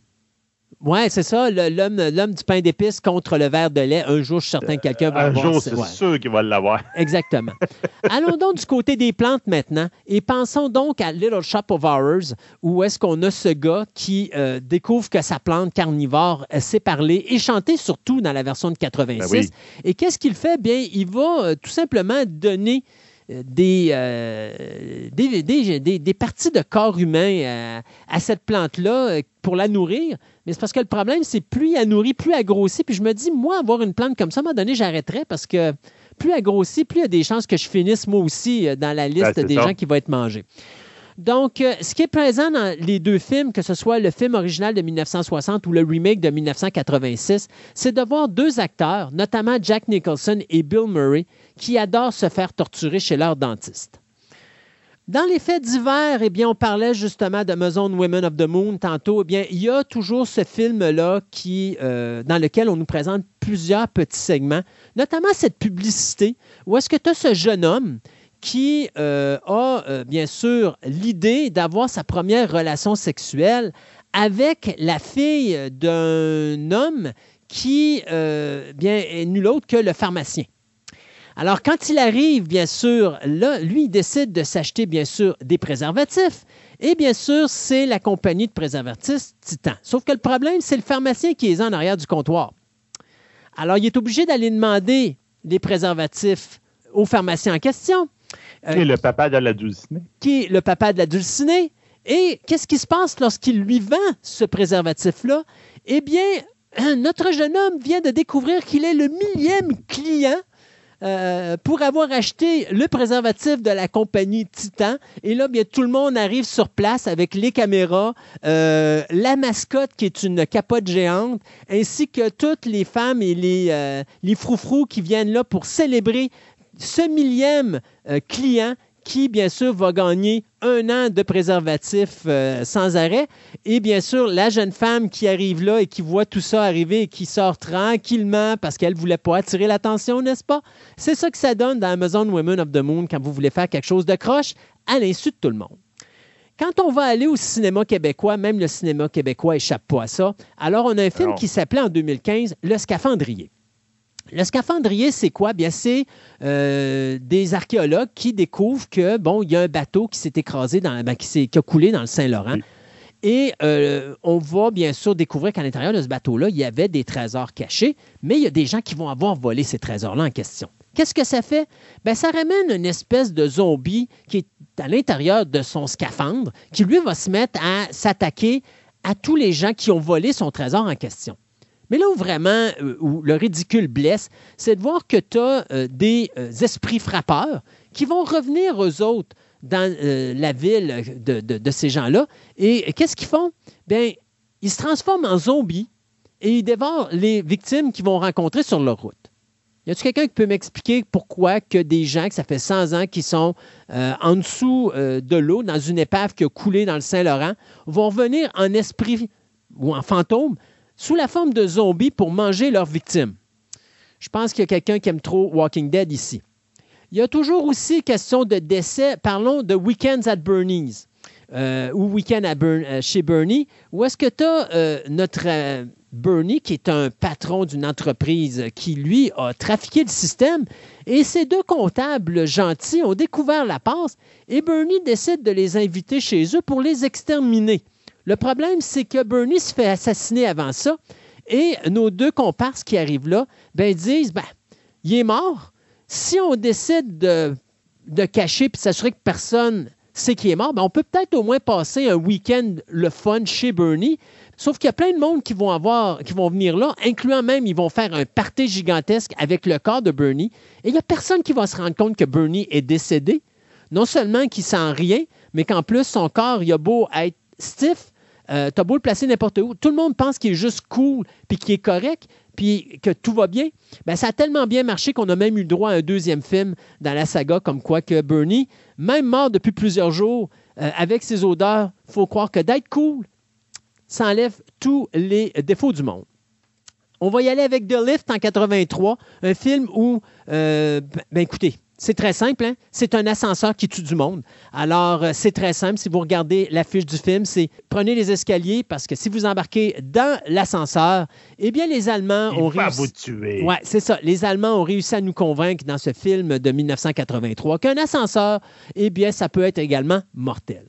Oui, c'est ça, l'homme du pain d'épices contre le verre de lait. Un jour, je suis certain que quelqu'un va Un jour, c'est sûr qu'il va l'avoir. Exactement. Allons donc du côté des plantes maintenant et pensons donc à Little Shop of Horrors, où est-ce qu'on a ce gars qui euh, découvre que sa plante carnivore sait parler et chanter surtout dans la version de 86. Ben et qu'est-ce qu'il fait? Bien, il va euh, tout simplement donner euh, des, des, des, parties de corps humain à, à cette plante-là pour la nourrir. Mais c'est parce que le problème, c'est plus elle nourrit, plus elle grossit. Puis je me dis, moi, avoir une plante comme ça, à un moment donné, j'arrêterais parce que plus elle grossit, plus il y a des chances que je finisse moi aussi euh, dans la liste des gens qui vont être mangés. Donc, euh, ce qui est présent dans les deux films, que ce soit le film original de 1960 ou le remake de 1986, c'est de voir deux acteurs, notamment Jack Nicholson et Bill Murray, qui adorent se faire torturer chez leur dentiste. Dans les faits divers, eh bien, on parlait justement d'Amazon Women of the Moon tantôt. Eh bien, il y a toujours ce film-là euh, dans lequel on nous présente plusieurs petits segments, notamment cette publicité où est-ce que tu as ce jeune homme qui euh, a, euh, bien sûr, l'idée d'avoir sa première relation sexuelle avec la fille d'un homme qui, bien, est nul autre que le pharmacien. Alors, quand il arrive, bien sûr, là, lui, il décide de s'acheter, bien sûr, des préservatifs. Et bien sûr, c'est la compagnie de préservatifs Titan. Sauf que le problème, c'est le pharmacien qui est en arrière du comptoir. Alors, il est obligé d'aller demander les préservatifs au pharmacien en question. Qui est le papa de la dulcinée. Qui est le papa de la dulcinée. Et qu'est-ce qui se passe lorsqu'il lui vend ce préservatif-là? Eh bien, notre jeune homme vient de découvrir qu'il est le millième client euh, pour avoir acheté le préservatif de la compagnie Titan. Et là, bien, tout le monde arrive sur place avec les caméras, euh, la mascotte qui est une capote géante, ainsi que toutes les femmes et les, euh, les froufrous qui viennent là pour célébrer ce millième client qui, bien sûr, va gagner un an de préservatif euh, sans arrêt. Et bien sûr, la jeune femme qui arrive là et qui voit tout ça arriver et qui sort tranquillement parce qu'elle ne voulait pas attirer l'attention, n'est-ce pas? C'est ça que ça donne dans Amazon Women of the Moon quand vous voulez faire quelque chose de croche à l'insu de tout le monde. Quand on va aller au cinéma québécois, même le cinéma québécois échappe pas à ça. Alors, on a un film qui s'appelait en 2015 Le Scaphandrier. Le scaphandrier, c'est quoi? Bien, c'est euh, des archéologues qui découvrent que, bon, il y a un bateau qui s'est écrasé, dans, ben, qui, qui, a coulé dans le Saint-Laurent. Et euh, on va bien sûr découvrir qu'à l'intérieur de ce bateau-là, il y avait des trésors cachés, mais il y a des gens qui vont avoir volé ces trésors-là en question. Qu'est-ce que ça fait? Ben, ça ramène une espèce de zombie qui est à l'intérieur de son scaphandre, qui lui va se mettre à s'attaquer à tous les gens qui ont volé son trésor en question. Mais là où vraiment euh, où le ridicule blesse, c'est de voir que tu as euh, des euh, esprits frappeurs qui vont revenir eux autres dans la ville de, ces gens-là. Et qu'est-ce qu'ils font? Bien, ils se transforment en zombies et ils dévorent les victimes qu'ils vont rencontrer sur leur route. Y a-t-il quelqu'un qui peut m'expliquer pourquoi que des gens que ça fait 100 ans qui sont en dessous de l'eau, dans une épave qui a coulé dans le Saint-Laurent, vont revenir en esprit ou en fantôme sous la forme de zombies pour manger leurs victimes. Je pense qu'il y a quelqu'un qui aime trop Walking Dead ici. Il y a toujours aussi question de décès. Parlons de Weekends at Bernie's. euh, ou Weekend euh, chez Bernie, où est-ce que tu as notre euh, Bernie, qui est un patron d'une entreprise qui, lui, a trafiqué le système, et ces deux comptables gentils ont découvert la passe, et Bernie décide de les inviter chez eux pour les exterminer. Le problème, c'est que Bernie se fait assassiner avant ça, et nos deux comparses qui arrivent là, ben, disent, ben, il est mort. Si on décide de, de cacher puis s'assurer que personne sait qu'il est mort, ben, on peut peut-être au moins passer un week-end le fun chez Bernie. Sauf qu'il y a plein de monde qui vont avoir, qui vont venir là, incluant même, ils vont faire un party gigantesque avec le corps de Bernie. Et il n'y a personne qui va se rendre compte que Bernie est décédé. Non seulement qu'il sent rien, mais qu'en plus, son corps, il a beau être stiff, euh, t'as beau le placer n'importe où, tout le monde pense qu'il est juste cool, puis qu'il est correct, puis que tout va bien. Ben, ça a tellement bien marché qu'on a même eu le droit à un deuxième film dans la saga, comme quoi que Bernie, même mort depuis plusieurs jours, euh, avec ses odeurs, faut croire que d'être cool, ça enlève tous les défauts du monde. On va y aller avec The Lift en 83, un film où, euh, ben écoutez, c'est très simple, hein? c'est un ascenseur qui tue du monde. Alors, euh, c'est très simple. Si vous regardez l'affiche du film, c'est prenez les escaliers parce que si vous embarquez dans l'ascenseur, eh bien, les Allemands ont Il va réussi. vous tuer. Ouais, c'est ça. Les Allemands ont réussi à nous convaincre dans ce film de 1983 qu'un ascenseur, eh bien, ça peut être également mortel.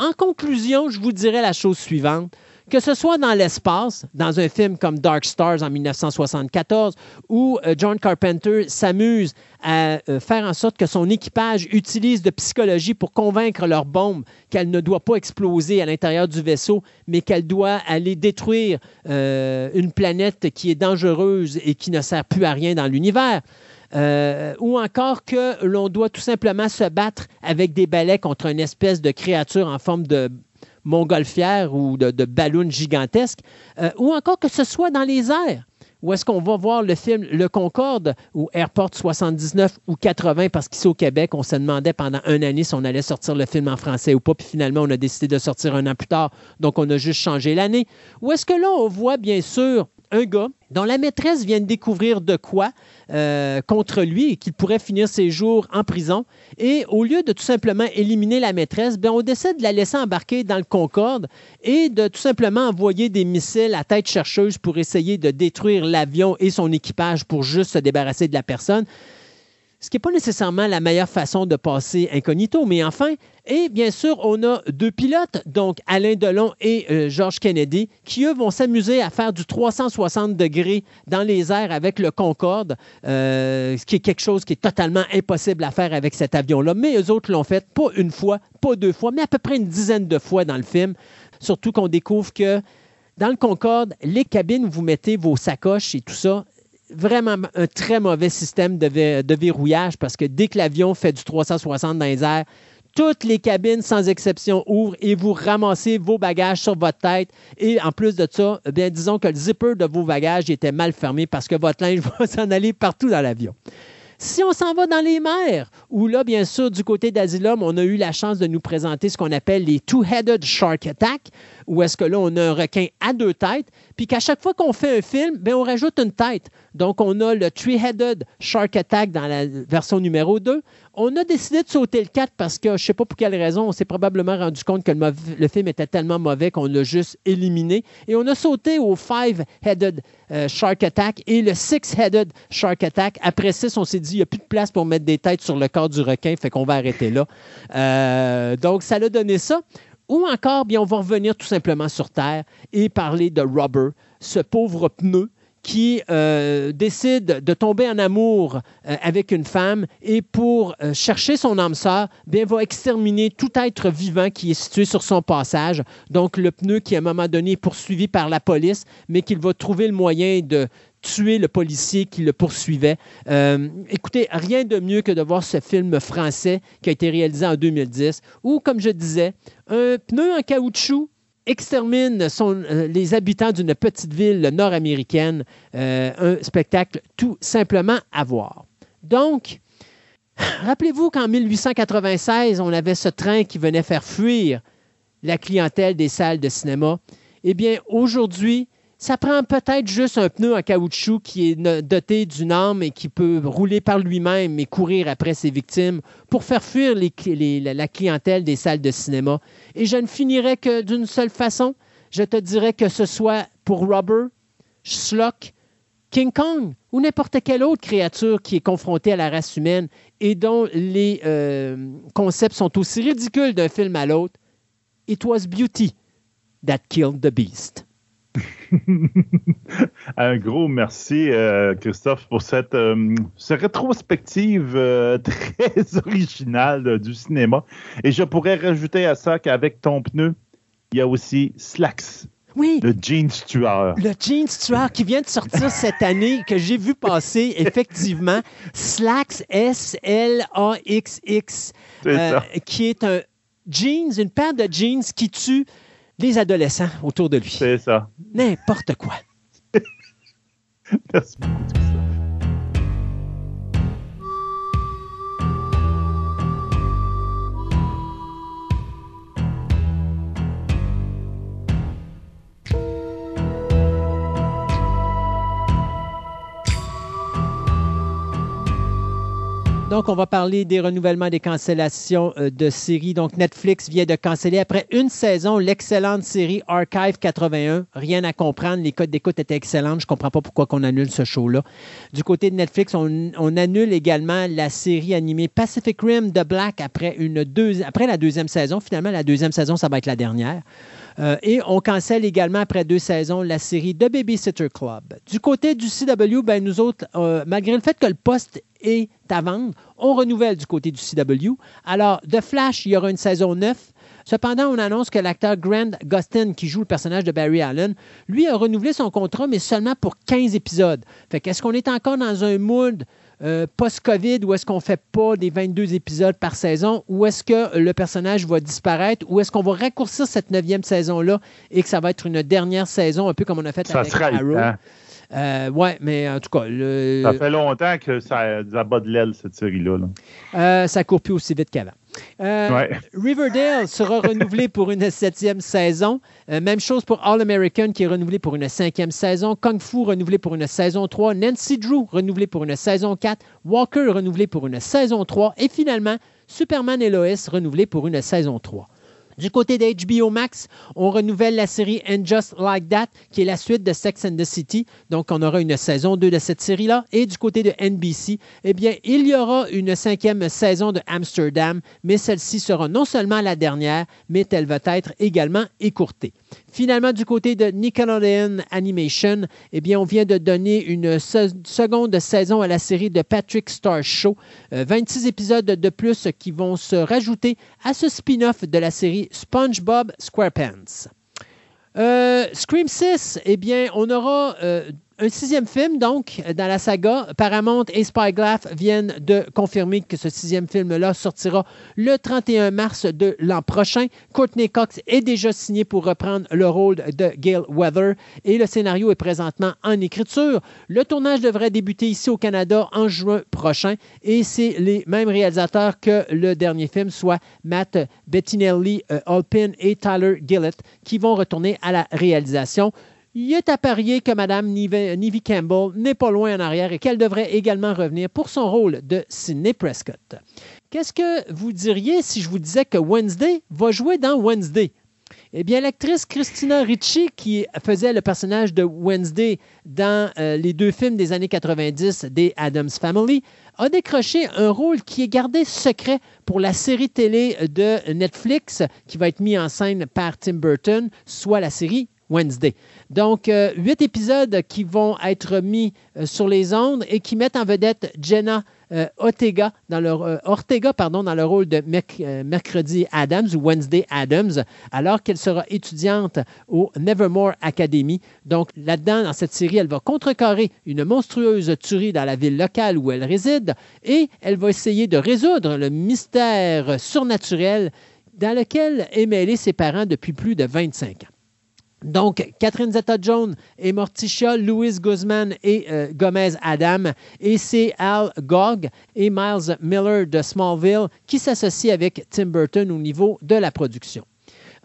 En conclusion, je vous dirais la chose suivante. Que ce soit dans l'espace, dans un film comme Dark Stars en 1974, où euh, John Carpenter s'amuse à euh, faire en sorte que son équipage utilise de psychologie pour convaincre leur bombe qu'elle ne doit pas exploser à l'intérieur du vaisseau, mais qu'elle doit aller détruire euh, une planète qui est dangereuse et qui ne sert plus à rien dans l'univers. Ou encore que l'on doit tout simplement se battre avec des balais contre une espèce de créature en forme de montgolfière ou de, de ballon gigantesque, euh, ou encore que ce soit dans les airs. Où est-ce qu'on va voir le film Le Concorde ou Airport 79 ou 80 parce qu'ici au Québec, on se demandait pendant un année si on allait sortir le film en français ou pas, puis finalement, on a décidé de sortir un an plus tard, donc on a juste changé l'année. Où est-ce que là, on voit bien sûr un gars dont la maîtresse vient de découvrir de quoi euh, contre lui et qu'il pourrait finir ses jours en prison. Et au lieu de tout simplement éliminer la maîtresse, ben, on décide de la laisser embarquer dans le Concorde et de tout simplement envoyer des missiles à tête chercheuse pour essayer de détruire l'avion et son équipage pour juste se débarrasser de la personne. Ce qui n'est pas nécessairement la meilleure façon de passer incognito, mais enfin, et bien sûr, on a deux pilotes, donc Alain Delon et euh, George Kennedy, qui eux vont s'amuser à faire du 360 degrés dans les airs avec le Concorde, euh, ce qui est quelque chose qui est totalement impossible à faire avec cet avion-là. Mais eux autres l'ont fait pas une fois, pas deux fois, mais à peu près une dizaine de fois dans le film. Surtout qu'on découvre que dans le Concorde, les cabines vous mettez vos sacoches et tout ça, vraiment un très mauvais système de, verrouillage parce que dès que l'avion fait du 360 dans les airs, toutes les cabines, sans exception, ouvrent et vous ramassez vos bagages sur votre tête. Et en plus de ça, eh bien, disons que le zipper de vos bagages était mal fermé parce que votre linge va s'en aller partout dans l'avion. Si on s'en va dans les mers, où là, bien sûr, du côté d'Asylum, on a eu la chance de nous présenter ce qu'on appelle les Two-Headed Shark Attack, où est-ce que là, on a un requin à deux têtes, puis qu'à chaque fois qu'on fait un film, bien, on rajoute une tête. Donc, on a le Three-Headed Shark Attack dans la version numéro 2. On a décidé de sauter le 4 parce que, je ne sais pas pour quelle raison, on s'est probablement rendu compte que le, film était tellement mauvais qu'on l'a juste éliminé. Et on a sauté au Five-Headed euh, Shark Attack et le Six-Headed Shark Attack. Après 6, on s'est dit, il n'y a plus de place pour mettre des têtes sur le corps du requin, fait qu'on va arrêter là. Euh, donc, ça l'a donné ça. Ou encore, bien, on va revenir tout simplement sur Terre et parler de Rubber, ce pauvre pneu qui euh, décide de tomber en amour euh, avec une femme et pour euh, chercher son âme sœur, bien, va exterminer tout être vivant qui est situé sur son passage. Donc, le pneu qui, à un moment donné, est poursuivi par la police, mais qu'il va trouver le moyen de tuer le policier qui le poursuivait. Écoutez, rien de mieux que de voir ce film français qui a été réalisé en 2010, où, comme je disais, un pneu en caoutchouc extermine euh, les habitants d'une petite ville nord-américaine. Euh, un spectacle tout simplement à voir. Donc, rappelez-vous qu'en 1896, on avait ce train qui venait faire fuir la clientèle des salles de cinéma. Eh bien, aujourd'hui, Ça prend peut-être juste un pneu en caoutchouc qui est doté d'une arme et qui peut rouler par lui-même et courir après ses victimes pour faire fuir la- clientèle des salles de cinéma. Et je ne finirai que d'une seule façon. Je te dirais que ce soit pour Robert, Schlock, King Kong ou n'importe quelle autre créature qui est confrontée à la race humaine et dont les euh, concepts sont aussi ridicules d'un film à l'autre. It was beauty that killed the beast. Un gros merci, euh, Christophe, pour cette, euh, cette rétrospective euh, très originale du cinéma. Et je pourrais rajouter à ça qu'avec ton pneu, il y a aussi Slacks, Oui, le jeans tueur. le Jeans Tueur qui vient de sortir cette année, que j'ai vu passer, effectivement, Slacks, S-L-A-X-X, qui est un jeans, une paire de jeans qui tue les adolescents autour de lui. C'est ça. N'importe quoi. Merci beaucoup, Donc, on va parler des renouvellements des cancellations euh, de séries. Donc, Netflix vient de canceller après une saison l'excellente série Archive 81. Rien à comprendre. Les codes d'écoute étaient excellents. Je ne comprends pas pourquoi on annule ce show-là. Du côté de Netflix, on, annule également la série animée Pacific Rim de Black après la deuxième saison. Finalement, la deuxième saison, ça va être la dernière. Euh, et on cancelle également après deux saisons la série The Babysitter Club. Du côté du CW, ben, nous autres, euh, malgré le fait que le poste est à vendre, on renouvelle du côté du CW. Alors, The Flash, il y aura une saison 9. Cependant, on annonce que l'acteur Grant Gustin, qui joue le personnage de Barry Allen, lui a renouvelé son contrat, mais seulement pour 15 épisodes. Fait qu'est-ce qu'on est encore dans un mood euh, post-COVID où est-ce qu'on fait pas des 22 épisodes par saison, ou est-ce que le personnage va disparaître, ou est-ce qu'on va raccourcir cette neuvième saison-là et que ça va être une dernière saison, un peu comme on a fait Ça avec Arrow? Euh, ouais, mais en tout cas, le- Ça fait longtemps que ça, ça bat de l'aile, cette série-là. là. euh, ça court plus aussi vite qu'avant. Euh, Ouais. Riverdale sera renouvelé pour une septième saison. Euh, même chose pour All American qui est renouvelé pour une cinquième saison. Kung Fu renouvelé pour une saison 3. Nancy Drew renouvelé pour une saison 4. Walker renouvelé pour une saison 3. Et finalement, Superman et Lois renouvelé pour une saison 3. Du côté de HBO Max, on renouvelle la série And Just Like That, qui est la suite de Sex and the City. Donc, on aura une saison 2 de cette série-là. Et du côté de NBC, eh bien, il y aura une cinquième saison de Amsterdam, mais celle-ci sera non seulement la dernière, mais elle va être également écourtée. Finalement, du côté de Nickelodeon Animation, eh bien, on vient de donner une se- seconde saison à la série de Patrick Star Show. Euh, 26 épisodes de plus qui vont se rajouter à ce spin-off de la série SpongeBob SquarePants. Euh, Scream 6, eh bien, on aura euh, un sixième film, donc, dans la saga. Paramount et Spyglass viennent de confirmer que ce sixième film-là sortira le 31 mars de l'an prochain. Courtney Cox est déjà signé pour reprendre le rôle de Gail Weather et le scénario est présentement en écriture. Le tournage devrait débuter ici au Canada en juin prochain et c'est les mêmes réalisateurs que le dernier film, soit Matt Bettinelli, euh, Alpin et Tyler Gillett, qui vont retourner à la réalisation. Il est à parier que Mme Nivea Campbell n'est pas loin en arrière et qu'elle devrait également revenir pour son rôle de Sidney Prescott. Qu'est-ce que vous diriez si je vous disais que Wednesday va jouer dans Wednesday? Eh bien, l'actrice Christina Ricci, qui faisait le personnage de Wednesday dans euh, les deux films des années 90 des Adams Family, a décroché un rôle qui est gardé secret pour la série télé de Netflix qui va être mise en scène par Tim Burton, soit la série Wednesday. Donc, euh, huit épisodes qui vont être mis euh, sur les ondes et qui mettent en vedette Jenna euh, Ortega, dans le, euh, Ortega pardon, dans le rôle de Merc- Mercredi Adams ou Wednesday Adams, alors qu'elle sera étudiante au Nevermore Academy. Donc, là-dedans, dans cette série, elle va contrecarrer une monstrueuse tuerie dans la ville locale où elle réside et elle va essayer de résoudre le mystère surnaturel dans lequel est mêlé ses parents depuis plus de 25 ans. Donc, Catherine Zeta-Jones et Morticia, Louise Guzman et euh, Gomez Adam. Et c'est Al Gogg et Miles Miller de Smallville qui s'associent avec Tim Burton au niveau de la production.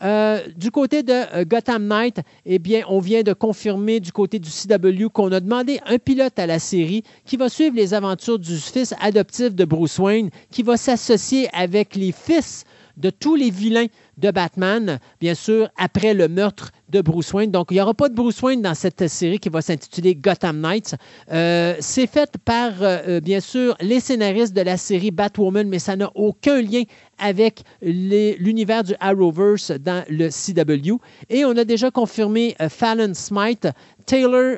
Euh, du côté de euh, Gotham Knight, eh bien, on vient de confirmer du côté du CW qu'on a demandé un pilote à la série qui va suivre les aventures du fils adoptif de Bruce Wayne, qui va s'associer avec les fils de tous les vilains de Batman, bien sûr, après le meurtre de Bruce Wayne. Donc, il n'y aura pas de Bruce Wayne dans cette série qui va s'intituler Gotham Knights. Euh, c'est fait par, euh, euh, bien sûr, les scénaristes de la série Batwoman, mais ça n'a aucun lien avec l'univers du Arrowverse dans le CW. Et on a déjà confirmé Fallon Smite, Taylor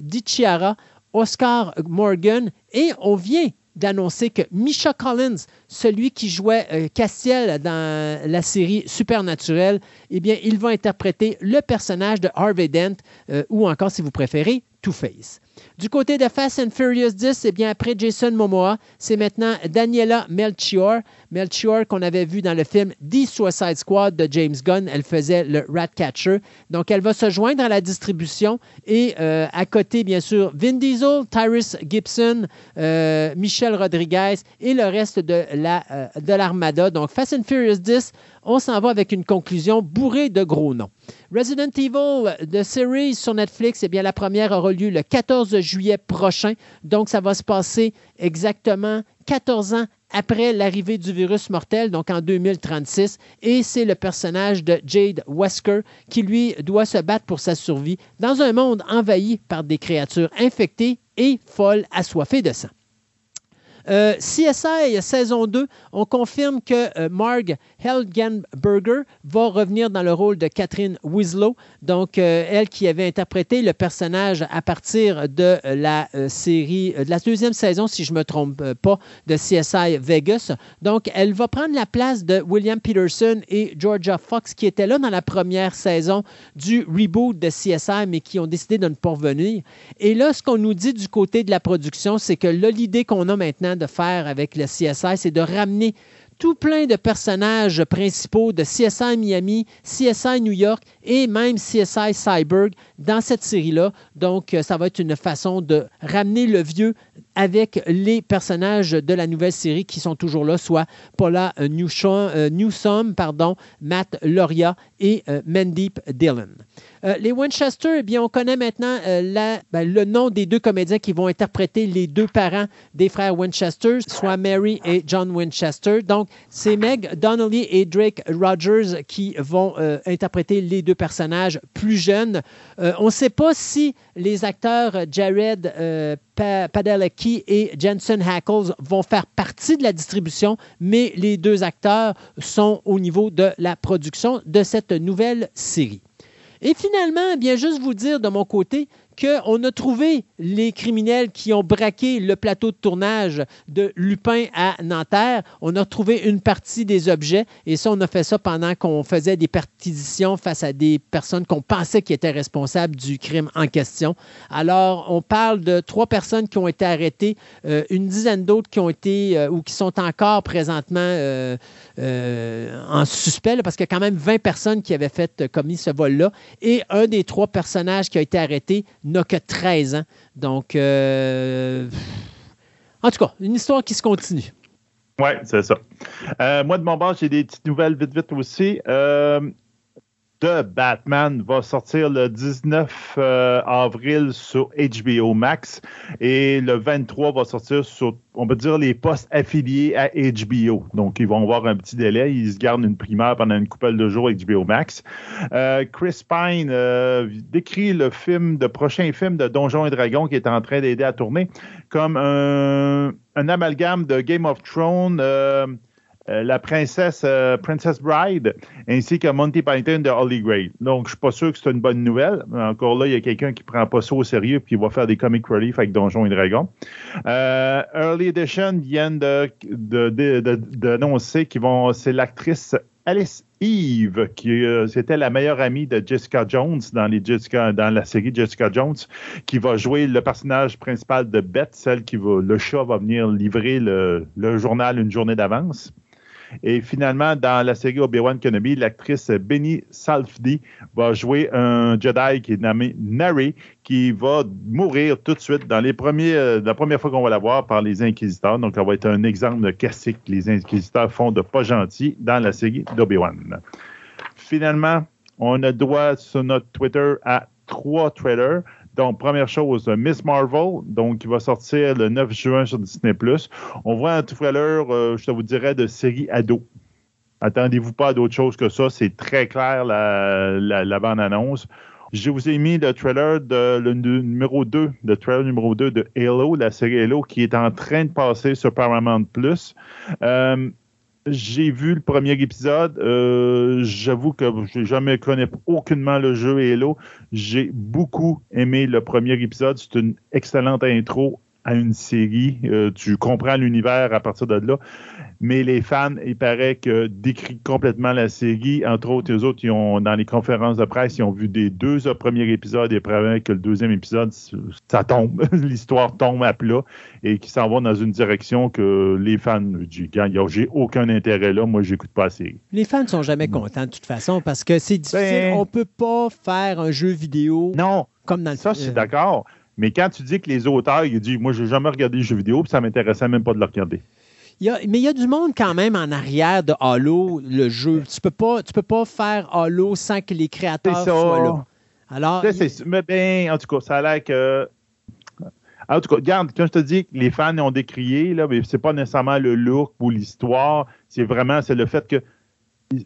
DiChiara, Oscar Morgan, et on vient d'annoncer que Misha Collins, celui qui jouait euh, Castiel dans la série Supernatural, eh bien, il va interpréter le personnage de Harvey Dent, euh, ou encore, si vous préférez, Two-Face. Du côté de Fast and Furious 10, eh bien, après Jason Momoa, c'est maintenant Daniela Melchior. Melchior qu'on avait vu dans le film The Suicide Squad de James Gunn. Elle faisait le Ratcatcher. Donc, elle va se joindre à la distribution et euh, à côté, bien sûr, Vin Diesel, Tyrus Gibson, euh, Michel Rodriguez et le reste de euh, l'armada. La, Donc, Fast and Furious 10, on s'en va avec une conclusion bourrée de gros noms. Resident Evil, de Series sur Netflix, eh bien, la première aura lieu le 14 juillet prochain. Donc, ça va se passer exactement 14 ans après l'arrivée du virus mortel, donc en 2036. Et c'est le personnage de Jade Wesker qui, lui, doit se battre pour sa survie dans un monde envahi par des créatures infectées et folles assoiffées de sang. Euh, CSI saison 2, on confirme que euh, Marg Helgenberger va revenir dans le rôle de Catherine Winslow, donc euh, elle qui avait interprété le personnage à partir de la série, de la deuxième saison, si je ne me trompe pas, de CSI Vegas. Donc, elle va prendre la place de William Peterson et Georgia Fox qui étaient là dans la première saison du reboot de CSI, mais qui ont décidé de ne pas revenir. Et là, ce qu'on nous dit du côté de la production, c'est que l'idée qu'on a maintenant de faire avec le CSI, c'est de ramener tout plein de personnages principaux de CSI Miami, CSI New York et même CSI Cyberg dans cette série-là. Donc, euh, ça va être une façon de ramener le vieux avec les personnages de la nouvelle série qui sont toujours là, soit Paula Newsom, euh, Newsom pardon, Matt Loria et euh, Mandip Dillon. Euh, les Winchester, eh bien, on connaît maintenant euh, ben, le nom des deux comédiens qui vont interpréter les deux parents des frères Winchester, soit Mary et John Winchester. Donc, c'est Meg Donnelly et Drake Rogers qui vont euh, interpréter les deux personnages plus jeunes. On ne sait pas si les acteurs Jared Padalecki et Jensen Hackles vont faire partie de la distribution, mais les deux acteurs sont au niveau de la production de cette nouvelle série. Et finalement, eh bien juste vous dire de mon côté qu'on a trouvé les criminels qui ont braqué le plateau de tournage de Lupin à Nanterre. On a trouvé une partie des objets et ça, on a fait ça pendant qu'on faisait des perquisitions face à des personnes qu'on pensait qui étaient responsables du crime en question. Alors, on parle de trois personnes qui ont été arrêtées, euh, une dizaine d'autres qui ont été euh, ou qui sont encore présentement euh, en suspect, parce qu'il y a quand même 20 personnes qui avaient fait commis ce vol-là. Et un des trois personnages qui a été arrêté n'a que 13 ans. Donc, euh, en tout cas, une histoire qui se continue. Oui, c'est ça. Euh, moi, de mon bord, j'ai des petites nouvelles vite, vite aussi. Euh, The Batman va sortir le 19 avril sur HBO Max et le 23 va sortir sur on peut dire, les postes affiliés à HBO. Donc, ils vont avoir un petit délai. Ils se gardent une primaire pendant une couple de jours HBO Max. Euh, Chris Pine euh, décrit le film, le prochain film de Donjons et Dragons qui est en train d'aider à tourner comme un, amalgame de Game of Thrones. Euh, euh, la princesse euh, Princess Bride ainsi que Monty Python de Holy Grail. Donc, je suis pas sûr que c'est une bonne nouvelle. Encore là, il y a quelqu'un qui prend pas ça au sérieux puis il va faire des comic relief avec Donjons et Dragons. Euh, Early Edition viennent d'annoncer de, qu'ils vont, c'est l'actrice Alice Eve, qui c'était la meilleure amie de Jessica Jones dans, les Jessica, dans la série Jessica Jones, qui va jouer le personnage principal de Beth, celle qui va, le chat va venir livrer le, le journal une journée d'avance. Et finalement, dans la série Obi-Wan Kenobi, l'actrice Benny Salfdi va jouer un Jedi qui est nommé Nari, qui va mourir tout de suite dans les premiers, euh, la première fois qu'on va la voir par les Inquisiteurs. Donc, ça va être un exemple classique que les Inquisiteurs font de pas gentil dans la série d'Obi-Wan. finalement, on a droit sur notre Twitter à trois trailers. Donc, première chose, Miss Marvel, donc qui va sortir le 9 juin sur Disney+. On voit un trailer, euh, je te vous dirais, de série ado. Attendez-vous pas à d'autres choses que ça. C'est très clair, la, la, bande-annonce. Je vous ai mis le trailer de le numéro 2, le trailer numéro 2 de Halo, la série Halo, qui est en train de passer sur Paramount. Euh, j'ai vu le premier épisode. Euh, j'avoue que je jamais connais aucunement le jeu Halo. J'ai beaucoup aimé le premier épisode. C'est une excellente intro à une série. Euh, tu comprends l'univers à partir de là. Mais les fans, il paraît que décrit complètement la série. Entre autres, les autres, ils ont, dans les conférences de presse, ils ont vu des deux premiers épisodes et prévoient que le deuxième épisode, ça tombe. L'histoire tombe à plat et qui s'en va dans une direction que les fans disent j'ai aucun intérêt là, moi, j'écoute pas la série. Les fans ne sont jamais contents de toute façon parce que c'est difficile. Ben On peut pas faire un jeu vidéo non, comme dans le Ça, je suis d'accord. Mais quand tu dis que les auteurs, ils disent, moi, j'ai jamais regardé les jeux vidéo, puis ça m'intéressait même pas de le regarder. mais il y a du monde quand même en arrière de Halo, le jeu. Tu peux pas, tu peux pas faire Halo sans que les créateurs soient là. Alors, mais ben, en tout cas, ça a l'air que. En tout cas, regarde, quand je te dis que les fans ont décrié, là, mais c'est pas nécessairement le look ou l'histoire, c'est vraiment c'est le fait que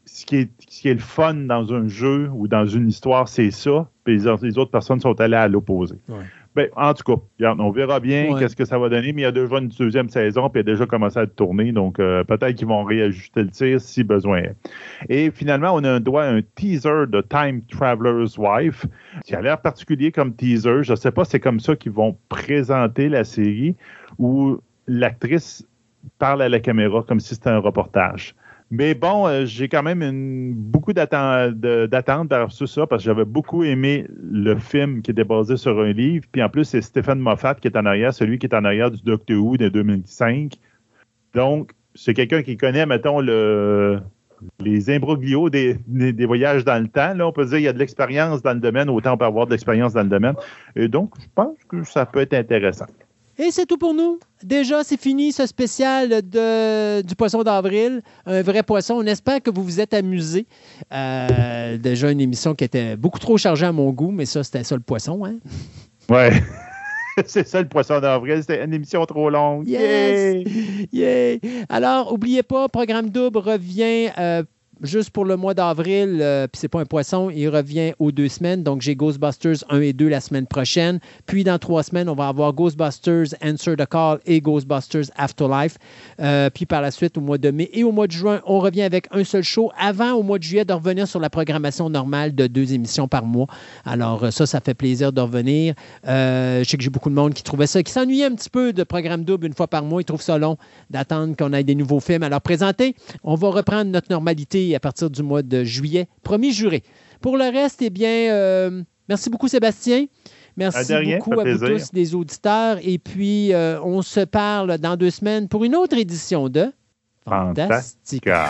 ce qui, est, ce qui est le fun dans un jeu ou dans une histoire, c'est ça, puis les, autres personnes sont allées à l'opposé. Ben, en tout cas, on verra bien qu'est-ce que ça va donner, mais il y a déjà une deuxième saison, puis il a déjà commencé à tourner, donc euh, peut-être qu'ils vont réajuster le tir si besoin est. Et finalement, on a un droit à un teaser de Time Traveler's Wife, qui a l'air particulier comme teaser. Je ne sais pas si c'est comme ça qu'ils vont présenter la série, où l'actrice parle à la caméra comme si c'était un reportage. Mais bon, euh, j'ai quand même beaucoup d'attente versus ça parce que j'avais beaucoup aimé le film qui était basé sur un livre. Puis en plus, c'est Stephen Moffat qui est en arrière, celui qui est en arrière du Doctor Who de 2005. Donc, c'est quelqu'un qui connaît, mettons, le, les imbroglios des, des, voyages dans le temps. Là, on peut dire qu'il y a de l'expérience dans le domaine, autant on peut avoir de l'expérience dans le domaine. Et donc, je pense que ça peut être intéressant. Et c'est tout pour nous. Déjà, c'est fini ce spécial de, du poisson d'avril. Un vrai poisson. On espère que vous vous êtes amusés. Euh, déjà, une émission qui était beaucoup trop chargée à mon goût, mais ça, c'était ça le poisson. Hein? Ouais. c'est ça le poisson d'avril. C'était une émission trop longue. Yes! Yeah! Alors, n'oubliez pas, Programme Double revient euh, juste pour le mois d'avril, euh, puis c'est pas un poisson, il revient aux deux semaines. Donc, j'ai Ghostbusters 1 et 2 la semaine prochaine. Puis, dans trois semaines, on va avoir Ghostbusters Answer the Call et Ghostbusters Afterlife. Euh, puis, par la suite, au mois de mai et au mois de juin, on revient avec un seul show avant, au mois de juillet, de revenir sur la programmation normale de deux émissions par mois. Alors, euh, ça, ça fait plaisir de revenir. je sais que j'ai beaucoup de monde qui trouvait ça, qui s'ennuyait un petit peu de programme double une fois par mois. Ils trouvent ça long d'attendre qu'on ait des nouveaux films. Alors, présenté, on va reprendre notre normalité à partir du mois de juillet. Promis juré. Pour le reste, eh bien, euh, merci beaucoup Sébastien. Merci beaucoup à vous tous, les auditeurs. Et puis, euh, on se parle dans deux semaines pour une autre édition de Fantastica.